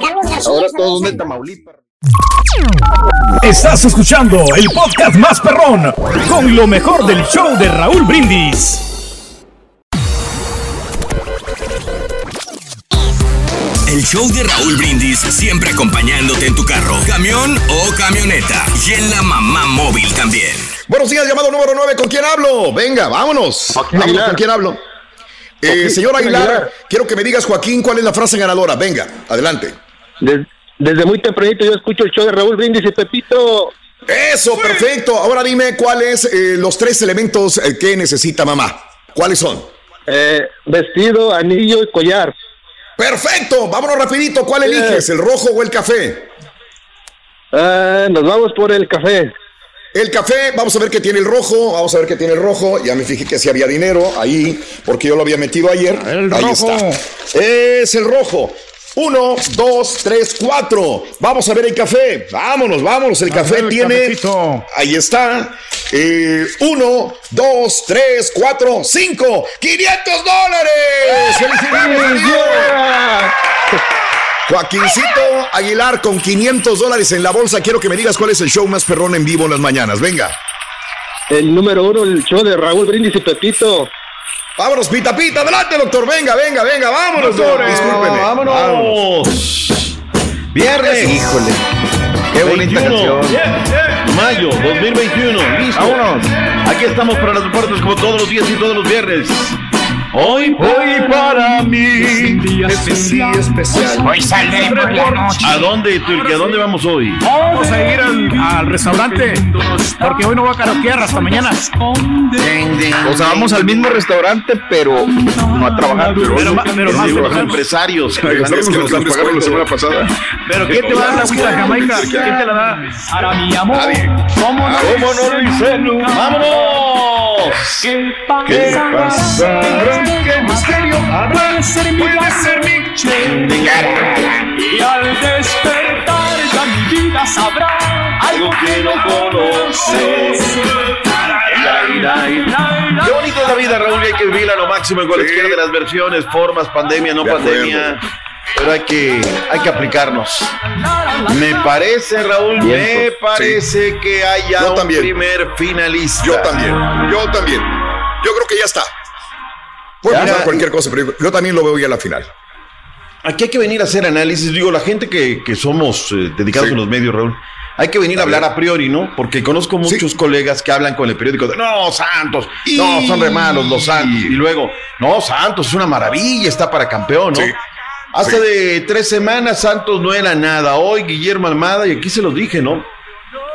Ahora
saludos
todos
a-
de Tamaulipas.
Estás escuchando el podcast más perrón con lo mejor del show de Raúl Brindis.
El show de Raúl Brindis siempre acompañándote en tu carro, camión o camioneta. Y en la mamá móvil también.
Buenos días, llamado número 9. ¿Con quién hablo? Venga, vámonos. Vámonos. ¿con quién hablo? Eh, señor Aguilar,
Aguilar.
quiero que me digas, Joaquín, cuál es la frase ganadora. Venga, adelante.
Des- desde muy tempranito yo escucho el show de Raúl Brindis y Pepito.
Eso, perfecto. Ahora dime cuáles eh, los tres elementos eh, que necesita mamá. ¿Cuáles son?
Eh, vestido, anillo y collar.
Perfecto. Vámonos rapidito. ¿Cuál eliges, el rojo o el café?
Ah, nos vamos por el café.
El café, vamos a ver qué tiene el rojo, vamos a ver qué tiene el rojo. Ya me fijé que si había dinero ahí, porque yo lo había metido ayer.
El
ahí
rojo.
está. Es el rojo. Uno, dos, tres, cuatro. Vamos a ver el café. Vámonos, vámonos. El café
el
tiene.
cafecito.
Ahí está. Eh, uno, dos, tres, cuatro, cinco. ¡500 dólares! ¡Felicidades! Joaquincito Aguilar con 500 dólares en la bolsa. Quiero que me digas cuál es el show más perrón en vivo en las mañanas. Venga.
El número uno, el show de Raúl Brindis y Pepito.
Vámonos, pita, pita, adelante, doctor. Venga, venga, venga, vámonos, doctor. Discúlpeme.
¡Vámonos! Viernes.
Híjole. Qué bonita
21.
canción.
Mayo 2021. Listo.
Vámonos.
Aquí estamos para los deportes como todos los días y todos los viernes. Hoy,
hoy para mí es un día especial.
Hoy saldremos la noche.
¿A dónde, Turki? ¿A dónde vamos hoy?
Vamos a ir al, al restaurante porque hoy no va a karaokear hasta mañana.
O sea, vamos al mismo restaurante, pero no a trabajar.
Pero,
Pero ma- pero más
los empresarios.
Que nos han pagaron la semana pasada.
Pero ¿quién te va a dar la agüita de Jamaica? ¿Quién te la da?
Para mi amor.
¿Cómo no?
¿Cómo no lo hice nunca? ¡Vámonos!
¿Qué
¿Qué
pasa?
¿Qué misterio
Puede ser mi
Puede ser mi
Y al despertar ya mi vida sabrá algo que no conoces.
Qué bonito es la vida, Raúl, y hay que vivirla a lo máximo en cualquiera de las versiones, formas, pandemia, no
De acuerdo.
Pero hay que, hay que aplicarnos. Me parece, Raúl,
Bien,
me
sí.
parece que haya
Yo
un
también.
primer finalista.
Yo también, yo también. Yo creo que ya está. Puede pasar cualquier cosa, pero yo- también lo veo ya a la final.
Aquí hay que venir a hacer análisis. Digo, la gente que, que somos eh, dedicados
Sí.
a los medios, Raúl, hay que venir a hablar a priori, ¿no? Porque conozco muchos colegas que hablan con el periódico de, no, Santos, no, son re malos los Santos. Y luego, no, Santos es una maravilla, está para campeón, ¿no?
Sí.
Hace de tres semanas Santos no era nada. Hoy Guillermo Almada, y aquí se los dije, ¿no?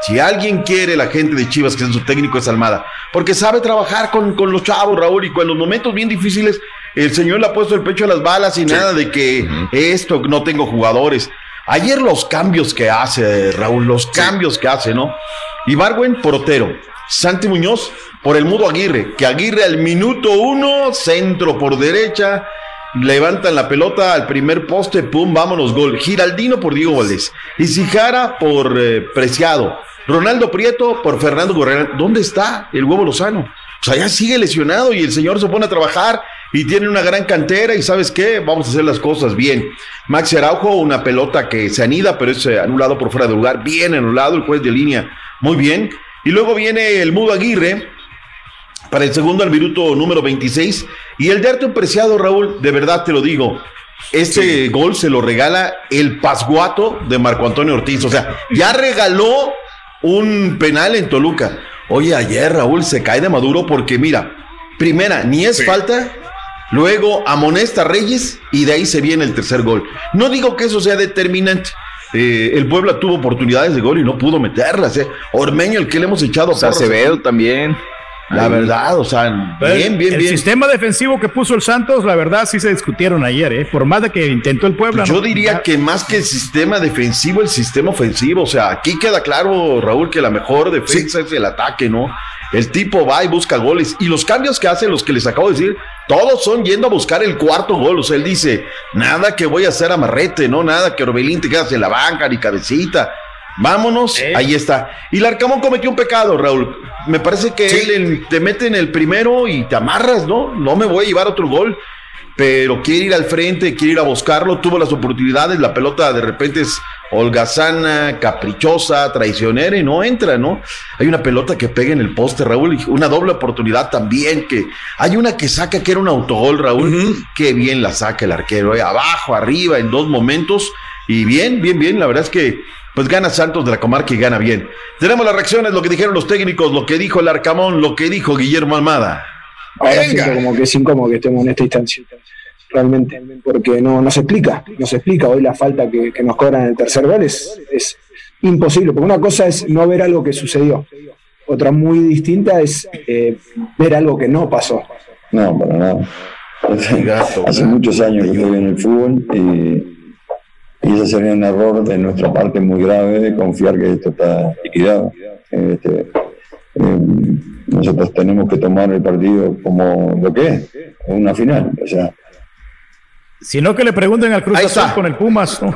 Si alguien quiere la gente de Chivas, que es su técnico, es Almada. Porque sabe trabajar con, con los chavos, Raúl, y con los momentos bien difíciles, el señor le ha puesto el pecho a las balas y nada de que esto, no tengo jugadores. Ayer los cambios que hace, Raúl, los cambios que hace, ¿no? Ibargüen, portero. Santi Muñoz, por el mudo Aguirre, que Aguirre al minuto uno, centro por derecha, levantan la pelota al primer poste, pum, vámonos, gol. Giraldino por Diego Valdés. Y Sijara por eh, Preciado. Ronaldo Prieto por Fernando Correa. ¿Dónde está el huevo Lozano? O sea, ya sigue lesionado y el señor se pone a trabajar y tiene una gran cantera y ¿sabes qué? Vamos a hacer las cosas bien. Maxi Araujo, una pelota que se anida, pero es eh, anulado por fuera de lugar. Bien anulado, el juez de línea. Muy bien. Y luego viene el Mudo Aguirre, para el segundo al minuto número 26. Y el de Arturo Preciado, Raúl, de verdad te lo digo, este gol se lo regala el pasguato de Marco Antonio Ortiz. O sea, ya regaló un penal en Toluca. Oye, ayer Raúl se cae de maduro porque mira, primera, ni es falta. Luego amonesta a Reyes y de ahí se viene el tercer gol. No digo que eso sea determinante. Eh, el Puebla tuvo oportunidades de gol y no pudo meterlas. eh. Ormeño, el que le hemos echado
O sea, Acevedo también.
La verdad, o sea, bien, bien,
el
bien.
sistema defensivo que puso el Santos, la verdad, sí se discutieron ayer, ¿eh? Por más de que intentó el Puebla.
Yo
¿no?
diría que más que el sistema defensivo, el sistema ofensivo. O sea, aquí queda claro, Raúl, que la mejor defensa es el ataque, ¿no? El tipo va y busca goles. Y los cambios que hace, los que les acabo de decir, todos son yendo a buscar el cuarto gol. O sea, él dice, nada que voy a hacer amarrete, ¿no? Nada que Orbelín te quedas en la banca, ni cabecita. Vámonos, ahí está. Y el Arcamón cometió un pecado, Raúl. Me parece que él te mete en el primero y te amarras, ¿no? No me voy a llevar otro gol pero quiere ir al frente, quiere ir a buscarlo, tuvo las oportunidades, la pelota de repente es holgazana, caprichosa, traicionera y no entra, ¿no? Hay una pelota que pega en el poste, Raúl, y una doble oportunidad también, que hay una que saca que era un autogol, Raúl, qué bien la saca el arquero, eh, abajo, arriba, en dos momentos, y bien, bien, bien, la verdad es que pues gana Santos de la comarca y gana bien. Tenemos las reacciones, lo que dijeron los técnicos, lo que dijo el Arcamón, lo que dijo Guillermo Almada.
Ahora siento como que es incómodo que estemos en esta instancia, realmente, porque no, no se explica, no se explica. Hoy la falta que, que nos cobran en el tercer gol es, es imposible, porque una cosa es no ver algo que sucedió, otra muy distinta es eh, ver algo que no pasó.
No, para nada. Hace, hace muchos años que estoy en el fútbol y, y ese sería un error de nuestra parte muy grave de confiar que esto está liquidado. Este, eh, nosotros tenemos que tomar el partido como lo que es, una final. O sea,
Sino que le pregunten al Cruz
Ahí
Azul
está.
con el Pumas. ¿no?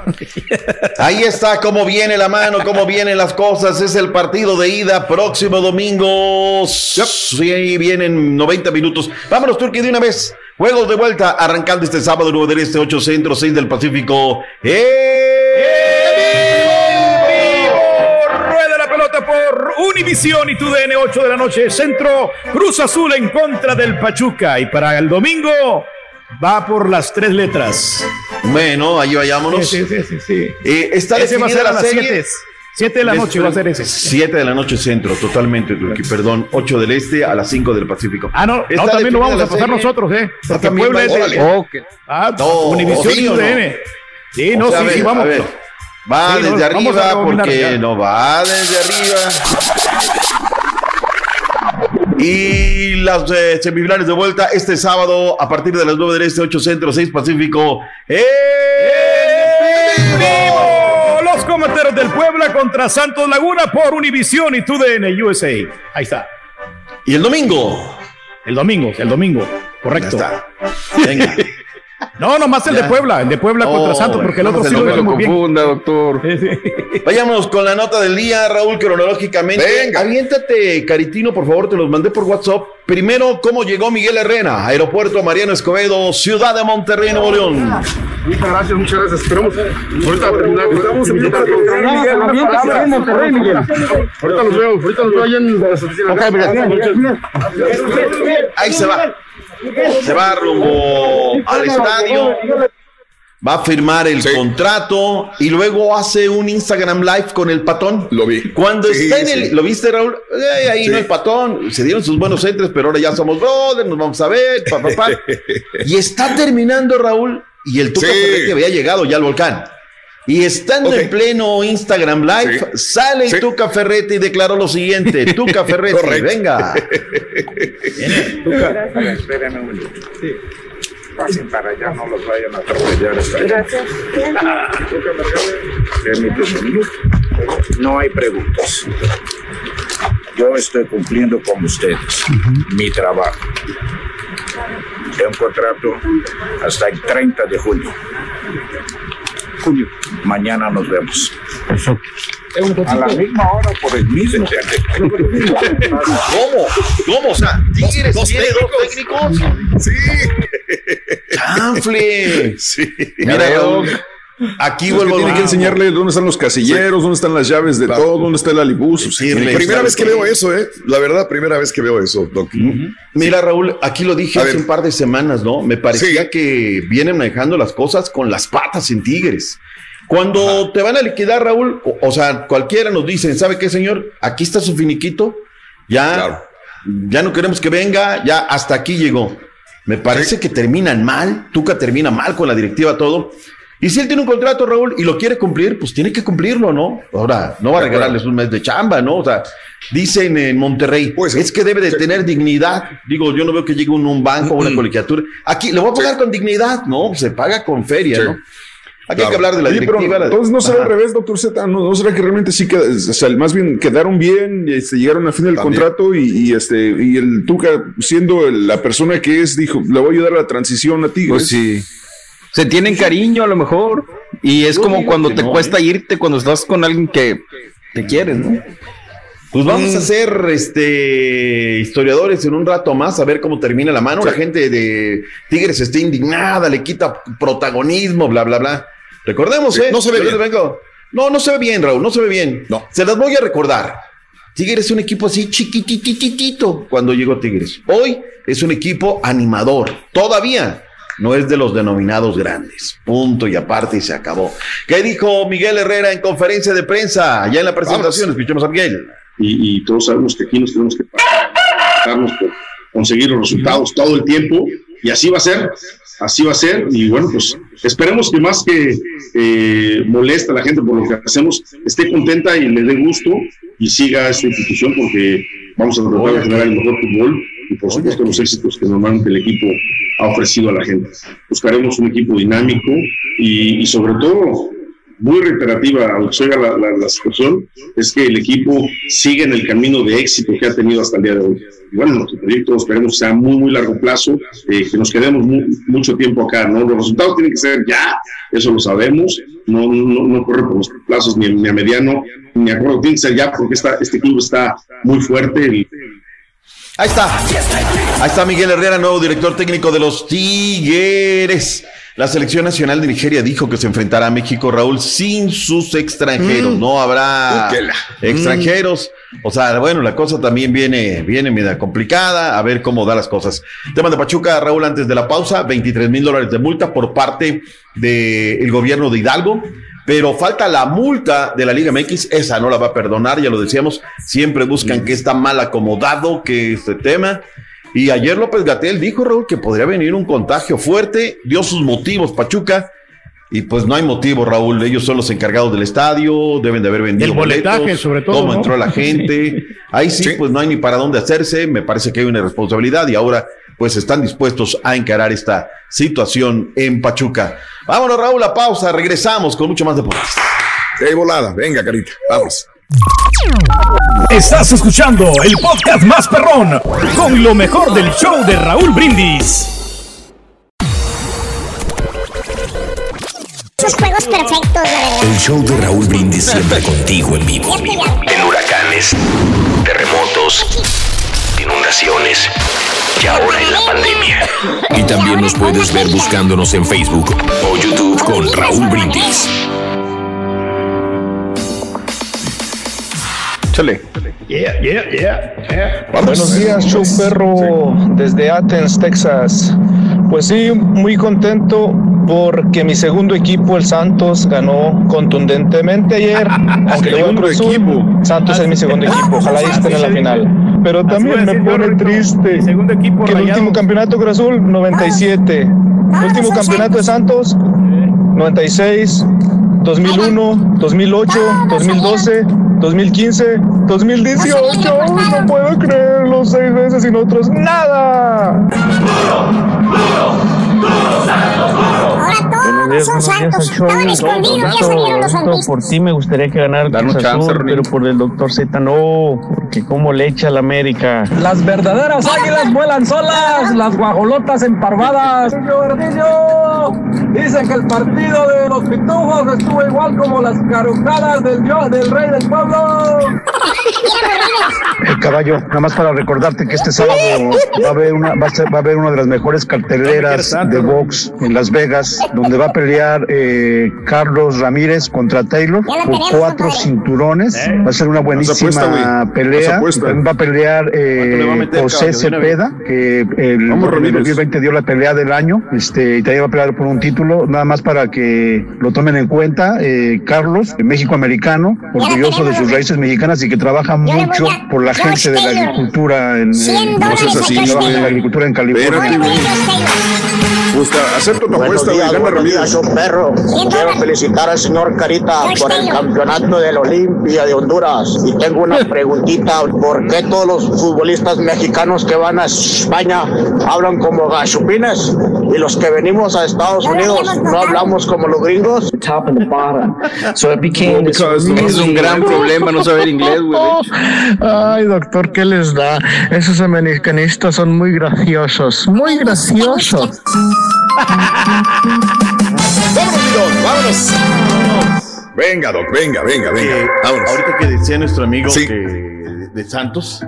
Ahí está cómo viene la mano, cómo vienen las cosas. Es el partido de ida próximo domingo. Sí, vienen 90 minutos. Vámonos, Turquía, de una vez. Juegos de vuelta, arrancando este sábado, 9 del Este, 8 Centro, 6 del Pacífico.
Rueda la pelota por Univisión y TUDN 8 de la noche. Centro Cruz Azul en contra del Pachuca. Y para el domingo va por las tres letras.
Bueno, ahí vayámonos.
Sí, sí, sí, sí.
Eh, está
Ese va a ser a
la
las
serie.
siete. 7 de la noche va a ser ese.
7 de la noche centro, totalmente, perdón. 8 del este a las 5 del Pacífico.
Ah, no, no también lo vamos a pasar nosotros, ¿eh?
Ah,
Porque Puebla es de. Ah, Univisión y UDN. Sí, no, sí, sí, vamos.
Va desde arriba porque no va desde arriba. Y las eh, semifinales de vuelta este sábado a partir de las 9 del Este, 8 Centro, 6 Pacífico. ¡Eh!
¡Vivo! Los cometeros del Puebla contra Santos Laguna por Univisión y TUDN USA. Ahí está.
¿Y el domingo?
El domingo, el domingo. Correcto.
Ya está. Venga.
No, nomás el de Puebla, el de Puebla contra
Oh,
Santos, porque el otro sí
no
lo hizo
lo
muy bien.
Confunda, doctor.
Vayamos con la nota del día, Raúl, cronológicamente.
Venga.
Aviéntate, Caritino, por favor, te los mandé por WhatsApp. Primero, ¿cómo llegó Miguel Herrera? Aeropuerto Mariano Escobedo, Ciudad de Monterrey, Nuevo León.
Muchas gracias, muchas gracias. Esperamos ahorita terminar. Estamos en
Monterrey, Miguel.
Ahorita los veo, ahorita los veo allá en las oficinas.
Ahí se va. Se va rumbo al estadio. Va a firmar el contrato y luego hace un Instagram Live con el patón.
Lo vi.
Cuando
Sí,
está en el.
sí.
¿Lo viste, Raúl? Eh, ahí no el patón. Se dieron sus buenos entres, pero ahora ya somos brothers, nos vamos a ver. pa, pa, pa. y está terminando, Raúl. Y el Tuca. Ferretti había llegado ya al volcán. Y estando en pleno Instagram Live, sale
Sí.
Tuca Ferretti y declaró lo siguiente: Tuca Ferretti, venga.
Espérenme un minuto. Pasen para allá, no los vayan a atropellar. hasta allá. Permíteme un minuto. No hay preguntas. Yo estoy cumpliendo con ustedes mi trabajo. Tengo un contrato hasta el 30 de junio. Junio. Mañana nos vemos. A la misma hora por el mismo.
¿Cómo? ¿Cómo? O sea, Tigres
Dos
tiene dos técnicos.
Sí.
¡Chanfle!
Sí.
Mira, aquí vuelvo
tiene
a
que enseñarle dónde están los casilleros, dónde están las llaves de todo, dónde está el alibus.
Primera
¿sabes
vez que veo eso, ¿eh? La verdad, primera vez que veo eso, Doc.
Mira, Raúl, aquí lo dije
A
hace
ver.
un par de semanas, ¿no? Me parecía
Sí.
que vienen manejando las cosas con las patas en Tigres. Cuando te van a liquidar, Raúl, o, o sea, cualquiera nos dice, ¿sabe qué, señor? Aquí está su finiquito. Ya,
Claro.
ya no queremos que venga, ya hasta aquí llegó. Me parece que terminan mal, Tuca termina mal con la directiva, todo. Y si él tiene un contrato, Raúl, y lo quiere cumplir, pues tiene que cumplirlo, ¿no? Ahora, no va a regalarles un mes de chamba, ¿no? O sea, dicen en Monterrey,
Pues,
es que debe de tener dignidad. Digo, yo no veo que llegue un, un banco o una colegiatura. Aquí le voy a pagar con dignidad, ¿no? Se paga con feria,
Sí.
¿no? Aquí hay que hablar de la
Oye, pero
directiva. la-
entonces no será
Ajá.
al revés, doctor Z, no, no será que realmente sí queda- o sea, más bien quedaron bien, y, este, llegaron al fin del
También.
contrato y, y, este y el Tuca siendo el- la persona que es dijo, le voy a ayudar a la transición a Tigres.
Pues sí. Se tienen cariño a lo mejor. Y es
Yo
como cuando te
no,
cuesta
¿eh?
irte cuando estás con alguien que te quieres, ¿no?
Pues vamos
Mm.
a ser este, historiadores en un rato más, a ver cómo termina la mano. La gente de Tigres está indignada, le quita protagonismo, bla, bla, bla. Recordemos,
Sí,
¿eh?
no se ve
Yo
bien.
vengo- No, no se ve bien, Raúl, no se ve bien.
No.
Se las voy a recordar. Tigres es un equipo así chiquitititito cuando llegó Tigres. Hoy es un equipo animador. Todavía no es de los denominados grandes. Punto y aparte y se acabó. ¿Qué dijo Miguel Herrera en conferencia de prensa? Ya en la presentación, escuchemos a Miguel.
y, y todos sabemos que aquí nos tenemos que pagarnos por conseguir los resultados todo el tiempo y así va a ser, así va a ser y bueno, pues esperemos que más que eh, molesta a la gente por lo que hacemos, esté contenta y le dé gusto y siga esta institución porque vamos a tratar de generar el mejor fútbol y por supuesto los éxitos que normalmente el equipo ha ofrecido a la gente. Buscaremos un equipo dinámico y, y sobre todo muy reiterativa, aunque la, la, la situación, es que el equipo sigue en el camino de éxito que ha tenido hasta el día de hoy. Y bueno, nuestro proyecto esperemos sea muy, muy largo plazo, eh, que nos quedemos mu- mucho tiempo acá, ¿no? Los resultados tienen que ser ya, eso lo sabemos, no, no, no corre por los plazos ni, ni a mediano, ni a corto, tiene que ser ya porque esta, este club está muy fuerte. y-
Ahí está. Ahí está Miguel Herrera, nuevo director técnico de los Tigres. La selección nacional de Nigeria dijo que se enfrentará a México, Raúl, sin sus extranjeros.
Mm.
No habrá
Úquela.
extranjeros. O sea, bueno, la cosa también viene, viene media complicada. A ver cómo da las cosas. Tema de Pachuca, Raúl, antes de la pausa, 23 mil dólares de multa por parte del gobierno de Hidalgo pero falta la multa de la Liga MX, esa no la va a perdonar, ya lo decíamos, siempre buscan que está mal acomodado que este tema. Y ayer López Gatel dijo, Raúl, que podría venir un contagio fuerte, dio sus motivos, Pachuca, y pues no hay motivo, Raúl. Ellos son los encargados del estadio, deben de haber vendido
El boletaje, sobre todo.
Cómo entró la gente. Ahí sí, pues no hay ni para dónde hacerse. Me parece que hay una responsabilidad y ahora pues están dispuestos a encarar esta situación en Pachuca. Vámonos, Raúl, a pausa. Regresamos con mucho más deportes.
Qué volada. Venga, carita. Vamos.
Estás escuchando el podcast más perrón con lo mejor del show de Raúl Brindis.
Sus juegos perfectos,
El show de Raúl Brindis siempre contigo en vivo. En huracanes, terremotos, inundaciones y ahora en la pandemia. Y también nos puedes ver buscándonos en Facebook o YouTube con Raúl Brindis.
Chale.
Yeah, yeah, yeah. Buenos días, show perro, desde Athens, Texas. Pues sí, muy contento porque mi segundo equipo, el Santos, ganó contundentemente ayer. aunque segundo equipo. Santos es mi segundo equipo, ojalá estén en la final. Pero también me pone triste que el último campeonato Cruz Azul, 97. último campeonato de Santos, 96. 2001, 2008, 2012, 2015, 2018. No puedo creerlo, seis veces y nosotros nada.
Ahora todos son santos. Estaban escondidos, ya salieron los santos.
Por ti me gustaría que ganara el Cruz Azul, pero por el doctor Z no, porque como le echa la América.
Las verdaderas águilas vuelan solas, las guajolotas emparvadas. Dicen que el partido de los pitujos estuvo igual como las carucadas del, del rey del pueblo.
El caballo, nada más para recordarte que este sábado va a haber una, va a, ser- va a haber una de las mejores carteleras de box en Las Vegas, donde va a pelear eh, Carlos Ramírez contra Taylor por cuatro cinturones. Va a ser una buenísima
apuesta,
pelea. También va a pelear eh,
le va a meter,
José
caballo, de?
Cepeda, que el,
Vamos,
el
Ramírez.
2020 dio la pelea del año, este, y también va a pelear por un título, nada más para que lo tomen en cuenta. eh, Carlos, México americano, orgulloso de sus raíces mexicanas y que trabaja mucho por la gente de la agricultura en,
No así,
en la agricultura en California.
Espérate, güey. Pues ta- acepto tu apuesta, güey. Gana Ramírez.
perro.
Quiero
felicitar al señor Carita
por el
campeonato de la Olimpia de Honduras. Y tengo una preguntita, ¿por qué todos los futbolistas mexicanos que van a España hablan como gachupines? Y los que venimos a Estados Unidos no hablamos como los gringos.
Top and the bottom. So it became this es un gran problema no saber inglés, güey.
Ay, doctor, ¿qué les da? Esos americanistas son muy graciosos, muy graciosos.
¡Vámonos, mi Doc! ¡Vámonos! Venga, Doc, venga, venga, venga.
Eh,
Vámonos.
ahorita que decía nuestro amigo
Sí.
que, de Santos,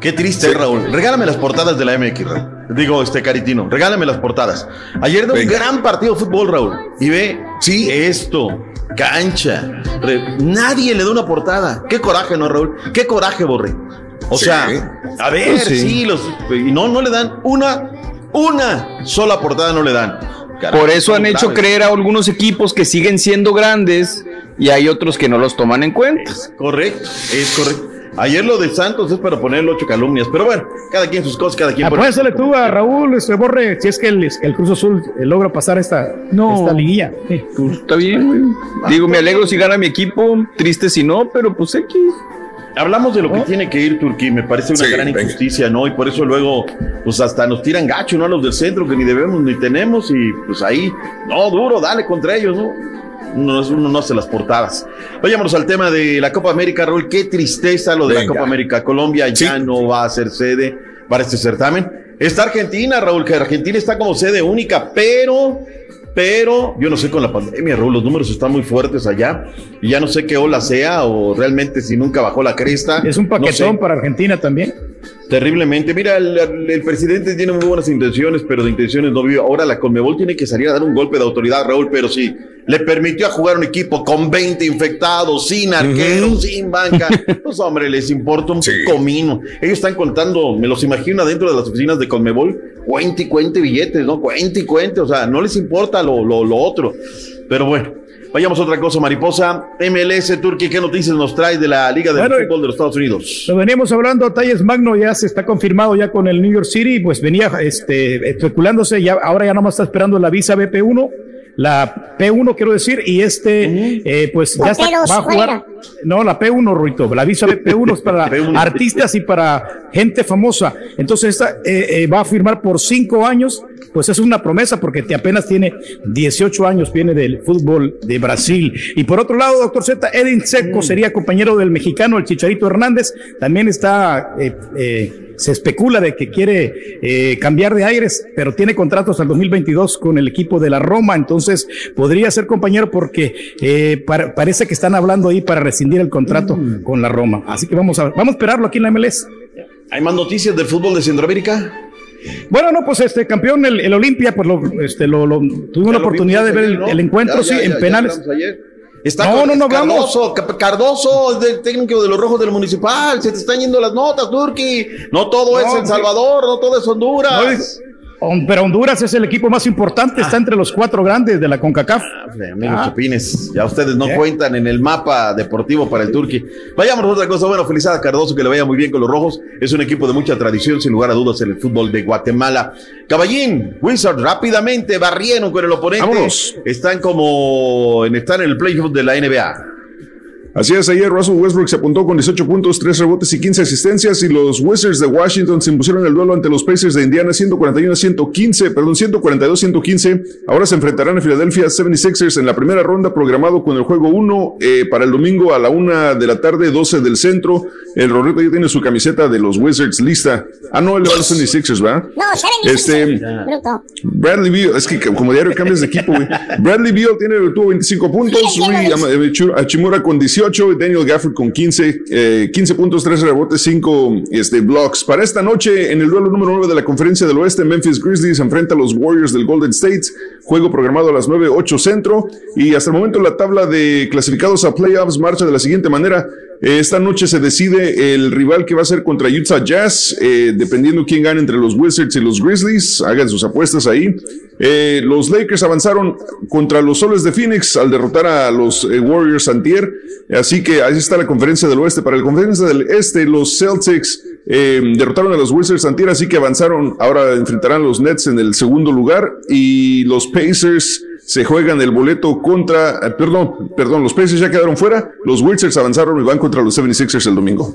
qué triste, Raúl. Regálame las portadas de la MX, Raúl. Digo, este Caritino, regálame las portadas. Ayer de un
Venga.
gran partido de fútbol, Raúl. Y ve, sí, esto, cancha. Re- nadie le da una portada. Qué coraje, ¿no, Raúl? Qué coraje, Borre. O
Sí.
sea, a ver, sí.
sí.
los. Y no, no le dan una, una sola portada, no le dan. Carajo,
Por eso han hecho creer a algunos equipos que siguen siendo grandes y hay otros que no los toman en cuenta.
Correcto, es correcto. Ayer lo de Santos es para ponerle ocho calumnias, pero bueno, cada quien sus cosas, cada quien.
Apuéstale tú a Raúl, este Borre, si es que el, el Cruz Azul eh, logra pasar esta, esta liguilla.
Pues está bien, güey. Digo, me alegro si gana mi equipo, triste si no, pero pues X.
Hablamos de lo que tiene que ir Turquía, me parece una
Sí,
gran
venga.
injusticia, ¿no? Y por eso luego, pues hasta nos tiran gacho, ¿no? A los del centro, que ni debemos ni tenemos, y pues ahí, no, duro, dale contra ellos, ¿no? Uno, uno no hace las portadas. Vayámonos al tema de la Copa América, Raúl. Qué tristeza lo de la. Copa América. Colombia ya no va a ser sede para este certamen. Está Argentina, Raúl, que Argentina está como sede única, pero, pero, yo no sé con la pandemia, Raúl, los números están muy fuertes allá. Y ya no sé qué ola sea o realmente si nunca bajó la cresta.
Es un
No sé.
paquetón para Argentina también.
Terriblemente. Mira, el, el presidente tiene muy buenas intenciones, pero de intenciones no vive. Ahora la Conmebol tiene que salir a dar un golpe de autoridad, Raúl, pero sí, le permitió a jugar un equipo con 20 infectados, sin arqueros, sin banca. Pues hombre, les importa un comino. Ellos están contando, me los imagino adentro de las oficinas de Conmebol, cuente y cuente billetes, ¿no? Cuente y cuente, o sea, no les importa lo, lo, lo otro. Pero bueno, Vayamos a otra cosa, mariposa. MLS Turquía, ¿qué noticias nos trae de la Liga de Fútbol de los Estados Unidos?
Lo veníamos hablando, Talles Magno ya se está confirmado ya con el New York City, pues venía este, especulándose, ya, ahora ya nomás está esperando la visa BP1 la P1 quiero decir, y este, eh, pues ya está, va a jugar, no, la P1, Ruito, la visa P1 es para artistas y para gente famosa, entonces esta eh, eh, va a firmar por cinco años, pues es una promesa porque te apenas tiene 18 años, viene del fútbol de Brasil. Y por otro lado, doctor Z, Edin Seco sería compañero del mexicano, el Chicharito Hernández, también está... Eh, se especula de que quiere eh, cambiar de aires, pero tiene contratos el 2022 con el equipo de la Roma, entonces podría ser compañero porque eh, parece que están hablando ahí para rescindir el contrato mm. con la Roma. Así que vamos a, vamos a esperarlo aquí en la MLS.
¿Hay más noticias del fútbol de Centroamérica?
Bueno, no, pues este campeón, el, Olimpia, pues lo, este, lo, tuve la oportunidad de ver el, encuentro, sí, en penales.
Está no, no, no Cardoso, Cardoso, el técnico de los rojos del municipal. Se te están yendo las notas, Turki. No todo es El Salvador, no todo es Honduras.
Pero Honduras es el equipo más importante, está ah. entre los cuatro grandes de la CONCACAF. Ah,
amigos ah. Chapines, ya ustedes no cuentan en el mapa deportivo para el Turqui. Vayamos a otra cosa. Bueno, felicidades a Cardoso, que le vaya muy bien con los rojos. Es un equipo de mucha tradición, sin lugar a dudas, en el fútbol de Guatemala. Caballín, Wizard, rápidamente barrieron con el oponente. Están como en, están en el playoff de la NBA.
Así es, ayer Russell Westbrook se apuntó con 18 puntos, 3 rebotes y 15 asistencias y los Wizards de Washington se impusieron el duelo ante los Pacers de Indiana 141 115, perdón, 142 115. Ahora se enfrentarán a Philadelphia 76ers en la primera ronda programado con el juego 1 eh, para el domingo a la 1 de la tarde, 12 del centro. El Rorrito ya tiene su camiseta de los Wizards lista. Ah, no, va a los 76ers, ¿verdad?
No, 76ers. Este,
Bradley Beal, es que como diario cambias de equipo, güey. Bradley Beal tiene, tuvo 25 puntos, Rui Achimura con 18 Daniel Gafford con 15, 15 eh, puntos, 3 rebotes, 5 este, blocks. Para esta noche, en el duelo número 9 de la Conferencia del Oeste, Memphis Grizzlies enfrenta a los Warriors del Golden State. Juego programado a las 9, 8 centro. Y hasta el momento la tabla de clasificados a playoffs marcha de la siguiente manera. Esta noche se decide el rival que va a ser contra Utah Jazz, eh, dependiendo quién gane entre los Wizards y los Grizzlies. Hagan sus apuestas ahí. Eh, los Lakers avanzaron contra los Soles de Phoenix al derrotar a los eh, Warriors Antier. Así que ahí está la conferencia del oeste. Para la conferencia del este, los Celtics derrotaron a los Wizards Antier, así que avanzaron. Ahora enfrentarán a los Nets en el segundo lugar y los Pacers se juegan el boleto contra, eh, perdón, perdón, los Pacers ya quedaron fuera, los Wizards avanzaron y van contra los 76ers el domingo.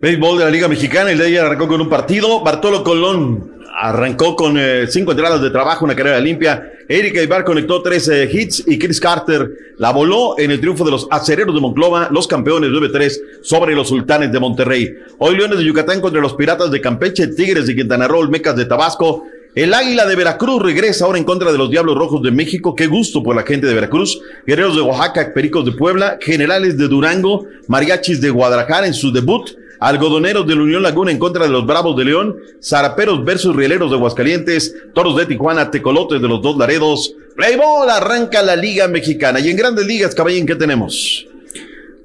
Béisbol de la Liga Mexicana, el de ayer arrancó con un partido, Bartolo Colón arrancó con eh, cinco entradas de trabajo, una carrera limpia, Erika Ibar conectó tres hits y Chris Carter la voló en el triunfo de los acereros de Monclova, los campeones 9-3 sobre los sultanes de Monterrey. Hoy Leones de Yucatán contra los Piratas de Campeche, Tigres de Quintana Roo, Mecas de Tabasco, el Águila de Veracruz regresa ahora en contra de los Diablos Rojos de México. Qué gusto por la gente de Veracruz. Guerreros de Oaxaca, Pericos de Puebla, Generales de Durango, Mariachis de Guadalajara en su debut. Algodoneros de la Unión Laguna en contra de los Bravos de León, Zaraperos versus Rieleros de Aguascalientes, Toros de Tijuana, Tecolotes de los Dos Laredos. Playball arranca la Liga Mexicana. Y en Grandes Ligas, caballín, ¿qué tenemos?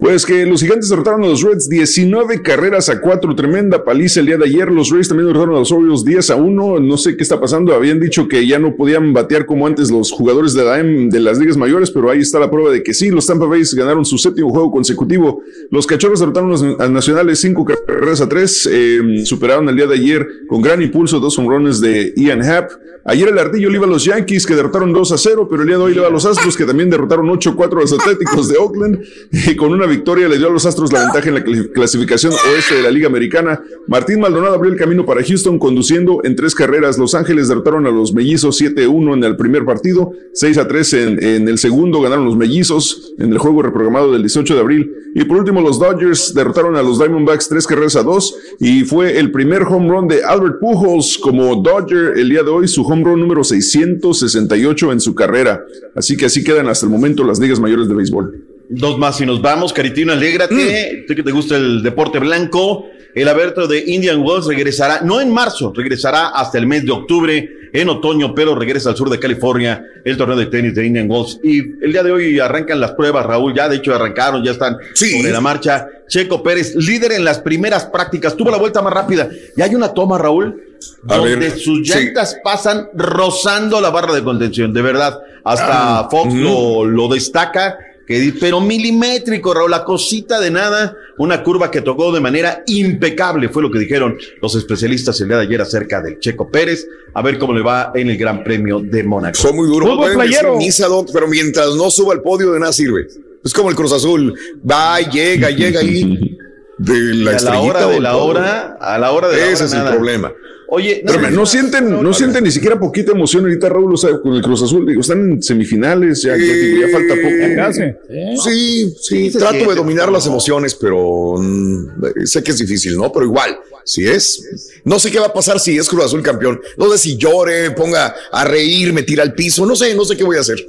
Pues que los gigantes derrotaron a los Reds 19 carreras a 4, tremenda paliza el día de ayer. Los Reds también derrotaron a los Orioles 10 a 1. No sé qué está pasando. Habían dicho que ya no podían batear como antes los jugadores de la de las ligas mayores, pero ahí está la prueba de que sí. Los Tampa Bay ganaron su séptimo juego consecutivo. Los cachorros derrotaron a los nacionales 5 carreras a 3. Em, superaron el día de ayer con gran impulso dos honrones de Ian Happ. Ayer el Ardillo le iba a los Yankees que derrotaron 2 a 0, pero el día de hoy le iba a los Astros que también derrotaron 8 a 4 a los Atléticos de Oakland con una victoria le dio a los Astros la ventaja en la clasificación oeste de la Liga Americana. Martín Maldonado abrió el camino para Houston conduciendo en tres carreras. Los Ángeles derrotaron a los Mellizos 7-1 en el primer partido, 6-3 en, el segundo ganaron los Mellizos en el juego reprogramado del 18 de abril. Y por último los Dodgers derrotaron a los Diamondbacks tres carreras a dos y fue el primer home run de Albert Pujols como Dodger el día de hoy, su home run número 668 en su carrera. Así que así quedan hasta el momento las ligas mayores de béisbol.
Dos más y nos vamos. Caritino, alégrate. Mm. Tú que te gusta el deporte blanco. El abierto de Indian Wells regresará, no en marzo, regresará hasta el mes de octubre, en otoño, pero regresa al sur de California el torneo de tenis de Indian Wells. Y el día de hoy arrancan las pruebas, Raúl. Ya de hecho arrancaron, ya están sobre la marcha. Checo Pérez, líder en las primeras prácticas, tuvo la vuelta más rápida. Y hay una toma, Raúl, donde sus llantas pasan rozando la barra de contención, de verdad. Hasta
Ah,
Fox lo, lo destaca, que, di- pero milimétrico, Raúl, la cosita de nada, una curva que tocó de manera impecable, fue lo que dijeron los especialistas el día de ayer acerca del Checo Pérez, a ver cómo le va en el Gran Premio de Mónaco.
Fue muy duro.
Fútbol
pueden decir
playero.
misa, Doc, pero mientras no suba al podio de nada sirve. Es como el Cruz Azul. Va, llega, llega ahí. De
Y
la
a la hora de la
todo.
hora, a la hora de la
Ese
hora
es
nada.
el problema.
Oye,
Pero no sienten, no sienten ni siquiera poquita emoción ahorita, Raúl, o sea, con el Cruz Azul. Digo, están en semifinales, ya, ya- ya falta poco.
Sí, sí,
se
trato
siente,
de dominar las
no.
emociones, pero mm, sé que es difícil, ¿no? Pero igual, si es, no sé qué va a pasar si es Cruz Azul campeón. No sé si llore, ponga a reír, me tira al piso, no sé, no sé qué voy a hacer.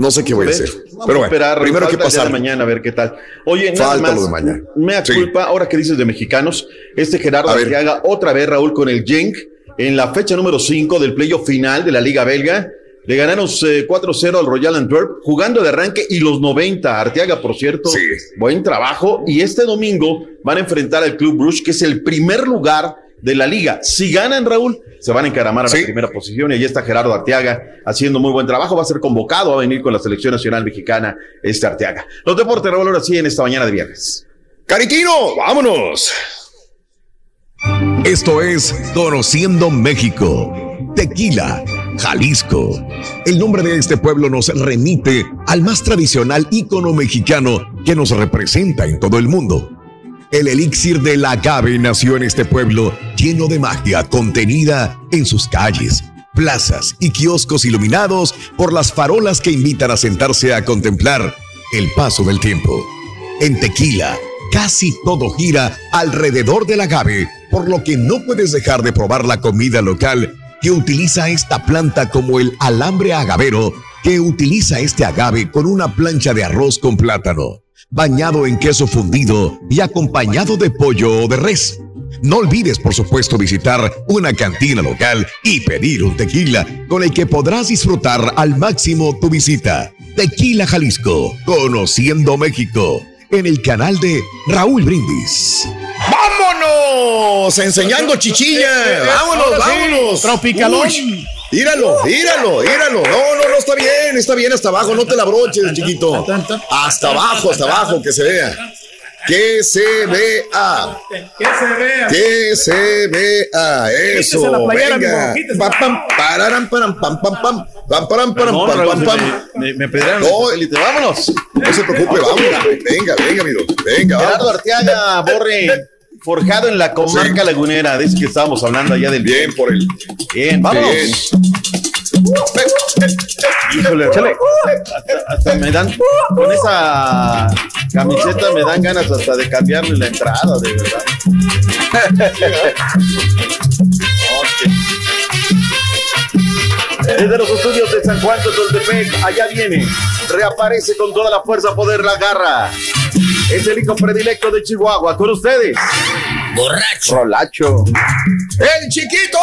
No sé qué voy a hacer.
Vamos
Pero
a
bueno,
esperar,
primero que pasar.
de mañana a ver qué tal. Oye, nada
Falta
más,
lo de mañana.
Me da
Sí.
culpa, ahora que dices de mexicanos, este Gerardo
A ver.
Arteaga otra vez, Raúl, con el Genk, en la fecha número 5 del playoff final de la Liga Belga. Le ganaron eh, 4-0 al Royal Antwerp, jugando de arranque y los 90. Arteaga, por cierto, buen trabajo. Y este domingo van a enfrentar al Club Bruges, que es el primer lugar de la liga. Si ganan, Raúl, se van a encaramar a la primera posición y ahí está Gerardo Arteaga haciendo muy buen trabajo. Va a ser convocado a venir con la selección nacional mexicana, este Arteaga. Los deportes, Raúl, ahora sí, en esta mañana de viernes.
Caritino, vámonos.
Esto es Conociendo México. Tequila, Jalisco. El nombre de este pueblo nos remite al más tradicional ícono mexicano que nos representa en todo el mundo. El elixir del agave nació en este pueblo lleno de magia contenida en sus calles, plazas y kioscos iluminados por las farolas que invitan a sentarse a contemplar el paso del tiempo. En Tequila, casi todo gira alrededor del agave, por lo que no puedes dejar de probar la comida local que utiliza esta planta como el alambre agavero, que utiliza este agave con una plancha de arroz con plátano, bañado en queso fundido y acompañado de pollo o de res. No olvides, por supuesto, visitar una cantina local y pedir un tequila con el que podrás disfrutar al máximo tu visita. Tequila Jalisco, conociendo México, en el canal de Raúl Brindis.
¡Vámonos! Enseñando chichilla. Vámonos, vámonos.
Tropicalón.
Uy, Míralo, míralo, míralo. No, no, no, está bien, está bien hasta abajo. No te la broches, chiquito. Hasta abajo, hasta abajo, que se vea. Que se vea.
Que se vea.
Que se vea. Eso. Venga. Pam, pam, pam, pam, pam. Pam, pam,
Raúl,
pam, pam.
Me, me pedrearon
No.
el satélite. Vámonos.
No se preocupe, vamos. Venga, venga, amigo. Venga,
Gerardo. Arteaga, Borre, forjado en la comarca lagunera. De eso que estábamos hablando allá del.
Bien por él.
Bien.
Bien.
Híjole. Hasta, hasta me dan, con esa camiseta me dan ganas hasta de cambiarle la entrada, de verdad. Desde los estudios de San Juan Totoltepec, allá viene, reaparece con toda la fuerza, poder, la garra. Es el hijo predilecto de Chihuahua, con ustedes.
Borracho.
Rolacho.
El chiquito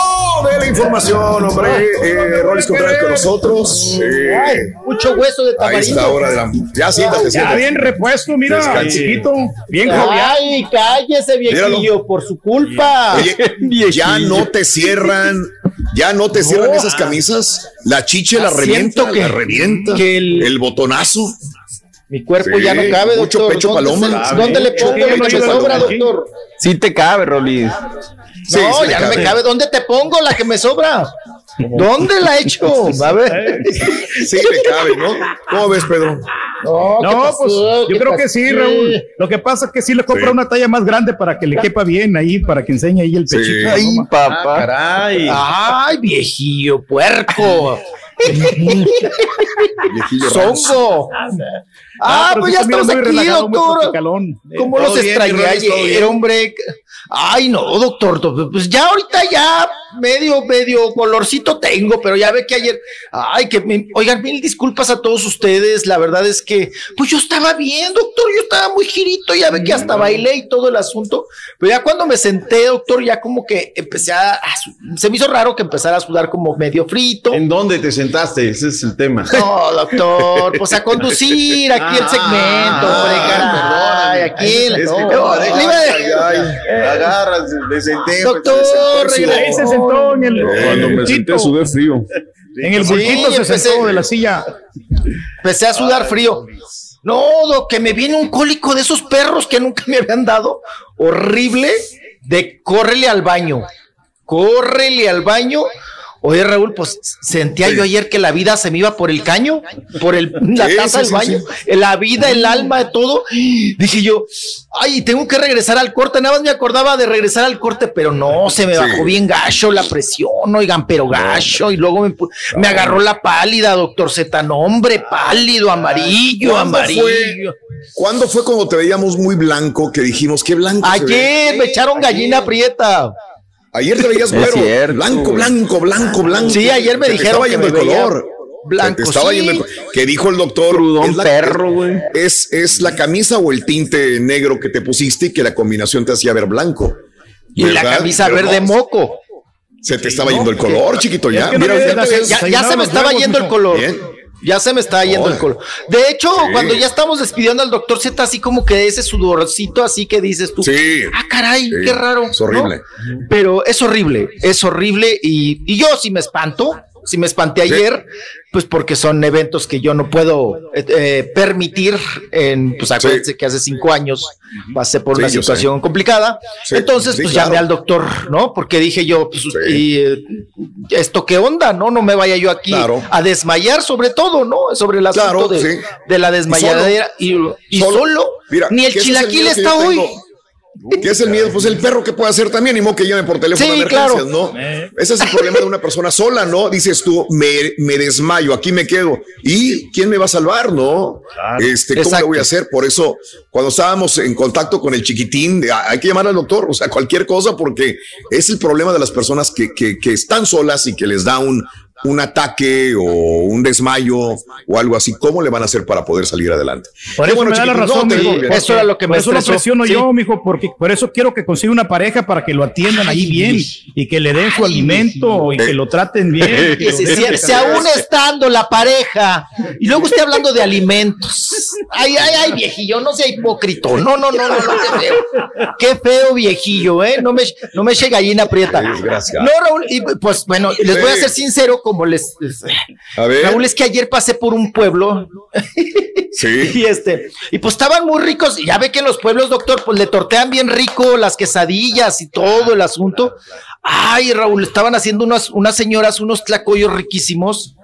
de la información, hombre. Eh, Rolis Contreras con nosotros. Eh,
Mucho hueso de tamarindo.
esta hora de la. Ya siéntate,
Ya
siéntate.
bien repuesto, mira,
Descanse.
chiquito, bien jovial.
Ay, cállese, viejillo,
Míralo.
por su culpa.
Oye, ya no te cierran, ya no te cierran esas camisas. La chiche la
Ah,
revienta,
que-
la revienta.
que el-
el botonazo.
Mi cuerpo
Sí,
ya no cabe,
mucho
doctor.
pecho
¿Dónde
paloma.
se- ¿Dónde le pongo que
pecho
me sobra, doctor?
Sí te cabe, Rolis.
Sí,
no,
sí
ya no me
cabe.
¿Dónde te pongo la que me sobra? ¿Dónde la echo? A ver.
Sí le cabe, ¿no? ¿Cómo ves, Pedro?
No, ¿qué
No,
pasó?
pues yo
¿Qué
creo que sí, Raúl. Lo que pasa es que sí le compra
Sí.
una talla más grande para que le quepa bien ahí, para que enseñe ahí el
Sí.
pechito.
Ay,
¿no?
papá.
Caray.
Ay, viejillo, puerco. Songo. Ah,
pero
pues ya estamos aquí, doctor.
tropicalón. Eh,
¿Cómo
¿todo
los extrañé ayer, hombre? Ay, no, doctor. do- Pues ya ahorita ya medio, medio colorcito tengo, pero ya ve que ayer. Ay, que me. Oigan, mil disculpas a todos ustedes. La verdad es que, pues yo estaba bien, doctor. Yo estaba muy girito. Ya ve que hasta bailé y todo el asunto. Pero ya cuando me senté, doctor, ya como que empecé a. se me hizo raro que empezara a sudar como medio frito.
¿En dónde te sentaste? Ese es el tema.
No, doctor, pues a conducir aquí el segmento, hombre, caray. Aquí.
Es que
no,
como deja-
le iba a-
ay, ay, agarras, me senté.
Doctor,
pues,
Ahí se sentó en el.
Cuando me senté sudé frío.
En el
Sí,
bultito se
empecé-
sentó de la silla.
Empecé a sudar frío. No, doc, que me viene un cólico de esos perros que nunca me habían dado. Horrible. De córrele al baño. Córrele al baño. Oye, Raúl, pues sentía yo ayer que la vida se me iba por el caño, por el, la
Sí,
taza del
sí,
baño,
sí.
la vida, el alma, de todo. Dije yo, ay, tengo que regresar al corte. Nada más me acordaba de regresar al corte, pero no, se me bajó bien gacho la presión, oigan, pero gacho. Y luego me, me agarró la pálida, doctor Z. Hombre, pálido, amarillo,
¿Cuándo
amarillo.
fue, ¿Cuándo fue cuando te veíamos muy blanco que dijimos qué blanco? se ve"?
Ayer me echaron gallina prieta.
Ayer te veías güero,
cierto.
blanco, blanco, blanco, blanco.
Sí, ayer me dijeron
estaba
que
yendo
me
el color.
blanco,
estaba
sí.
yendo que dijo el doctor.
Crudón
es la-
perro, güey.
Es, es la camisa o el tinte negro que te pusiste y que la combinación te hacía ver blanco.
Y la camisa
Pero
verde
no,
moco.
Se te estaba yendo el color, chiquito, ya.
Es que no
Mira, ya
Ya, ya se me estaba yendo el color.
Bien.
Ya se me estaba yendo
Hola.
el color. De hecho, cuando ya estamos despidiendo al doctor Z, así como que ese sudorcito, así que dices tú.
Sí.
Ah, caray,
Sí,
qué raro.
es horrible.
¿no? Pero es horrible, es horrible. Y, y yo sí me espanto, sí me espanté ayer, pues porque son eventos que yo no puedo eh, eh, permitir. En, pues acuérdense que hace cinco años pasé por
Sí,
una situación complicada. Entonces, pues
claro.
llamé al doctor, ¿no? Porque dije yo, pues, y, eh, esto qué onda, ¿no? No me vaya yo aquí
Claro.
a desmayar, sobre todo, ¿no? Sobre el asunto
Claro,
de, la desmayadera. Y, y
Solo.
solo,
Mira,
ni el
es
chilaquil está hoy.
tengo. ¿Qué es el miedo? Pues el perro que puede hacer también, ni modo que llame por teléfono
Sí,
a emergencias,
claro.
¿no? Ese es el problema de una persona sola, ¿no? Dices tú, me, me desmayo, aquí me quedo. ¿Y quién me va a salvar, no? Este, ¿cómo
Exacto.
le voy a hacer? Por eso, cuando estábamos en contacto con el chiquitín, de- hay que llamar al doctor, o sea, cualquier cosa, porque es el problema de las personas que, que, que están solas y que les da un, un ataque o un desmayo o algo así. ¿Cómo le van a hacer para poder salir adelante?
Por eso
bueno,
me da la
chiquitín. No,
razón,
te
mijo,
Eso era lo que
por
me
eso lo presiono
sí.
yo, mijo, porque por eso quiero que consiga una pareja para que lo atiendan ahí bien y que le den su alimento y que lo traten bien.
Si, si aún estando la pareja, y luego usted hablando de alimentos. Ay, ay, ay, viejillo, no sea hipócrito. No, no, no, no, no, qué feo. Qué feo, viejillo, ¿eh? No me, no me eche gallina prieta. No, Raúl, y pues bueno, les voy a ser sincero, como les. les-
A ver.
Raúl, es que ayer pasé por un pueblo
Sí.
y este, y pues estaban muy ricos. Ya ve que en los pueblos, doctor, pues le tortean bien rico las quesadillas y todo el asunto. Ay, Raúl, estaban haciendo unas, unas señoras unos tlacoyos riquísimos.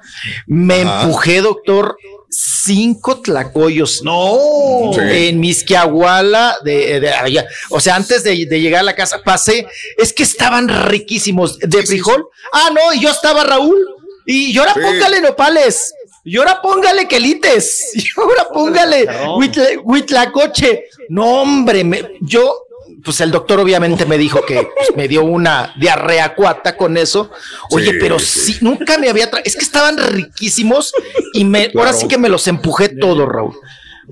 Me
Ajá.
empujé, doctor, cinco tlacoyos. No,
Sí.
en Misquiahuala, de, de allá. O sea, antes de, de llegar a la casa, pasé. Es que estaban riquísimos. De frijol. Ah, no, y yo estaba Raúl. Y ahora
Sí.
póngale nopales. Y ahora póngale quelites. Y ahora póngale huitla- huitlacoche. No, hombre, me- yo, pues el doctor obviamente me dijo que pues, me dio una diarrea cuata con eso. Oye,
Sí,
pero
sí.
sí, nunca me había traído. Es que estaban riquísimos y me, ahora sí que me los empujé todo, Raúl.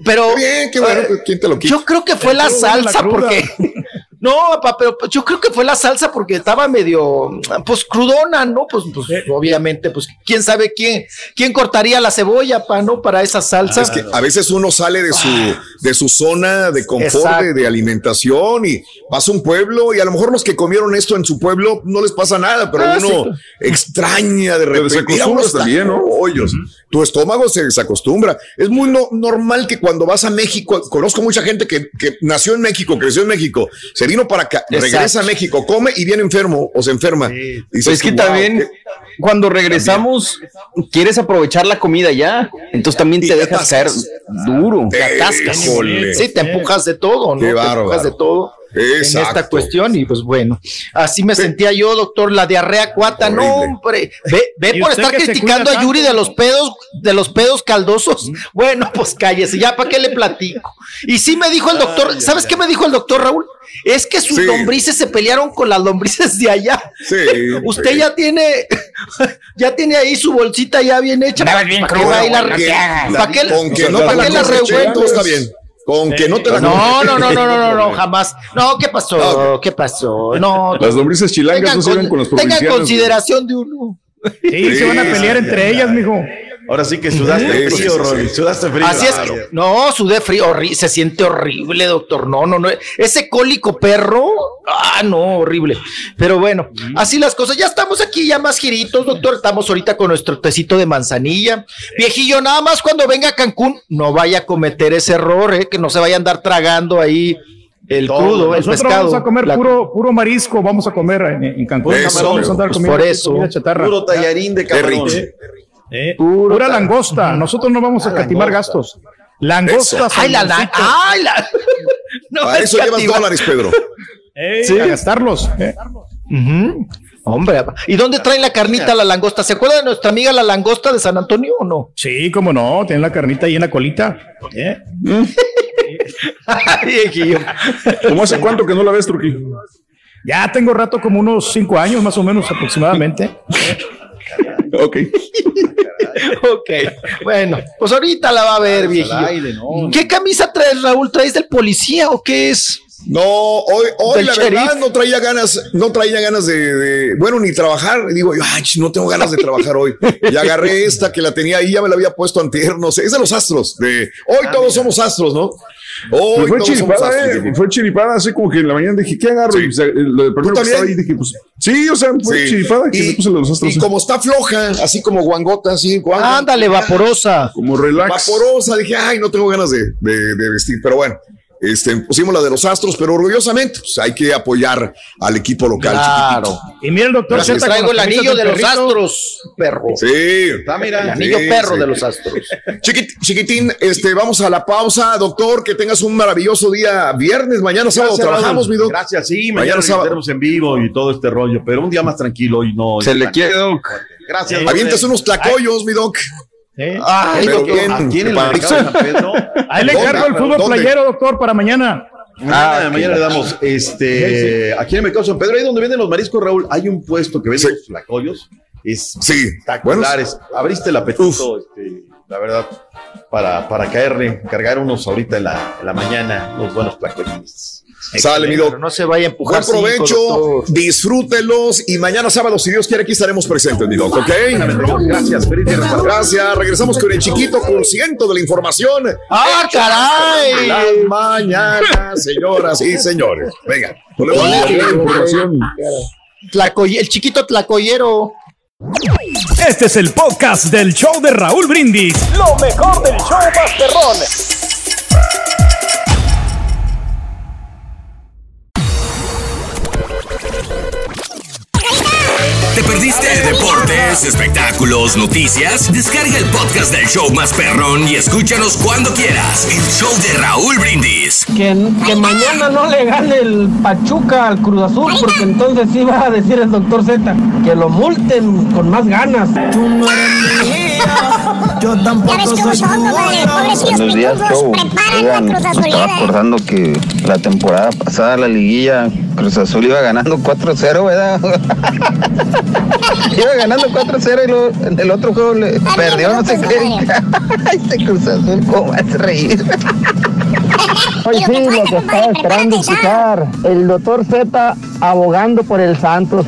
Pero.
Qué bien, qué bueno,
eh,
¿quién te lo quita?
Yo creo que fue la salsa porque. No, papá, pero yo creo que fue la salsa porque estaba medio, pues crudona, ¿no? Pues, pues obviamente, pues quién sabe quién, quién cortaría la cebolla, pa, ¿no? Para esa salsa.
Es que a veces uno sale de su, de su zona de confort, de, de alimentación y pasa un pueblo y a lo mejor los que comieron esto en su pueblo no les pasa nada, pero
Ah,
uno
sí.
extraña de repente. unos
también, ¿no?
hoyos. Tu estómago se desacostumbra. Es muy no- normal que cuando vas a México, conozco mucha gente que, que nació en México, creció en México, se vino para acá,
Exacto.
regresa a México, come y viene enfermo o se enferma. Dices
Pues es que
tú, "Wow,
también
qué-
cuando regresamos quieres aprovechar la comida ya, entonces también
Y
te
te
dejas caer duro.
te atascas. Sí, te empujas de todo, ¿no?
Qué
te empujas de todo. En esta cuestión, y pues bueno, así me sentía yo, doctor, la diarrea cuata, no,
Horrible.
hombre, ve, ve por estar criticando a Yuri
tanto.
de los pedos, de los pedos caldosos. Bueno, pues cállese, ya para qué le platico. Y sí me dijo el doctor, ¿sabes qué me dijo el doctor Raúl? Es que sus
Sí.
lombrices se pelearon con las lombrices de allá.
Sí,
Usted
sí.
ya tiene, ya tiene ahí su bolsita ya bien hecha.
Bien
¿Para
crudo,
la-
no.
¿Para
que no la está bien. Con que no te la
No, no, no, no, no, no, no, jamás. No, ¿qué pasó? ¿Qué pasó? No.
Las lombrices chilangas no sirven
con-
con los
Tengan consideración de uno.
Sí, se van a pelear entre ellas, mijo.
Ahora sí que sudaste
Sí,
frío,
sí, sí.
Rolly. Sudaste frío.
Así es que, no, sudé frío, se siente horrible, doctor. No, no, no. Ese cólico perro, ah, no, horrible. Pero bueno, así las cosas. Ya estamos aquí, ya más giritos, doctor. Estamos ahorita con nuestro tecito de manzanilla. Viejillo, nada más cuando venga a Cancún, no vaya a cometer ese error, eh, que no se vaya a andar tragando ahí el crudo, el
Nosotros
pescado.
vamos a comer
La-
puro, puro marisco, vamos a comer en, en Cancún.
Eso,
vamos a andar
pues
comiendo
por eso.
comida chatarra.
Puro tallarín de camarón.
Eh, eh, pura langosta. Nosotros no vamos a catimar gastos. Langosta.
Ay, la, la- ay, la- no
Para
es
eso llevas dólares, Pedro.
Sí.
A gastarlos. eh.
Hombre, ¿y dónde traen la carnita la langosta? ¿Se acuerda de nuestra amiga la langosta de San Antonio o no?
Sí, cómo no, tienen la carnita ahí en la colita. ¿eh?
¿Cómo hace cuánto que no la ves, Turquí?
Ya tengo rato como unos cinco años más o menos aproximadamente.
Ok.
ok, bueno, pues ahorita la va a ver, viejillo. ¿Qué camisa traes, Raúl? ¿Traes del policía o qué es?
No, hoy, hoy la
sheriff.
verdad no traía ganas, no traía ganas de, de- bueno, ni trabajar. Digo, yo, ay, no tengo ganas de trabajar hoy. Y agarré esta que la tenía ahí, ya me la había puesto antier, no sé, es de los astros. De, hoy todos somos astros, ¿no? Hoy
Pues fue
todos somos
chiripada,
astros.
eh, fue chiripada, así como que en la mañana dije, ¿qué agarro? Y, lo de primero que estaba ahí dije, pues, sí, o sea, fue
Sí.
chiripada que me puse los astros.
Y como está floja, así como guangota, así, guanga,
Ándale, vaporosa.
Como relax.
vaporosa, dije, ay, no tengo ganas de, de- de vestir, pero bueno. Este, pusimos la de los astros, pero orgullosamente pues, hay que apoyar al equipo local.
Claro.
Y mira el doctor
Gracias,
Z
traigo el anillo de los astros, perro.
Sí.
Está, mira.
El anillo
Sí,
perro
sí.
de los astros.
Chiquit- chiquitín, este, vamos a la pausa, doctor, que tengas un maravilloso día viernes, mañana sábado
Gracias,
trabajamos, mi
Raúl.
doc.
Gracias, sí,
Mañana
mañana
sábado.
estaremos en vivo y todo este rollo, pero un día más tranquilo y no.
Se le quiere, Doc.
Gracias.
Avientas unos tlacoyos, mi doc.
¿Eh?
Ay,
el
para-
mercado de San Pedro.
Ahí le encargo el fútbol
¿Dónde?
playero, doctor, para mañana.
Mañana,
Ah,
mañana le damos este aquí en el mercado de San Pedro, ahí donde venden los mariscos, Raúl, hay un puesto que vende
Sí.
los flacoyos. Es
Sí,
espectaculares. Abriste el apetito, este, la verdad, para, para caerle, cargar unos ahorita en la, en la mañana, los buenos flacoyines.
Sale, mi doc.
Pero no se vaya a empujar.
Buen provecho,
cinco,
disfrútelos y mañana sábado, si Dios quiere, aquí estaremos presentes, mi doc, ¿ok?
Gracias.
Gracias, regresamos con el chiquito consciente de la información.
¡Ah, caray!
Las mañanas, señoras y señores. Venga, ponemos
Información.
Tlacoy- el chiquito tlacoyero.
Este es el podcast del show de Raúl Brindis. Lo mejor del show Masterrón.
Perdiste de deportes, espectáculos, noticias? Descarga el podcast del show más perrón y escúchanos cuando quieras. El show de Raúl Brindis.
Que, que mañana no le gane el Pachuca al Cruz Azul, porque entonces sí va a decir el doctor Z que lo multen con más ganas.
Ya ves cómo son, compadre, pobrecillos
Buenos días, show.
preparan
Oigan,
la Cruz
me estaba
Azulera.
acordando que la temporada pasada, la liguilla, Cruz Azul iba ganando 4-0, ¿verdad? iba ganando 4-0 y en el otro juego le perdió, no sé qué. este Cruz Azul, ¿cómo hace reír?
Hoy sí, lo que estaba esperando escuchar.
El doctor Z abogando por el Santos.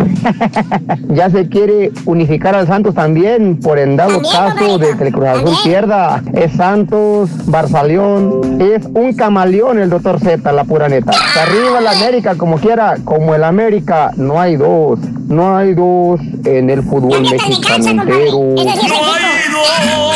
ya se quiere unificar al Santos también por en dado caso de que el Cruz Azul pierda. Es Santos, Barzaleón. Es un camaleón el doctor Z, la pura neta. Que arriba la América como quiera. Como el América, no hay dos. No hay dos en el fútbol mexicano entero.
Ese sí es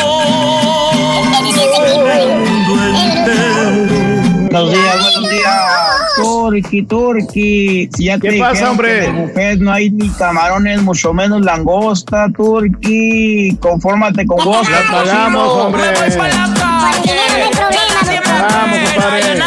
Turki, Turki. Si ya
¿Qué pasa,
dijeron
hombre?
que buffet no hay ni camarones, mucho menos langosta, Turki. Confórmate con vos.
La pagamos, hombre. Vamos, compadre.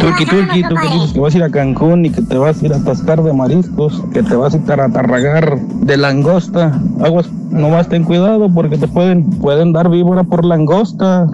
Turki, Turki, tú que dices que vas a ir a Cancún y que te vas a ir a atascar de mariscos, que te vas a ir a atarragar de langosta. Aguas, nomás ten cuidado porque te pueden, pueden dar víbora por langosta.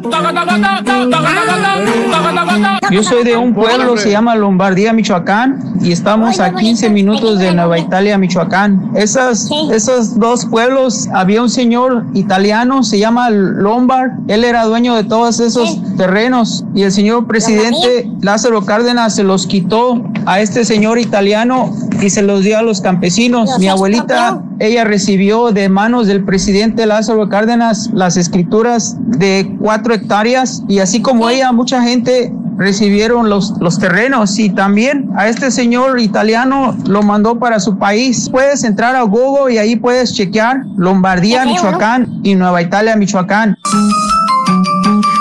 Yo soy de un pueblo, se llama Lombardía, Michoacán, y estamos a 15 minutos de Nueva Italia, Michoacán. Esas, esos dos pueblos, había un señor italiano, se llama Lombard, él era dueño de todos esos terrenos, y el señor presidente Lázaro Cárdenas se los quitó a este señor italiano y se los dio a los campesinos. Mi abuelita, ella recibió de manos del del presidente Lázaro Cárdenas las escrituras de cuatro hectáreas y así como ella, mucha gente recibieron los, los terrenos y también a este señor italiano lo mandó para su país. Puedes entrar a Google y ahí puedes chequear Lombardía, Michoacán y Nueva Italia, Michoacán.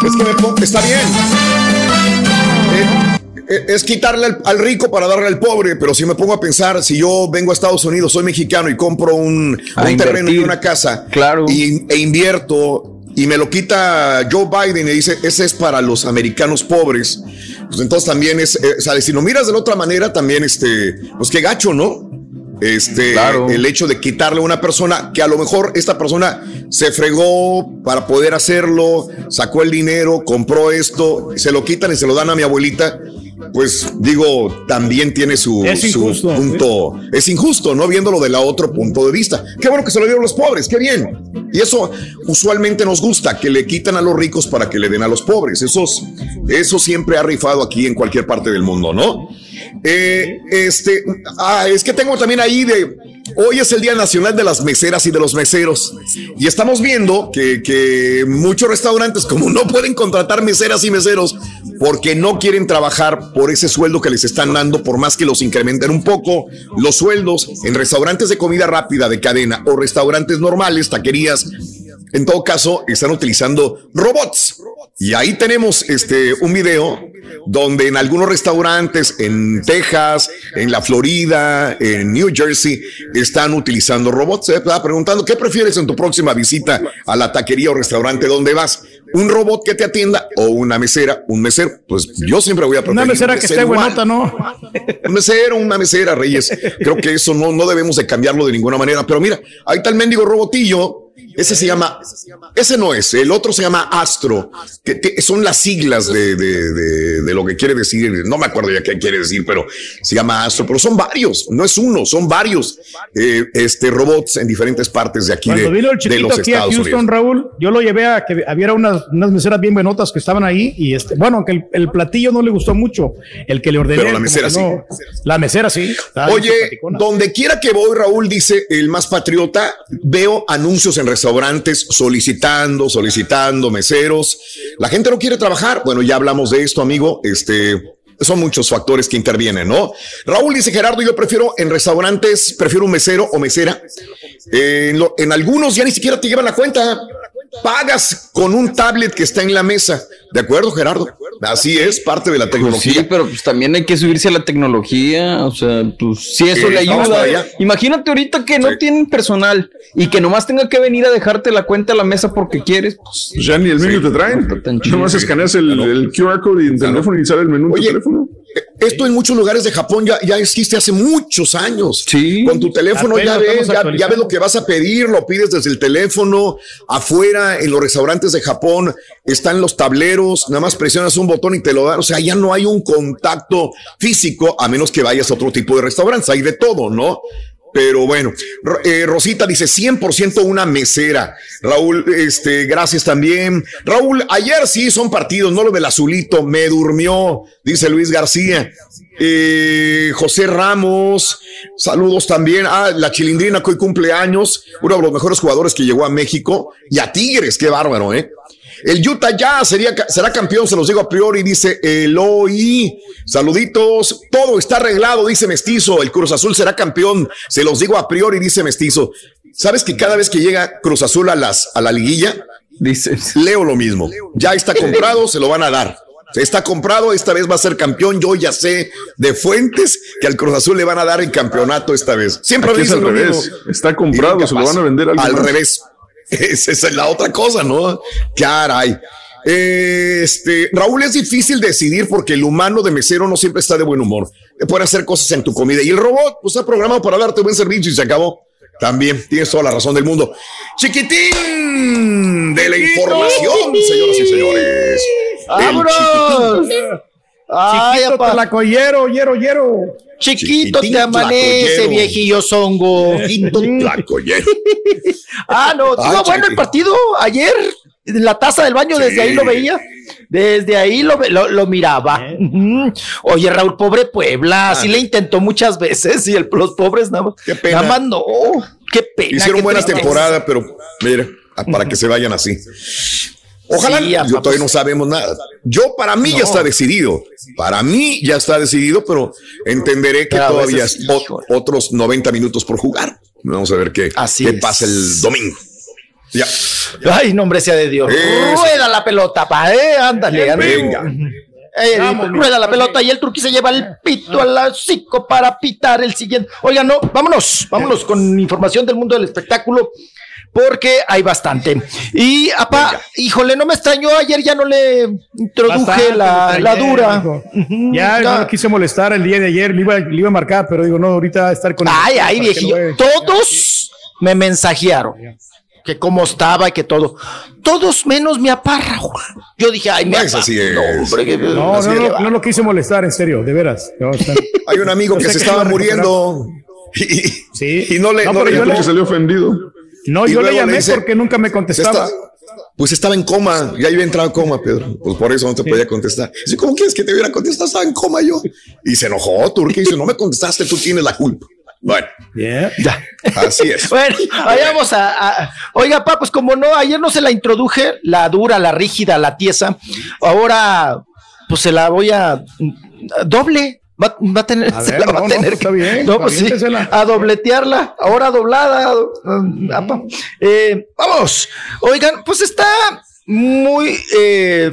Es que me está bien. Eh, eh, es quitarle al, rico para darle al pobre, pero si me pongo a pensar, si yo vengo a Estados Unidos, soy mexicano y compro un, terreno y una casa
claro.
y, e invierto y me lo quita Joe Biden y dice, ese es para los americanos pobres, pues entonces también es, eh, si lo miras de la otra manera, también este, pues qué gacho, ¿no? Este, el hecho de quitarle a una persona que a lo mejor esta persona se fregó para poder hacerlo, sacó el dinero, compró esto, se lo quitan y se lo dan a mi abuelita pues digo, también tiene su, punto. Es injusto, ¿no? Viéndolo de la otro punto de vista. Qué bueno que se lo dieron los pobres, qué bien. Y eso usualmente nos gusta, que le quitan a los ricos para que le den a los pobres. Eso, eso siempre ha rifado aquí en cualquier parte del mundo, ¿no? Eh, este, ah, es que tengo también ahí de, hoy es el Día Nacional de las Meseras y de los Meseros. Y estamos viendo que, que muchos restaurantes, como no pueden contratar meseras y meseros, porque no quieren trabajar por ese sueldo que les están dando, por más que los incrementen un poco los sueldos en restaurantes de comida rápida de cadena o restaurantes normales, taquerías. En todo caso, están utilizando robots. Y ahí tenemos este un video donde en algunos restaurantes en Texas, en la Florida, en New Jersey, están utilizando robots. Se estaba preguntando, ¿qué prefieres en tu próxima visita a la taquería o restaurante donde vas? ¿Un robot que te atienda o una mesera? Un mesero. Pues yo siempre voy a
preferir. Una mesera que esté buenota, ¿no?
Un mesero, una mesera, Reyes. Creo que eso no, no debemos de cambiarlo de ninguna manera. Pero mira, ahí está el mendigo robotillo ese se llama, ese no es, el otro se llama Astro, que, son las siglas de, de, lo que quiere decir, no me acuerdo ya qué quiere decir, pero se llama Astro, pero son varios, no es uno, son varios eh, este, robots en diferentes partes de aquí de,
vino el de los aquí Estados a Houston, Raúl, yo lo llevé a que había unas, unas meseras bien buenotas que estaban ahí y este, bueno, aunque el, platillo no le gustó mucho, el que le ordené.
Pero la mesera sí.
La mesera sí.
Oye, donde quiera que voy, Raúl dice el más patriota, veo anuncios en restaurantes solicitando, solicitando meseros. La gente no quiere trabajar. Bueno, ya hablamos de esto, amigo. Este, son muchos factores que intervienen, ¿no? Raúl dice Gerardo, yo prefiero en restaurantes, prefiero un mesero o mesera. en, en, algunos ya ni siquiera te llevan la cuenta pagas con un tablet que está en la mesa. ¿De acuerdo, Gerardo? Así es, parte de la tecnología.
Sí, pero pues también hay que subirse a la tecnología. O sea, pues si eso le ayuda. Imagínate ahorita que no tienen personal y que nomás tenga que venir a dejarte la cuenta a la mesa porque quieres. Pues,
ya ni el menú te traen. Nomás escaneas el, el, QR code y el teléfono y sale el menú en tu teléfono.
Esto en muchos lugares de Japón ya, ya existe hace muchos años.
Sí.
Con tu teléfono ya ves, ya, ves lo que vas a pedir, lo pides desde el teléfono. Afuera, en los restaurantes de Japón, están los tableros, nada más presionas un botón y te lo dan. O sea, ya no hay un contacto físico, a menos que vayas a otro tipo de restaurantes. Hay de todo, ¿no? Pero bueno, eh, Rosita dice 100% una mesera. Raúl, este, gracias también. Raúl, ayer sí son partidos, no lo del azulito, me durmió, dice Luis García. Eh, José Ramos, saludos también. Ah, la Chilindrina que hoy cumple años, uno de los mejores jugadores que llegó a México y a Tigres, qué bárbaro, ¿eh? El Utah ya sería, será campeón, se los digo a priori, dice Eloy. Saluditos, todo está arreglado, dice Mestizo. El Cruz Azul será campeón, se los digo a priori, dice Mestizo. ¿Sabes que cada vez que llega Cruz Azul a, las, a la liguilla,
dices,
leo lo mismo. Ya está comprado, se lo van a dar. Está comprado, esta vez va a ser campeón. Yo ya sé de fuentes que al Cruz Azul le van a dar el campeonato esta vez. Siempre
es al revés. Está comprado, se lo van a vender
al revés. Esa es la otra cosa, ¿no? Caray. Este, Raúl, es difícil decidir porque el humano de mesero no siempre está de buen humor. Puede hacer cosas en tu comida y el robot pues, está programado para darte buen servicio y se acabó. También tienes toda la razón del mundo. Chiquitín de la información, señoras y señores.
¡Vámonos! Ay, Chiquito la collero, ollero, ollero.
Chiquito te amanece, viejillo zongo.
Chiquito
ah, no, estuvo bueno el partido ayer. La taza del baño, desde ahí lo veía. Desde ahí lo, lo, lo miraba. Oye, Raúl, pobre Puebla, así le intentó muchas veces y el, los pobres nada más.
Qué pena.
Nada más no. Qué pena.
Hicieron
qué
buenas
tristeza.
temporadas, pero mira, para que se vayan así. Ojalá,
Sí,
yo todavía no sabemos nada. Yo, para mí, ya está decidido. Para mí ya está decidido, pero entenderé que
Pero
todavía
veces,
es o- otros 90 minutos por jugar. Vamos a ver qué, qué
es.
pasa el domingo. Ya.
Ay, nombre sea de Dios.
Eso.
Rueda la pelota, pa, eh, ándale, ándale.
Venga.
Eh,
Vamos,
rueda la pelota y el turqui se lleva el pito al hocico para pitar el siguiente. Oiga, no, vámonos, vámonos con información del mundo del espectáculo. Porque hay bastante. Y, apá, híjole, no me extrañó. Ayer ya no le introduje
Bastante,
la, la dura.
Ya,
ya.
no lo quise molestar el día de ayer, le iba, le iba a marcar, pero digo, no, ahorita estar con
Ay, ay, viejillo. Todos me mensajearon que cómo estaba y que todo. Todos menos mi apá, Raúl. Yo dije, ay, mi
Pues
apá.
así es.
No, hombre, que-
No,
así
no, no, no lo quise molestar, en serio, de veras. No, está-
Hay un amigo que se
que
estaba muriendo y,
Sí.
y no le.
No,
no
pero
le-
yo le-
que salió ofendido.
No,
Y
yo le llamé
dice,
porque nunca me contestaba.
Está- pues estaba en coma, ya iba a entrar en coma, Pedro. Pues por eso no te podía contestar. Dice, ¿cómo quieres que te hubiera contestado? Estaba en coma yo. Y se enojó, Turquía, dice, no me contestaste, tú tienes la culpa. Bueno,
Yeah.
Ya.
así es.
Bueno, vayamos a, a- Oiga, pa, pues como no, ayer no se la introduje, la dura, la rígida, la tiesa. Ahora, pues se la voy a. Doble. Va, va a tener,
A
se
ver,
la va
no,
a
no,
tener
está
que-
bien,
no, pues sí, a dobletearla, ahora doblada. apa. Eh, vamos, oigan, pues está muy eh,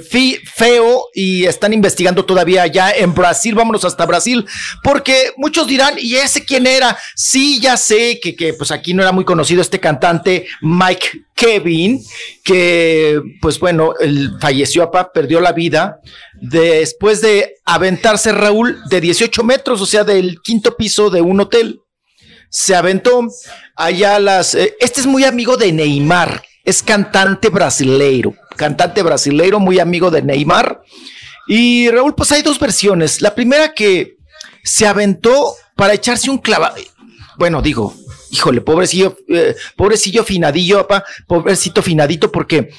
feo y están investigando todavía ya en Brasil. Vámonos hasta Brasil, porque muchos dirán, ¿y ese quién era? Sí, ya sé que, que pues aquí no era muy conocido este cantante Mike Kevin, que pues bueno, él falleció, papá, perdió la vida después de aventarse Raúl de 18 metros, o sea, del quinto piso de un hotel se aventó allá las. eh, este es muy amigo de Neymar, es cantante brasileiro, cantante brasileiro, muy amigo de Neymar. Y Raúl, pues hay dos versiones. La primera que se aventó para echarse un clava. Bueno, digo, híjole, pobrecillo, eh, pobrecillo finadillo, papá, pobrecito finadito, porque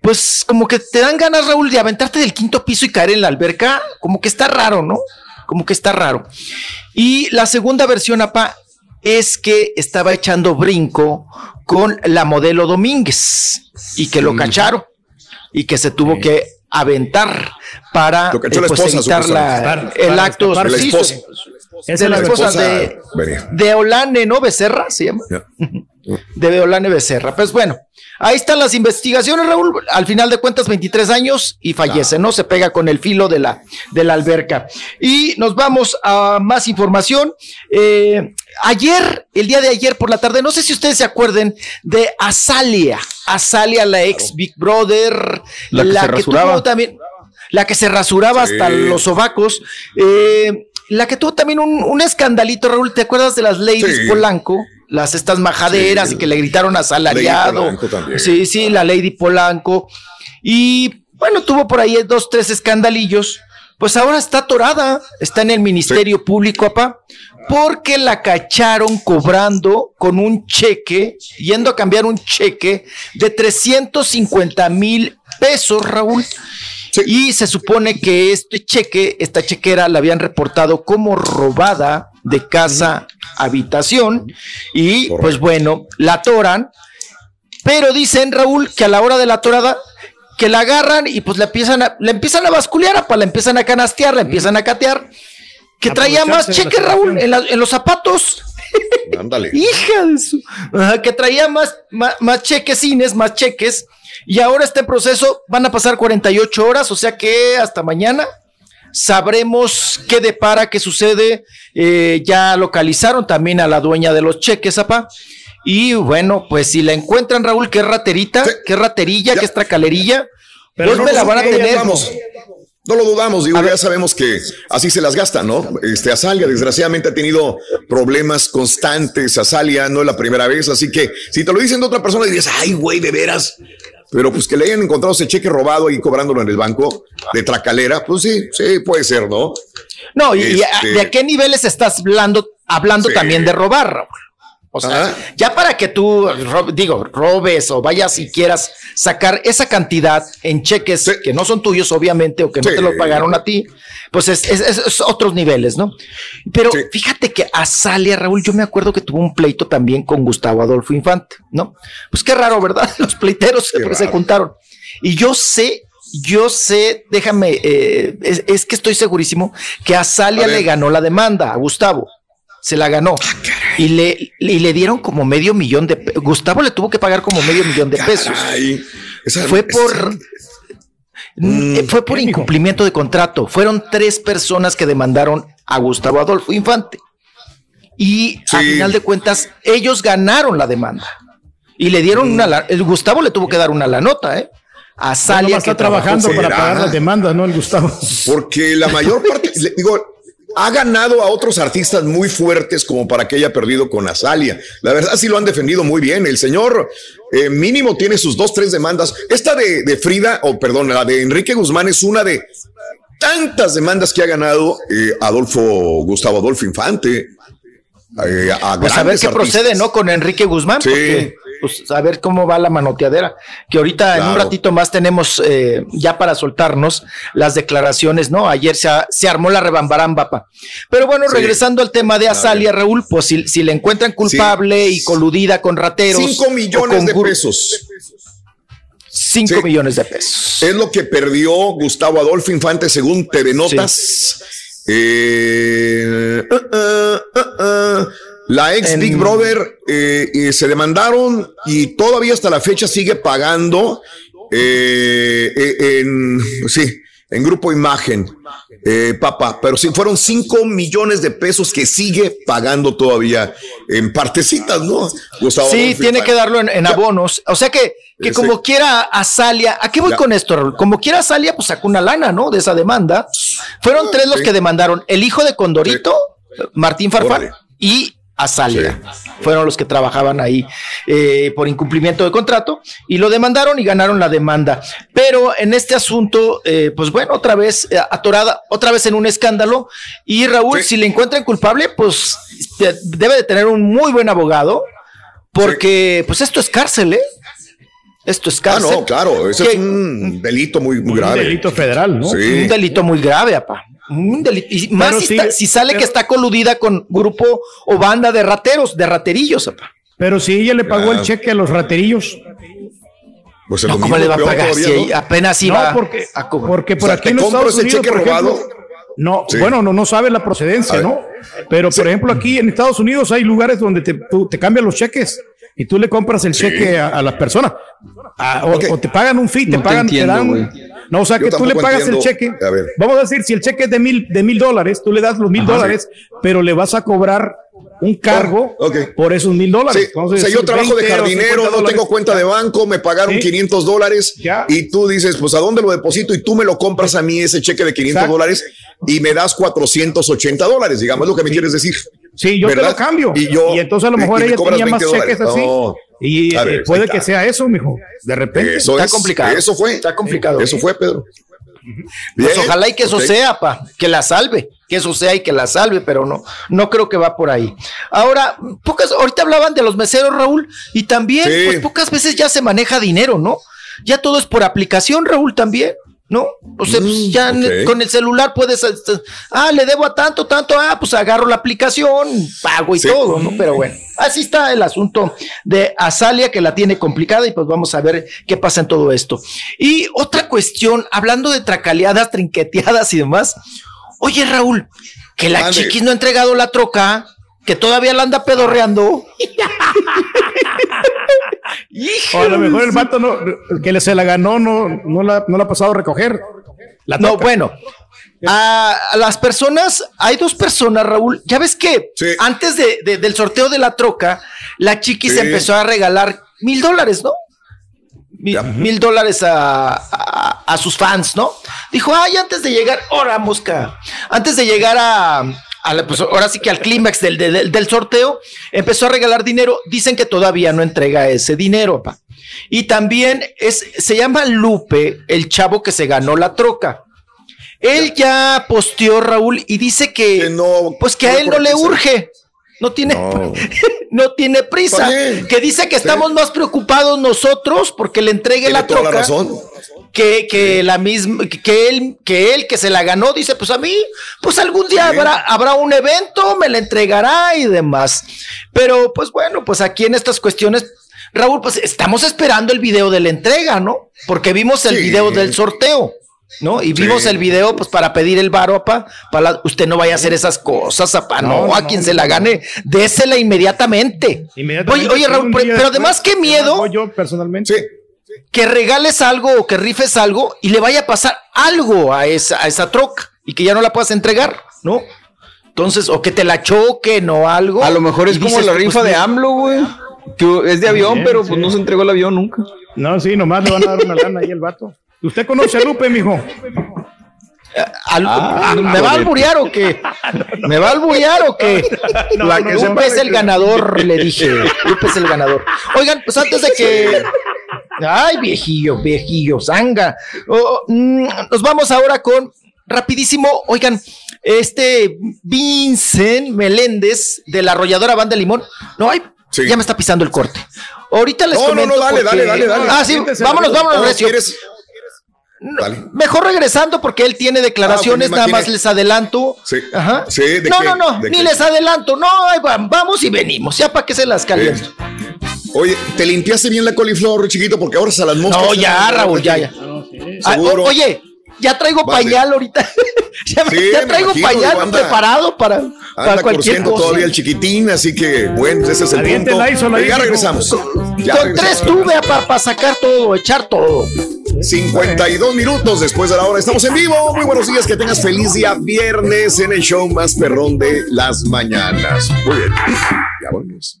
pues como que te dan ganas, Raúl, de aventarte del quinto piso y caer en la alberca, como que está raro, ¿no? Como que está raro. Y la segunda versión, apa, es que estaba echando brinco con la modelo Domínguez y que lo cacharon y que se tuvo que aventar para
Lo la
pues,
esposa,
evitar la- el
Para
acto
escapar.
La
sí,
esposa.
de la esposa de, de Olane, ¿no? Becerra se llama.
Ya.
De Olane Becerra. Pues bueno, ahí están las investigaciones, Raúl. Al final de cuentas, 23 años y fallece, ¿no? Se pega con el filo de la, de la alberca. Y nos vamos a más información. Eh, ayer, el día de ayer por la tarde, no sé si ustedes se acuerden de Azalia. Azalia, la ex Big Brother,
La que se rasuraba.
tuvo también, la que se rasuraba
Sí.
hasta los sobacos. Eh, la que tuvo también un, un escandalito, Raúl, ¿te acuerdas de las ladies
Sí.
Polanco? Las estas majaderas
Sí.
y que le gritaron asalariado. Sí, sí, la Lady Polanco. Y bueno, tuvo por ahí dos, tres escandalillos. Pues ahora está atorada, está en el Ministerio Público, papá, porque la cacharon cobrando con un cheque, yendo a cambiar un cheque de 350 mil pesos, Raúl. Y se supone que este cheque, esta chequera la habían reportado como robada de casa habitación y pues bueno, la atoran, pero dicen Raúl que a la hora de la atorada que la agarran y pues la empiezan a, la empiezan a basculear, apa, la empiezan a canastear, la empiezan a catear, que traía más cheques Raúl en, la- en los zapatos.
Ándale.
Hija de su. Ajá, que traía más, más, más chequecines, más cheques. Y ahora está en proceso. Van a pasar 48 horas, o sea que hasta mañana sabremos qué depara, qué sucede. Eh, ya localizaron también a la dueña de los cheques, apa. Y bueno, pues si la encuentran, Raúl, es raterita,
Sí.
es raterilla, que es tracalerilla,
Pero
pues
no
me la van a tener.
dudamos. No lo dudamos, digo, ya sabemos que así se las gasta, ¿no? Este Azalia, desgraciadamente, ha tenido problemas constantes. Azalia no es la primera vez, así que si te lo dicen de otra persona, dirías, ay, güey, de veras. Pero pues que le hayan encontrado ese cheque robado ahí cobrándolo en el banco de tracalera, pues sí, sí, puede ser, ¿no?
No, y, y a-
Este-
de qué niveles estás hablando, hablando
Sí.
también de robar, Raúl. O sea, ya para que tú, digo, robes o vayas y quieras sacar esa cantidad en cheques que no son tuyos, obviamente, o que no te lo pagaron a ti, pues es, otros niveles, ¿no? Pero fíjate que a Salia, Raúl, yo me acuerdo que tuvo un pleito también con Gustavo Adolfo Infante, ¿no? Pues qué raro, ¿verdad? Los pleiteros se, juntaron. Y yo sé yo sé, déjame, eh, es, que estoy segurísimo que a Salia le ganó la demanda a Gustavo se la ganó. Ah, y, le, le dieron como medio millón de pesos. Gustavo le tuvo que pagar como medio millón de pesos. fue por. Mm, eh, fue por incumplimiento de contrato. Fueron tres personas que demandaron a Gustavo Adolfo Infante. Y al final de cuentas, ellos ganaron la demanda. Y le dieron una. El Gustavo le tuvo que dar una la nota, ¿eh? a Salia
que está trabajando para pagar las demandas, ¿no? El Gustavo.
Porque la mayor parte, digo, ha ganado a otros artistas muy fuertes como para que haya perdido con Azalia. La verdad sí lo han defendido muy bien. El señor eh, mínimo tiene sus dos, tres demandas. Esta de, Frida, o perdón, la de Enrique Guzmán es una de tantas demandas que ha ganado eh, Adolfo, Gustavo Adolfo Infante.
Eh, a pues a ver qué procede, ¿no? Con Enrique Guzmán. Sí pues a ver cómo va la manoteadera, que ahorita en un ratito más tenemos eh, ya para soltarnos las declaraciones, ¿no? Ayer se, se armó la rebambaramba, papá. Pero bueno, regresando al tema de Azalia, Raúl, pues si, si le encuentran culpable y coludida con rateros.
Cinco millones de pesos.
Cinco millones de pesos.
Es lo que perdió Gustavo Adolfo Infante según TV Notas. Eh, uh, uh, uh, la ex Big Brother eh, se demandaron y todavía hasta la fecha sigue pagando eh, eh, en, sí, en Grupo Imagen, papá, pero sí fueron 5 millones de pesos que sigue pagando todavía en partecitas, ¿no?
sí, tiene que darlo en, abonos. O sea que, que como quiera a Salia, ¿a qué voy con esto? Como quiera a Salia, pues sacó una lana, ¿no? De esa demanda. Fueron tres los que demandaron, el hijo de Condorito, Martín Farfán, y Azalia. Fueron los que trabajaban ahí eh, por incumplimiento de contrato y lo demandaron y ganaron la demanda. Pero en este asunto, eh, pues bueno, otra vez eh, atorada, otra vez en un escándalo. Y Raúl, si le encuentran culpable, pues debe de tener un muy buen abogado, porque pues esto es cárcel, ¿eh? Esto es cárcel. Ah,
no, claro, ese es un delito muy, muy grave.
Un delito federal, ¿no?
Un delito muy grave, papá. Y más si, sale que está coludida con grupo o banda de rateros, de raterillos.
Pero si ella le pagó el cheque a los raterillos.
Pues no, ¿cómo le va a pagar? si apenas iba
no, porque, porque por aquí en Estados Unidos, cheque robado. no, bueno, no, no sabe la procedencia, ¿no? Pero, por ejemplo, aquí en Estados Unidos hay lugares donde te, te cambian los cheques y tú le compras el cheque a, las personas. Ah, o, te pagan un fee, te pagan, te, dan, no, o sea que tú le pagas el cheque. Vamos a decir, si el cheque es de mil, de mil dólares, tú le das los mil dólares, pero le vas a cobrar un cargo por esos mil dólares.
o sea, yo trabajo de jardinero, no tengo cuenta de banco, me pagaron 500 dólares y tú dices, pues a dónde lo deposito y tú me lo compras a mí ese cheque de 500 dólares y me das 480 dólares, digamos, lo que me quieres decir.
Sí, yo te lo cambio. Y, yo, y entonces a lo mejor ella tenía más cheques así. Y eh, puede que sea eso, mijo. De repente.
Eso está complicado. Eso fue.
Está complicado.
Eso fue, Pedro.
pues ojalá y que eso sea, pa, que la salve, que eso sea y que la salve, pero no, no creo que va por ahí. Ahora, pocas, ahorita hablaban de los meseros, Raúl, y también, pues pocas veces ya se maneja dinero, ¿no? Ya todo es por aplicación, Raúl, también. ¿No? O sea, pues, mm, ya con el celular puedes, ah, le debo a tanto, tanto, ah, pues agarro la aplicación, pago y todo, ¿no? Pero bueno, así está el asunto de Azalia que la tiene complicada y pues vamos a ver qué pasa en todo esto. Y otra cuestión, hablando de tracaleadas, trinqueteadas y demás, oye Raúl, que la chiquis no ha entregado la troca, que todavía la anda pedorreando.
o a lo mejor el vato no, que se la ganó no, no, la, no la ha pasado a recoger.
no, bueno. A, las personas, hay dos personas, Raúl. Ya ves que antes de, del sorteo de la troca, la chiqui se empezó a regalar mil dólares, ¿no? Mil, dólares a, a, sus fans, ¿no? Dijo, ay, antes de llegar, ahora mosca, antes de llegar a, pues ahora sí que al clímax del, del, sorteo, empezó a regalar dinero. Dicen que todavía no entrega ese dinero, pa. Y también es, se llama Lupe, el chavo que se ganó la troca. Él ya posteó, Raúl, y dice que, no, pues que a él no le urge. No tiene, no. tiene prisa. Que dice que estamos más preocupados nosotros porque le entregue la troca. razón. Que, que la misma, que él, que él que se la ganó, dice, pues a mí, pues algún día habrá, habrá un evento, me la entregará y demás. Pero, pues bueno, pues aquí en estas cuestiones, Raúl, pues estamos esperando el video de la entrega, ¿no? Porque vimos el video del sorteo. ¿No? Y vimos el video, pues, para pedir el varo, para usted no vaya a hacer esas cosas, apa, no, a quien se la gane, désela inmediatamente. oye, oye Raúl, pero, además, qué miedo.
Yo personalmente.
Que regales algo o que rifes algo y le vaya a pasar algo a esa, a esa troca y que ya no la puedas entregar, ¿no? Entonces, o que te la choquen o algo.
A lo mejor es como la pues, rifa de AMLO, güey. Que es de avión, pero pues no se entregó el avión nunca.
No, sí, nomás le van a dar una lana ahí el vato. ¿Usted conoce a Lupe, mijo?
Ah, ¿Me va a alburear o qué? ¿Me va a alburear o qué? Lupe es el ganador, le dije. Lupe es el ganador. Oigan, pues antes de que. Ay, viejillo, viejillo, zanga. Oh, mm, nos vamos ahora con. Rapidísimo, oigan, este Vincent Meléndez de la arrolladora Banda Limón. No, hay. Ya me está pisando el corte. Ahorita les comento. No, no,
dale, dale, dale, dale.
Ah, sí, vámonos, vámonos, Recio. Mejor regresando porque él tiene declaraciones, ah, nada más les adelanto.
Sí.
Ajá.
Sí, ¿de
no, no, no, ni les adelanto. No, vamos y venimos. Ya para que se las caliento.
Oye, ¿te limpiaste bien la coliflor, chiquito? Porque ahora se las moscas.
No, ya, Raúl, ya, ya. Ah, oye, ya traigo pañal ahorita. ya, traigo pañal preparado para, para cualquier cosa.
todavía el chiquitín, así que bueno, ese es el punto. ya regresamos.
Con, tres tuve para sacar todo, echar todo.
52 minutos después de la hora. Estamos en vivo. Muy buenos días. Que tengas feliz día viernes en el show más perrón de las mañanas. Muy bien. Ya volvemos.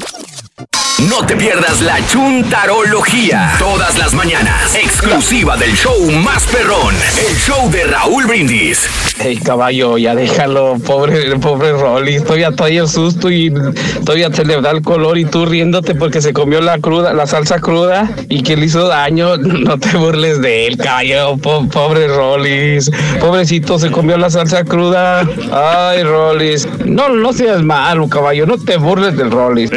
No te pierdas la chuntarología. Todas las mañanas. Exclusiva del show más perrón. El show de Raúl Brindis.
Hey, caballo, ya déjalo, pobre, pobre Rolly. Todavía todavía el susto y todavía se le da el color y tú riéndote porque se comió la cruda, la salsa cruda y que le hizo daño. No te burles de él, caballo. pobre Rollis. Pobrecito, se comió la salsa cruda. Ay, Rollis. No, no seas malo, caballo. No te burles del Rollis.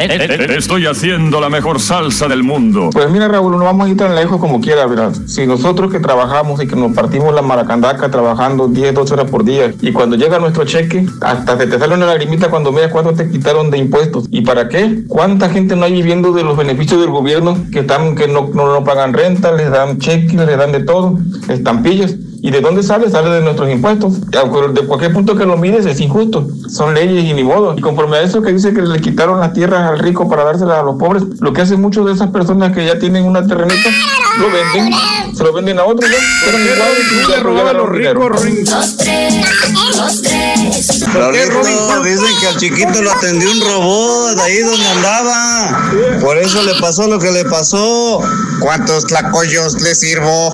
Estoy haciendo la mejor salsa del mundo.
Pues mira, Raúl, no vamos a ir tan lejos como quiera, ¿verdad? Si nosotros que trabajamos y que nos partimos la maracandaca trabajando 10, 12 horas por día, y cuando llega nuestro cheque, hasta te, te sale una lagrimita cuando miras cuánto te quitaron de impuestos. ¿Y para qué? ¿Cuánta gente no hay viviendo de los beneficios del gobierno que, están, que no, no, no pagan renta, les dan cheques, les dan de todo, estampillas? ¿Y de dónde sale? Sale de nuestros impuestos. De cualquier punto que lo mires es injusto. Son leyes y ni modo. Y conforme a eso que dice que le quitaron las tierras al rico para dárselas a los pobres, lo que hacen muchos de esas personas que ya tienen una terrenita, lo venden, se lo venden a otros. ¿ya?
a los ricos,
dicen que al chiquito lo atendió un robot ahí donde andaba. Por eso le pasó lo que le pasó. ¿Cuántos tlacoyos le sirvo?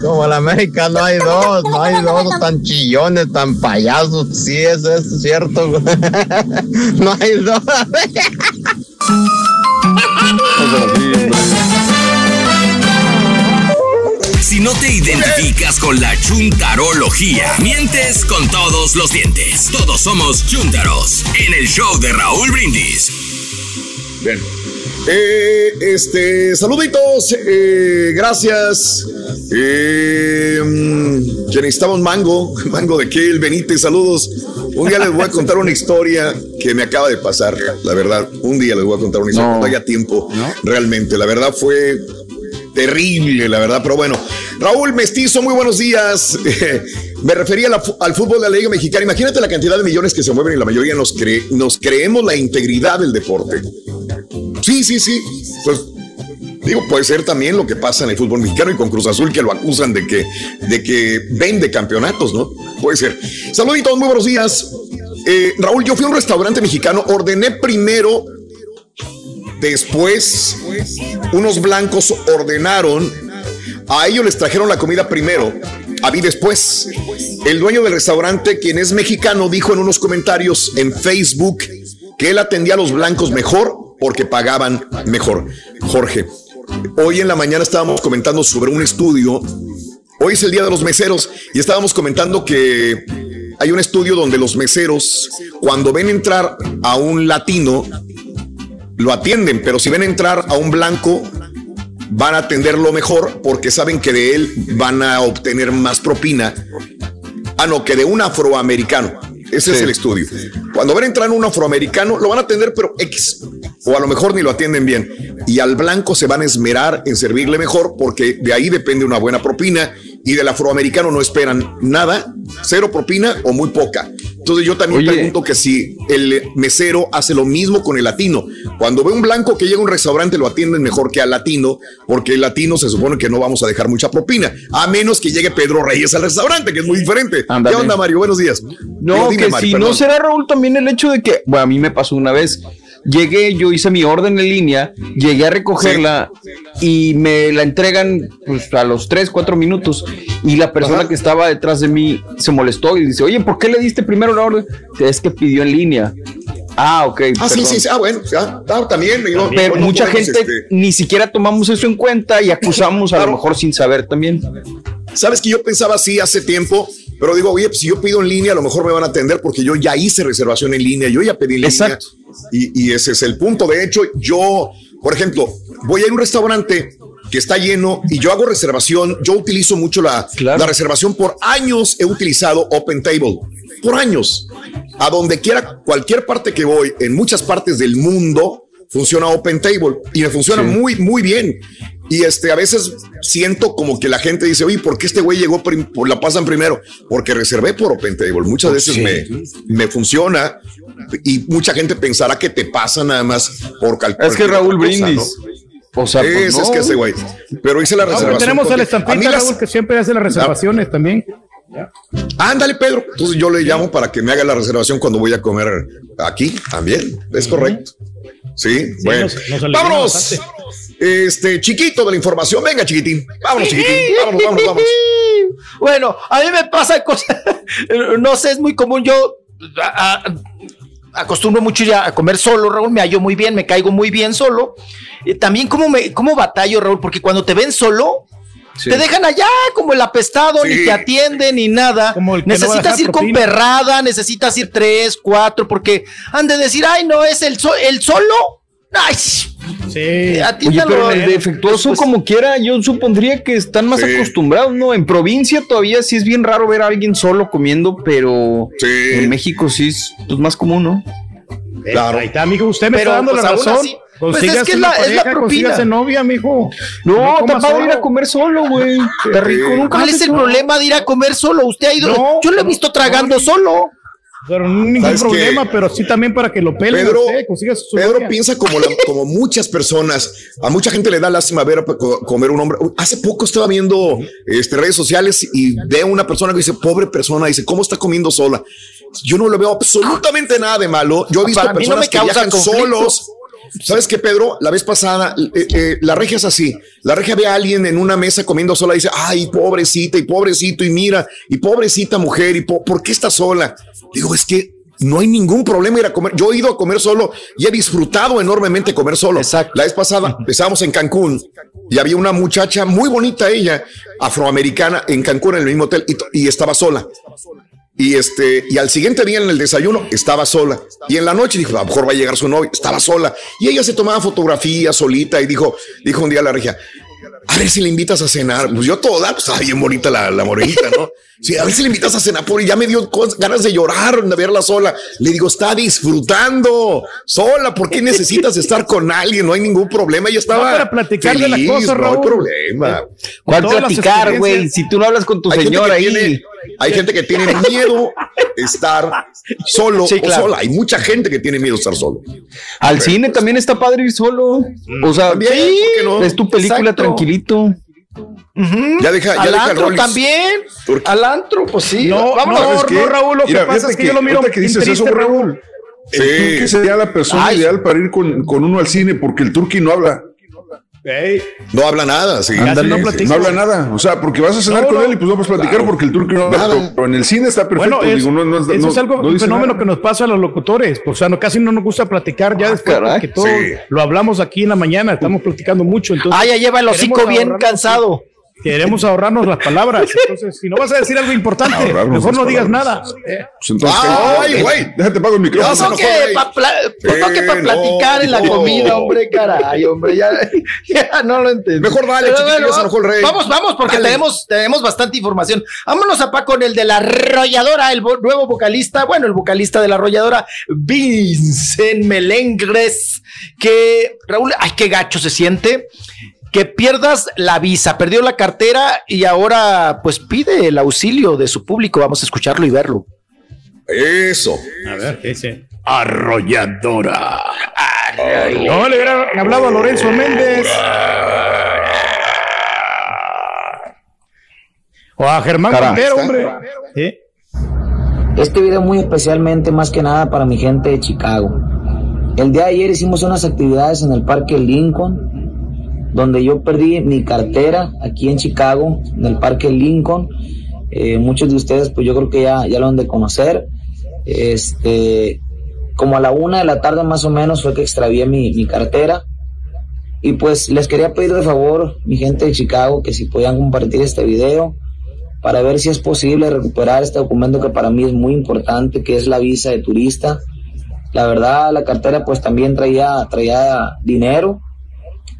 Como la América no hay dos, no hay dos tan chillones, tan payasos. Sí, eso es cierto. no hay dos.
No te identificas con la chuntarología, mientes con todos los dientes. Todos somos chuntaros en el show de Raúl Brindis.
Bien. Eh, este, saluditos, eh, gracias. Eh, mm, mango, mango de qué, el Benítez, saludos. Un día les voy a contar una historia que me acaba de pasar, la verdad. Un día les voy a contar una historia cuando haya tiempo, realmente. La verdad fue terrible, la verdad, pero bueno. Raúl Mestizo, muy buenos días. Me refería al fútbol de la Liga Mexicana. Imagínate la cantidad de millones que se mueven y la mayoría nos, nos creemos la integridad del deporte. Sí, sí, sí. Pues digo, puede ser también lo que pasa en el fútbol mexicano y con Cruz Azul que lo acusan de que, de que vende campeonatos, ¿no? Puede ser. Saluditos, muy buenos días. Eh, Raúl, yo fui a un restaurante mexicano, ordené primero, después unos blancos ordenaron, a ellos les trajeron la comida primero a mí después. El dueño del restaurante, quien es mexicano, dijo en unos comentarios en Facebook que él atendía a los blancos mejor porque pagaban mejor. Jorge, hoy en la mañana estábamos comentando sobre un estudio. Hoy es el día de los meseros y estábamos comentando que hay un estudio donde los meseros, cuando ven entrar a un latino, lo atienden, pero si ven entrar a un blanco, van a atenderlo mejor porque saben que de él van a obtener más propina. Ah, no, que de un afroamericano. Ese es el estudio. Cuando ven entrar un afroamericano, lo van a atender, pero X. O a lo mejor ni lo atienden bien. Y al blanco se van a esmerar en servirle mejor porque de ahí depende una buena propina y del afroamericano no esperan nada, cero propina o muy poca. Entonces yo también pregunto que si el mesero hace lo mismo con el latino. Cuando ve un blanco que llega a un restaurante lo atienden mejor que al latino, porque el latino se supone que no vamos a dejar mucha propina, a menos que llegue Pedro Reyes al restaurante, que es muy diferente. ¿Qué onda, Mario? Buenos días.
No, que si no será Raúl también el hecho de que, bueno, a mí me pasó una vez llegué, yo hice mi orden en línea, llegué a recogerla y me la entregan pues, a los 3, 4 minutos y la persona que estaba detrás de mí se molestó y dice, oye, ¿por qué le diste primero la orden? Es que pidió en línea. Ah, ok.
Ah, sí, sí, sí, ah, bueno, ya, ah, también.
Pero mucha gente este ni siquiera tomamos eso en cuenta y acusamos a lo mejor sin saber también.
Sabes que yo pensaba así hace tiempo, pero digo, oye, pues, si yo pido en línea, a lo mejor me van a atender porque yo ya hice reservación en línea, yo ya pedí en línea. Y, y ese es el punto. De hecho, yo, por ejemplo, voy a ir a un restaurante que está lleno y yo hago reservación. Yo utilizo mucho la, la reservación. Por años he utilizado Open Table. Por años. A donde quiera, cualquier parte que voy, en muchas partes del mundo, funciona Open Table y me funciona muy, muy bien. Y este, a veces siento como que la gente dice, oye, ¿por qué este güey llegó por la pasan primero? Porque reservé por Open Table. Muchas veces me, me funciona y mucha gente pensará que te pasa nada más por calcular.
Es que Raúl Brindis.
O sea, pues es, que ese güey. Pero hice la reservación.
tenemos al estampita, Raúl, que siempre hace las reservaciones también.
Ándale, Pedro. Entonces yo le llamo para que me haga la reservación cuando voy a comer aquí también. Es correcto. Sí, bueno. vámonos. Este, chiquito de la información. Venga, chiquitín. Vámonos, chiquitín. Vámonos, vámonos, vámonos.
Bueno, a mí me pasa cosas. No sé, es muy común. Yo acostumbro mucho ya a comer solo, Raúl, me hallo muy bien, me caigo muy bien solo. también como me, como batallo, Raúl, porque cuando te ven solo, Te dejan allá como el apestado, ni te atienden ni nada. necesitas ir con perrada, necesitas ir tres, cuatro, porque han de decir, ay, no, es el, el solo. Ay, sí.
Oye, pero el defectuoso, como quiera, yo supondría que están más acostumbrados, ¿no? En provincia todavía sí es bien raro ver a alguien solo comiendo, pero en México sí es pues, más común, ¿no?
Claro. Ahí está, amigo, usted me está dando pues, la razón.
pues es que es la, es la propina.
novia, amigo.
No, te va a ir a comer solo, güey.
¿Cuál es el problema de ir a comer solo? Usted ha ido. yo lo he visto tragando solo.
Pero no ningún problema, pero sí también para que lo pelen.
Pedro, Pedro piensa como, como muchas personas. A mucha gente le da lástima ver comer un hombre. Hace poco estaba viendo este, redes sociales y veo una persona que dice, pobre persona, dice, ¿cómo está comiendo sola? Yo no le veo absolutamente nada de malo. Yo he visto personas que viajan solos. ¿Sabes qué, Pedro? La vez pasada, eh, eh, la regia es así. La regia ve a alguien en una mesa comiendo sola y dice, ay, pobrecita y pobrecito y mira, y pobrecita mujer, y ¿por qué está sola? Digo, es que no hay ningún problema ir a comer. Yo he ido a comer solo y he disfrutado enormemente comer solo. Exacto. La vez pasada estábamos en Cancún y había una muchacha muy bonita, ella, afroamericana, en Cancún, en el mismo hotel, y, estaba sola. Y este, y al siguiente día en el desayuno estaba sola. Y en la noche dijo, a lo mejor va a llegar su novio, estaba sola. Y ella se tomaba fotografías solita y dijo, dijo un día a la regia, a ver si le invitas a cenar. Pues yo toda, pues estaba bien bonita la, la morenita, ¿no? Sí, a ver si le invitas a cenar, por ya me dio ganas de llorar, de verla sola. Le digo, está disfrutando sola. ¿Por qué necesitas estar con alguien? No hay ningún problema. Ella estaba.
para platicar de la cosa,
No hay problema.
¿Cuál platicar, güey? Si tú no hablas con tu señora ahí.
hay gente que tiene miedo estar solo o sola. Hay mucha gente que tiene miedo estar solo.
Al cine también está padre ir solo. O sea, es tu película tranquilito.
Ya deja, ya Al deja antro también. Al antro, pues sí.
No, vámonos. No, no, Raúl, lo que pasa es que, yo lo miro
que dices eso, Raúl. El sí. sería la persona ideal para ir con, con, uno al cine porque el turqui no habla.
No habla nada, sí.
No, habla nada. O sea, porque vas a cenar con él y pues vamos a platicar porque el turco no habla. Pero en el cine está perfecto.
Bueno, es,
Digo, no, no,
eso
no-
es algo,
no
un fenómeno
nada.
que nos pasa a los locutores. O sea, no, casi no nos gusta platicar ya después
caray.
porque todo
Sí.
lo hablamos aquí en la mañana. Estamos platicando mucho. Entonces,
Ah, ya lleva el hocico bien cansado.
Queremos ahorrarnos las palabras. Entonces, si no vas a decir algo importante,
Ahorrarnos
mejor no digas
palabras.
nada. Eh.
Pues entonces,
Ay, güey.
Déjate pago el micrófono.
No que para
Eh, no,
platicar en la
no.
comida, hombre, caray, hombre, ya, ya no lo entendí.
Mejor dale, chiquillo, se enojó el rey.
Vamos, vamos, porque
Dale.
tenemos, tenemos bastante información. Vámonos a pa con el de la arrolladora, el vo- nuevo vocalista, bueno, el vocalista de la arrolladora, Vincent Melengres, que, Raúl, ay, qué gacho se siente. Que pierdas la visa, perdió la cartera y ahora pues pide el auxilio de su público. Vamos a escucharlo y verlo.
Eso.
A ver, ¿qué dice? Arrolladora. No, le hubieran hablado a Lorenzo Méndez. O a Germán
está.
hombre.
Este video muy especialmente más que nada para mi gente de Chicago. El día de ayer hicimos unas actividades en el Parque Lincoln, donde yo perdí mi cartera aquí en Chicago, en el Parque Lincoln. Eh, muchos de ustedes, pues yo creo que ya, ya lo han de conocer. Este, como a la una de la tarde más o menos fue que extravié mi, mi cartera. Y pues les quería pedir de favor, mi gente de Chicago, que si podían compartir este video para ver si es posible recuperar este documento que para mí es muy importante, que es la visa de turista. La verdad, la cartera pues también traía, traía dinero,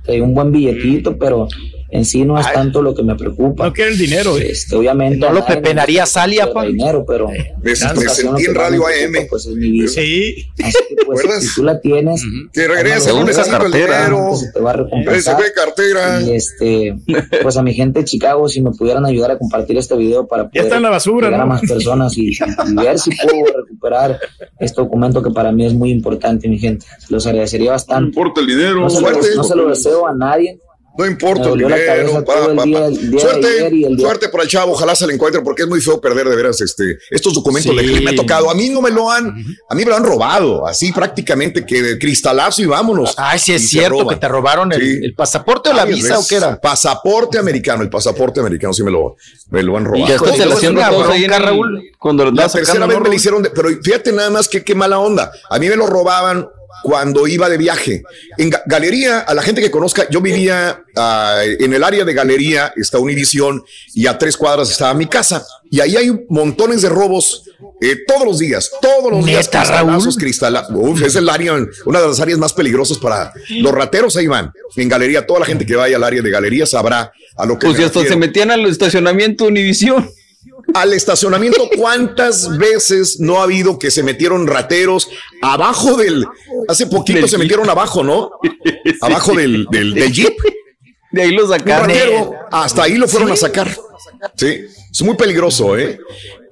traía un buen billetito, pero en sí no es tanto lo que me preocupa.
No quiere el dinero. eh.
Este, obviamente.
No lo pepenaría Salia, pa.
dinero, pero
Me, sentí en Radio
me preocupa,
AM.
Pues es mi visa.
Sí.
Así que, pues,
¿Recuerdas?
si tú la tienes,
Que regrese,
hágalo,
no necesito el
cartera,
dinero.
se te va a recompensar.
fue cartera.
Y este, pues a mi gente de Chicago, si me pudieran ayudar a compartir este video para poder
está en la basura,
llegar a
¿no?
más personas y, y ver si puedo recuperar este documento que para mí es muy importante, mi gente. Los agradecería
No
bastante.
importa el dinero.
No se, lo, no se lo deseo a nadie.
No importa el dinero, pa,
el
pa,
día-
pa.
el día de
Suerte,
ayer y el día-
suerte para el chavo, ojalá se le encuentre, porque es muy feo perder de veras este, estos documentos
Sí.
de que me ha tocado. A mí no me lo han, a mí me lo han robado, así prácticamente que de cristalazo y vámonos.
Ay, sí es
Y
cierto
roban.
que te robaron el,
Sí.
el pasaporte o la visa o qué era.
Pasaporte americano, el pasaporte americano sí me lo, me lo han robado.
En
bronca,
el-
Raúl.
Cuando lo
La tercera vez
¿no,
me lo hicieron, de- pero fíjate nada más que qué mala onda. A mí me lo robaban cuando iba de viaje. En Ga- Galería, a la gente que conozca, yo vivía ah, en el área de Galería, está Univisión, y a tres cuadras estaba mi casa. Y ahí hay montones de robos eh, todos los días, todos los días.
¿Neta,
Cristalazos,
Raúl?
cristala- Uf, es el área, una de las áreas más peligrosas para los rateros. Ahí van. En Galería, toda la gente que vaya al área de Galería sabrá a lo que
Pues ya hasta se metían al estacionamiento Univisión.
Al estacionamiento, ¿cuántas veces no ha habido que se metieron rateros abajo del... Hace poquito
Del
se
Jeep.
metieron abajo, ¿no? Abajo del, del, del Jeep.
De ahí lo sacaron.
ratero, hasta ahí lo fueron a sacar. Sí, es muy peligroso, ¿eh?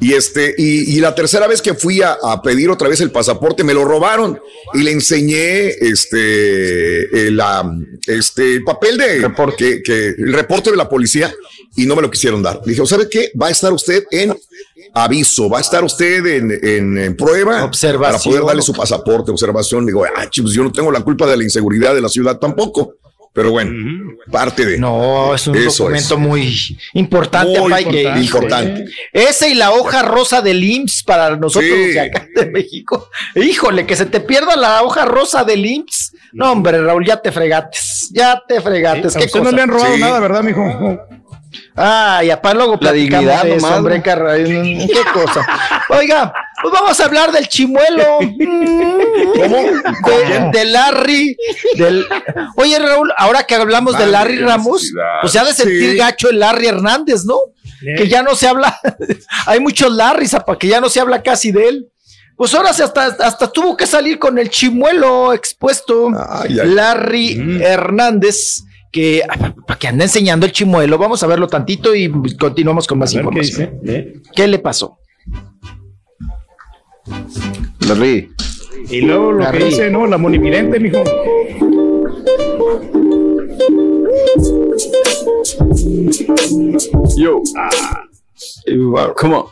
Y este, y, y la tercera vez que fui a, a pedir otra vez el pasaporte, me lo robaron y le enseñé este, el, este, el papel de que, que- el reporte de la policía y no me lo quisieron dar. Dije, ¿sabe qué? Va a estar usted en aviso, va a estar usted en, en- en prueba
Observación.
para poder darle su pasaporte, observación. Digo, ah, chicos, yo no tengo la culpa de la inseguridad de la ciudad tampoco. Pero bueno, parte de.
No, es un
Eso
documento
es.
muy importante,
Muy
Mike.
importante. importante.
Ese y la hoja rosa del IMSS para nosotros
Sí.
de acá de México. Híjole, que se te pierda la hoja rosa del IMSS. No, hombre, Raúl, ya te fregates. Ya te fregates. ¿Qué
usted no
cosa?
le han robado
Sí.
nada, ¿verdad, mijo?
Ay, apá, luego
La dignidad
de eso,
nomás,
qué cosa. Oiga, pues vamos a hablar del chimuelo. ¿Cómo? De, de Larry. Del... Oye, Raúl, ahora que hablamos de Larry Ramos,
necesidad.
pues se ha de sentir
Sí.
gacho el Larry Hernández, ¿no? Que ya no se habla. Hay muchos Larrys, que ya no se habla casi de él. Pues ahora se hasta, hasta tuvo que salir con el chimuelo expuesto.
Ay, ay.
Larry Hernández, que para que anda enseñando el chimuelo. Vamos a verlo tantito y continuamos con más
qué
información.
dice. ¿eh?
¿Qué le pasó?
Larry.
Y luego lo que dice, ¿no? La monividente, mijo.
Yo.
¿Cómo?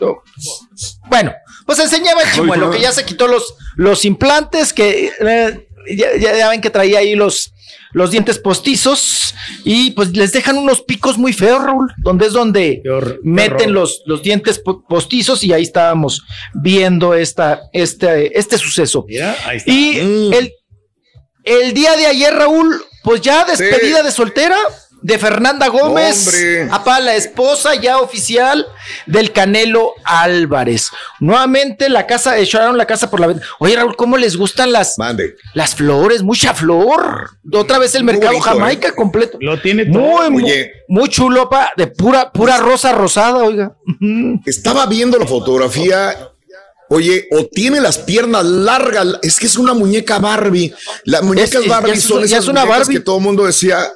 Bueno, pues enseñaba el chimuelo que ya se quitó los, los implantes, que eh, ya, ya ven que traía ahí los, los dientes postizos y pues les dejan unos picos muy feos, Raúl, donde es donde meten los, los dientes postizos y ahí estábamos viendo esta, este, este suceso. Y mm. el, el día de ayer, Raúl, pues ya despedida de soltera de Fernanda Gómez, apá, la esposa ya oficial del Canelo Álvarez. Nuevamente la casa, echaron la casa por la venta. Oye, Raúl, ¿cómo les gustan las, las flores? Mucha flor. Otra vez el mercado Jamaica ¿eh? completo.
Lo tiene
todo. Muy, muy, chulo, pa, de pura, pura rosa rosada, oiga.
Estaba viendo la fotografía Oye, o tiene las piernas largas, es que es una muñeca Barbie. Las muñecas Barbie son esas una Barbie. que todo el mundo decía,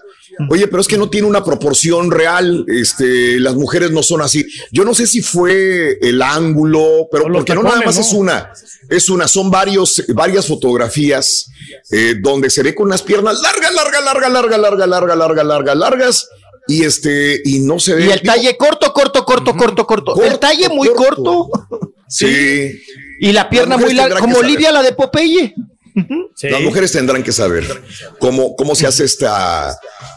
Oye, pero es que no tiene una proporción real. Este, las mujeres no son así. Yo no sé si fue el ángulo, pero porque no nada más es una, es una, son varios, varias fotografías eh, donde se ve con unas piernas largas, largas, largas, largas, largas, largas, largas, largas, largas. Y este, y no se ve.
Y el talle corto, corto, corto, corto, corto. El talle muy corto.
Sí.
Y la pierna muy larga, como Olivia, la de Popeye.
Las mujeres tendrán que saber cómo, cómo se hace esta,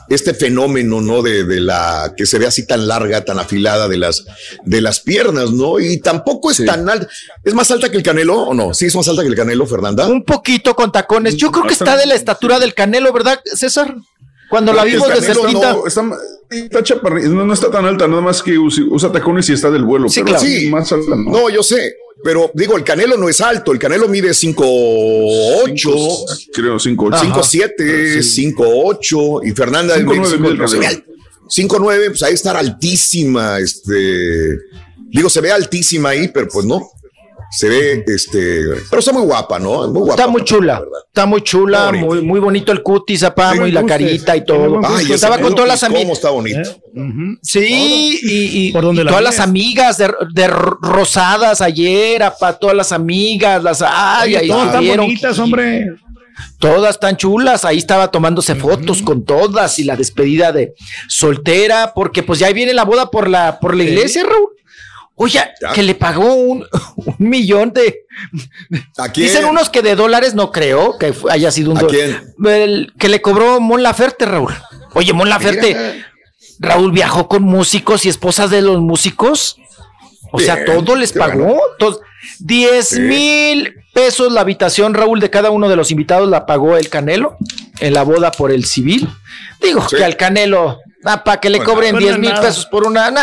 este fenómeno, ¿no? De, de, la que se ve así tan larga, tan afilada de las, de las piernas, ¿no? Y tampoco es tan alta. ¿Es más alta que el canelo o no? Sí, es más alta que el canelo, Fernanda.
Un poquito con tacones. Yo creo que está de la estatura del canelo, ¿verdad, César? Cuando la vimos de cerquita.
No, está, no, está tan alta, nada más que usa, tacones y está del vuelo.
Sí, pero sí. más alta, no, yo sé. Pero digo, el Canelo no es alto, el Canelo mide 5'8,
creo 5'8.
5'7, 5'8 y Fernanda 5'9, pues ahí está altísima, este, digo, se ve altísima ahí, pero pues no, se ve, este, pero está muy guapa, ¿no?
Muy guapa. Está muy chula, está muy chula, muy, muy bonito el cutis, apá, muy la carita y todo.
Ay, estaba con todas las amigas. ¿Cómo está bonito?
¿Eh? Sí, y, y, todas las amigas de, de, rosadas ayer, apá, todas las amigas, las, ay,
ay, todas están bonitas, hombre.
Todas tan chulas, ahí estaba tomándose fotos con todas y la despedida de soltera, porque pues ya viene la boda por la, por la iglesia, Raúl. Oye, que le pagó un, millón de. ¿A Dicen unos que de dólares no creo que haya sido un.
¿A quién?
que le cobró Mon Laferte, Raúl. Oye, Mon Laferte, Raúl viajó con músicos y esposas de los músicos. O sea, todo les pagó. 10 mil pesos la habitación, Raúl, de cada uno de los invitados la pagó el Canelo en la boda por el civil. Digo que al Canelo Ah, para que le cobren 10 mil pesos por una.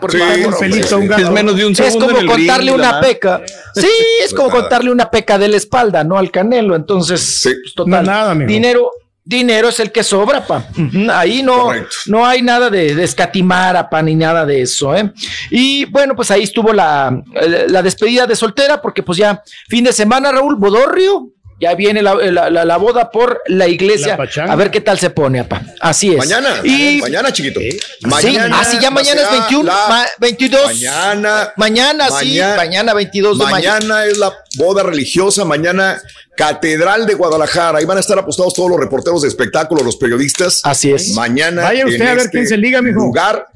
por
es menos de un
segundo. Es como contarle una peca. Sí, es como contarle una peca de la espalda, ¿no? Al canelo. Entonces, pues, total. nada, dinero, dinero es el que sobra, pa. Ahí no, no hay nada de, escatimar, pa, ni nada de eso, ¿eh? Y bueno, pues ahí estuvo la, la despedida de soltera, porque pues ya fin de semana, Raúl Bodorrio, ya viene la, la, boda por la iglesia. a ver qué tal se pone, apa. Así es.
Mañana, y, mañana, chiquito.
Mañana. Sí, ah, ya mañana es 21, 22.
Mañana.
Mañana, sí, mañana 22
de Mañana es la boda religiosa, mañana Catedral de Guadalajara. Ahí van a estar apostados todos los reporteros de espectáculos, los periodistas.
Así es.
Mañana.
Vaya usted a ver este quién se liga, mijo.
Lugar.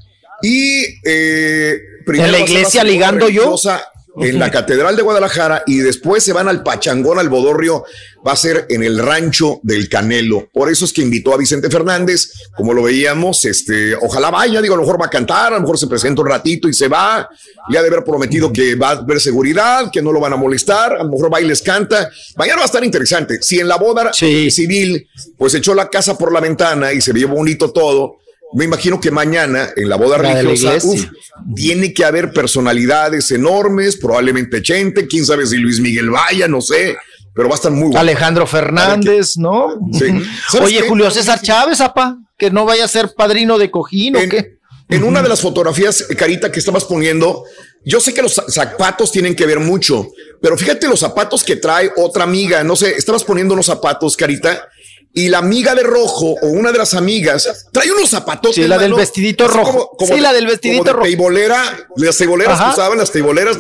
Y eh,
en la iglesia ligando yo
en la Catedral de Guadalajara y después se van al Pachangón, al Bodorrio, va a ser en el rancho del Canelo. Por eso es que invitó a Vicente Fernández, como lo veíamos, este, ojalá vaya, digo, a lo mejor va a cantar, a lo mejor se presenta un ratito y se va, ya de haber prometido que va a haber seguridad, que no lo van a molestar, a lo mejor va y les canta. Mañana va a estar interesante. Si en la boda civil, pues echó la casa por la ventana y se vio bonito todo, me imagino que mañana en la boda religiosa tiene que haber personalidades enormes, probablemente Chente, quién sabe si Luis Miguel vaya, no sé, pero va a estar muy bueno.
Alejandro Fernández, ¿no? Sí. Oye, Julio César Chávez, apa, que no vaya a ser padrino de cojín
en,
o qué.
En una de las fotografías, Carita, que estabas poniendo, yo sé que los zapatos tienen que ver mucho, pero fíjate los zapatos que trae otra amiga, no sé, estabas poniendo unos zapatos, Carita, y la amiga de rojo o una de las amigas trae unos zapatos.
Sí, la del vestidito rojo. sí, la del vestidito rojo.
Teibolera, las teiboleras que usaban, las teiboleras.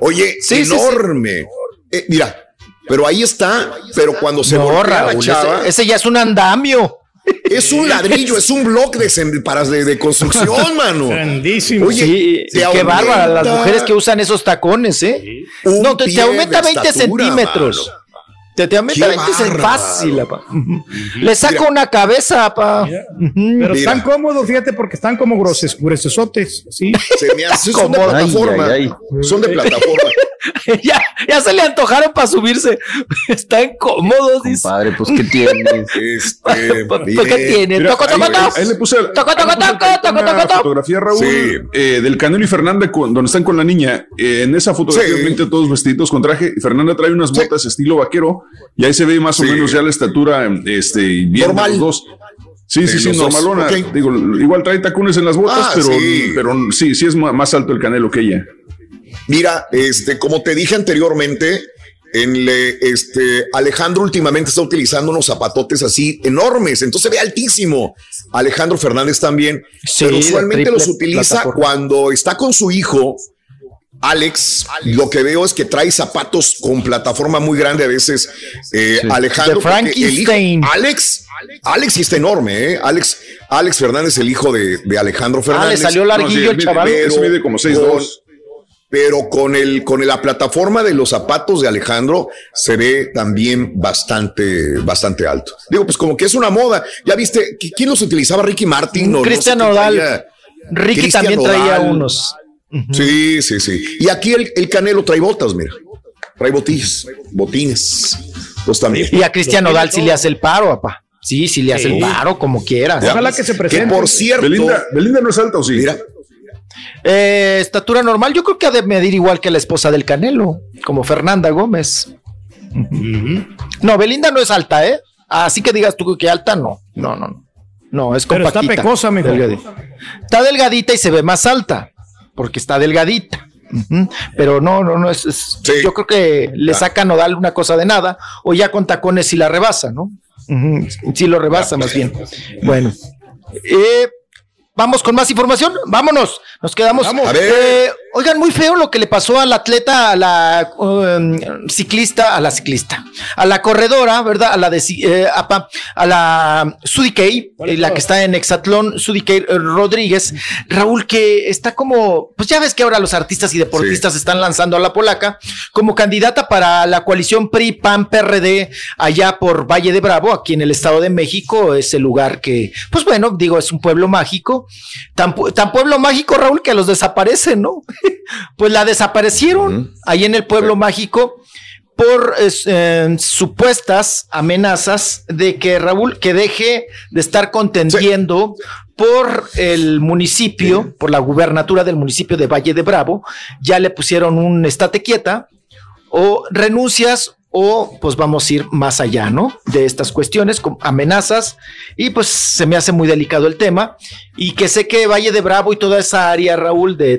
Oye, enorme. Eh, mira, pero ahí está, pero cuando se borra la chava.
Ese, ya es un andamio.
Es un ladrillo, es un bloque de, para de, construcción, mano.
Grandísimo.
Oye, sí, qué bárbara las mujeres que usan esos tacones, ¿eh? No, te, aumenta 20 centímetros. Te, te
Qué
es fácil, apa. Le saco una cabeza, apa.
Pero
Mira.
están cómodos, fíjate, porque están como groses, gruesotes, ¿sí?
Se me hace, son de plataforma.
Ay, ay,
Son de plataforma.
ya, ya se le antojaron para subirse. Están cómodos, dice.
Compadre, pues ¿qué tienes?
Este,
¿Pues qué tiene?
Mira,
Toco, toco,
ahí-
toco.
ahí le puse,
Toco, toco,
ahí le puse
toco, toco, toco,
fotografía, Raúl,
Sí.
eh, del Canelo y Fernanda, con- donde están con la niña. Eh, en esa fotografía,
Sí.
obviamente, todos vestidos con traje. Fernanda trae unas botas estilo vaquero, y ahí se ve más o menos ya la estatura, este, bien de
Normal.
los dos. Sí, sí, sí, normalona. Digo, igual trae tacones en las botas,
Ah,
pero,
sí.
pero sí, sí es más alto el Canelo que ella.
Mira, este, como te dije anteriormente, en le- este, Alejandro últimamente está utilizando unos zapatotes así enormes, entonces se ve altísimo. Alejandro Fernández también,
Sí,
pero usualmente los utiliza
plataforma.
cuando está con su hijo. Alex, lo que veo es que trae zapatos con plataforma muy grande a veces. eh, Alejandro, el hijo-
Frankenstein.
Alex, Alex sí está enorme, ¿eh? Alex, Alex Fernández, el hijo de, de Alejandro
Ah,
Fernández.
le salió larguillo
No, sí,
el
mide-
chaval.
ese mide como 6'2".
Pero con el con la plataforma de los zapatos de Alejandro se ve también bastante bastante alto. Digo, pues como que es una moda. Ya viste ¿qui- quién los utilizaba Ricky Martin o no sé
Cristian Nodal. Ricky
Cristian
también traía unos.
Sí, sí, sí. Y aquí el, el Canelo trae botas, mira. Trae botillas, botines. Pues también.
Y a Cristian Nodal sí le hace el paro, papá. Sí, sí le hace el paro, como quieras.
Ya,
Ojalá que se
Que
presente.
por cierto,
Belinda, Belinda no es alta, ¿o sí?
mira,
Eh, estatura normal, yo creo que ha de medir igual que la esposa del Canelo, como Fernanda Gómez. No, Belinda no es alta, ¿eh? Así que digas tú que alta, no. No, no, no. No, es
Pero está
compactita.
pecosa, mijo.
Delgadita. Está delgadita y se ve más alta, porque está delgadita. Pero no, no, no, es, es-
Sí.
yo creo que le
Ya.
saca Nodal una cosa de nada, o ya con tacones si la rebasa, ¿no? Sí lo rebasa más bien. Bueno. Eh, Vamos con más información. Vámonos. Nos quedamos.
Vamos. A ver.
Eh, oigan, muy feo lo que le pasó al atleta, a la um, ciclista, a la ciclista, a la corredora, ¿verdad? A la de eh, apa, a la Sudikey, eh, la que está en Hexatlón, Sudikey eh, Rodríguez. Raúl, que está como, pues ya ves que ahora los artistas y deportistas están lanzando a la polaca como candidata para la coalición PRI, PAN, PRD, allá por Valle de Bravo, aquí en el Estado de México, es el lugar que, pues bueno, digo, es un pueblo mágico, tan, tan pueblo mágico, Raúl, que los desaparecen, ¿no? pues la desaparecieron ahí en el pueblo mágico por eh, supuestas amenazas de que Raúl que deje de estar contendiendo por el municipio, por la gubernatura del municipio de Valle de Bravo, ya le pusieron un estate quieta o renuncias o pues vamos a ir más allá, ¿no? De estas cuestiones, con amenazas, y pues se me hace muy delicado el tema, y que sé que Valle de Bravo y toda esa área, Raúl, de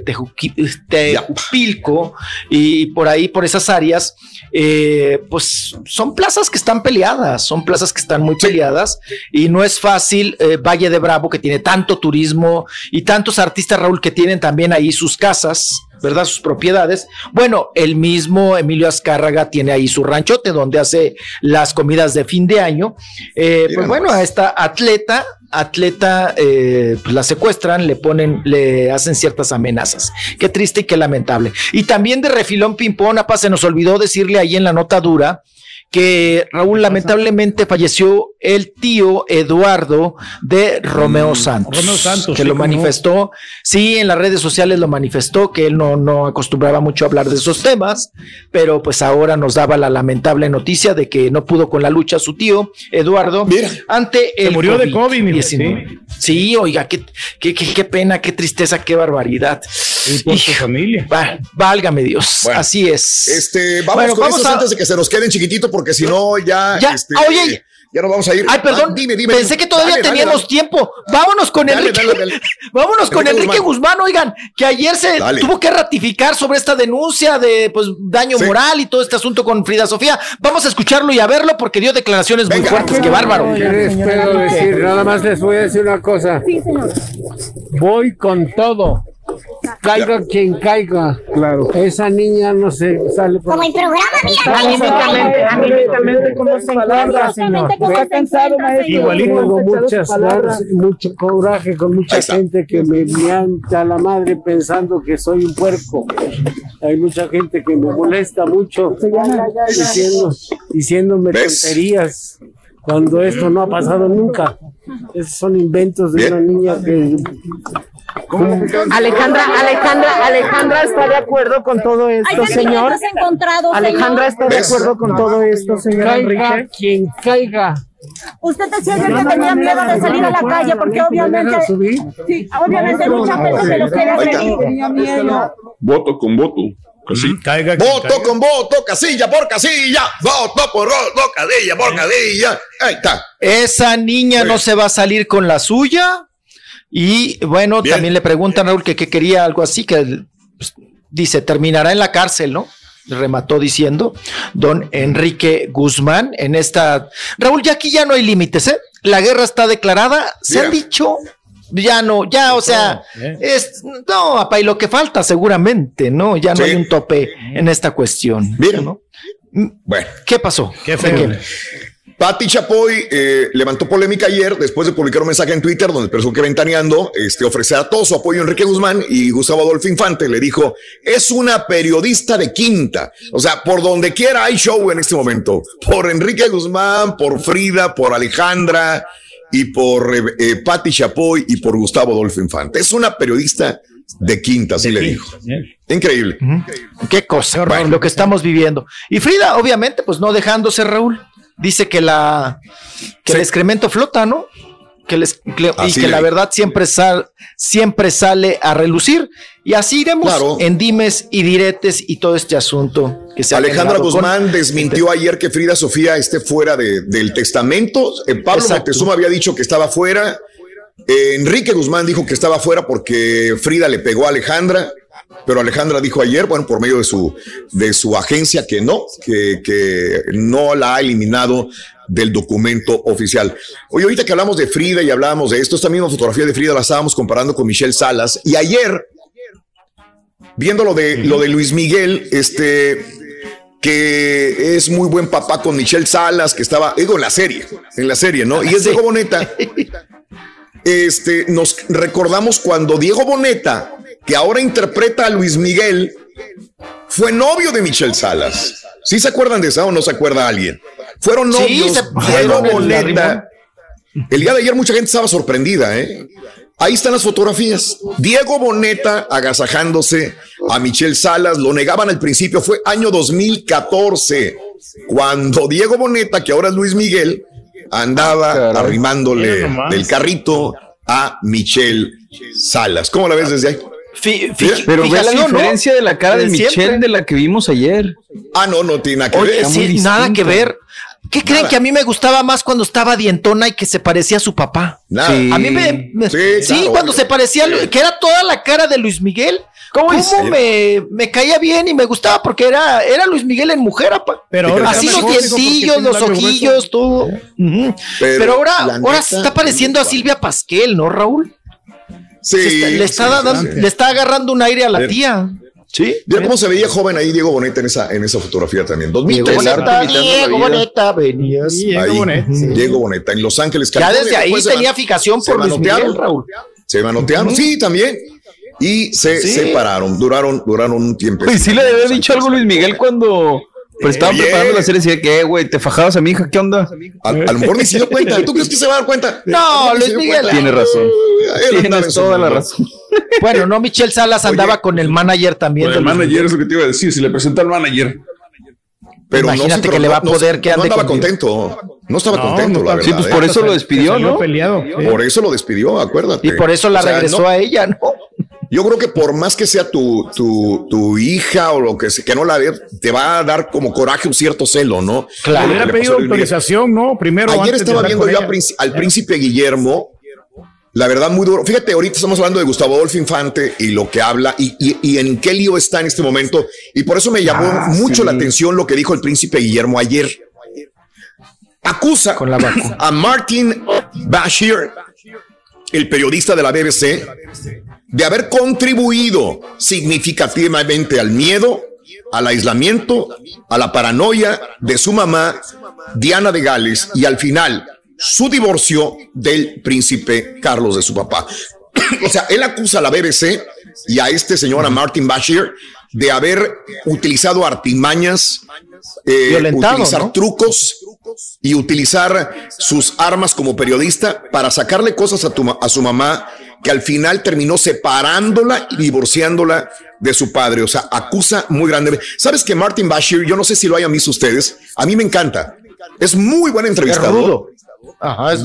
Tejupilco, y por ahí, por esas áreas, eh, pues son plazas que están peleadas, son plazas que están muy peleadas, y no es fácil eh, Valle de Bravo, que tiene tanto turismo y tantos artistas, Raúl, que tienen también ahí sus casas, ¿verdad? Sus propiedades. Bueno, el mismo Emilio Azcárraga tiene ahí su ranchote donde hace las comidas de fin de año. Eh, pues bueno, a esta atleta, atleta, eh, pues la secuestran, le ponen, le hacen ciertas amenazas. Qué triste y qué lamentable. Y también de refilón ping-pong, apa, se nos olvidó decirle ahí en la nota dura que Raúl lamentablemente falleció el tío Eduardo de Romeo Santos,
Romeo Santos,
que
sí,
lo
no.
manifestó, sí, en las redes sociales lo manifestó, que él no, no acostumbraba mucho a hablar de esos temas, pero pues ahora nos daba la lamentable noticia de que no pudo con la lucha su tío Eduardo ante el
murió de COVID,
19. Sí, oiga, qué, qué, qué, qué pena, qué tristeza, qué barbaridad.
Y por su familia.
Va- válgame Dios,
Bueno,
así es.
Este, vamos
Bueno,
con
vamos a-
antes de que se nos queden chiquitito, porque si no, ya,
Ya,
este,
oye.
ya nos vamos a ir.
Ay, perdón,
Ah, dime, dime.
pensé que todavía
Dale,
teníamos
dale.
tiempo. Vámonos con
Dale,
Enrique.
dale, dale.
Vámonos con
Enrique
Enrique Guzmán. oigan, que ayer se
Dale.
tuvo que ratificar sobre esta denuncia de pues daño
Sí.
moral y todo este asunto con Frida Sofía. Vamos a escucharlo y a verlo porque dio declaraciones muy fuertes, qué bárbaro.
¿Qué les puedo decir? Nada más les voy a decir una cosa. Voy con todo. Caiga quien caiga. Claro. Esa niña no se sale por.
Como el programa, mira.
Anímicamente, anímicamente, ¿cómo se encuentra, señor?
Está cansado, maestro.
Tengo muchas mucho coraje con mucha gente que me mianta a la madre pensando que soy un puerco. Hay mucha gente que me molesta mucho diciendo, diciéndome tonterías cuando esto no ha pasado nunca. Esos son inventos de una niña que
Alejandra, Alejandra, Alejandra está de acuerdo con todo esto, señor. Alejandra está de acuerdo con todo esto, señor
caiga
Enrique.
quien caiga.
Usted decía ayer que tenía miedo de salir a la calle porque obviamente, sí, obviamente hay mucha gente que lo quiere agredir.
Voto con voto. Así.
Voto con voto, casilla por casilla. Voto por voto, casilla por casilla. Ahí está.
Esa niña no se va a salir con la suya. Y bueno, también le preguntan a Raúl que, que quería algo así, que pues, dice, terminará en la cárcel, ¿no? Remató diciendo don Enrique Guzmán en esta... Raúl, ya aquí ya no hay límites, ¿eh? La guerra está declarada, se han dicho, ya no, ya, o sea, es, no, apa, y lo que falta seguramente, ¿no? Ya no
Sí.
hay un tope en esta cuestión. ¿no?
Bueno.
¿Qué pasó?
¿Qué
¿De qué?
Pati Chapoy eh, levantó polémica ayer después de publicar un mensaje en Twitter donde expresó que Ventaneando este, ofrecerá todo su apoyo a Enrique Guzmán y Gustavo Adolfo Infante le dijo, es una periodista de quinta. O sea, por donde quiera hay show en este momento. Por Enrique Guzmán, por Frida, por Alejandra y por eh, eh, Pati Chapoy y por Gustavo Adolfo Infante. Es una periodista de quinta, así le dijo. Increíble.
Qué cosa, lo que estamos viviendo. Y Frida, obviamente, pues no dejándose, Raúl. Dice que la que el excremento flota, ¿no? Que les- que- y que la verdad siempre, sal- siempre sale a relucir. Y así iremos
Claro.
en dimes y diretes y todo este asunto que se ha
Alejandra
con-
Guzmán desmintió ayer que Frida Sofía esté fuera de- del testamento. Eh, Pablo
Exacto.
Moctezuma había dicho que estaba fuera. Eh, Enrique Guzmán dijo que estaba fuera porque Frida le pegó a Alejandra. Pero Alejandra dijo ayer, bueno, por medio de su, de su agencia, que no, que, que no la ha eliminado del documento oficial. Oye, ahorita que hablamos de Frida y hablábamos de esto, esta misma fotografía de Frida la estábamos comparando con Michelle Salas. Y ayer, viendo lo de, lo de Luis Miguel, este, que es muy buen papá con Michelle Salas, que estaba, en la serie, en la serie, ¿no? Y es Diego Boneta. Este, nos recordamos cuando Diego Boneta, que ahora interpreta a Luis Miguel, fue novio de Michelle Salas. ¿Sí se acuerdan de esa o no se acuerda alguien? Fueron
Sí,
novios.
se-
Diego
fueron
Boneta. El día de ayer mucha gente estaba sorprendida, ¿eh? Ahí están las fotografías. Diego Boneta agasajándose a Michelle Salas. Lo negaban al principio. Fue año 2014. Cuando Diego Boneta, que ahora es Luis Miguel, andaba arrimándole
Mira nomás.
del carrito a Michelle Salas. ¿Cómo la ves desde ahí?
Pero ve la diferencia de la cara de
Desde
Michelle
siempre.
de la que vimos ayer.
Ah, no, no tiene nada que
Oye,
ver.
sí, nada que ver. ¿Qué creen que a mí me gustaba más cuando estaba dientona y que se parecía a su papá?
Nada.
A mí me, me-
Sí,
sí,
claro,
cuando
obvio.
se parecía, a Lu- que era toda la cara de Luis Miguel. ¿Cómo, me, me caía bien y me gustaba porque era, era Luis Miguel en mujer, apa.
Pero ahora
así los dientillos, los ojillos, todo.
Pero
Pero, ahora, ahora
neta,
se está pareciendo a Silvia Pasquel, ¿no, Raúl?
Sí,
está- le, está
sí,
dando-
sí, sí.
le está agarrando un aire a la tía. Sí.
Mira cómo se veía joven ahí Diego Boneta en esa, en esa fotografía también.
Diego
2013.
Boneta, Diego Boneta, venías.
Ahí, Diego Boneta, en Los Ángeles,
Ya
California.
desde ahí tenía
man-
fijación
se
por Luis
manotearon.
Miguel, Raúl.
Se manotearon, sí, también. Y se
Sí.
separaron, duraron, duraron un tiempo.
Y sí le haber dicho algo Luis Miguel cuando pues, estaban
Oye.
preparando la serie. Decía que, eh, güey, te fajabas a mi hija, ¿qué onda?
A, a lo mejor ni se dio cuenta. ¿Tú crees que se va a dar cuenta?
No, Luis Miguel.
Tiene razón. Tienes toda la razón.
Bueno, no, Michelle Salas andaba con el manager también.
Con el manager es lo que te iba a decir. Si le presenta al manager.
Pero no,
Imagínate
pero
que le va a
no-
poder que
no
ande
andaba
con-
contento. No estaba
No,
contento,
no
la
estaba-
verdad.
Sí, pues
¿eh?
por eso lo despidió, ¿no?
peleado. sí.
Por eso lo despidió, acuérdate.
Y por eso la
O sea,
regresó
no-
a ella, ¿no?
Yo creo que por más que sea tu, tu, tu hija o lo que sea, que no la ve, te va a dar como coraje un cierto celo, ¿no?
Le hubiera pedido autorización, ¿no? Primero
Ayer
antes
estaba viendo yo príncipe- al príncipe Guillermo, la verdad muy duro. Fíjate, ahorita estamos hablando de Gustavo Adolfo Infante y lo que habla y, y- y en qué lío está en este momento. Y por eso me llamó
Ah,
mucho la atención lo que dijo el príncipe Guillermo ayer. Acusa a Martin Bashir, el periodista de la BBC, de haber contribuido significativamente al miedo, al aislamiento, a la paranoia de su mamá, Diana de Gales, y al final su divorcio del príncipe Carlos de su papá. o sea, él acusa a la BBC y a este señor, a Martin Bashir, de haber utilizado artimañas, eh, utilizar trucos y utilizar sus armas como periodista para sacarle cosas a, a su mamá que al final terminó separándola y divorciándola de su padre. O sea, acusa muy grande. ¿Sabes que Martin Bashir, yo no sé si lo hayan visto ustedes, a mí me encanta. Es muy buen entrevistador. Ajá,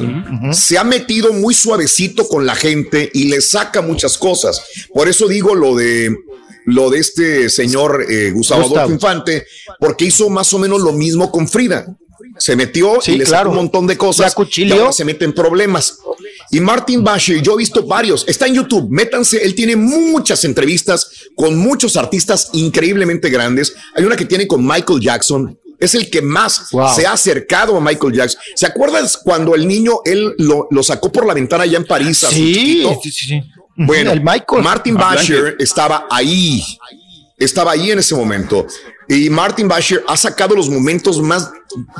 Se ha metido muy suavecito con la gente y le saca muchas cosas. Por eso digo lo de lo de este señor eh, Gustavo, Adolfo Infante, porque hizo más o menos lo mismo con Frida. Se metió y le sacó un montón de cosas y ahora se mete en problemas. Y Martin Bashir, yo he visto varios, está en YouTube, métanse, él tiene muchas entrevistas con muchos artistas increíblemente grandes. Hay una que tiene con Michael Jackson, es el que más se ha acercado a Michael Jackson. ¿Se acuerdan cuando el niño, él lo, sacó por la ventana allá en París? sí, sí, sí, Bueno, el Michael. Martin Bashir estaba ahí, estaba ahí en ese momento. Y Martin Bashir ha sacado los momentos más,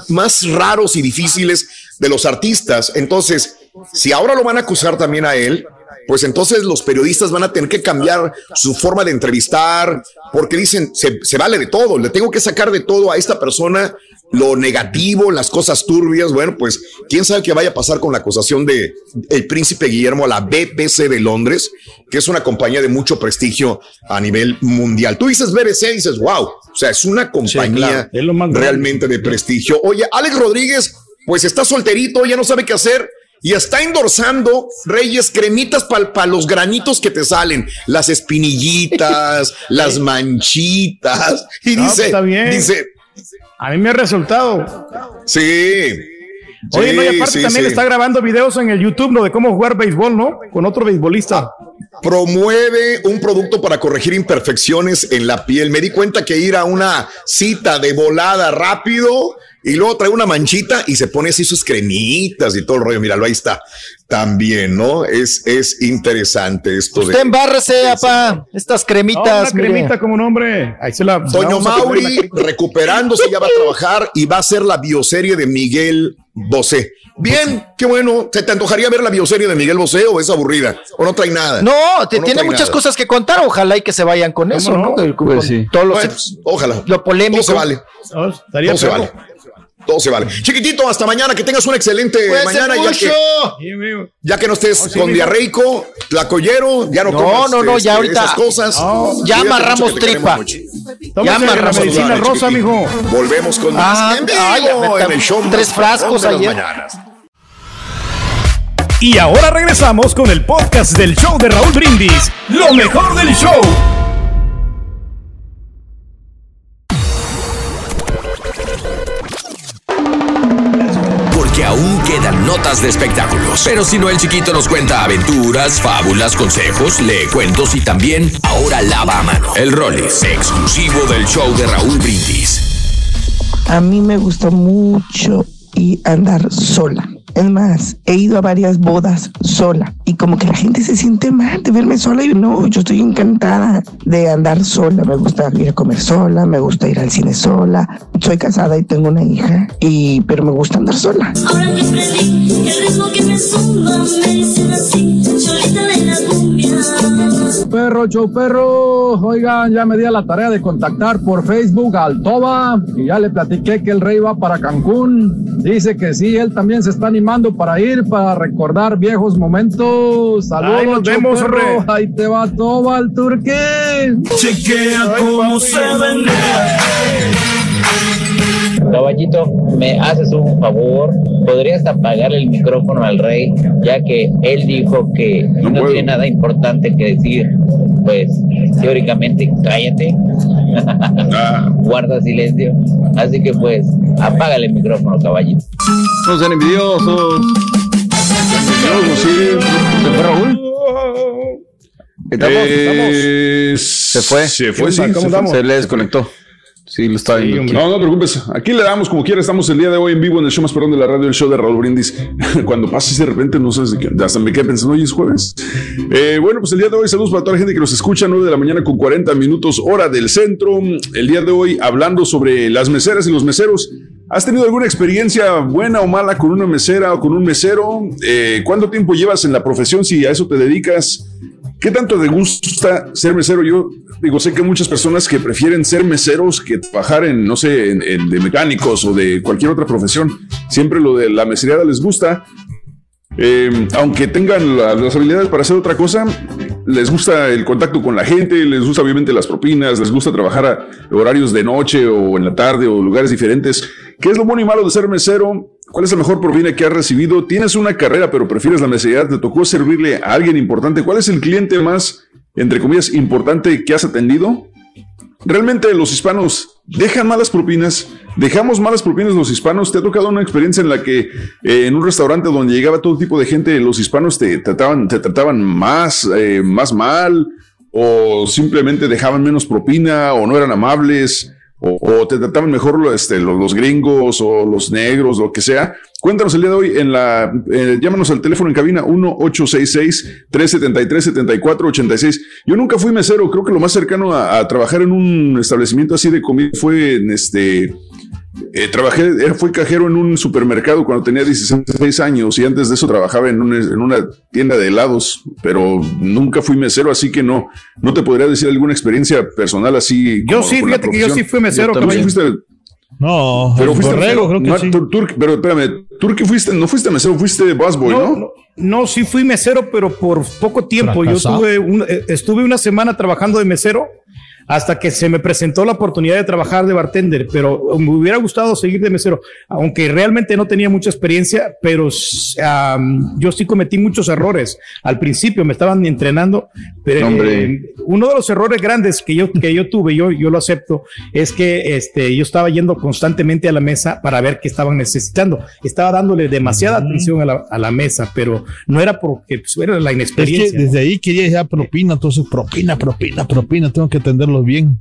más raros y difíciles de los artistas. Entonces, si ahora lo van a acusar también a él, pues entonces los periodistas van a tener que cambiar su forma de entrevistar, porque dicen, se, vale de todo, le tengo que sacar de todo a esta persona lo negativo, las cosas turbias. Bueno, pues quién sabe qué vaya a pasar con la acusación de el príncipe Guillermo a la BBC de Londres, que es una compañía de mucho prestigio a nivel mundial. Tú dices BBC y dices, wow, o sea, es una compañía realmente de prestigio. Oye, Alex Rodríguez, pues está solterito, ya no sabe qué hacer y está endorsando, Reyes, cremitas para los granitos que te salen, las espinillitas, las manchitas. Y dice, pues dice,
a mí me ha resultado.
Sí.
Oye, no, y aparte también está grabando videos en el YouTube, ¿no? De cómo jugar béisbol, ¿no? Con otro beisbolista.
Promueve un producto para corregir imperfecciones en la piel. Me di cuenta que ir a una cita de volada rápido y luego trae una manchita y se pone así sus cremitas y todo el rollo. Míralo, ahí está. También, ¿no? Es, es interesante esto.
Usted embárrese, apá. Estas cremitas.
una cremita como nombre. Ahí se la.
Toño Mauri recuperándose, ya va a trabajar y va a hacer la bioserie de Miguel Bosé. Bien, qué bueno. ¿Se te antojaría ver la bioserie de Miguel Bosé o es aburrida? ¿O no trae nada?
No, te, tiene muchas cosas que contar. Ojalá y que se vayan con eso, ¿no?
Pues sí. ojalá.
Lo polémico.
Todo se vale. todo se vale todo se vale. Chiquitito, hasta mañana, que tengas un excelente mañana, ya que, ya que no estés oh, con diarreico, tlacoyero, ya no
No, no, no, ya este, ahorita.
cosas.
ya amarramos tripa.
Ya amarramos medicina rosa, mijo.
Volvemos con ah,
en el show tres frascos ayer.
Y ahora regresamos con el podcast del show de Raúl Brindis, lo mejor del show.
De espectáculos. Pero si no, el chiquito nos cuenta aventuras, fábulas, consejos, lee cuentos y también ahora lava a mano. El Rollis, exclusivo del show de Raúl Brindis.
A mí me gusta mucho y andar sola. Es más, he ido a varias bodas sola y como que la gente se siente mal de verme sola y no, yo estoy encantada de andar sola. Me gusta ir a comer sola, me gusta ir al cine sola. Soy casada y tengo una hija, y pero me gusta andar sola. Ahora que aprendí el ritmo que me suma me dicen así, solita de la cumbia.
Perro, show perro, oigan, ya me di a la tarea de contactar por Facebook al Toba y ya le platiqué que el rey va para Cancún. Dice que sí, él también se está animando para ir, para recordar viejos momentos. Saludos, nos vemos, perro. Ahí te va Toba, el turqué. Chequea cómo se
Caballito, me haces un favor, podrías apagar el micrófono al rey, ya que él dijo que no, tiene nada importante que decir. Pues teóricamente, cállate. guarda silencio. Así que pues, apágale el micrófono, caballito.
No sean envidiosos.
¿Se fue Raúl?
Estamos,
Se fue.
Se fue,
sí. Se, se le desconectó.
Sí, lo está viendo.
no, no te preocupes. Aquí le damos como quiera. Estamos el día de hoy en vivo en el show más perrón de la radio, el show de Raúl Brindis. Cuando pases de repente, no sabes de qué. Hasta me quedé pensando, hoy es jueves. Eh, bueno, pues el día de hoy, saludos para toda la gente que nos escucha, 9 de la mañana con 40 minutos, hora del centro. El día de hoy, hablando sobre las meseras y los meseros. ¿Has tenido alguna experiencia buena o mala con una mesera o con un mesero? Eh, ¿Cuánto tiempo llevas en la profesión si a eso te dedicas? ¿Qué tanto te gusta ser mesero? Yo digo, sé que muchas personas que prefieren ser meseros que trabajar en, no sé, en, de mecánicos o de cualquier otra profesión. Siempre lo de la mesería les gusta. Eh, aunque tengan las habilidades para hacer otra cosa, les gusta el contacto con la gente, les gusta obviamente las propinas, les gusta trabajar a horarios de noche o en la tarde o lugares diferentes. ¿Qué es lo bueno y malo de ser mesero? ¿Cuál es la mejor propina que has recibido? ¿Tienes una carrera pero prefieres la mesería? ¿Te tocó servirle a alguien importante? ¿Cuál es el cliente más, entre comillas, importante que has atendido? Realmente los hispanos dejan malas propinas, dejamos malas propinas los hispanos. ¿Te ha tocado una experiencia en la que eh, en un restaurante donde llegaba todo tipo de gente, los hispanos te trataban, te trataban más, eh, más mal o simplemente dejaban menos propina o no eran amables? O, te trataban mejor este, los, gringos o los negros, lo que sea. Cuéntanos el día de hoy en la, eh, llámanos al teléfono en cabina 1-866-373-7486. Yo nunca fui mesero, creo que lo más cercano a, a, trabajar en un establecimiento así de comida fue en este, eh, trabajé, fui cajero en un supermercado cuando tenía 16 años y antes de eso trabajaba en, una tienda de helados, pero nunca fui mesero, así que no, no te podría decir alguna experiencia personal así.
Yo sí, fíjate que yo sí fui mesero.
no, pero fuiste creo que sí. pero espérame, que fuiste, no fuiste mesero, fuiste busboy, ¿no?
¿no? No, sí fui mesero, pero por poco tiempo. Yo tuve eh, estuve una semana trabajando de mesero hasta que se me presentó la oportunidad de trabajar de bartender, pero me hubiera gustado seguir de mesero, aunque realmente no tenía mucha experiencia, pero yo sí cometí muchos errores. Al principio me estaban entrenando, pero eh, uno de los errores grandes que yo, que yo tuve, yo, yo lo acepto, es que este, yo estaba yendo constantemente a la mesa para ver qué estaban necesitando. Estaba dándole demasiada atención a la, a la mesa, pero no era porque pues, era la inexperiencia. Es
que desde ahí quería ya propina, entonces propina, propina, propina, tengo que atenderlo bien.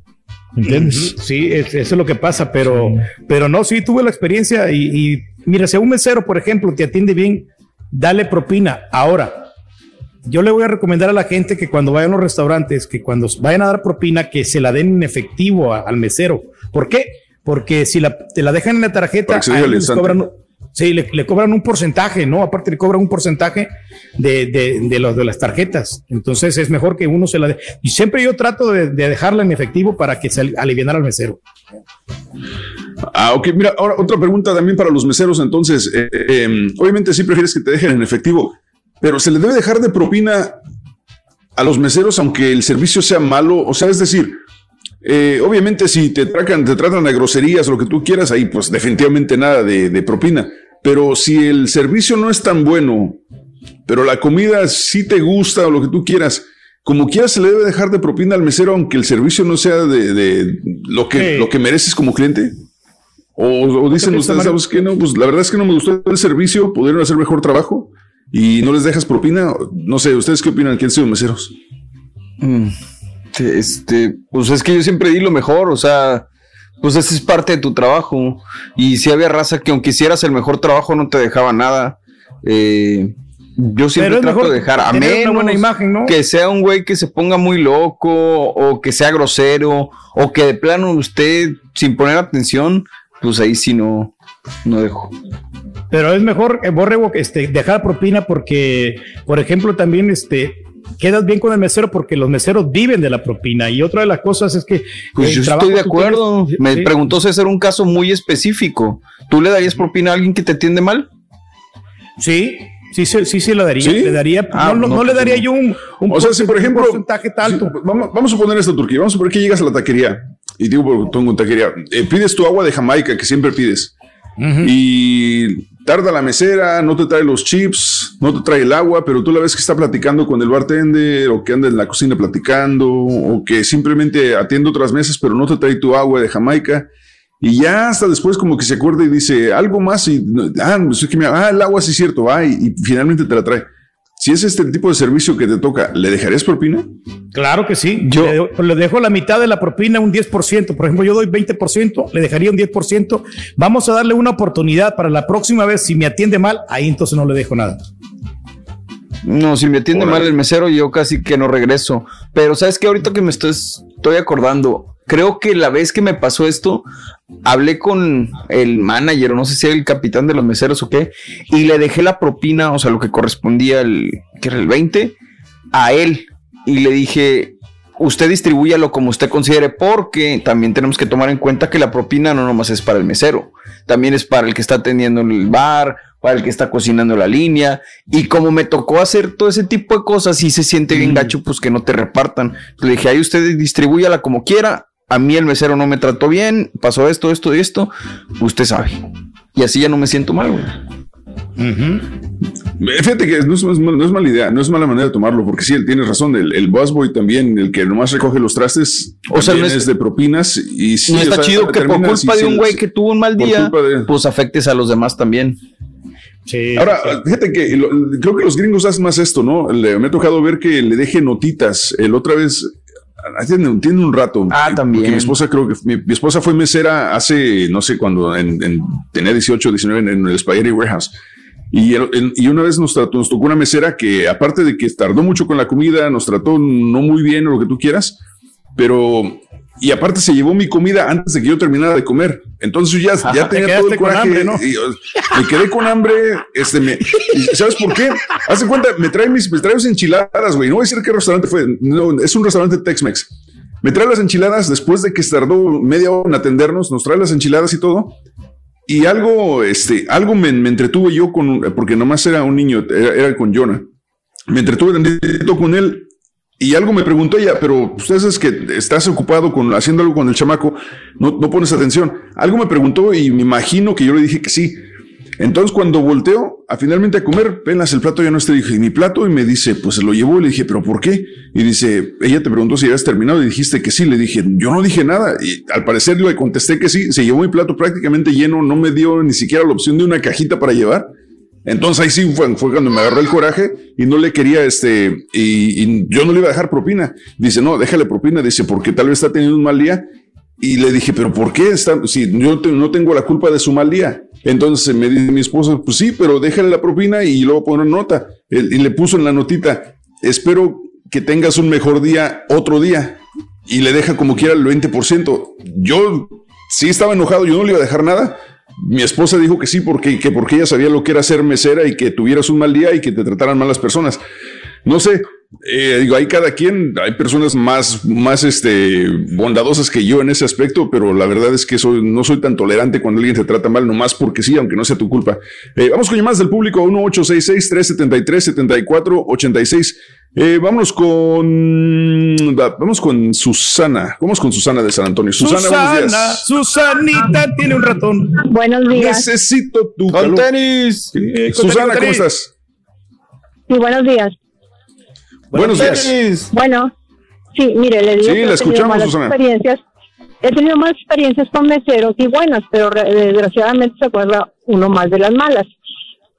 ¿Entiendes?
Sí, eso es lo que pasa, pero, pero no, sí tuve la experiencia y, mira, si un mesero, por ejemplo, te atiende bien, dale propina. Ahora, yo le voy a recomendar a la gente que cuando vayan a los restaurantes, que cuando vayan a dar propina, que se la den en efectivo al mesero. ¿Por qué? Porque si la, te la dejan en la tarjeta, les cobran, Sí, le, cobran un porcentaje, ¿no? Aparte le cobran un porcentaje de, de, de las tarjetas. Entonces es mejor que uno se la dé. Y siempre yo trato de, dejarla en efectivo para que se alivianara al mesero.
Ah, ok. Mira, ahora otra pregunta también para los meseros. Entonces, eh, eh, em, obviamente sí prefieres que te dejen en efectivo, pero se le debe dejar de propina a los meseros aunque el servicio sea malo. O sea, es decir, eh, obviamente si te tratan, te tratan de groserías, lo que tú quieras, ahí pues definitivamente nada de, de propina. Pero si el servicio no es tan bueno, pero la comida sí te gusta o lo que tú quieras, como quieras se le debe dejar de propina al mesero aunque el servicio no sea de, lo, que, lo que mereces como cliente. O, dicen ustedes, ¿sabes qué? No, pues la verdad es que no me gustó el servicio, pudieron hacer mejor trabajo y no les dejas propina. No sé, ¿ustedes qué opinan? ¿Quién son meseros?
Mm, este, pues es que yo siempre di lo mejor, o sea, pues esa es parte de tu trabajo. Y si había raza que aunque hicieras el mejor trabajo no te dejaba nada. Eh, yo siempre trato de dejar a menos buena imagen, ¿no? que sea un güey que se ponga muy loco o que sea grosero o que de plano usted sin poner atención, pues ahí sí no, no dejo.
Pero es mejor, eh, Borrego, este, dejar propina porque, por ejemplo, también este, quedas bien con el mesero porque los meseros viven de la propina. Y otra de las cosas es que.
Pues yo estoy de acuerdo. Me preguntó preguntó César un caso muy específico. ¿Tú le darías propina a alguien que te atiende mal?
Sí, sí, sí, sí, sí le daría. Le daría ah, no, le daría yo un,
o sea, si por ejemplo, porcentaje alto. vamos, vamos, a poner esto, Turquía. Vamos a poner que llegas a la taquería. Y digo, tengo una taquería. Eh, pides tu agua de Jamaica, que siempre pides. Y tarda la mesera, no te trae los chips, no te trae el agua, pero tú la ves que está platicando con el bartender o que anda en la cocina platicando o que simplemente atiende otras mesas, pero no te trae tu agua de Jamaica. Y ya hasta después como que se acuerda y dice algo más y, ah, pues ah el agua sí es cierto, va, y, finalmente te la trae. Si es este el tipo de servicio que te toca, ¿le dejarías propina?
Claro que sí. Yo le, le dejo la mitad de la propina, un 10%. Por ejemplo, yo doy 20%, le dejaría un 10%. Vamos a darle una oportunidad para la próxima vez. Si me atiende mal, ahí entonces no le dejo nada.
No, si me atiende mal el mesero, yo casi que no regreso. Pero sabes que ahorita que me estoy, estoy acordando, creo que la vez que me pasó esto, hablé con el manager, no sé si era el capitán de los meseros o qué, y le dejé la propina, o sea, lo que correspondía al, que era el 20, a él. Y le dije, usted distribúyalo como usted considere, porque también tenemos que tomar en cuenta que la propina no nomás es para el mesero, también es para el que está atendiendo en el bar, para el que está cocinando la línea. Y como me tocó hacer todo ese tipo de cosas y se siente bien gacho, pues que no te repartan. Le dije, ahí usted distribúyala como quiera. A mí el mesero no me trató bien, pasó esto, esto y esto. Usted sabe. Y así ya no me siento mal, güey.
Fíjate que no es, no es mala idea, no es mala manera de tomarlo, porque sí, él tiene razón. El, el busboy también, el que nomás recoge los trastes, o sea, no es, de propinas. Y sí,
no está
o sea,
chido que por culpa de un güey que tuvo un mal día,
de-
pues afectes a los demás también.
Ahora, fíjate que lo- creo que los gringos hacen más esto, ¿no? Le- me ha tocado ver que le deje notitas. El otra vez, ah, tiene, un- rato. Ah, también. mi esposa creo que, mi, mi esposa fue mesera hace, no sé, cuando en, en- tenía 18, 19 en, en el Spaghetti Warehouse. Y, el- y una vez nos, trató, nos tocó una mesera que, aparte de que tardó mucho con la comida, nos trató no muy bien o lo que tú quieras, pero. Y aparte se llevó mi comida antes de que yo terminara de comer. Entonces yo ya, ya
Te
tenía todo el coraje.
hambre, ¿no?
y, me quedé con hambre. Este, me, ¿Sabes por qué? Haz de cuenta, me trae mis, me trae enchiladas, güey. No voy a decir qué restaurante fue. No, es un restaurante Tex-Mex. Me trae las enchiladas después de que tardó media hora en atendernos. Nos trae las enchiladas y todo. Y algo, este, algo me, me entretuve yo con, porque nomás era un niño, era, era con Jonah. Me entretuve con él y algo me preguntó ella, pero ustedes es que estás ocupado con haciendo algo con el chamaco, no, no pones atención. Algo me preguntó y me imagino que yo le dije que sí. Entonces cuando volteo a finalmente a comer, pelas el plato ya no está, dije, ¿y mi plato? Y me dice, pues se lo llevó, le dije, ¿pero por qué? Y dice, ella te preguntó si habías terminado y dijiste que sí, le dije, yo no dije nada. Y al parecer le contesté que sí, se llevó mi plato prácticamente lleno, no me dio ni siquiera la opción de una cajita para llevar. Entonces ahí sí fue, fue cuando me agarró el coraje y no le quería, este, y, yo no le iba a dejar propina. Dice, no, déjale propina, dice, porque tal vez está teniendo un mal día. Y le dije, pero ¿por qué está? Si yo no tengo la culpa de su mal día. Entonces me dice mi esposa, pues sí, pero déjale la propina y luego poner nota. Y le puso en la notita, espero que tengas un mejor día otro día. Y le deja como quiera el 20%. Yo sí estaba enojado, yo no le iba a dejar nada. Mi esposa dijo que sí, porque, que porque ella sabía lo que era ser mesera y que tuvieras un mal día y que te trataran mal las personas. No sé, eh, digo, hay cada quien, hay personas más, más este, bondadosas que yo en ese aspecto, pero la verdad es que soy, no soy tan tolerante cuando alguien te trata mal, nomás porque sí, aunque no sea tu culpa. Eh, vamos con llamadas del público, 1-866-373-7486. Eh, vámonos con, va- vamos con Susana, vamos con Susana de San Antonio. Susana, buenos días.
Susanita tiene un ratón.
Buenos días.
Necesito tu
Con
calor.
tenis. Sí, con
Susana,
tenis,
¿cómo estás?
Sí, buenos días.
Buenos días.
Bueno, sí, mire, le digo
Sí,
que
la
he tenido
escuchamos,
malas
Susana.
experiencias. He tenido malas experiencias con meseros y buenas, pero re- desgraciadamente se acuerda uno más de las malas.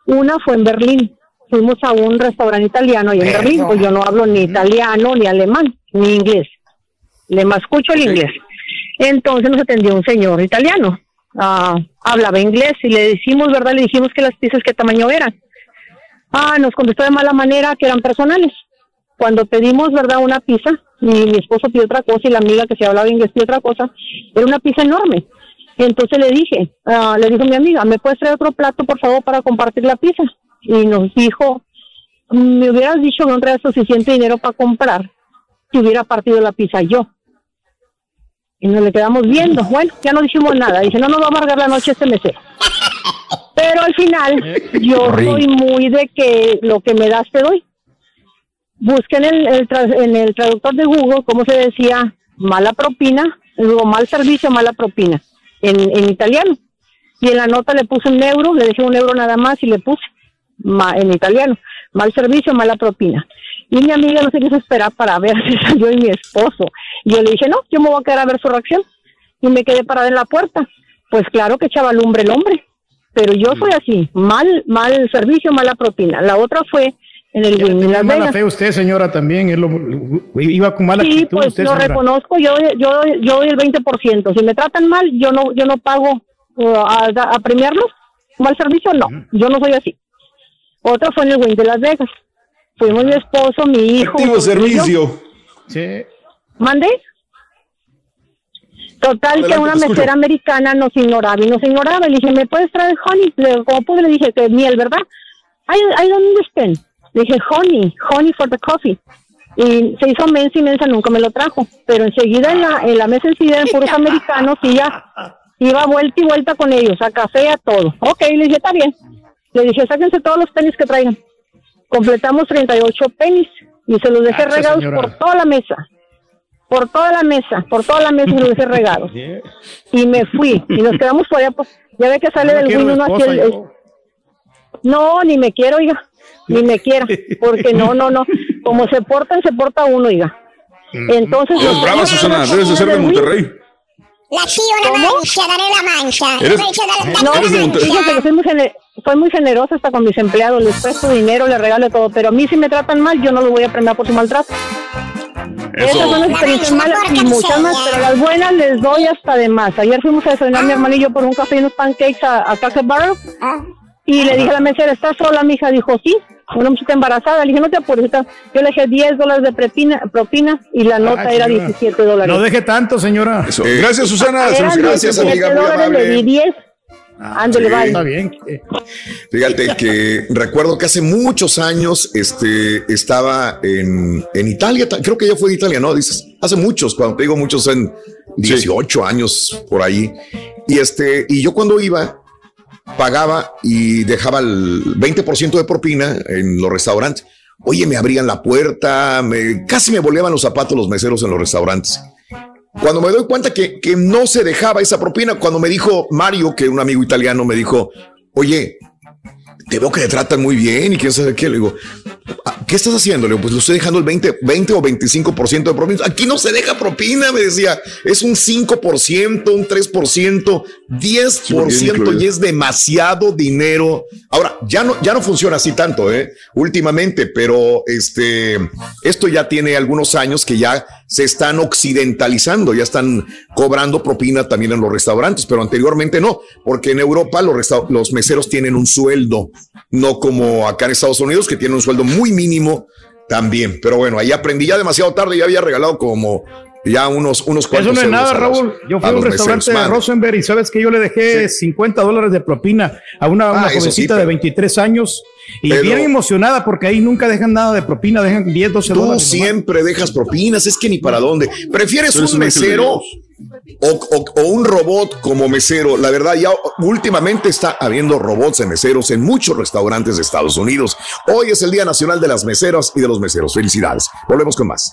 Una fue en Berlín. Fuimos a un restaurante italiano y en. Berlín, pues yo no hablo ni italiano, ni alemán, ni inglés. Le más escucho el inglés. Entonces nos atendió un señor italiano. Ah, hablaba inglés y le decimos, ¿verdad? Le dijimos que las pizzas qué tamaño eran. Ah, nos contestó de mala manera que eran personales. Cuando pedimos, ¿verdad? Una pizza, y mi esposo pidió otra cosa y la amiga que se hablaba inglés pidió otra cosa, era una pizza enorme. Entonces le dije, ah, le dijo mi amiga, ¿me puedes traer otro plato, por favor, para compartir la pizza? Y nos dijo, me hubieras dicho que no traía suficiente dinero para comprar, si hubiera partido la pizza yo. Y nos le quedamos viendo. Bueno, ya no dijimos nada. Dice, no nos va a amargar la noche este mesero. Pero al final, yo soy muy de que lo que me das te doy. Busqué en el, en el traductor de Google cómo se decía mala propina, luego mal servicio, mala propina, en, en italiano. Y en la nota le puse un euro, le dejé un euro nada más y le puse ma- en italiano, mal servicio, mala propina. Y mi amiga no se quiso esperar para ver si salió y mi esposo. Y yo le dije, no, yo me voy a quedar a ver su reacción. Y me quedé parada en la puerta. Pues claro que echaba lumbre el hombre. Pero yo soy así, mal, mal servicio, mala propina. La otra fue en el Win en Las
mala
Vegas.
fe usted, señora, también. él lo- iba con mala
Sí,
actitud
pues
usted,
lo
señora.
reconozco, yo, yo, yo doy el 20%. Si me tratan mal, yo no, yo no pago uh, a, a premiarlos. Mal servicio, no. Yo no soy así. Otra fue en el Win de Las Vegas. Fuimos mi esposo, mi hijo.
Activo
mi
servicio.
Sí.
¿Mande? Total,
Adelante,
que una mesera americana nos ignoraba y nos ignoraba. Le dije, ¿me puedes traer honey? Le, como pude, le dije que miel, ¿verdad? I don't understand. Le dije, honey, honey for the coffee. Y se hizo mensa y mensa, nunca me lo trajo. Pero enseguida en la, en la mesa enseguida eran puros americanos y ya iba vuelta y vuelta con ellos, a café, a todo. Ok, le dije, está bien. Le dije, sáquense todos los tenis que traigan. Completamos 38 penis y se los dejé regados
señora.
por toda la mesa. Por toda la mesa, por toda la mesa se los dejé regados. Y me fui y nos quedamos por allá. Pues, ya ve que sale
No
del win uno hacia el... No, ni me quiero, oiga. Ni me quiera. Porque no, no, no. Como se portan, se porta uno, oiga. Entonces...
Eres
nos
brava,
fuimos
Susana. Debes de ser de. Monterrey.
La tío la mancha, daré la mancha.
Eres-
No,
Eres de Monterrey.
fíjate que soy muy, gene- soy muy generosa hasta con mis empleados, les presto dinero, les regalo todo, pero a mí si me tratan mal, yo no los voy a premiar por su maltrato. Esas son las experiencias malas y muchas más, pero las buenas les doy hasta de más. Ayer fuimos a desayunar mi hermano y yo por un café y unos pancakes a, a Cracker Barrel y le dije a la mesera, ¿estás sola? Mi hija dijo, sí, una muchacha embarazada. Le dije, no te apures. está-". Yo le dije 10 dólares de propina, propina y la nota
Ah,
era
señora.
17 dólares.
No deje tanto, señora.
Eso. Gracias, Susana.
Eran
gracias,
17
amiga, muy
le di
amable.
10. Ándale,
sí.
Está bien. Eh,
Fíjate que recuerdo que hace muchos años este, estaba en, en Italia, ta- creo que ya fue de Italia, ¿no? Dices, hace muchos, cuando te digo muchos, en 18 años por ahí. Y, este, y yo cuando iba, pagaba y dejaba el 20% de propina en los restaurantes. Oye, me abrían la puerta, me, casi me volvían los zapatos los meseros en los restaurantes. Cuando me doy cuenta que, que no se dejaba esa propina, cuando me dijo Mario, que un amigo italiano me dijo, oye, te veo que te tratan muy bien y quién sabe qué. Le digo, "Ah, ¿qué estás haciendo? Le digo, pues lo estoy dejando el 20, 20 o 25% de propina. Aquí no se deja propina, me decía. Es un 5%, un 3%, 10% y es demasiado dinero. Ahora, ya no, ya no funciona así tanto, ¿eh? Últimamente, pero este, esto ya tiene algunos años que ya se están occidentalizando, ya están cobrando propina también en los restaurantes, pero anteriormente no, porque en Europa los, los meseros tienen un sueldo, no como acá en Estados Unidos, que tienen un sueldo muy mínimo también. Pero bueno, ahí aprendí ya demasiado tarde, ya había regalado como ya unos, unos
Eso
cuantos
no es nada,
los-
Raúl. Yo fui
a
a un restaurante
meseros.
de. Rosenberg y sabes que yo le dejé 50 dólares de propina a una, una
Ah, eso sí,
jovencita de
pero-
23 años y
pero-
bien emocionada porque ahí nunca dejan nada de propina, dejan 10, 12
Tú
dólares.
siempre dejas propinas, es que ni para dónde. ¿Prefieres
Tú eres
un mesero o, un robot como mesero? La verdad, ya últimamente está habiendo robots de meseros en muchos restaurantes de Estados Unidos. Hoy es el Día Nacional de las Meseras y de los Meseros. Felicidades. Volvemos con más.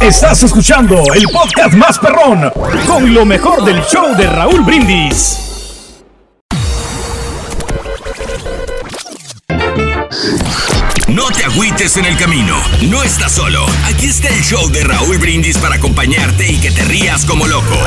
Estás escuchando el podcast más perrón con lo mejor del show de Raúl Brindis.
No te agüites en el camino, no estás solo. Aquí está el show de Raúl Brindis para acompañarte y que te rías como loco.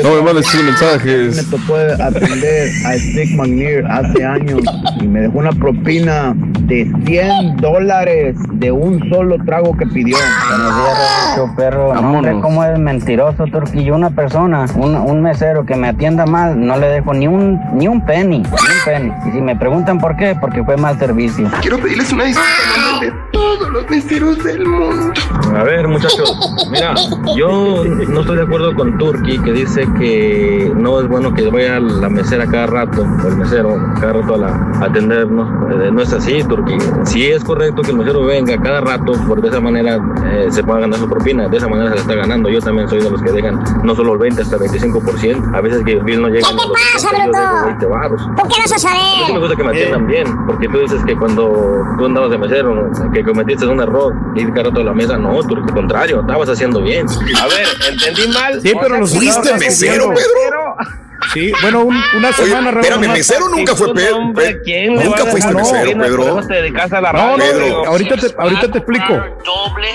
No me mandes mensajes.
Me tocó atender a Stick McNear hace años y me dejó una propina de 100 dólares de un solo trago que pidió. Buenos días, Rancho Perro.
Vámonos.
Hombre, cómo es mentiroso, Turquillo. Una persona, un, un mesero que me atienda mal, no le dejo ni un, ni un penny, ni un penny. Y si me preguntan por qué, porque fue mal servicio.
Quiero pedirles una disculpa de todos los meseros del mundo.
A ver, muchachos, mira, yo no estoy de acuerdo con Turki que dice que no es bueno que vaya la mesera cada rato, o el mesero cada rato a, la, a atendernos. Eh, no es así, Turki. Sí es correcto que el mesero venga cada rato, porque de esa manera eh, se pueda ganar su propina, de esa manera se la está ganando. Yo también soy de los que dejan no solo el 20, hasta el 25%. A veces que el bill no llega
¿Qué te
a los
pasa,
60, yo
bruto?
dejo 20 baros.
¿Tú qué a
A mí sí me gusta que me atiendan bien, porque tú dices que cuando tú andabas de mesero, que cometiste un error, y cada rato a la mesa, no, tú, al contrario, estabas haciendo bien. A ver, ¿entendí mal?
Sí, pero los
¿Fuiste
estabas
mesero, Pedro?
Sí, bueno, un- una
Oye,
semana. Raúl,
espérame, mesero nunca fue Pedro.
¿Quién le va
Nunca fuiste mesero? Pedro.
Por eso te dedicas a la
No, no,
Pedro.
ahorita te, ahorita te explico.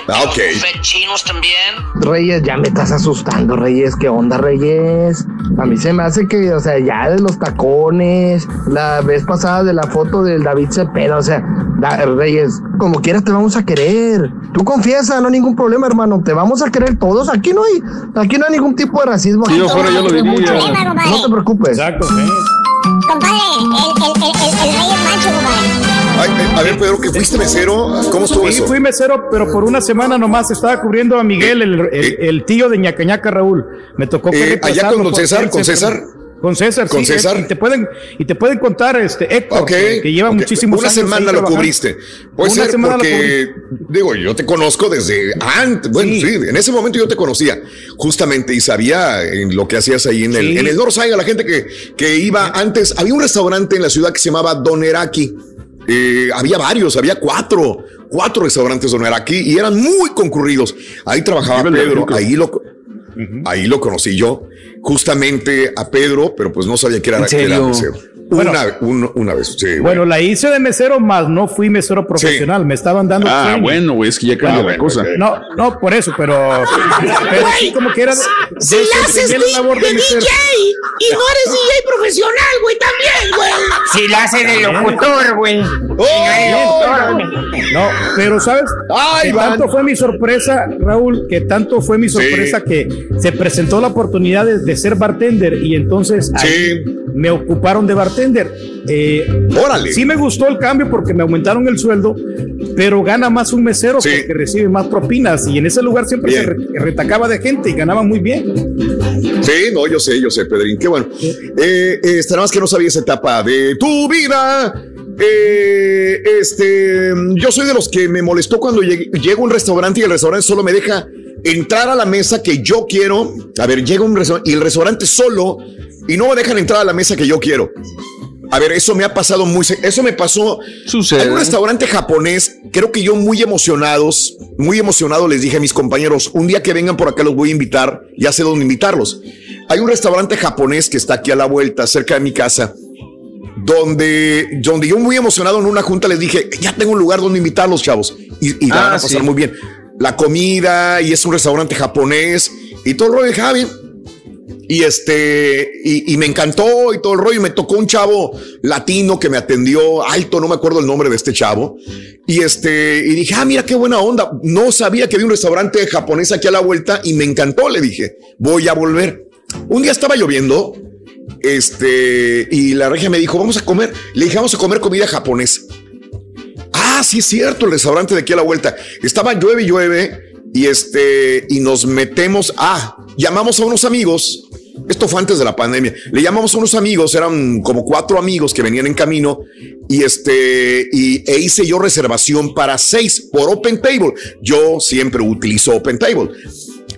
Ah, ok.
chinos también.
Reyes, ya me estás asustando, Reyes. ¿Qué onda, Reyes?
A mí se me hace que, o sea, ya de los tacones, la vez pasada de la foto del David Cepeda, o sea, da- Reyes, como quieras te vamos a querer. Tú confiesa, no hay ningún problema, hermano. Te vamos a querer todos. Aquí no hay, aquí no hay ningún tipo de racismo.
Si yo fuera, yo lo diría.
mucho. No te preocupes.
Exacto,
Compadre, el, el, el, el, el rey es macho, compadre.
Ay, eh, a ver, Pedro, que fuiste mesero, ¿cómo estuvo
Sí,
eso?
fui mesero, pero por una semana nomás estaba cubriendo a Miguel, el, el- el tío de ñacañaca Raúl. Me tocó que
Eh, allá con don César, con
se-
César.
Con César,
Con
sí,
César.
Y te pueden, y te pueden contar, este, Héctor, que, que lleva
ok.
muchísimos
Una
años
semana lo
trabajando.
cubriste. Puede
Una
ser
semana lo
porque, digo, yo te conozco desde antes. Bueno, sí. en ese momento yo te conocía, justamente, y sabía en lo que hacías ahí en el, en el Northside, a la gente que, que iba antes. Había un restaurante en la ciudad que se llamaba Doneraki. Eh, había varios, había cuatro, cuatro restaurantes Doneraki y eran muy concurridos. Ahí trabajaba Pedro, ahí lo, ahí lo conocí yo, justamente a Pedro, pero pues no sabía que era,
¿En
que era mesero. Una, un- una vez, sí.
Bueno, la hice de mesero, más no fui mesero profesional. Me estaban dando.
Ah,
training.
bueno, güey, es que ya cambia
Ah,
la cosa.
No, no, por eso, pero. Pero sí, como que era. de-
Si la haces
desempeñé la labor
de, de. DJ y no eres DJ profesional, güey, también, güey.
Si la hace de locutor, güey. No, pero ¿sabes?
Ay,
que tanto fue mi sorpresa, Raúl, que tanto fue mi sorpresa que se presentó la oportunidad de, de ser bartender y entonces ahí me ocuparon de bartender. Eh,
Órale.
Sí me gustó el cambio porque me aumentaron el sueldo, pero gana más un mesero porque recibe más propinas y en ese lugar siempre se re- retacaba de gente y ganaba muy bien.
Sí, no, yo sé, yo sé, Pedrín, qué bueno. Eh, eh, nada más que no sabía esa etapa de tu vida. Eh, este, yo soy de los que me molestó cuando llegué- llego a un restaurante y el restaurante solo me deja entrar a la mesa que yo quiero. A ver, llega un restaurante y el restaurante solo y no me dejan entrar a la mesa que yo quiero. A ver, eso me ha pasado muy. Eso me pasó. Hay un restaurante japonés, creo que yo muy emocionados, muy emocionado les dije a mis compañeros: un día que vengan por acá los voy a invitar, ya sé dónde invitarlos. Hay un restaurante japonés que está aquí a la vuelta, cerca de mi casa, donde, donde yo muy emocionado en una junta les dije: ya tengo un lugar donde invitarlos, chavos. Y, y
Ah,
van a pasar
sí.
muy bien. La comida, y es un restaurante japonés, y todo el rollo de Javi. Y este, y, y me encantó y todo el rollo. Y me tocó un chavo latino que me atendió alto, no me acuerdo el nombre de este chavo. Y este, y dije, ah, mira qué buena onda. No sabía que había un restaurante japonés aquí a la vuelta y me encantó. Le dije, voy a volver. Un día estaba lloviendo, este, y la regia me dijo, vamos a comer. Le dije, vamos a comer comida japonesa. Ah, es cierto, el restaurante de aquí a la vuelta. Estaba llueve y llueve y este y nos metemos. Ah, llamamos a unos amigos. Esto fue antes de la pandemia. Le llamamos a unos amigos, eran como cuatro amigos que venían en camino y este y e hice yo reservación para seis por Open Table. Yo siempre utilizo Open Table.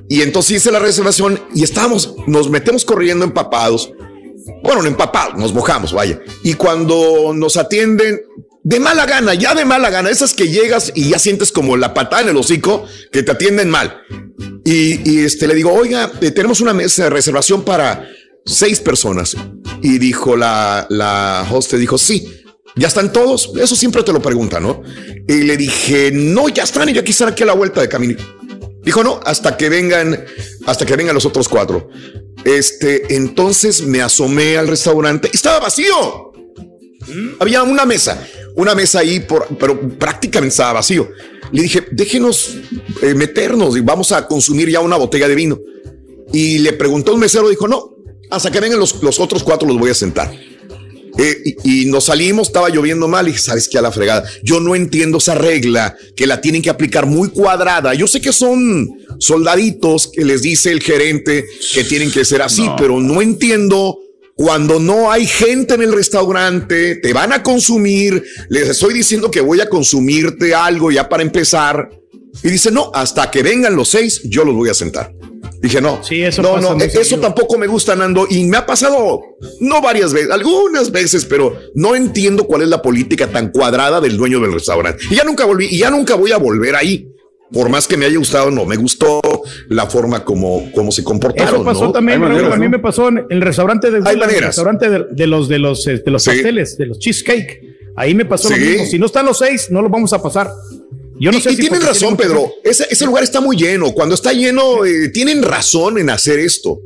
Y entonces hice la reservación y estábamos, nos metemos corriendo empapados. Bueno, no empapados, nos mojamos, vaya. Y cuando nos atienden, de mala gana, ya de mala gana, esas que llegas y ya sientes como la patada en el hocico, que te atienden mal. Y, y, este le digo, oiga, eh, tenemos una mesa de reservación para seis personas. Y dijo la, la host, dijo, sí, ya están todos. Eso siempre te lo preguntan, ¿no? Y le dije, no, ya están y yo aquí están aquí a la vuelta de camino. Dijo, no, hasta que vengan, hasta que vengan los otros cuatro. Este, entonces me asomé al restaurante. Estaba vacío. Había una mesa, una mesa ahí, por, pero prácticamente estaba vacío. Le dije, déjenos eh, meternos y vamos a consumir ya una botella de vino. Y le preguntó un mesero, dijo, no, hasta que vengan los, los otros cuatro los voy a sentar. Eh, y, y nos salimos, estaba lloviendo mal y ¿sabes qué? A la fregada. Yo no entiendo esa regla que la tienen que aplicar muy cuadrada. Yo sé que son soldaditos que les dice el gerente que tienen que ser así,
No.
pero no entiendo cuando no hay gente en el restaurante, te van a consumir, les estoy diciendo que voy a consumirte algo ya para empezar. Y dice, no, hasta que vengan los seis, yo los voy a sentar. Dije, no,
eso
no, no,
muy
eso
seguido.
tampoco me gusta, Nando. Y me ha pasado, no varias veces, algunas veces, pero no entiendo cuál es la política tan cuadrada del dueño del restaurante. Y ya nunca volví, y ya nunca voy a volver ahí. Por más que me haya gustado, no me gustó la forma como, como se comportaron.
Eso pasó
¿no?
también, Raúl,
maneras,
a mí me pasó en el restaurante de,
Hay
el restaurante de, de los de los eh, de los
Sí.
pasteles, de los cheesecake. Ahí me pasó lo mismo. Si no están los seis, no los vamos a pasar. Yo no
y,
sé
y
si
tienen razón, Pedro. Ese, ese lugar está muy lleno. Cuando está lleno, eh, tienen razón en hacer esto.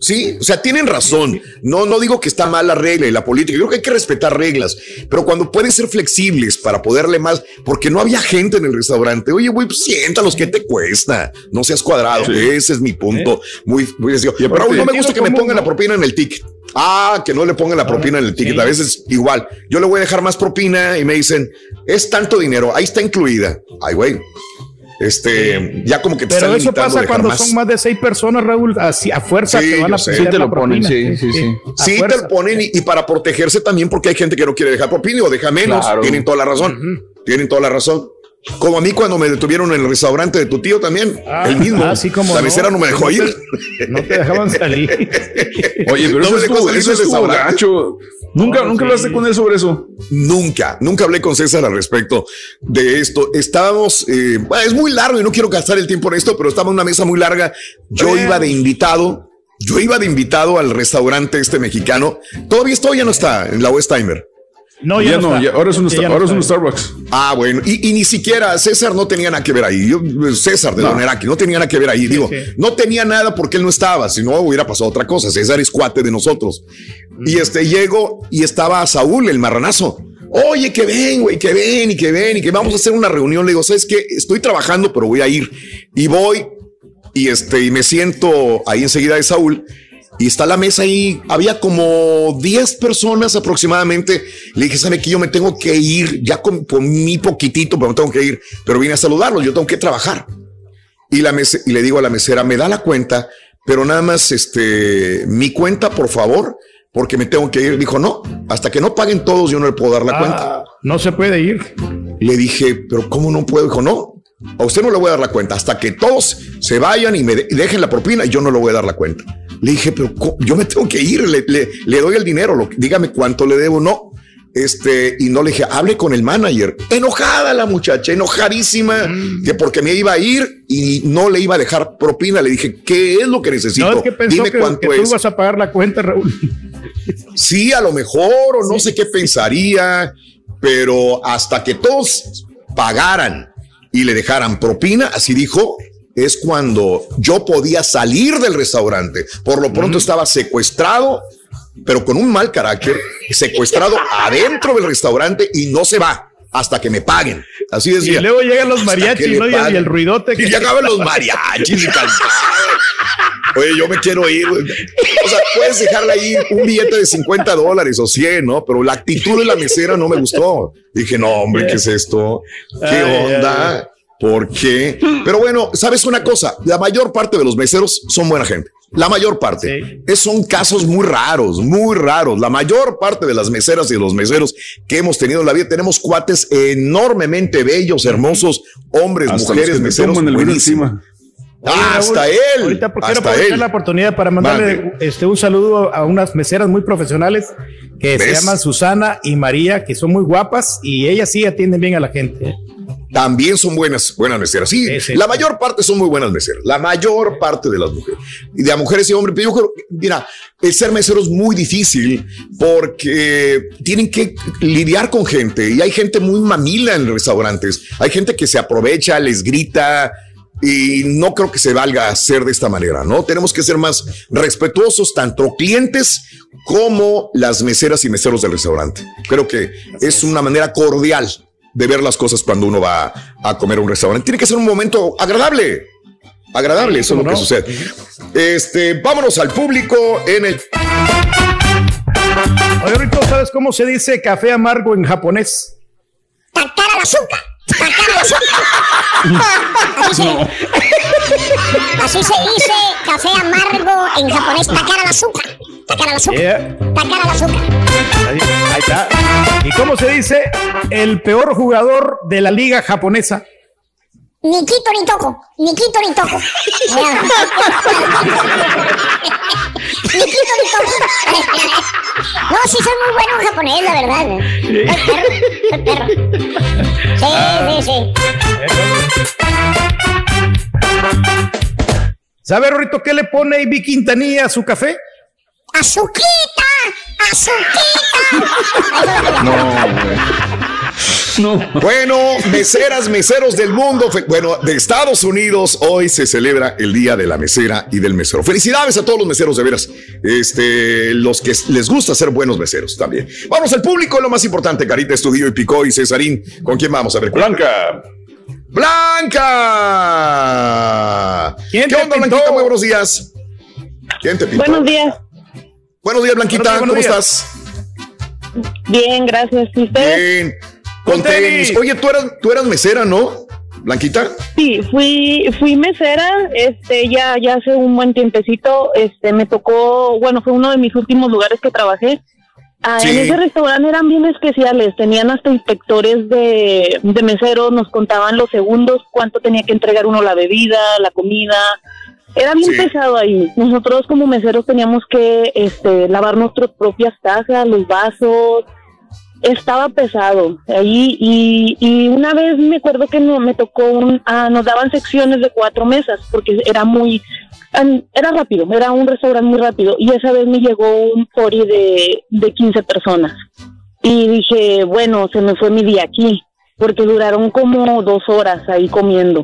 Sí, o sea, tienen razón. No, no digo que está mal la regla y la política. Yo creo que hay que respetar reglas, pero cuando pueden ser flexibles para poderle más, porque no había gente en el restaurante. Oye, güey, pues siéntalos, ¿qué te cuesta? No seas cuadrado. Ese es mi punto. Muy, muy sencillo. Raúl, no me gusta que me pongan la propina en el ticket. Ah, que no le pongan la propina en el ticket. A veces igual. Yo le voy a dejar más propina y me dicen, es tanto dinero, ahí está incluida. Ay, güey. Este, ya como que
te Pero eso pasa cuando son más de seis personas, Raúl, así a fuerza te van a
sí te lo ponen, sí, sí, sí. Sí, te lo ponen y, para protegerse también porque hay gente que no quiere dejar propina o deja menos. Tienen toda la razón. Tienen toda la razón. Como a mí cuando me detuvieron en el restaurante de tu tío también, ah, el mismo. Así como la mesera no, me dejó ir.
no te dejaban salir.
Oye, pero eso, es eso gacho. Nunca, nunca hablaste con él sobre eso.
Nunca, nunca hablé con César al respecto de esto. Estábamos, eh, es muy largo y no quiero gastar el tiempo en esto, pero estaba en una mesa muy larga. Yo iba de invitado, yo iba de invitado al restaurante este mexicano. Todavía estoy, ya no está en la Westheimer.
No, ya, no, ahora es un, ahora es un Starbucks.
Ah, bueno, y, ni siquiera César no tenía nada que ver ahí. Yo, César de no. Doneraki no tenía nada que ver ahí. Digo, no tenía nada porque él no estaba, si no hubiera pasado otra cosa. César es cuate de nosotros. Y este llego y estaba Saúl, el marranazo. Oye, que ven, güey, que ven y que ven y que vamos a hacer una reunión. Le digo, ¿sabes qué? Estoy trabajando, pero voy a ir. Y voy y este, y me siento ahí enseguida de Saúl y está la mesa ahí. Había como 10 personas aproximadamente. Le dije, ¿sabe que yo me tengo que ir? Ya con, mi poquitito, pero me tengo que ir. Pero vine a saludarlos, yo tengo que trabajar. Y, la mesa, y le digo a la mesera, me da la cuenta, pero nada más este, mi cuenta, por favor, porque me tengo que ir. Dijo, no, hasta que no paguen todos, yo no le puedo dar la ah, cuenta.
No se puede ir.
Le dije, pero ¿cómo no puedo? Dijo, no, a usted no le voy a dar la cuenta hasta que todos se vayan y me dejen la propina yo no le voy a dar la cuenta. Le dije, pero yo me tengo que ir, le, le, doy el dinero, lo, dígame cuánto le debo. No, este, y no le dije, hable con el manager. Enojada la muchacha, enojadísima, mm. que porque me iba a ir y no le iba a dejar propina. Le dije, ¿qué es lo que necesito?
No, es Dime cuánto es. Tú vas a pagar la cuenta, Raúl.
Sí, a lo mejor, o no sé qué pensaría, pero hasta que todos pagaran y le dejaran propina, así dijo, es cuando yo podía salir del restaurante. Por lo pronto estaba secuestrado, pero con un mal carácter, secuestrado adentro del restaurante y no se va hasta que me paguen. Así decía.
Y luego llegan los mariachis, ¿no? Y el ruidote.
Que... Y llegaban los mariachis y Oye, yo me quiero ir. O sea, puedes dejarle ahí un billete de 50 dólares o 100, ¿no? Pero la actitud de la mesera no me gustó. Dije, no, hombre, ¿qué es esto? ¿Qué onda? ¿Por qué? Pero bueno, ¿sabes una cosa? La mayor parte de los meseros son buena gente. La mayor parte. Es, son casos muy raros, muy raros. La mayor parte de las meseras y de los meseros que hemos tenido en la vida, tenemos cuates enormemente bellos, hermosos, hombres, mujeres, meseros. En el encima. hasta él.
Ahorita quiero aprovechar la oportunidad para mandarle este, un saludo a unas meseras muy profesionales que se llaman Susana y María, que son muy guapas y ellas sí atienden bien a la gente. ¿eh?
también son buenas, buenas meseras. Sí, la mayor parte son muy buenas meseras. La mayor parte de las mujeres. Y de mujeres y hombres. Pero yo creo, mira, el ser mesero es muy difícil porque tienen que lidiar con gente y hay gente muy mamila en los restaurantes. Hay gente que se aprovecha, les grita, y no creo que se valga hacer de esta manera, ¿no? Tenemos que ser más respetuosos, tanto clientes como las meseras y meseros del restaurante. Creo que es una manera cordial de ver las cosas cuando uno va a comer a un restaurante. Tiene que ser un momento agradable. Agradable, eso es lo que sucede. Este, vámonos al público en el.
Oye, Rito, ¿sabes cómo se dice café amargo en japonés?
Takara Takara al azúcar. Así se dice café amargo en japonés. Takara al azúcar. Takara al azúcar. Takara al azúcar.
Ahí, ahí está. ¿Y cómo se dice el peor jugador de la liga japonesa?
Nikito ni toco, Nikito ni toco. Ni toco. No, sí soy muy bueno en japonés, la verdad. Soy perro, soy perro. Sí, sí, sí.
¿Sabe, Rorito, qué le pone Ivy Quintanilla a su café?
¡Azuquita! ¡Azuquita!
no, güey.
Bueno, meseras, meseros del mundo, bueno, de Estados Unidos, hoy se celebra el Día de la Mesera y del Mesero. Felicidades a todos los meseros, de veras. Este, los que les gusta ser buenos meseros también. Vamos al público, lo más importante, Carita Estudio y Picó y Cesarín. ¿Con quién vamos a ver? Blanca. Blanca. ¿Qué onda, Blanquita? Muy buenos días. ¿Quién te pintó?
Buenos días.
Buenos días, Blanquita. ¿Cómo estás?
Bien, gracias. ¿Y usted?
Bien. Con tenis. Oye, tú eras, tú eras mesera, ¿no? Blanquita.
Sí, fui, fui mesera, este, ya, ya hace un buen tiempecito, este, me tocó, bueno, fue uno de mis últimos lugares que trabajé. Ah, En ese restaurante eran bien especiales, tenían hasta inspectores de, de meseros, nos contaban los segundos, cuánto tenía que entregar uno la bebida, la comida, era bien pesado ahí. Nosotros como meseros teníamos que este, lavar nuestras propias tazas, los vasos. Estaba pesado ahí y, y una vez me acuerdo que no, me tocó un, ah, nos daban secciones de cuatro mesas porque era muy, era rápido, era un restaurante muy rápido y esa vez me llegó un pori de, de 15 personas y dije, bueno, se me fue mi día aquí porque duraron como dos horas ahí comiendo.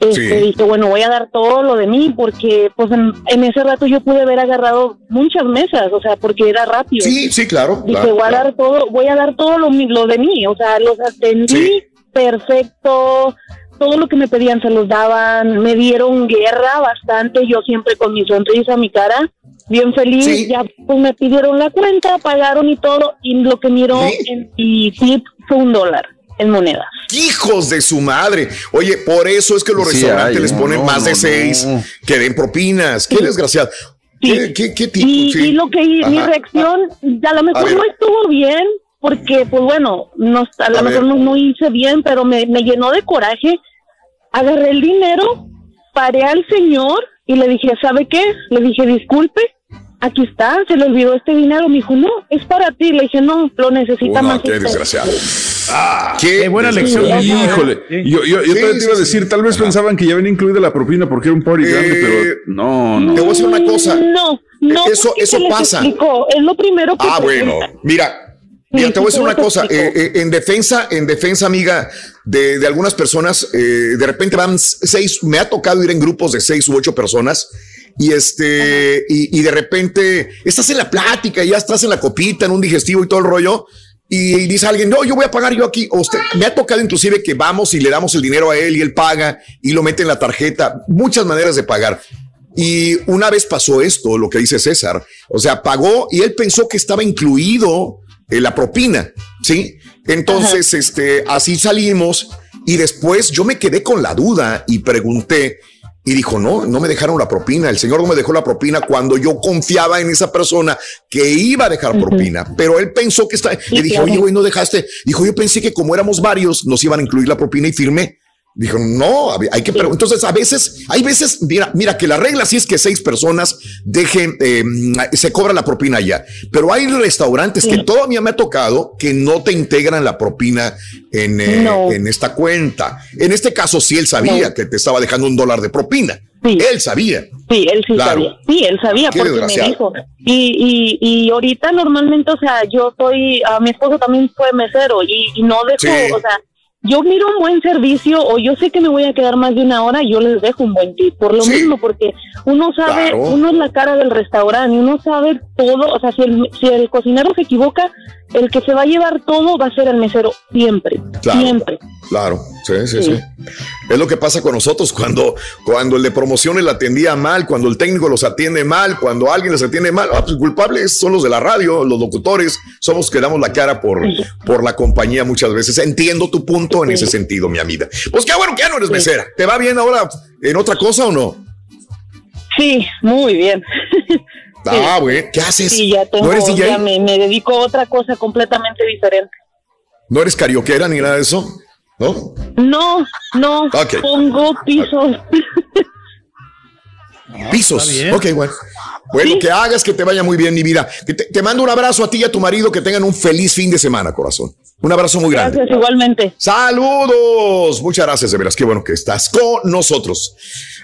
Este, Dije, bueno, voy a dar todo lo de mí porque pues en, ese rato yo pude haber agarrado muchas mesas, o sea, porque era rápido.
Sí, sí, claro.
Dije, voy a dar todo, voy a dar todo lo, lo de mí, o sea, los atendí perfecto, todo lo que me pedían se los daban, me dieron guerra bastante, yo siempre con mi sonrisa, mi cara, bien feliz, ya pues me pidieron la cuenta, pagaron y todo, y lo que miró en mi tip fue un dólar en monedas.
Hijos de su madre. Oye, por eso es que los restaurantes les ponen más de seis que den propinas. Qué desgraciado. ¿Qué, qué, tipo?
Y, lo que mi reacción, a lo mejor no estuvo bien, porque, pues bueno, no, a lo mejor no, hice bien, pero me, me llenó de coraje. Agarré el dinero, paré al señor y le dije, ¿sabe qué? Le dije, disculpe, aquí está, se le olvidó este dinero. Me dijo, no, es para ti. Le dije, no, lo necesita más.
Qué desgraciado.
Ah, qué, buena lección.
Híjole, yo, yo, yo te iba a decir, tal vez pensaban que ya venía incluida la propina porque era un party grande, pero eh, no, no.
Te voy a decir una cosa.
No, no.
Eso, eso pasa.
Es lo primero que.
Ah, bueno. Mira, Mira, te voy a decir una cosa, eh, eh, en defensa, en defensa, amiga, de, de algunas personas, de repente van seis, me ha tocado ir en grupos de seis u ocho personas y este, y, de repente estás en la plática, ya estás en la copita, en un digestivo y todo el rollo, y, dice alguien, no, yo voy a pagar yo aquí. O usted, me ha tocado inclusive que vamos y le damos el dinero a él y él paga y lo mete en la tarjeta. Muchas maneras de pagar. Y una vez pasó esto, lo que dice César. O sea, pagó y él pensó que estaba incluido en la propina, ¿sí? Entonces, este, así salimos y después yo me quedé con la duda y pregunté, y dijo, no, no me dejaron la propina. El Señor no me dejó la propina cuando yo confiaba en esa persona que iba a dejar propina. Pero él pensó que está. le dije, oye, güey, no dejaste. Dijo, yo pensé que como éramos varios, nos iban a incluir la propina y firmé. Dijo, no, hay que preguntar. Entonces, a veces, hay veces, mira, mira que la regla sí es que seis personas dejen, eh, se cobra la propina ya. Pero hay restaurantes que todavía me ha tocado que no te integran la propina en, eh, en esta cuenta. En este caso, sí él sabía que te estaba dejando un dólar de propina. Sí. Él sabía.
Sí, él sí sabía. Sí, él sabía porque me dijo. Y, y, y ahorita normalmente, o sea, yo estoy, a mi esposo también fue mesero y, y no dejo, o sea, yo miro un buen servicio o yo sé que me voy a quedar más de una hora, yo les dejo un buen tip. Por lo mismo, porque uno sabe, uno es la cara del restaurante, uno sabe todo. O sea, si el, si el cocinero se equivoca, el que se va a llevar todo va a ser el mesero, siempre. Siempre.
Claro, sí, sí, sí, Es lo que pasa con nosotros cuando, cuando el de promociones la atendía mal, cuando el técnico los atiende mal, cuando alguien les atiende mal. Ah, pues culpables son los de la radio, los locutores, somos que damos la cara por, por la compañía muchas veces. Entiendo tu punto en ese sentido, mi amiga. Pues qué bueno que ya no eres mesera. ¿Te va bien ahora en otra cosa o no?
Sí, muy bien.
Ah, güey, ¿qué haces?
Sí, ya tengo, ya me, me dedico a otra cosa completamente diferente.
¿No eres carioquera ni nada de eso? ¿No?
No, no. Pongo pisos.
Pisos. Ok, bueno. Bueno, que hagas que te vaya muy bien, mi vida. te, mando un abrazo a ti y a tu marido, que tengan un feliz fin de semana, corazón. Un abrazo muy grande.
Gracias, igualmente.
Saludos. Muchas gracias, de veras. Qué bueno que estás con nosotros.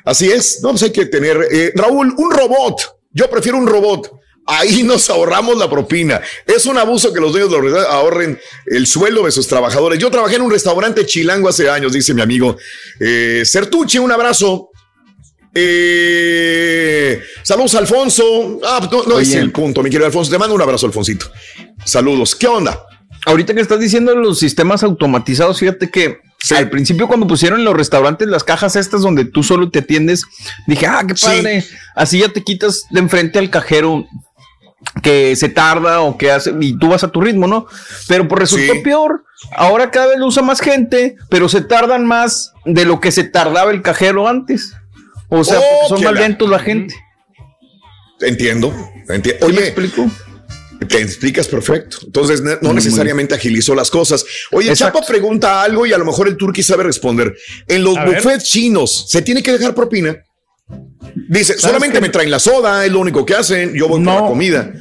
Así es. No, pues hay que tener. Eh, Raúl, un robot. Yo prefiero un robot Ahí nos ahorramos la propina. Es un abuso que los dueños de los ahorren el sueldo de sus trabajadores. Yo trabajé en un restaurante chilango hace años, dice mi amigo eh, Certuche. Un abrazo. Eh, saludos, Alfonso. Ah, no, no es el punto, mi querido Alfonso. Te mando un abrazo, Alfonsito. Saludos. ¿Qué onda?
Ahorita que estás diciendo los sistemas automatizados, fíjate que al principio cuando pusieron en los restaurantes las cajas estas donde tú solo te atiendes, dije, ah, qué padre. Así ya te quitas de enfrente al cajero que se tarda o que hace y tú vas a tu ritmo, ¿no? Pero por resultó peor. Ahora cada vez lo usa más gente, pero se tardan más de lo que se tardaba el cajero antes. O sea, porque son más lentos la gente.
Entiendo. entiendo. Oye, explico? Te explicas perfecto. Entonces, no, necesariamente agilizó las cosas. Oye, Chapa pregunta algo y a lo mejor el turqui sabe responder. En los buffets chinos, ¿se tiene que dejar propina? Dice, solamente me traen la soda, es lo único que hacen, yo voy con la comida.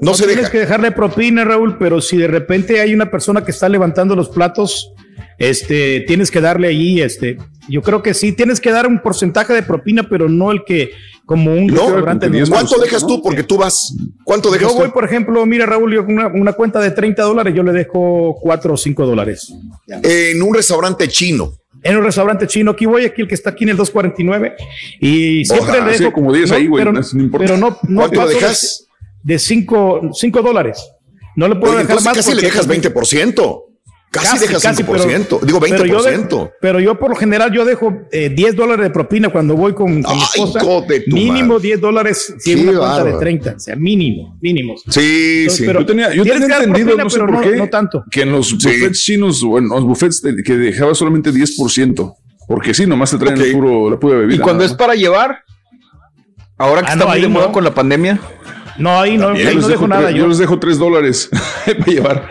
No, se
tienes que dejarle propina, Raúl, pero si de repente hay una persona que está levantando los platos, este, tienes que darle allí, este, yo creo que sí, tienes que dar un porcentaje de propina, pero no el que, como un
no, ¿Cuánto dejas tú? Porque tú vas. ¿Cuánto dejas
Yo voy, por ejemplo, mira, Raúl, yo con una, cuenta de 30 dólares, yo le dejo 4 o 5 dólares.
En un restaurante chino.
En un restaurante chino, aquí voy, aquí el que está aquí en el 249. Y siempre le dejo.
como 10 ahí, güey.
Pero, no, no,
¿Cuánto dejas?
De 5 dólares. No le puedo dejar más.
Casi le dejas 20%. Casi, dejas casi, 5%, digo 20%.
Pero yo, pero yo, por lo general yo dejo eh, 10 dólares de propina cuando voy con, con mi esposa. Mínimo 10 dólares si una cuenta de 30, o sea, mínimo, mínimo.
Sí, sí.
Pero yo tenía, yo tenía entendido, no sé por qué, no, tanto. que en los buffets chinos o en los buffets que dejaba solamente 10%. Porque sí, nomás te traen el puro, la pura bebida.
Y cuando es para llevar, ahora que ah, está muy de moda con la pandemia.
No, ahí no, ahí no dejo, nada.
Yo. les dejo tres dólares para llevar.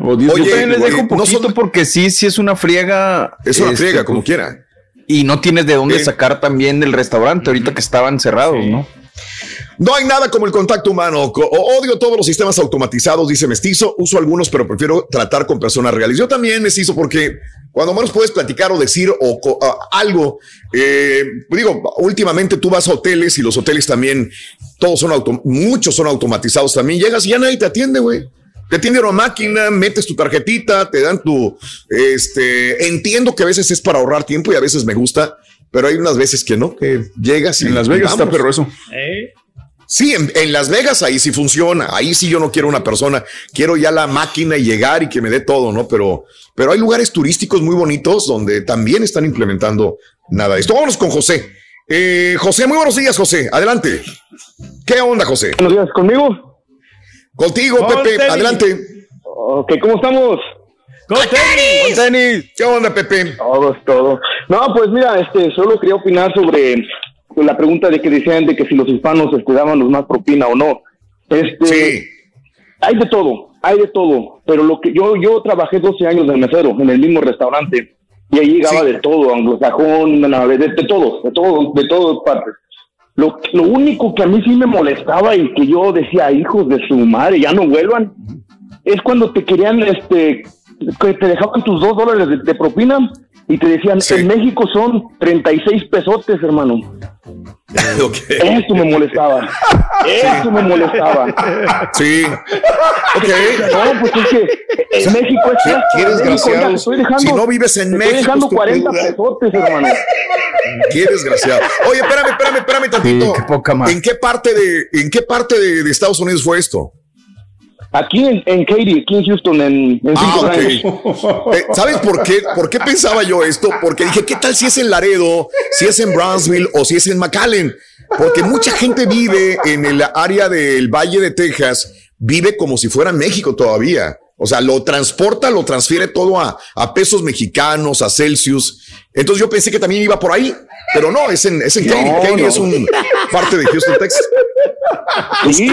O yo también les dejo un poquito porque sí, sí es una friega.
Es una este, friega, como quiera.
Y no tienes de dónde sacar también del restaurante ahorita que estaban cerrados, ¿no?
No hay nada como el contacto humano. Odio todos los sistemas automatizados, dice Mestizo. Uso algunos, pero prefiero tratar con personas reales. Yo también, Mestizo, porque cuando menos puedes platicar o decir o, algo. Eh, digo, últimamente tú vas a hoteles y los hoteles también, todos son auto, muchos son automatizados también. Llegas y ya nadie te atiende, güey. Te atiende una máquina, metes tu tarjetita, te dan tu, este, entiendo que a veces es para ahorrar tiempo y a veces me gusta, pero hay unas veces que no, que llegas y
en Las Vegas está perro eso.
¿Eh? Sí, en, Las Vegas ahí sí funciona. Ahí sí yo no quiero una persona, quiero ya la máquina y llegar y que me dé todo, ¿no? Pero, pero hay lugares turísticos muy bonitos donde también están implementando nada de esto. Vámonos con José. Eh, José, muy buenos días, José. Adelante. ¿Qué onda, José?
Buenos días, ¿conmigo?
Contigo, Pepe. Adelante.
Ok, ¿cómo estamos?
Con tenis. ¿Qué onda, Pepe?
Todo, todo. No, pues mira, este, solo quería opinar sobre la pregunta de que decían de que si los hispanos este, daban los más propina o no. Este, sí. Hay de todo, hay de todo. Pero lo que yo, yo trabajé 12 años de mesero en el mismo restaurante y ahí llegaba de todo, anglosajón, de, de, todo, de todo, de todas partes. Lo, lo único que a mí sí me molestaba y que yo decía, hijos de su madre, ya no vuelvan, es cuando te querían, este, que te dejaban tus dos dólares de propina y te decían, en México son 36 pesotes, hermano. Eso me molestaba. Eso me molestaba.
Sí.
Ok. No, pues es que en México es
Qué desgraciado. si no vives en México.
Estoy dejando 40 pesotes, hermano.
Qué desgraciado. Oye, espérame, espérame, espérame tantito. qué poca ¿En qué parte de, en qué parte de Estados Unidos fue esto?
Aquí en, en, Katy, aquí en Houston, en, en ah,
eh, ¿Sabes por qué? ¿Por qué pensaba yo esto? Porque dije, ¿qué tal si es en Laredo, si es en Brownsville o si es en McAllen? Porque mucha gente vive en el área del Valle de Texas, vive como si fuera México todavía. O sea, lo transporta, lo transfiere todo a, a pesos mexicanos, a Celsius. Entonces yo pensé que también iba por ahí, pero no, es en, es en Katy. Katy es un parte de Houston, Texas.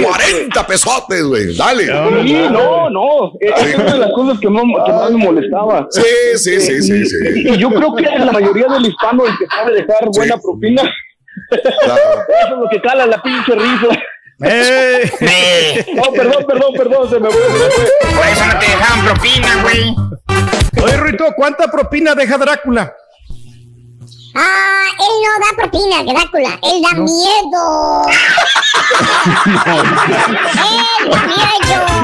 40 pesotes, güey. Dale.
Sí, no, no. Es una de las cosas que más, me molestaba.
Sí, sí, sí, sí, sí.
Y yo creo que la mayoría del hispano el que sabe dejar buena propina. Eso es lo que cala la pinche risa.
Eh.
No, perdón, perdón, perdón, se me fue.
Por eso no te dejaban propina, güey.
Oye, Ruito, ¿cuánta propina deja Drácula?
Ah, él no da propina, Drácula. Él da miedo.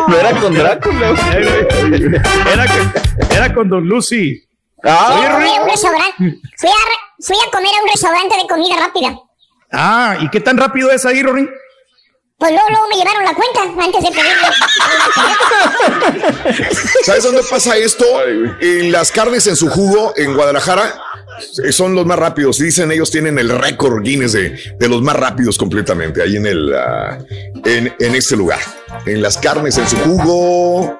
No era con Drácula.
Era, era con Don Lucy.
Ah. Fui a un restaurante. Fui a, fui a comer a un restaurante de comida rápida.
Ah, ¿y qué tan rápido es ahí, Rory?
Pues luego, luego me llevaron la cuenta antes de
pedirlo. ¿Sabes dónde pasa esto? En las carnes en su jugo en Guadalajara son los más rápidos. Dicen ellos tienen el récord Guinness de, de, los más rápidos completamente ahí en el uh, en, en, este lugar. En las carnes en su jugo.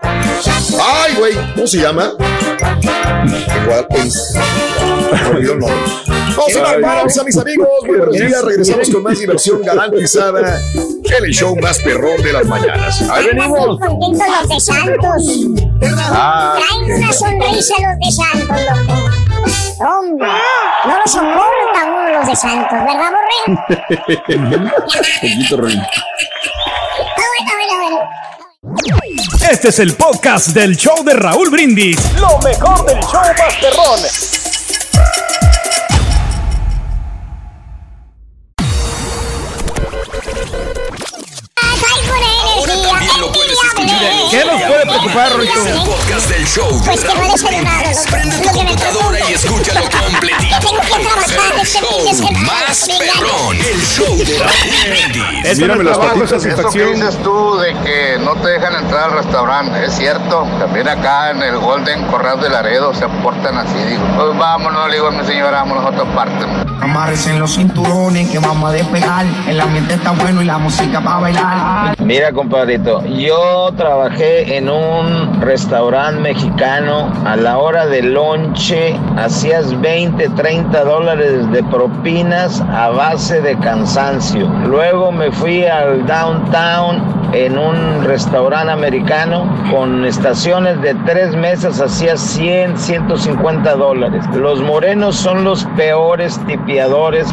Ay, güey, ¿cómo se llama? En Guadalajara. Vamos a pausa, mis amigos. buenos días. Regresamos con más diversión garantizada en el show más perrón de las mañanas. Ahí venimos.
contentos los de Santos. Ah, Traen una sonrisa los de Santos, loco. Hombre, no los soportan uno los de Santos, ¿verdad, Borre?
Poquito, Rey.
Este es el podcast del show de Raúl Brindis. Lo mejor del show más perrón.
¿Qué nos Rito?
el podcast del show.
Pues que no he desayunado.
Prende tu computadora y escúchalo completito.
Tengo que trabajar este fin de semana.
Más perrón. El show de Raúl Brindis.
Mírame las patitas.
Eso que dices tú de que no te dejan entrar al restaurante, es cierto. También acá en el Golden Corral de Laredo se portan así. Digo, pues vámonos, le digo a mi señora, vámonos a otra parte.
Amarres en los cinturones que vamos a despegar. El ambiente está bueno y la música para bailar.
Mira, compadrito, yo trabajé en un restaurante mexicano. A la hora de lonche hacías 20, 30 dólares de propinas a base de cansancio. Luego me fui al downtown en un restaurante americano con estaciones de tres mesas hacía 100, 150 dólares. Los morenos son los peores tipiadores.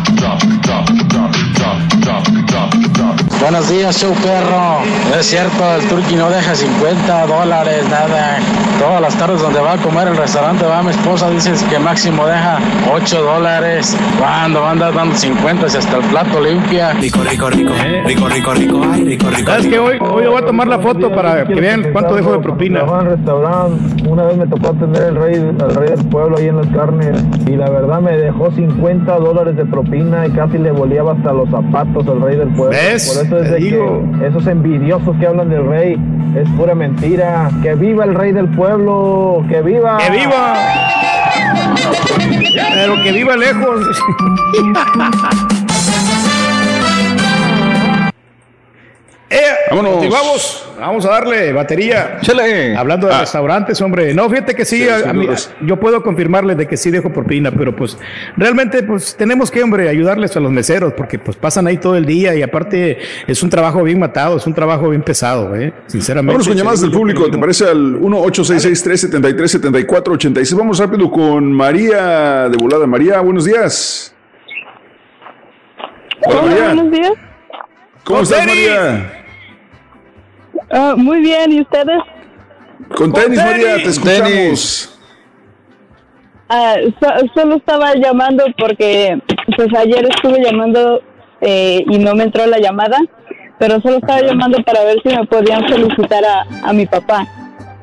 Buenos días, show perro. Es cierto, el turqui no deja 50 dólares, nada. Todas las tardes donde va a comer el restaurante, va mi esposa, dice que máximo deja 8 dólares. Cuando va a andar dando 50 si hasta el plato limpia.
Rico, rico, rico. Rico, rico, rico. Ay, rico, rico.
¿Sabes que hoy, hoy voy a tomar la foto para que vean cuánto dejo de propina?
en restaurante, una vez me tocó atender el rey, al rey del pueblo ahí en las carnes y la verdad me dejó 50 dólares de propina y casi le boleaba hasta los zapatos al rey del pueblo.
¿Ves?
Por eso es de que esos envidiosos que hablan del rey es pura mentira. Que viva el rey del pueblo, que viva.
¡Que viva! Pero que viva lejos. Eh,
Vámonos.
Vamos, vamos a darle batería.
Chale.
Hablando de
Ah.
restaurantes, hombre. No, fíjate que sí,
Sí,
a-
sin
a mí-
dudas.
yo puedo confirmarles de que sí dejo propina, pero pues realmente pues tenemos que, hombre, ayudarles a los meseros porque pues pasan ahí todo el día y aparte es un trabajo bien matado, es un trabajo bien pesado, eh, sinceramente.
Vámonos con llamadas del público. ¿Te parece al 1-866-373-7486? Vamos rápido con María de volada. María, buenos días. Hola, María.
buenos días.
¿Cómo estás, María?
Ah, muy bien, ¿y ustedes?
Con tenis, María, te escuchamos.
Ah, so- solo estaba llamando porque pues ayer estuve llamando eh, y no me entró la llamada, pero solo estaba llamando para ver si me podían felicitar a, a mi papá.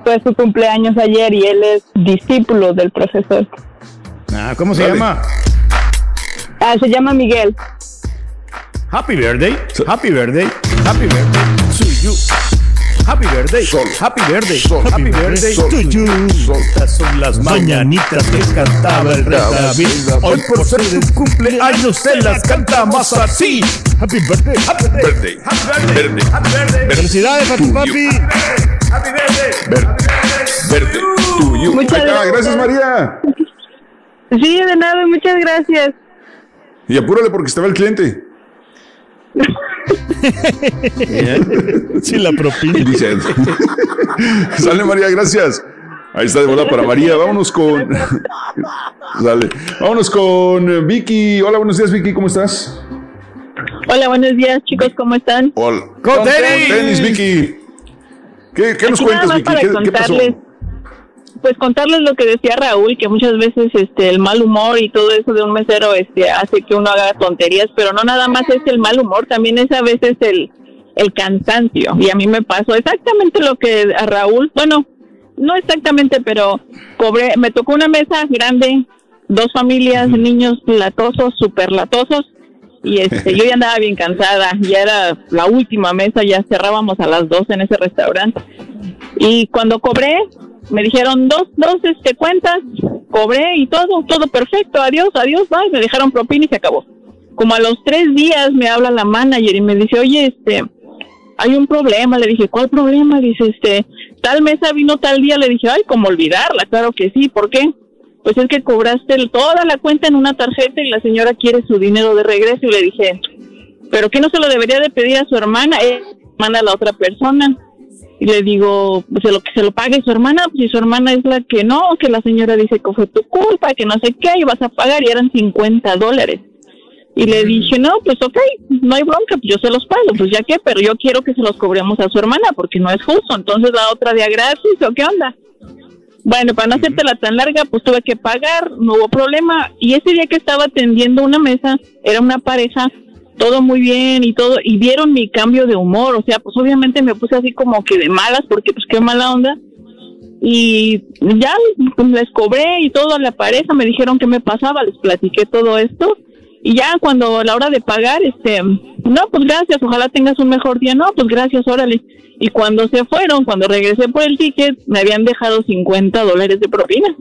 Fue su cumpleaños ayer y él es discípulo del profesor.
Ah, ¿Cómo se
Dale.
llama?
Ah, se llama Miguel.
Happy birthday, happy birthday, happy birthday to you. Happy birthday, happy birthday, happy birthday to you. Estas son las mañanitas que cantaba el rey David. Hoy por ser su cumpleaños se las cantamos así. Happy birthday, happy birthday, happy birthday, happy birthday.
Felicidades a tu papi.
Happy birthday,
Verde.
Muchas
Ahí está,
gracias.
Gracias, María.
Sí, de nada, muchas gracias.
Y apúrale porque estaba el cliente.
Sí, la propina.
Dice. Sale María, gracias. Ahí está de bola para María. Vámonos con. Dale. Vámonos con Vicky. Hola, buenos días, Vicky. ¿Cómo estás?
Hola, buenos días, chicos, ¿cómo están?
Hola.
Con tenis.
tenis, Vicky. ¿Qué, qué nos
Aquí nada
cuentas,
más
Vicky?
para
¿Qué, qué pasó?
Pues contarles lo que decía Raúl, que muchas veces este el mal humor y todo eso de un mesero este hace que uno haga tonterías, pero no nada más es el mal humor, también es a veces el el cansancio. Y a mí me pasó exactamente lo que a Raúl, bueno, no exactamente, pero cobré, me tocó una mesa grande, dos familias, niños latosos, súper latosos, y este, yo ya andaba bien cansada, ya era la última mesa, ya cerrábamos a las dos en ese restaurante. Y cuando cobré, me dijeron dos, dos este, cuentas, cobré y todo, todo perfecto, adiós, adiós, bye, me dejaron propina y se acabó. Como a los tres días me habla la manager y me dice, oye, este, hay un problema, le dije, ¿cuál problema? Dice, este, tal mesa vino tal día, le dije, ay, como olvidarla, claro que sí, ¿por qué? Pues es que cobraste toda la cuenta en una tarjeta y la señora quiere su dinero de regreso y le dije, pero que no se lo debería de pedir a su hermana, él manda a la otra persona. Y le digo, pues se lo que se lo pague su hermana, pues si su hermana es la que no, que la señora dice que fue tu culpa, que no sé qué, y vas a pagar, y eran 50 dólares. Y le dije, no, pues ok, no hay bronca, pues yo se los pago, pues ya que, pero yo quiero que se los cobremos a su hermana porque no es justo. Entonces la otra día gratis, ¿o qué onda? Bueno, para no hacértela tan larga, pues tuve que pagar, no hubo problema. Y ese día que estaba atendiendo una mesa, era una pareja, todo muy bien y todo, y vieron mi cambio de humor, o sea, pues obviamente me puse así como que de malas, porque pues qué mala onda. Y ya pues, les cobré y todo a la pareja, me dijeron qué me pasaba, les platiqué todo esto y ya cuando a la hora de pagar, este, no, pues gracias, ojalá tengas un mejor día, no, pues gracias, órale. Y cuando se fueron, cuando regresé por el ticket, me habían dejado 50 dólares de propina.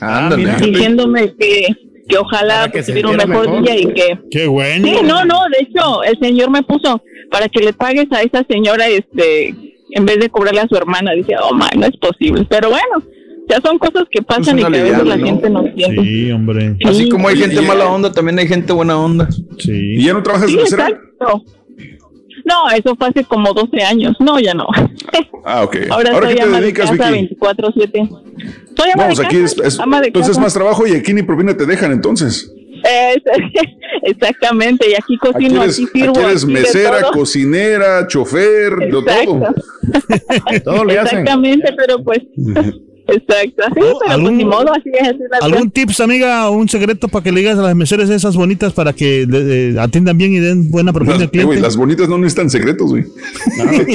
Ándale.
Diciéndome que, que ojalá que tuviera un mejor, día y que...
Qué bueno.
Sí, no, no, de hecho, el señor me puso para que le pagues a esa señora, este, en vez de cobrarle a su hermana. Dice, oh, my, no es posible. Pero bueno, ya son cosas que pasan y que a veces la gente no entiende.
Sí, hombre.
Así como hay gente mala onda, también hay gente buena onda.
Sí.
¿Y ya no trabajas
Sí,
de mesera?
exacto. No, eso fue hace como 12 años. No, ya no.
Ah, ok.
Ahora,
¿Ahora
soy
qué te
ama
dedicas,
de casa
Vicky?
24-7. Soy ama
Vamos,
de
aquí es,
casa,
es-
ama de
entonces es
casa.
más trabajo y aquí ni propina te dejan entonces.
Es- exactamente, y aquí
Aquí
cocino,
eres,
aquí sirvo.
aquí eres
aquí
mesera,
todo.
cocinera, chofer, de todo.
Todo le hacen.
Exactamente, pero pues. Exacto, sí, pero pues
¿algún-
ni modo, así es. así.
¿Algún tips, amiga, o un secreto para que le digas a las meseras esas bonitas para que le- eh, atiendan bien y den buena propina
Las,
al
eh,
cliente?
las bonitas no necesitan secretos, güey.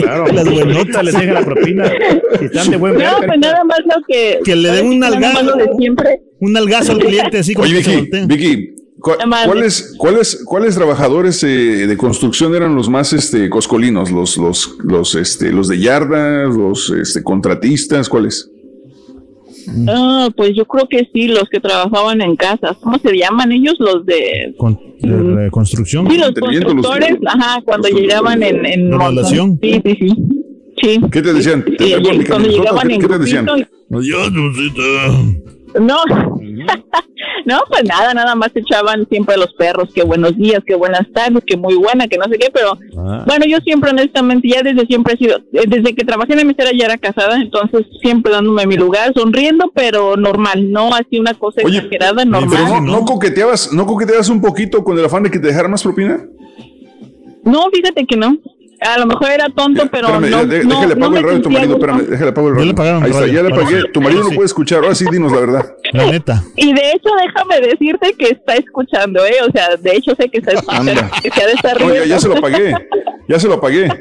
Claro,
Las
buenotas les dejan la propina. Si están de buen
No,
ver,
pues nada más lo que.
Que le den un
siempre.
Un nalgazo al cliente, así como
Oye,
se
Vicky. Vicky, ¿cu-
Mande.
¿cuáles, cuáles, ¿cuáles trabajadores eh, de construcción eran los más este, coscolinos? ¿Los, los, los, este, los de yarda, los este, contratistas? ¿Cuáles?
Ah, pues yo creo que sí, los que trabajaban en casas. ¿Cómo se llaman ellos? Los de.
Con, de construcción.
Sí, los
Mantenimiento, los-
constructores, ajá, cuando llegaban en. en. Sí, sí, sí. Sí.
¿Qué te decían? Te
Y- y cuando llegaban
¿qué-
en
qué te decían?
Adiós.
No, no, pues nada, nada más echaban siempre a los perros, que buenos días, que buenas tardes, que muy buena, que no sé qué, pero
Ah.
bueno, yo siempre honestamente, ya desde siempre he sido, eh, desde que trabajé en la mesera ya era casada, entonces siempre dándome mi lugar, sonriendo, pero normal, no así una cosa
Oye,
exagerada,
Pero
normal.
no, no coqueteabas, ¿no coqueteabas un poquito con el afán de que te dejara más propina?
No, fíjate que no. A lo mejor era tonto, pero
Espérame,
no,
ya, de-
no,
déjale
no
pago
me
el radio a tu marido, espérame, déjale pago el
Ya
radio.
le pagaron
Ahí está,
radio.
ya le pagué.
sí.
Tu marido no puede escuchar, ahora sí dinos la verdad.
La neta.
Y de hecho, déjame decirte que está escuchando, ¿eh? O sea, de hecho sé que está escuchando,
Anda.
que se ha de estar
No,
riendo.
ya se lo pagué, ya se lo pagué.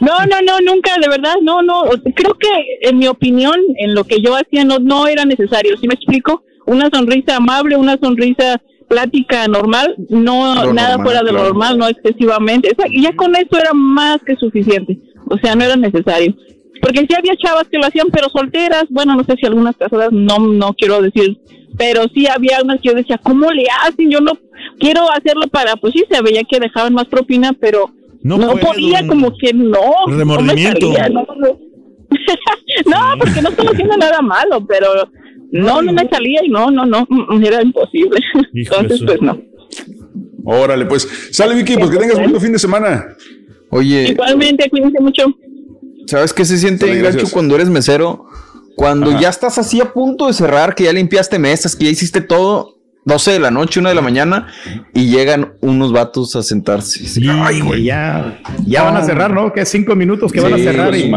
No, no, no, nunca, de verdad, no, no. Creo que, en mi opinión, en lo que yo hacía no, no era necesario. ¿Sí me explico? Una sonrisa amable, una sonrisa plática normal, no nada
normal,
fuera de lo normal, no excesivamente. Esa- y ya con eso era más que suficiente. O sea, no era necesario. Porque sí había chavas que lo hacían, pero solteras. Bueno, no sé si algunas casadas, no, no quiero decir. Pero sí había unas que yo decía, ¿cómo le hacen? Yo no quiero hacerlo para, pues sí, se veía que dejaban más propina, pero
No
no, podía, como que no. no
remordimiento.
salía, no, no. No, porque no estaba haciendo nada malo, pero no, no me salía y no, no, no, mm, era imposible.
Hijo
Entonces, pues no.
Órale, pues. Sale, Vicky, pues que tengas bonito fin de semana.
Oye,
Igualmente, cuídense mucho.
¿sabes qué se siente gacho
gracias.
cuando eres mesero? Cuando
Ajá.
ya estás así a punto de cerrar, que ya limpiaste mesas, que ya hiciste todo 12 de la noche, 1 de la mañana, y llegan unos vatos a sentarse.
Ay, güey, ya, ya van a cerrar, ¿no? Que cinco minutos que van a cerrar y,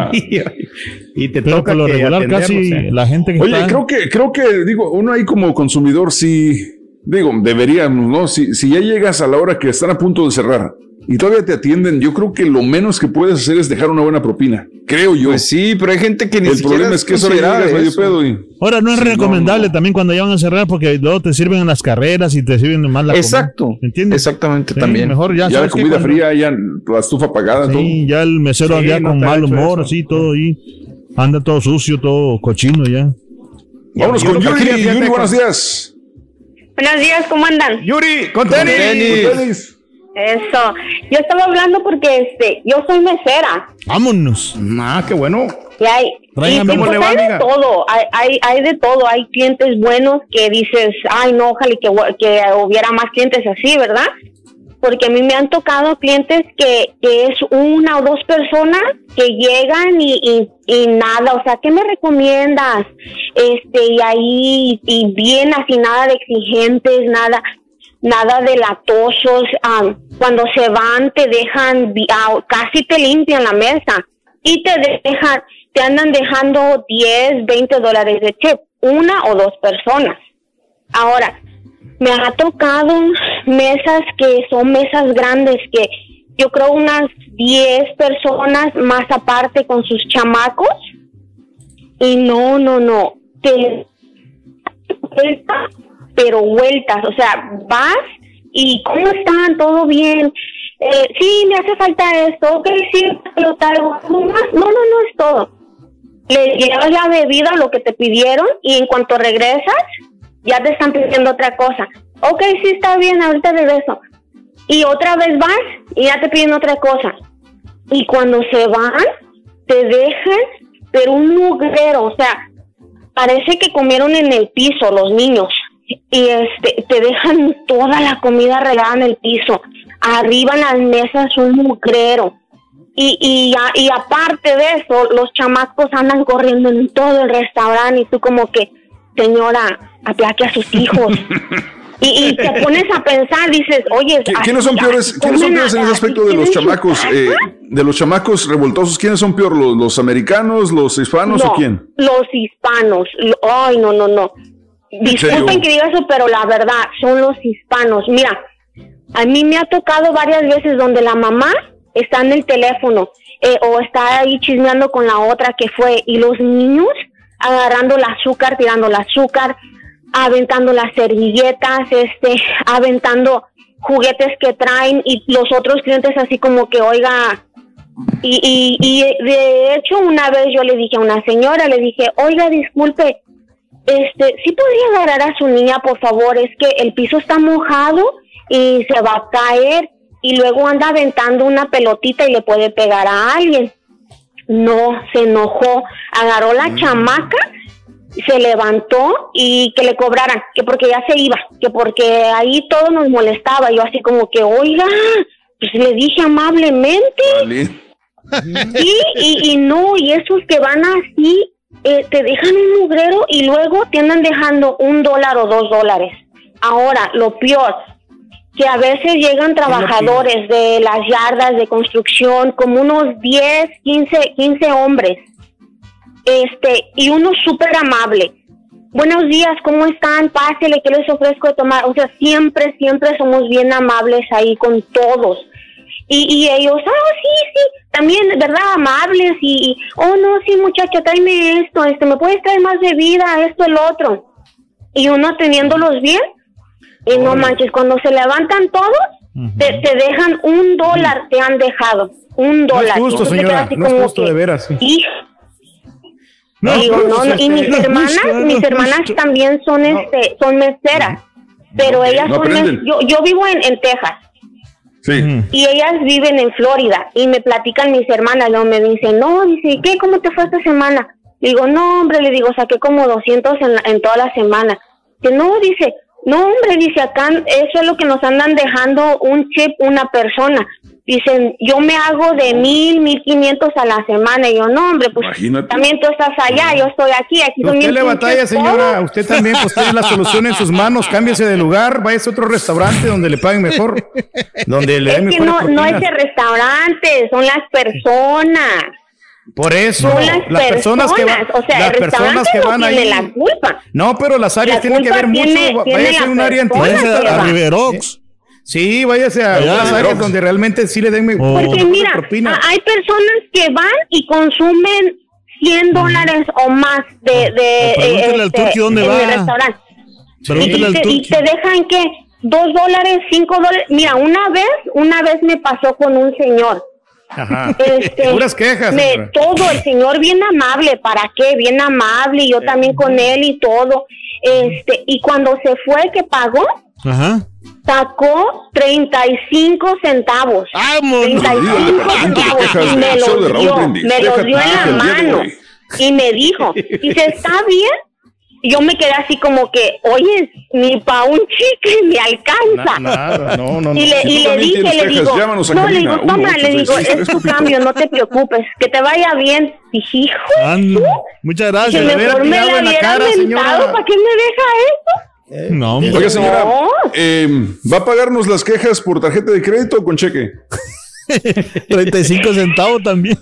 y, te toca
lo regular casi la gente que
Oye, creo que, creo que, digo, uno ahí como consumidor sí, digo, deberíamos, ¿no? Si, si ya llegas a la hora que están a punto de cerrar y todavía te atienden, yo creo que lo menos que puedes hacer es dejar una buena propina. Creo yo.
Pues sí, pero hay gente que ni
El problema es que eso llegas medio pedo y...
Ahora, no es recomendable también cuando ya van a cerrar porque luego te sirven en las carreras y te sirven más la
Exacto.
comida. ¿Entiendes?
Exactamente, también.
Mejor ya,
Ya la comida
cuando-
fría, ya la estufa apagada, todo.
Sí, ya el mesero ya
no
con mal humor, así, todo ahí. Anda todo sucio, todo cochino ya.
Vámonos
Yo
con Yuri. Yuri, buenos
con-
días.
Buenos días, ¿cómo andan?
Yuri, con tenis.
Eso. Yo estaba hablando porque este, yo soy mesera.
Vámonos.
Ah, qué bueno.
Y hay, y,
¿Cómo
pues,
va,
hay de todo, hay, hay, hay de todo. Hay clientes buenos que dices, ay, no, ojalá que, que hubiera más clientes así, ¿verdad? Porque a mí me han tocado clientes que, que es una o dos personas que llegan y, y, y nada, o sea, ¿qué me recomiendas? Este, y ahí, y bien así, nada de exigentes, nada, nada de latosos. am, cuando se van, te dejan, ah, casi te limpian la mesa y te dejan, te andan dejando 10, 20 dólares de tip, una o dos personas. Ahora, me ha tocado mesas que son mesas grandes, que yo creo unas 10 personas más aparte con sus chamacos. Y no, no, no, te pero vueltas, o sea, vas y ¿cómo están? ¿Todo bien? Eh, sí, me hace falta esto, ok, sí, tal, no, no, no, no es todo. Le llevas la bebida, lo que te pidieron, y en cuanto regresas, ya te están pidiendo otra cosa. Ok, sí, está bien, ahorita regreso. Y otra vez vas y ya te piden otra cosa. Y cuando se van, te dejan, pero un mugrero, o sea, parece que comieron en el piso los niños. Y este, te dejan toda la comida regada en el piso. Arriba en las mesas un mugrero. Y, y, a- y aparte de eso, los chamacos andan corriendo en todo el restaurante y tú como que, señora, aplaque a sus hijos. y, y te pones a pensar, dices, oye,
¿Qui- ¿Quiénes son peores, ¿quiénes son peores en ese aspecto de los chamacos, eh, de los chamacos revoltosos? ¿Quiénes son peor, los, los americanos, los hispanos
no,
o quién?
Los hispanos. Ay, no, no, no. Disculpen que diga eso, pero la verdad, son los hispanos. Mira, a mí me ha tocado varias veces donde la mamá está en el teléfono eh, o está ahí chismeando con la otra que fue y los niños agarrando el azúcar, tirando el azúcar, aventando las servilletas, este, aventando juguetes que traen y los otros clientes así como que, oiga, y, y, y de hecho una vez yo le dije a una señora, le dije, oiga, disculpe, este, ¿sí podría agarrar a su niña, por favor? Es que el piso está mojado y se va a caer y luego anda aventando una pelotita y le puede pegar a alguien. No, se enojó, agarró la chamaca, se levantó y que le cobraran, que porque ya se iba, que porque ahí todo nos molestaba. Yo así como que, oiga, pues le dije amablemente. Sí, y, y no, y esos que van así, eh, te dejan un mugrero y luego te andan dejando un dólar o dos dólares. Ahora, lo peor, que a veces llegan trabajadores de las yardas de construcción, como unos 10, 15, 15 hombres, este, y uno súper amable. Buenos días, ¿cómo están? Pásele, ¿qué les ofrezco de tomar? O sea, siempre, siempre somos bien amables ahí con todos. Y, y ellos, ah, sí, sí, también, ¿verdad? Amables y, y, oh, no, sí, muchacha, tráeme esto, este, ¿me puedes traer más bebida, esto, el otro? Y uno atendiéndolos bien, y no manches, cuando se levantan todos, te, te dejan un dólar, te han dejado, un
No es
dólar.
justo,
Y
señora, no es justo
que,
de veras.
"Hijo".
No,
Digo,
no,
y mis hermanas, mis hermanas también son este, son meseras, pero ellas son, mes- yo, yo vivo en, en Texas Y ellas viven en Florida y me platican mis hermanas, luego me dicen, no, dice, ¿y ¿qué? ¿Cómo te fue esta semana? Le digo, no, hombre, le digo, saqué como 200 en, en toda la semana. Dice, no, dice, no, hombre, dice, acá eso es lo que nos andan dejando un chip una persona. Dicen, yo me hago de mil, mil quinientos a la semana. Y yo, no, hombre, pues también tú estás allá, yo estoy aquí, aquí son
Usted le batalla, señora. Usted también pues tiene la solución en sus manos. Cámbiese de lugar, vaya a otro restaurante donde le paguen mejor. donde le
Es
den
que no, no es el restaurante, son las personas.
Por eso,
Son las,
las personas, que van,
o sea,
las
el
personas que
no
van ahí.
la culpa.
No, pero las áreas
La
tienen que ver
tiene-
mucho.
tiene
Váyase a un área
va.
a Riverox.
Sí, váyase a unas áreas donde realmente sí le den me-
Porque
mejores
mira, hay personas que van y consumen 100 dólares o más de, de
pregúntale al
este,
turqui dónde
en
va.
el restaurante.
Pregúntale
y,
al
te,
turqui.
y te dejan que dos dólares, cinco dólares. Mira, una vez, una vez me pasó con un señor.
Ajá.
Este,
Puras quejas.
me- todo, el señor bien amable, ¿para qué? Bien amable, y yo también con él y todo. Este, y cuando se fue que pagó,
Ajá.
Sacó 35 centavos. 35 centavos y me los dio, me los dio en la mano y me dijo, dice, ¿está bien? Y yo me quedé así como que, oye, ni para un chicle me alcanza.
Na- nada, no, no, no.
Y le,
Si
y le dije, le digo, no, le digo, toma, le digo,
1-866-3
es tu cambio, no te preocupes, que te vaya bien. Dije, hijo.
Muchas
que
gracias.
le hubiera
mejor me la
la
hubiera
cara, señora.
mentado, ¿para qué me deja eso?
No, hombre.
Oiga, señora,
No.
eh, ¿va a pagarnos las quejas por tarjeta de crédito o con cheque?
35 centavos también.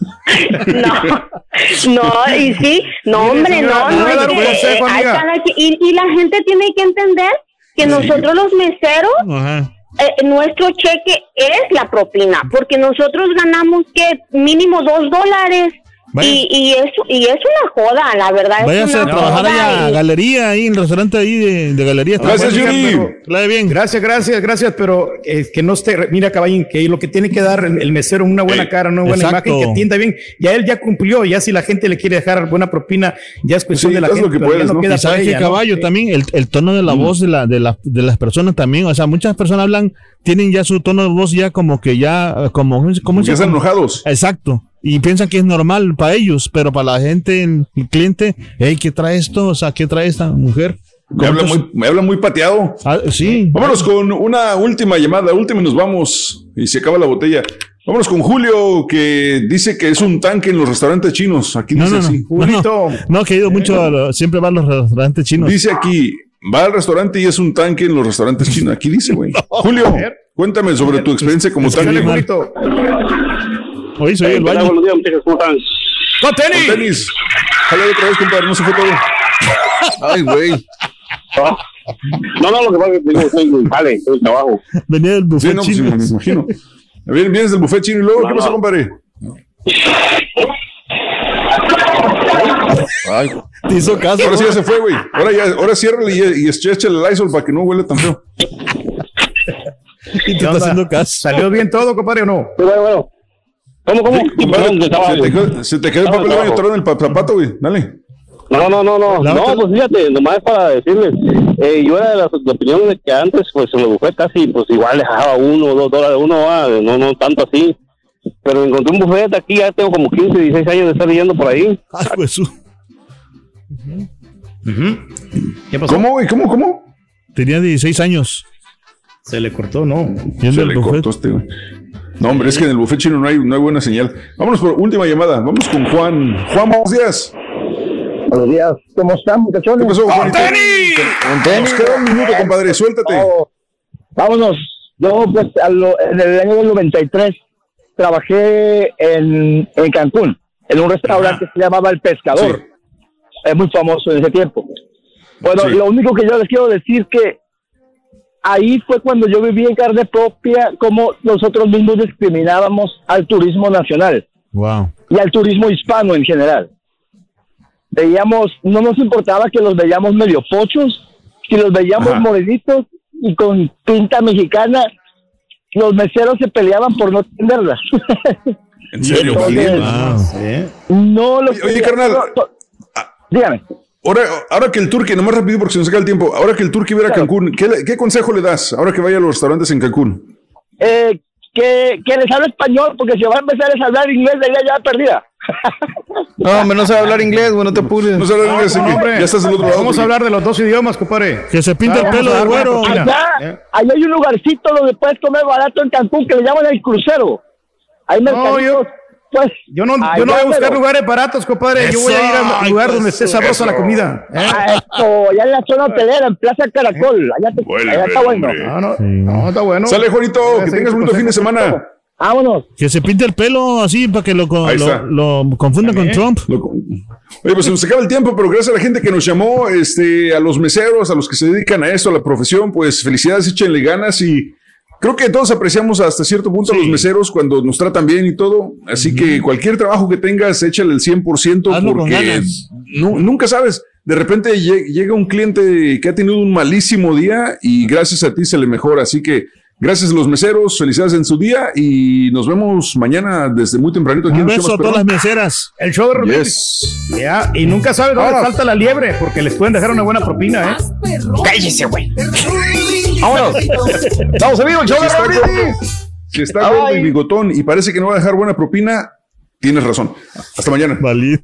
No, no, y sí, no, hombre,
señora,
no, no, es que, eh, hay
amiga.
cada que- y, y la gente tiene que entender que nosotros los meseros,
Ajá.
eh, nuestro cheque es la propina, porque nosotros ganamos que mínimo dos dólares.
Vaya.
Y, y, eso, y es una joda, la verdad. es
Váyase a
una
trabajar
joda
allá a
y-
galería, ahí en el restaurante ahí de, de galería.
Gracias, Yuri.
bien.
Gracias, gracias, gracias, pero eh, que no esté, mira caballín, que lo que tiene que dar el mesero una buena
Ey,
cara, una buena
exacto.
imagen, que atienda bien, ya él ya cumplió, ya si la gente le quiere dejar buena propina, ya es cuestión
Sí,
de la gente,
lo que
pero ya
puedes, ¿no?
queda
Y sabes
ella, ¿no?
caballo también, el, el tono de la voz de, la, de, la, de las personas también. O sea, muchas personas hablan, tienen ya su tono de voz ya como que ya, eh, como, como
Ya están enojados.
Exacto. Y piensan que es normal para ellos, pero para la gente, el, el cliente, hey, ¿qué trae esto? O sea, ¿qué trae esta mujer?
Me habla,
¿Cuántos-
muy, me habla muy pateado.
Ah, sí.
Vámonos con una última llamada, última y nos vamos. Y se acaba la botella. Vámonos con Julio, que dice que es un tanque en los restaurantes chinos. Aquí
No,
dice
no, no.
así.
No, no,
Julito.
no, que he ido mucho, a lo- siempre va a los restaurantes chinos.
Dice aquí, va al restaurante y es un tanque en los restaurantes chinos. Aquí dice, güey. Julio, cuéntame sobre tu experiencia como tanque.
Hoy soy el baño.
Buenos días, muchachos, ¿cómo están?
¡Con
Con
tenis!
tenis. Jale otra vez, compadre, no se fue todo.
Ay, güey.
No, no, lo que pasa es que estoy, vale, estoy en trabajo.
Venía del
Sí,
buffet
no, pues,
chino.
me imagino. Bien, vienes del buffet chino y luego, ¿qué
No,
compadre?
Ay,
Te hizo caso.
Ahora sí ya se fue, güey. Ahora ya, ahora ciérrale y, y échale el Lysol para que no huele tan feo.
Y te
¿Qué
está haciendo caso.
¿Salió bien todo, compadre, o no?
Pero bueno, bueno. ¿Cómo, cómo?
Compadre,
Perdón, estaba-
se, te quedó, se te quedó el papel de baño en el pa- zapato, güey. Dale.
No, no, no, no. No, pues fíjate, nomás para decirles, eh, yo era de la de opinión de que antes, pues en los buffets casi, pues igual le dejaba uno o dos dólares uno, ah, no, no tanto así. Pero encontré un buffet aquí, ya tengo como 15, 16 años de estar yendo por ahí.
Ay, Jesús.
¿Qué pasó?
¿Cómo, güey? ¿Cómo, cómo?
Tenía 16 años.
Se le cortó, ¿no?
Se le
buffet.
cortó este, güey. No, hombre, es que en el buffet chino no hay, no hay buena señal. Vámonos por última llamada. Vamos con Juan. Juan, buenos días.
Buenos días, ¿cómo están, muchachones?
¿Qué pasó,
con
Nos queda un minuto, compadre. Suéltate.
Oh, vámonos. Yo, pues, a lo- en el año del 93 trabajé en, en Cancún, en un restaurante que se llamaba El Pescador.
Sí.
Es muy famoso en ese tiempo. Bueno,
Sí.
lo único que yo les quiero decir que ahí fue cuando yo viví en carne propia cómo nosotros mismos discriminábamos al turismo nacional
Wow.
y al turismo hispano en general. Veíamos, no nos importaba que los veíamos medio pochos, si los veíamos
Ajá.
morenitos y con pinta mexicana, los meseros se peleaban por no atenderlas.
En serio,
Entonces,
valiente.
Wow.
no los
Oye, oye, carnal.
no, no. dígame.
Ahora, ahora que el turque, nomás rápido porque se nos acaba el tiempo. Ahora que el turque viera a Cancún, ¿qué, le- ¿qué consejo le das ahora que vaya a los restaurantes en Cancún?
Eh, que, que les hable español, porque si va a empezar a hablar inglés, de ya perdida.
No, hombre, no sabe hablar inglés, güey, no te apures.
No sabes
No,
inglés,
no, hombre.
ya estás del otro lado.
Vamos a hablar de los dos idiomas, compadre.
Que se pinte
Ah,
el pelo de güero.
Allá,
¿eh?
allá hay un lugarcito donde puedes comer barato en Cancún que le llaman el crucero.
Hay mercaditos. Pues, yo no, yo no voy a buscar lugares baratos, compadre. yo voy a ir al lugar donde esté sabrosa la comida.
¿eh? Ah, esto, allá en la zona hotelera, en Plaza Caracol. Allá, te, allá está bueno.
No, no, no, está bueno.
Sale, Juanito, que tengas un bonito fin de semana.
Vámonos.
Que se pinte el pelo así para que lo, lo, lo confunda con Trump.
Oye, pues se nos acaba el tiempo, pero gracias a la gente que nos llamó, este, a los meseros, a los que se dedican a esto, a la profesión, pues felicidades, échenle ganas y creo que todos apreciamos hasta cierto punto a los meseros cuando nos tratan bien y todo. Así que cualquier trabajo que tengas, échale el 100% porque nunca sabes. De repente llega un cliente que ha tenido un malísimo día y gracias a ti se le mejora. Así que Gracias a los meseros, felicidades en su día y nos vemos mañana desde muy tempranito
aquí Un beso a todas las meseras.
El show de Rodríguez. Yes. Ya, y nunca sabe dónde salta la liebre porque les pueden dejar una buena propina, ¿eh?
Cállese, güey.
Vámonos. Estamos amigos, el show de Rodríguez.
Si está gordo y bigotón y parece que no va a dejar buena propina, tienes razón. Hasta mañana.
Vale.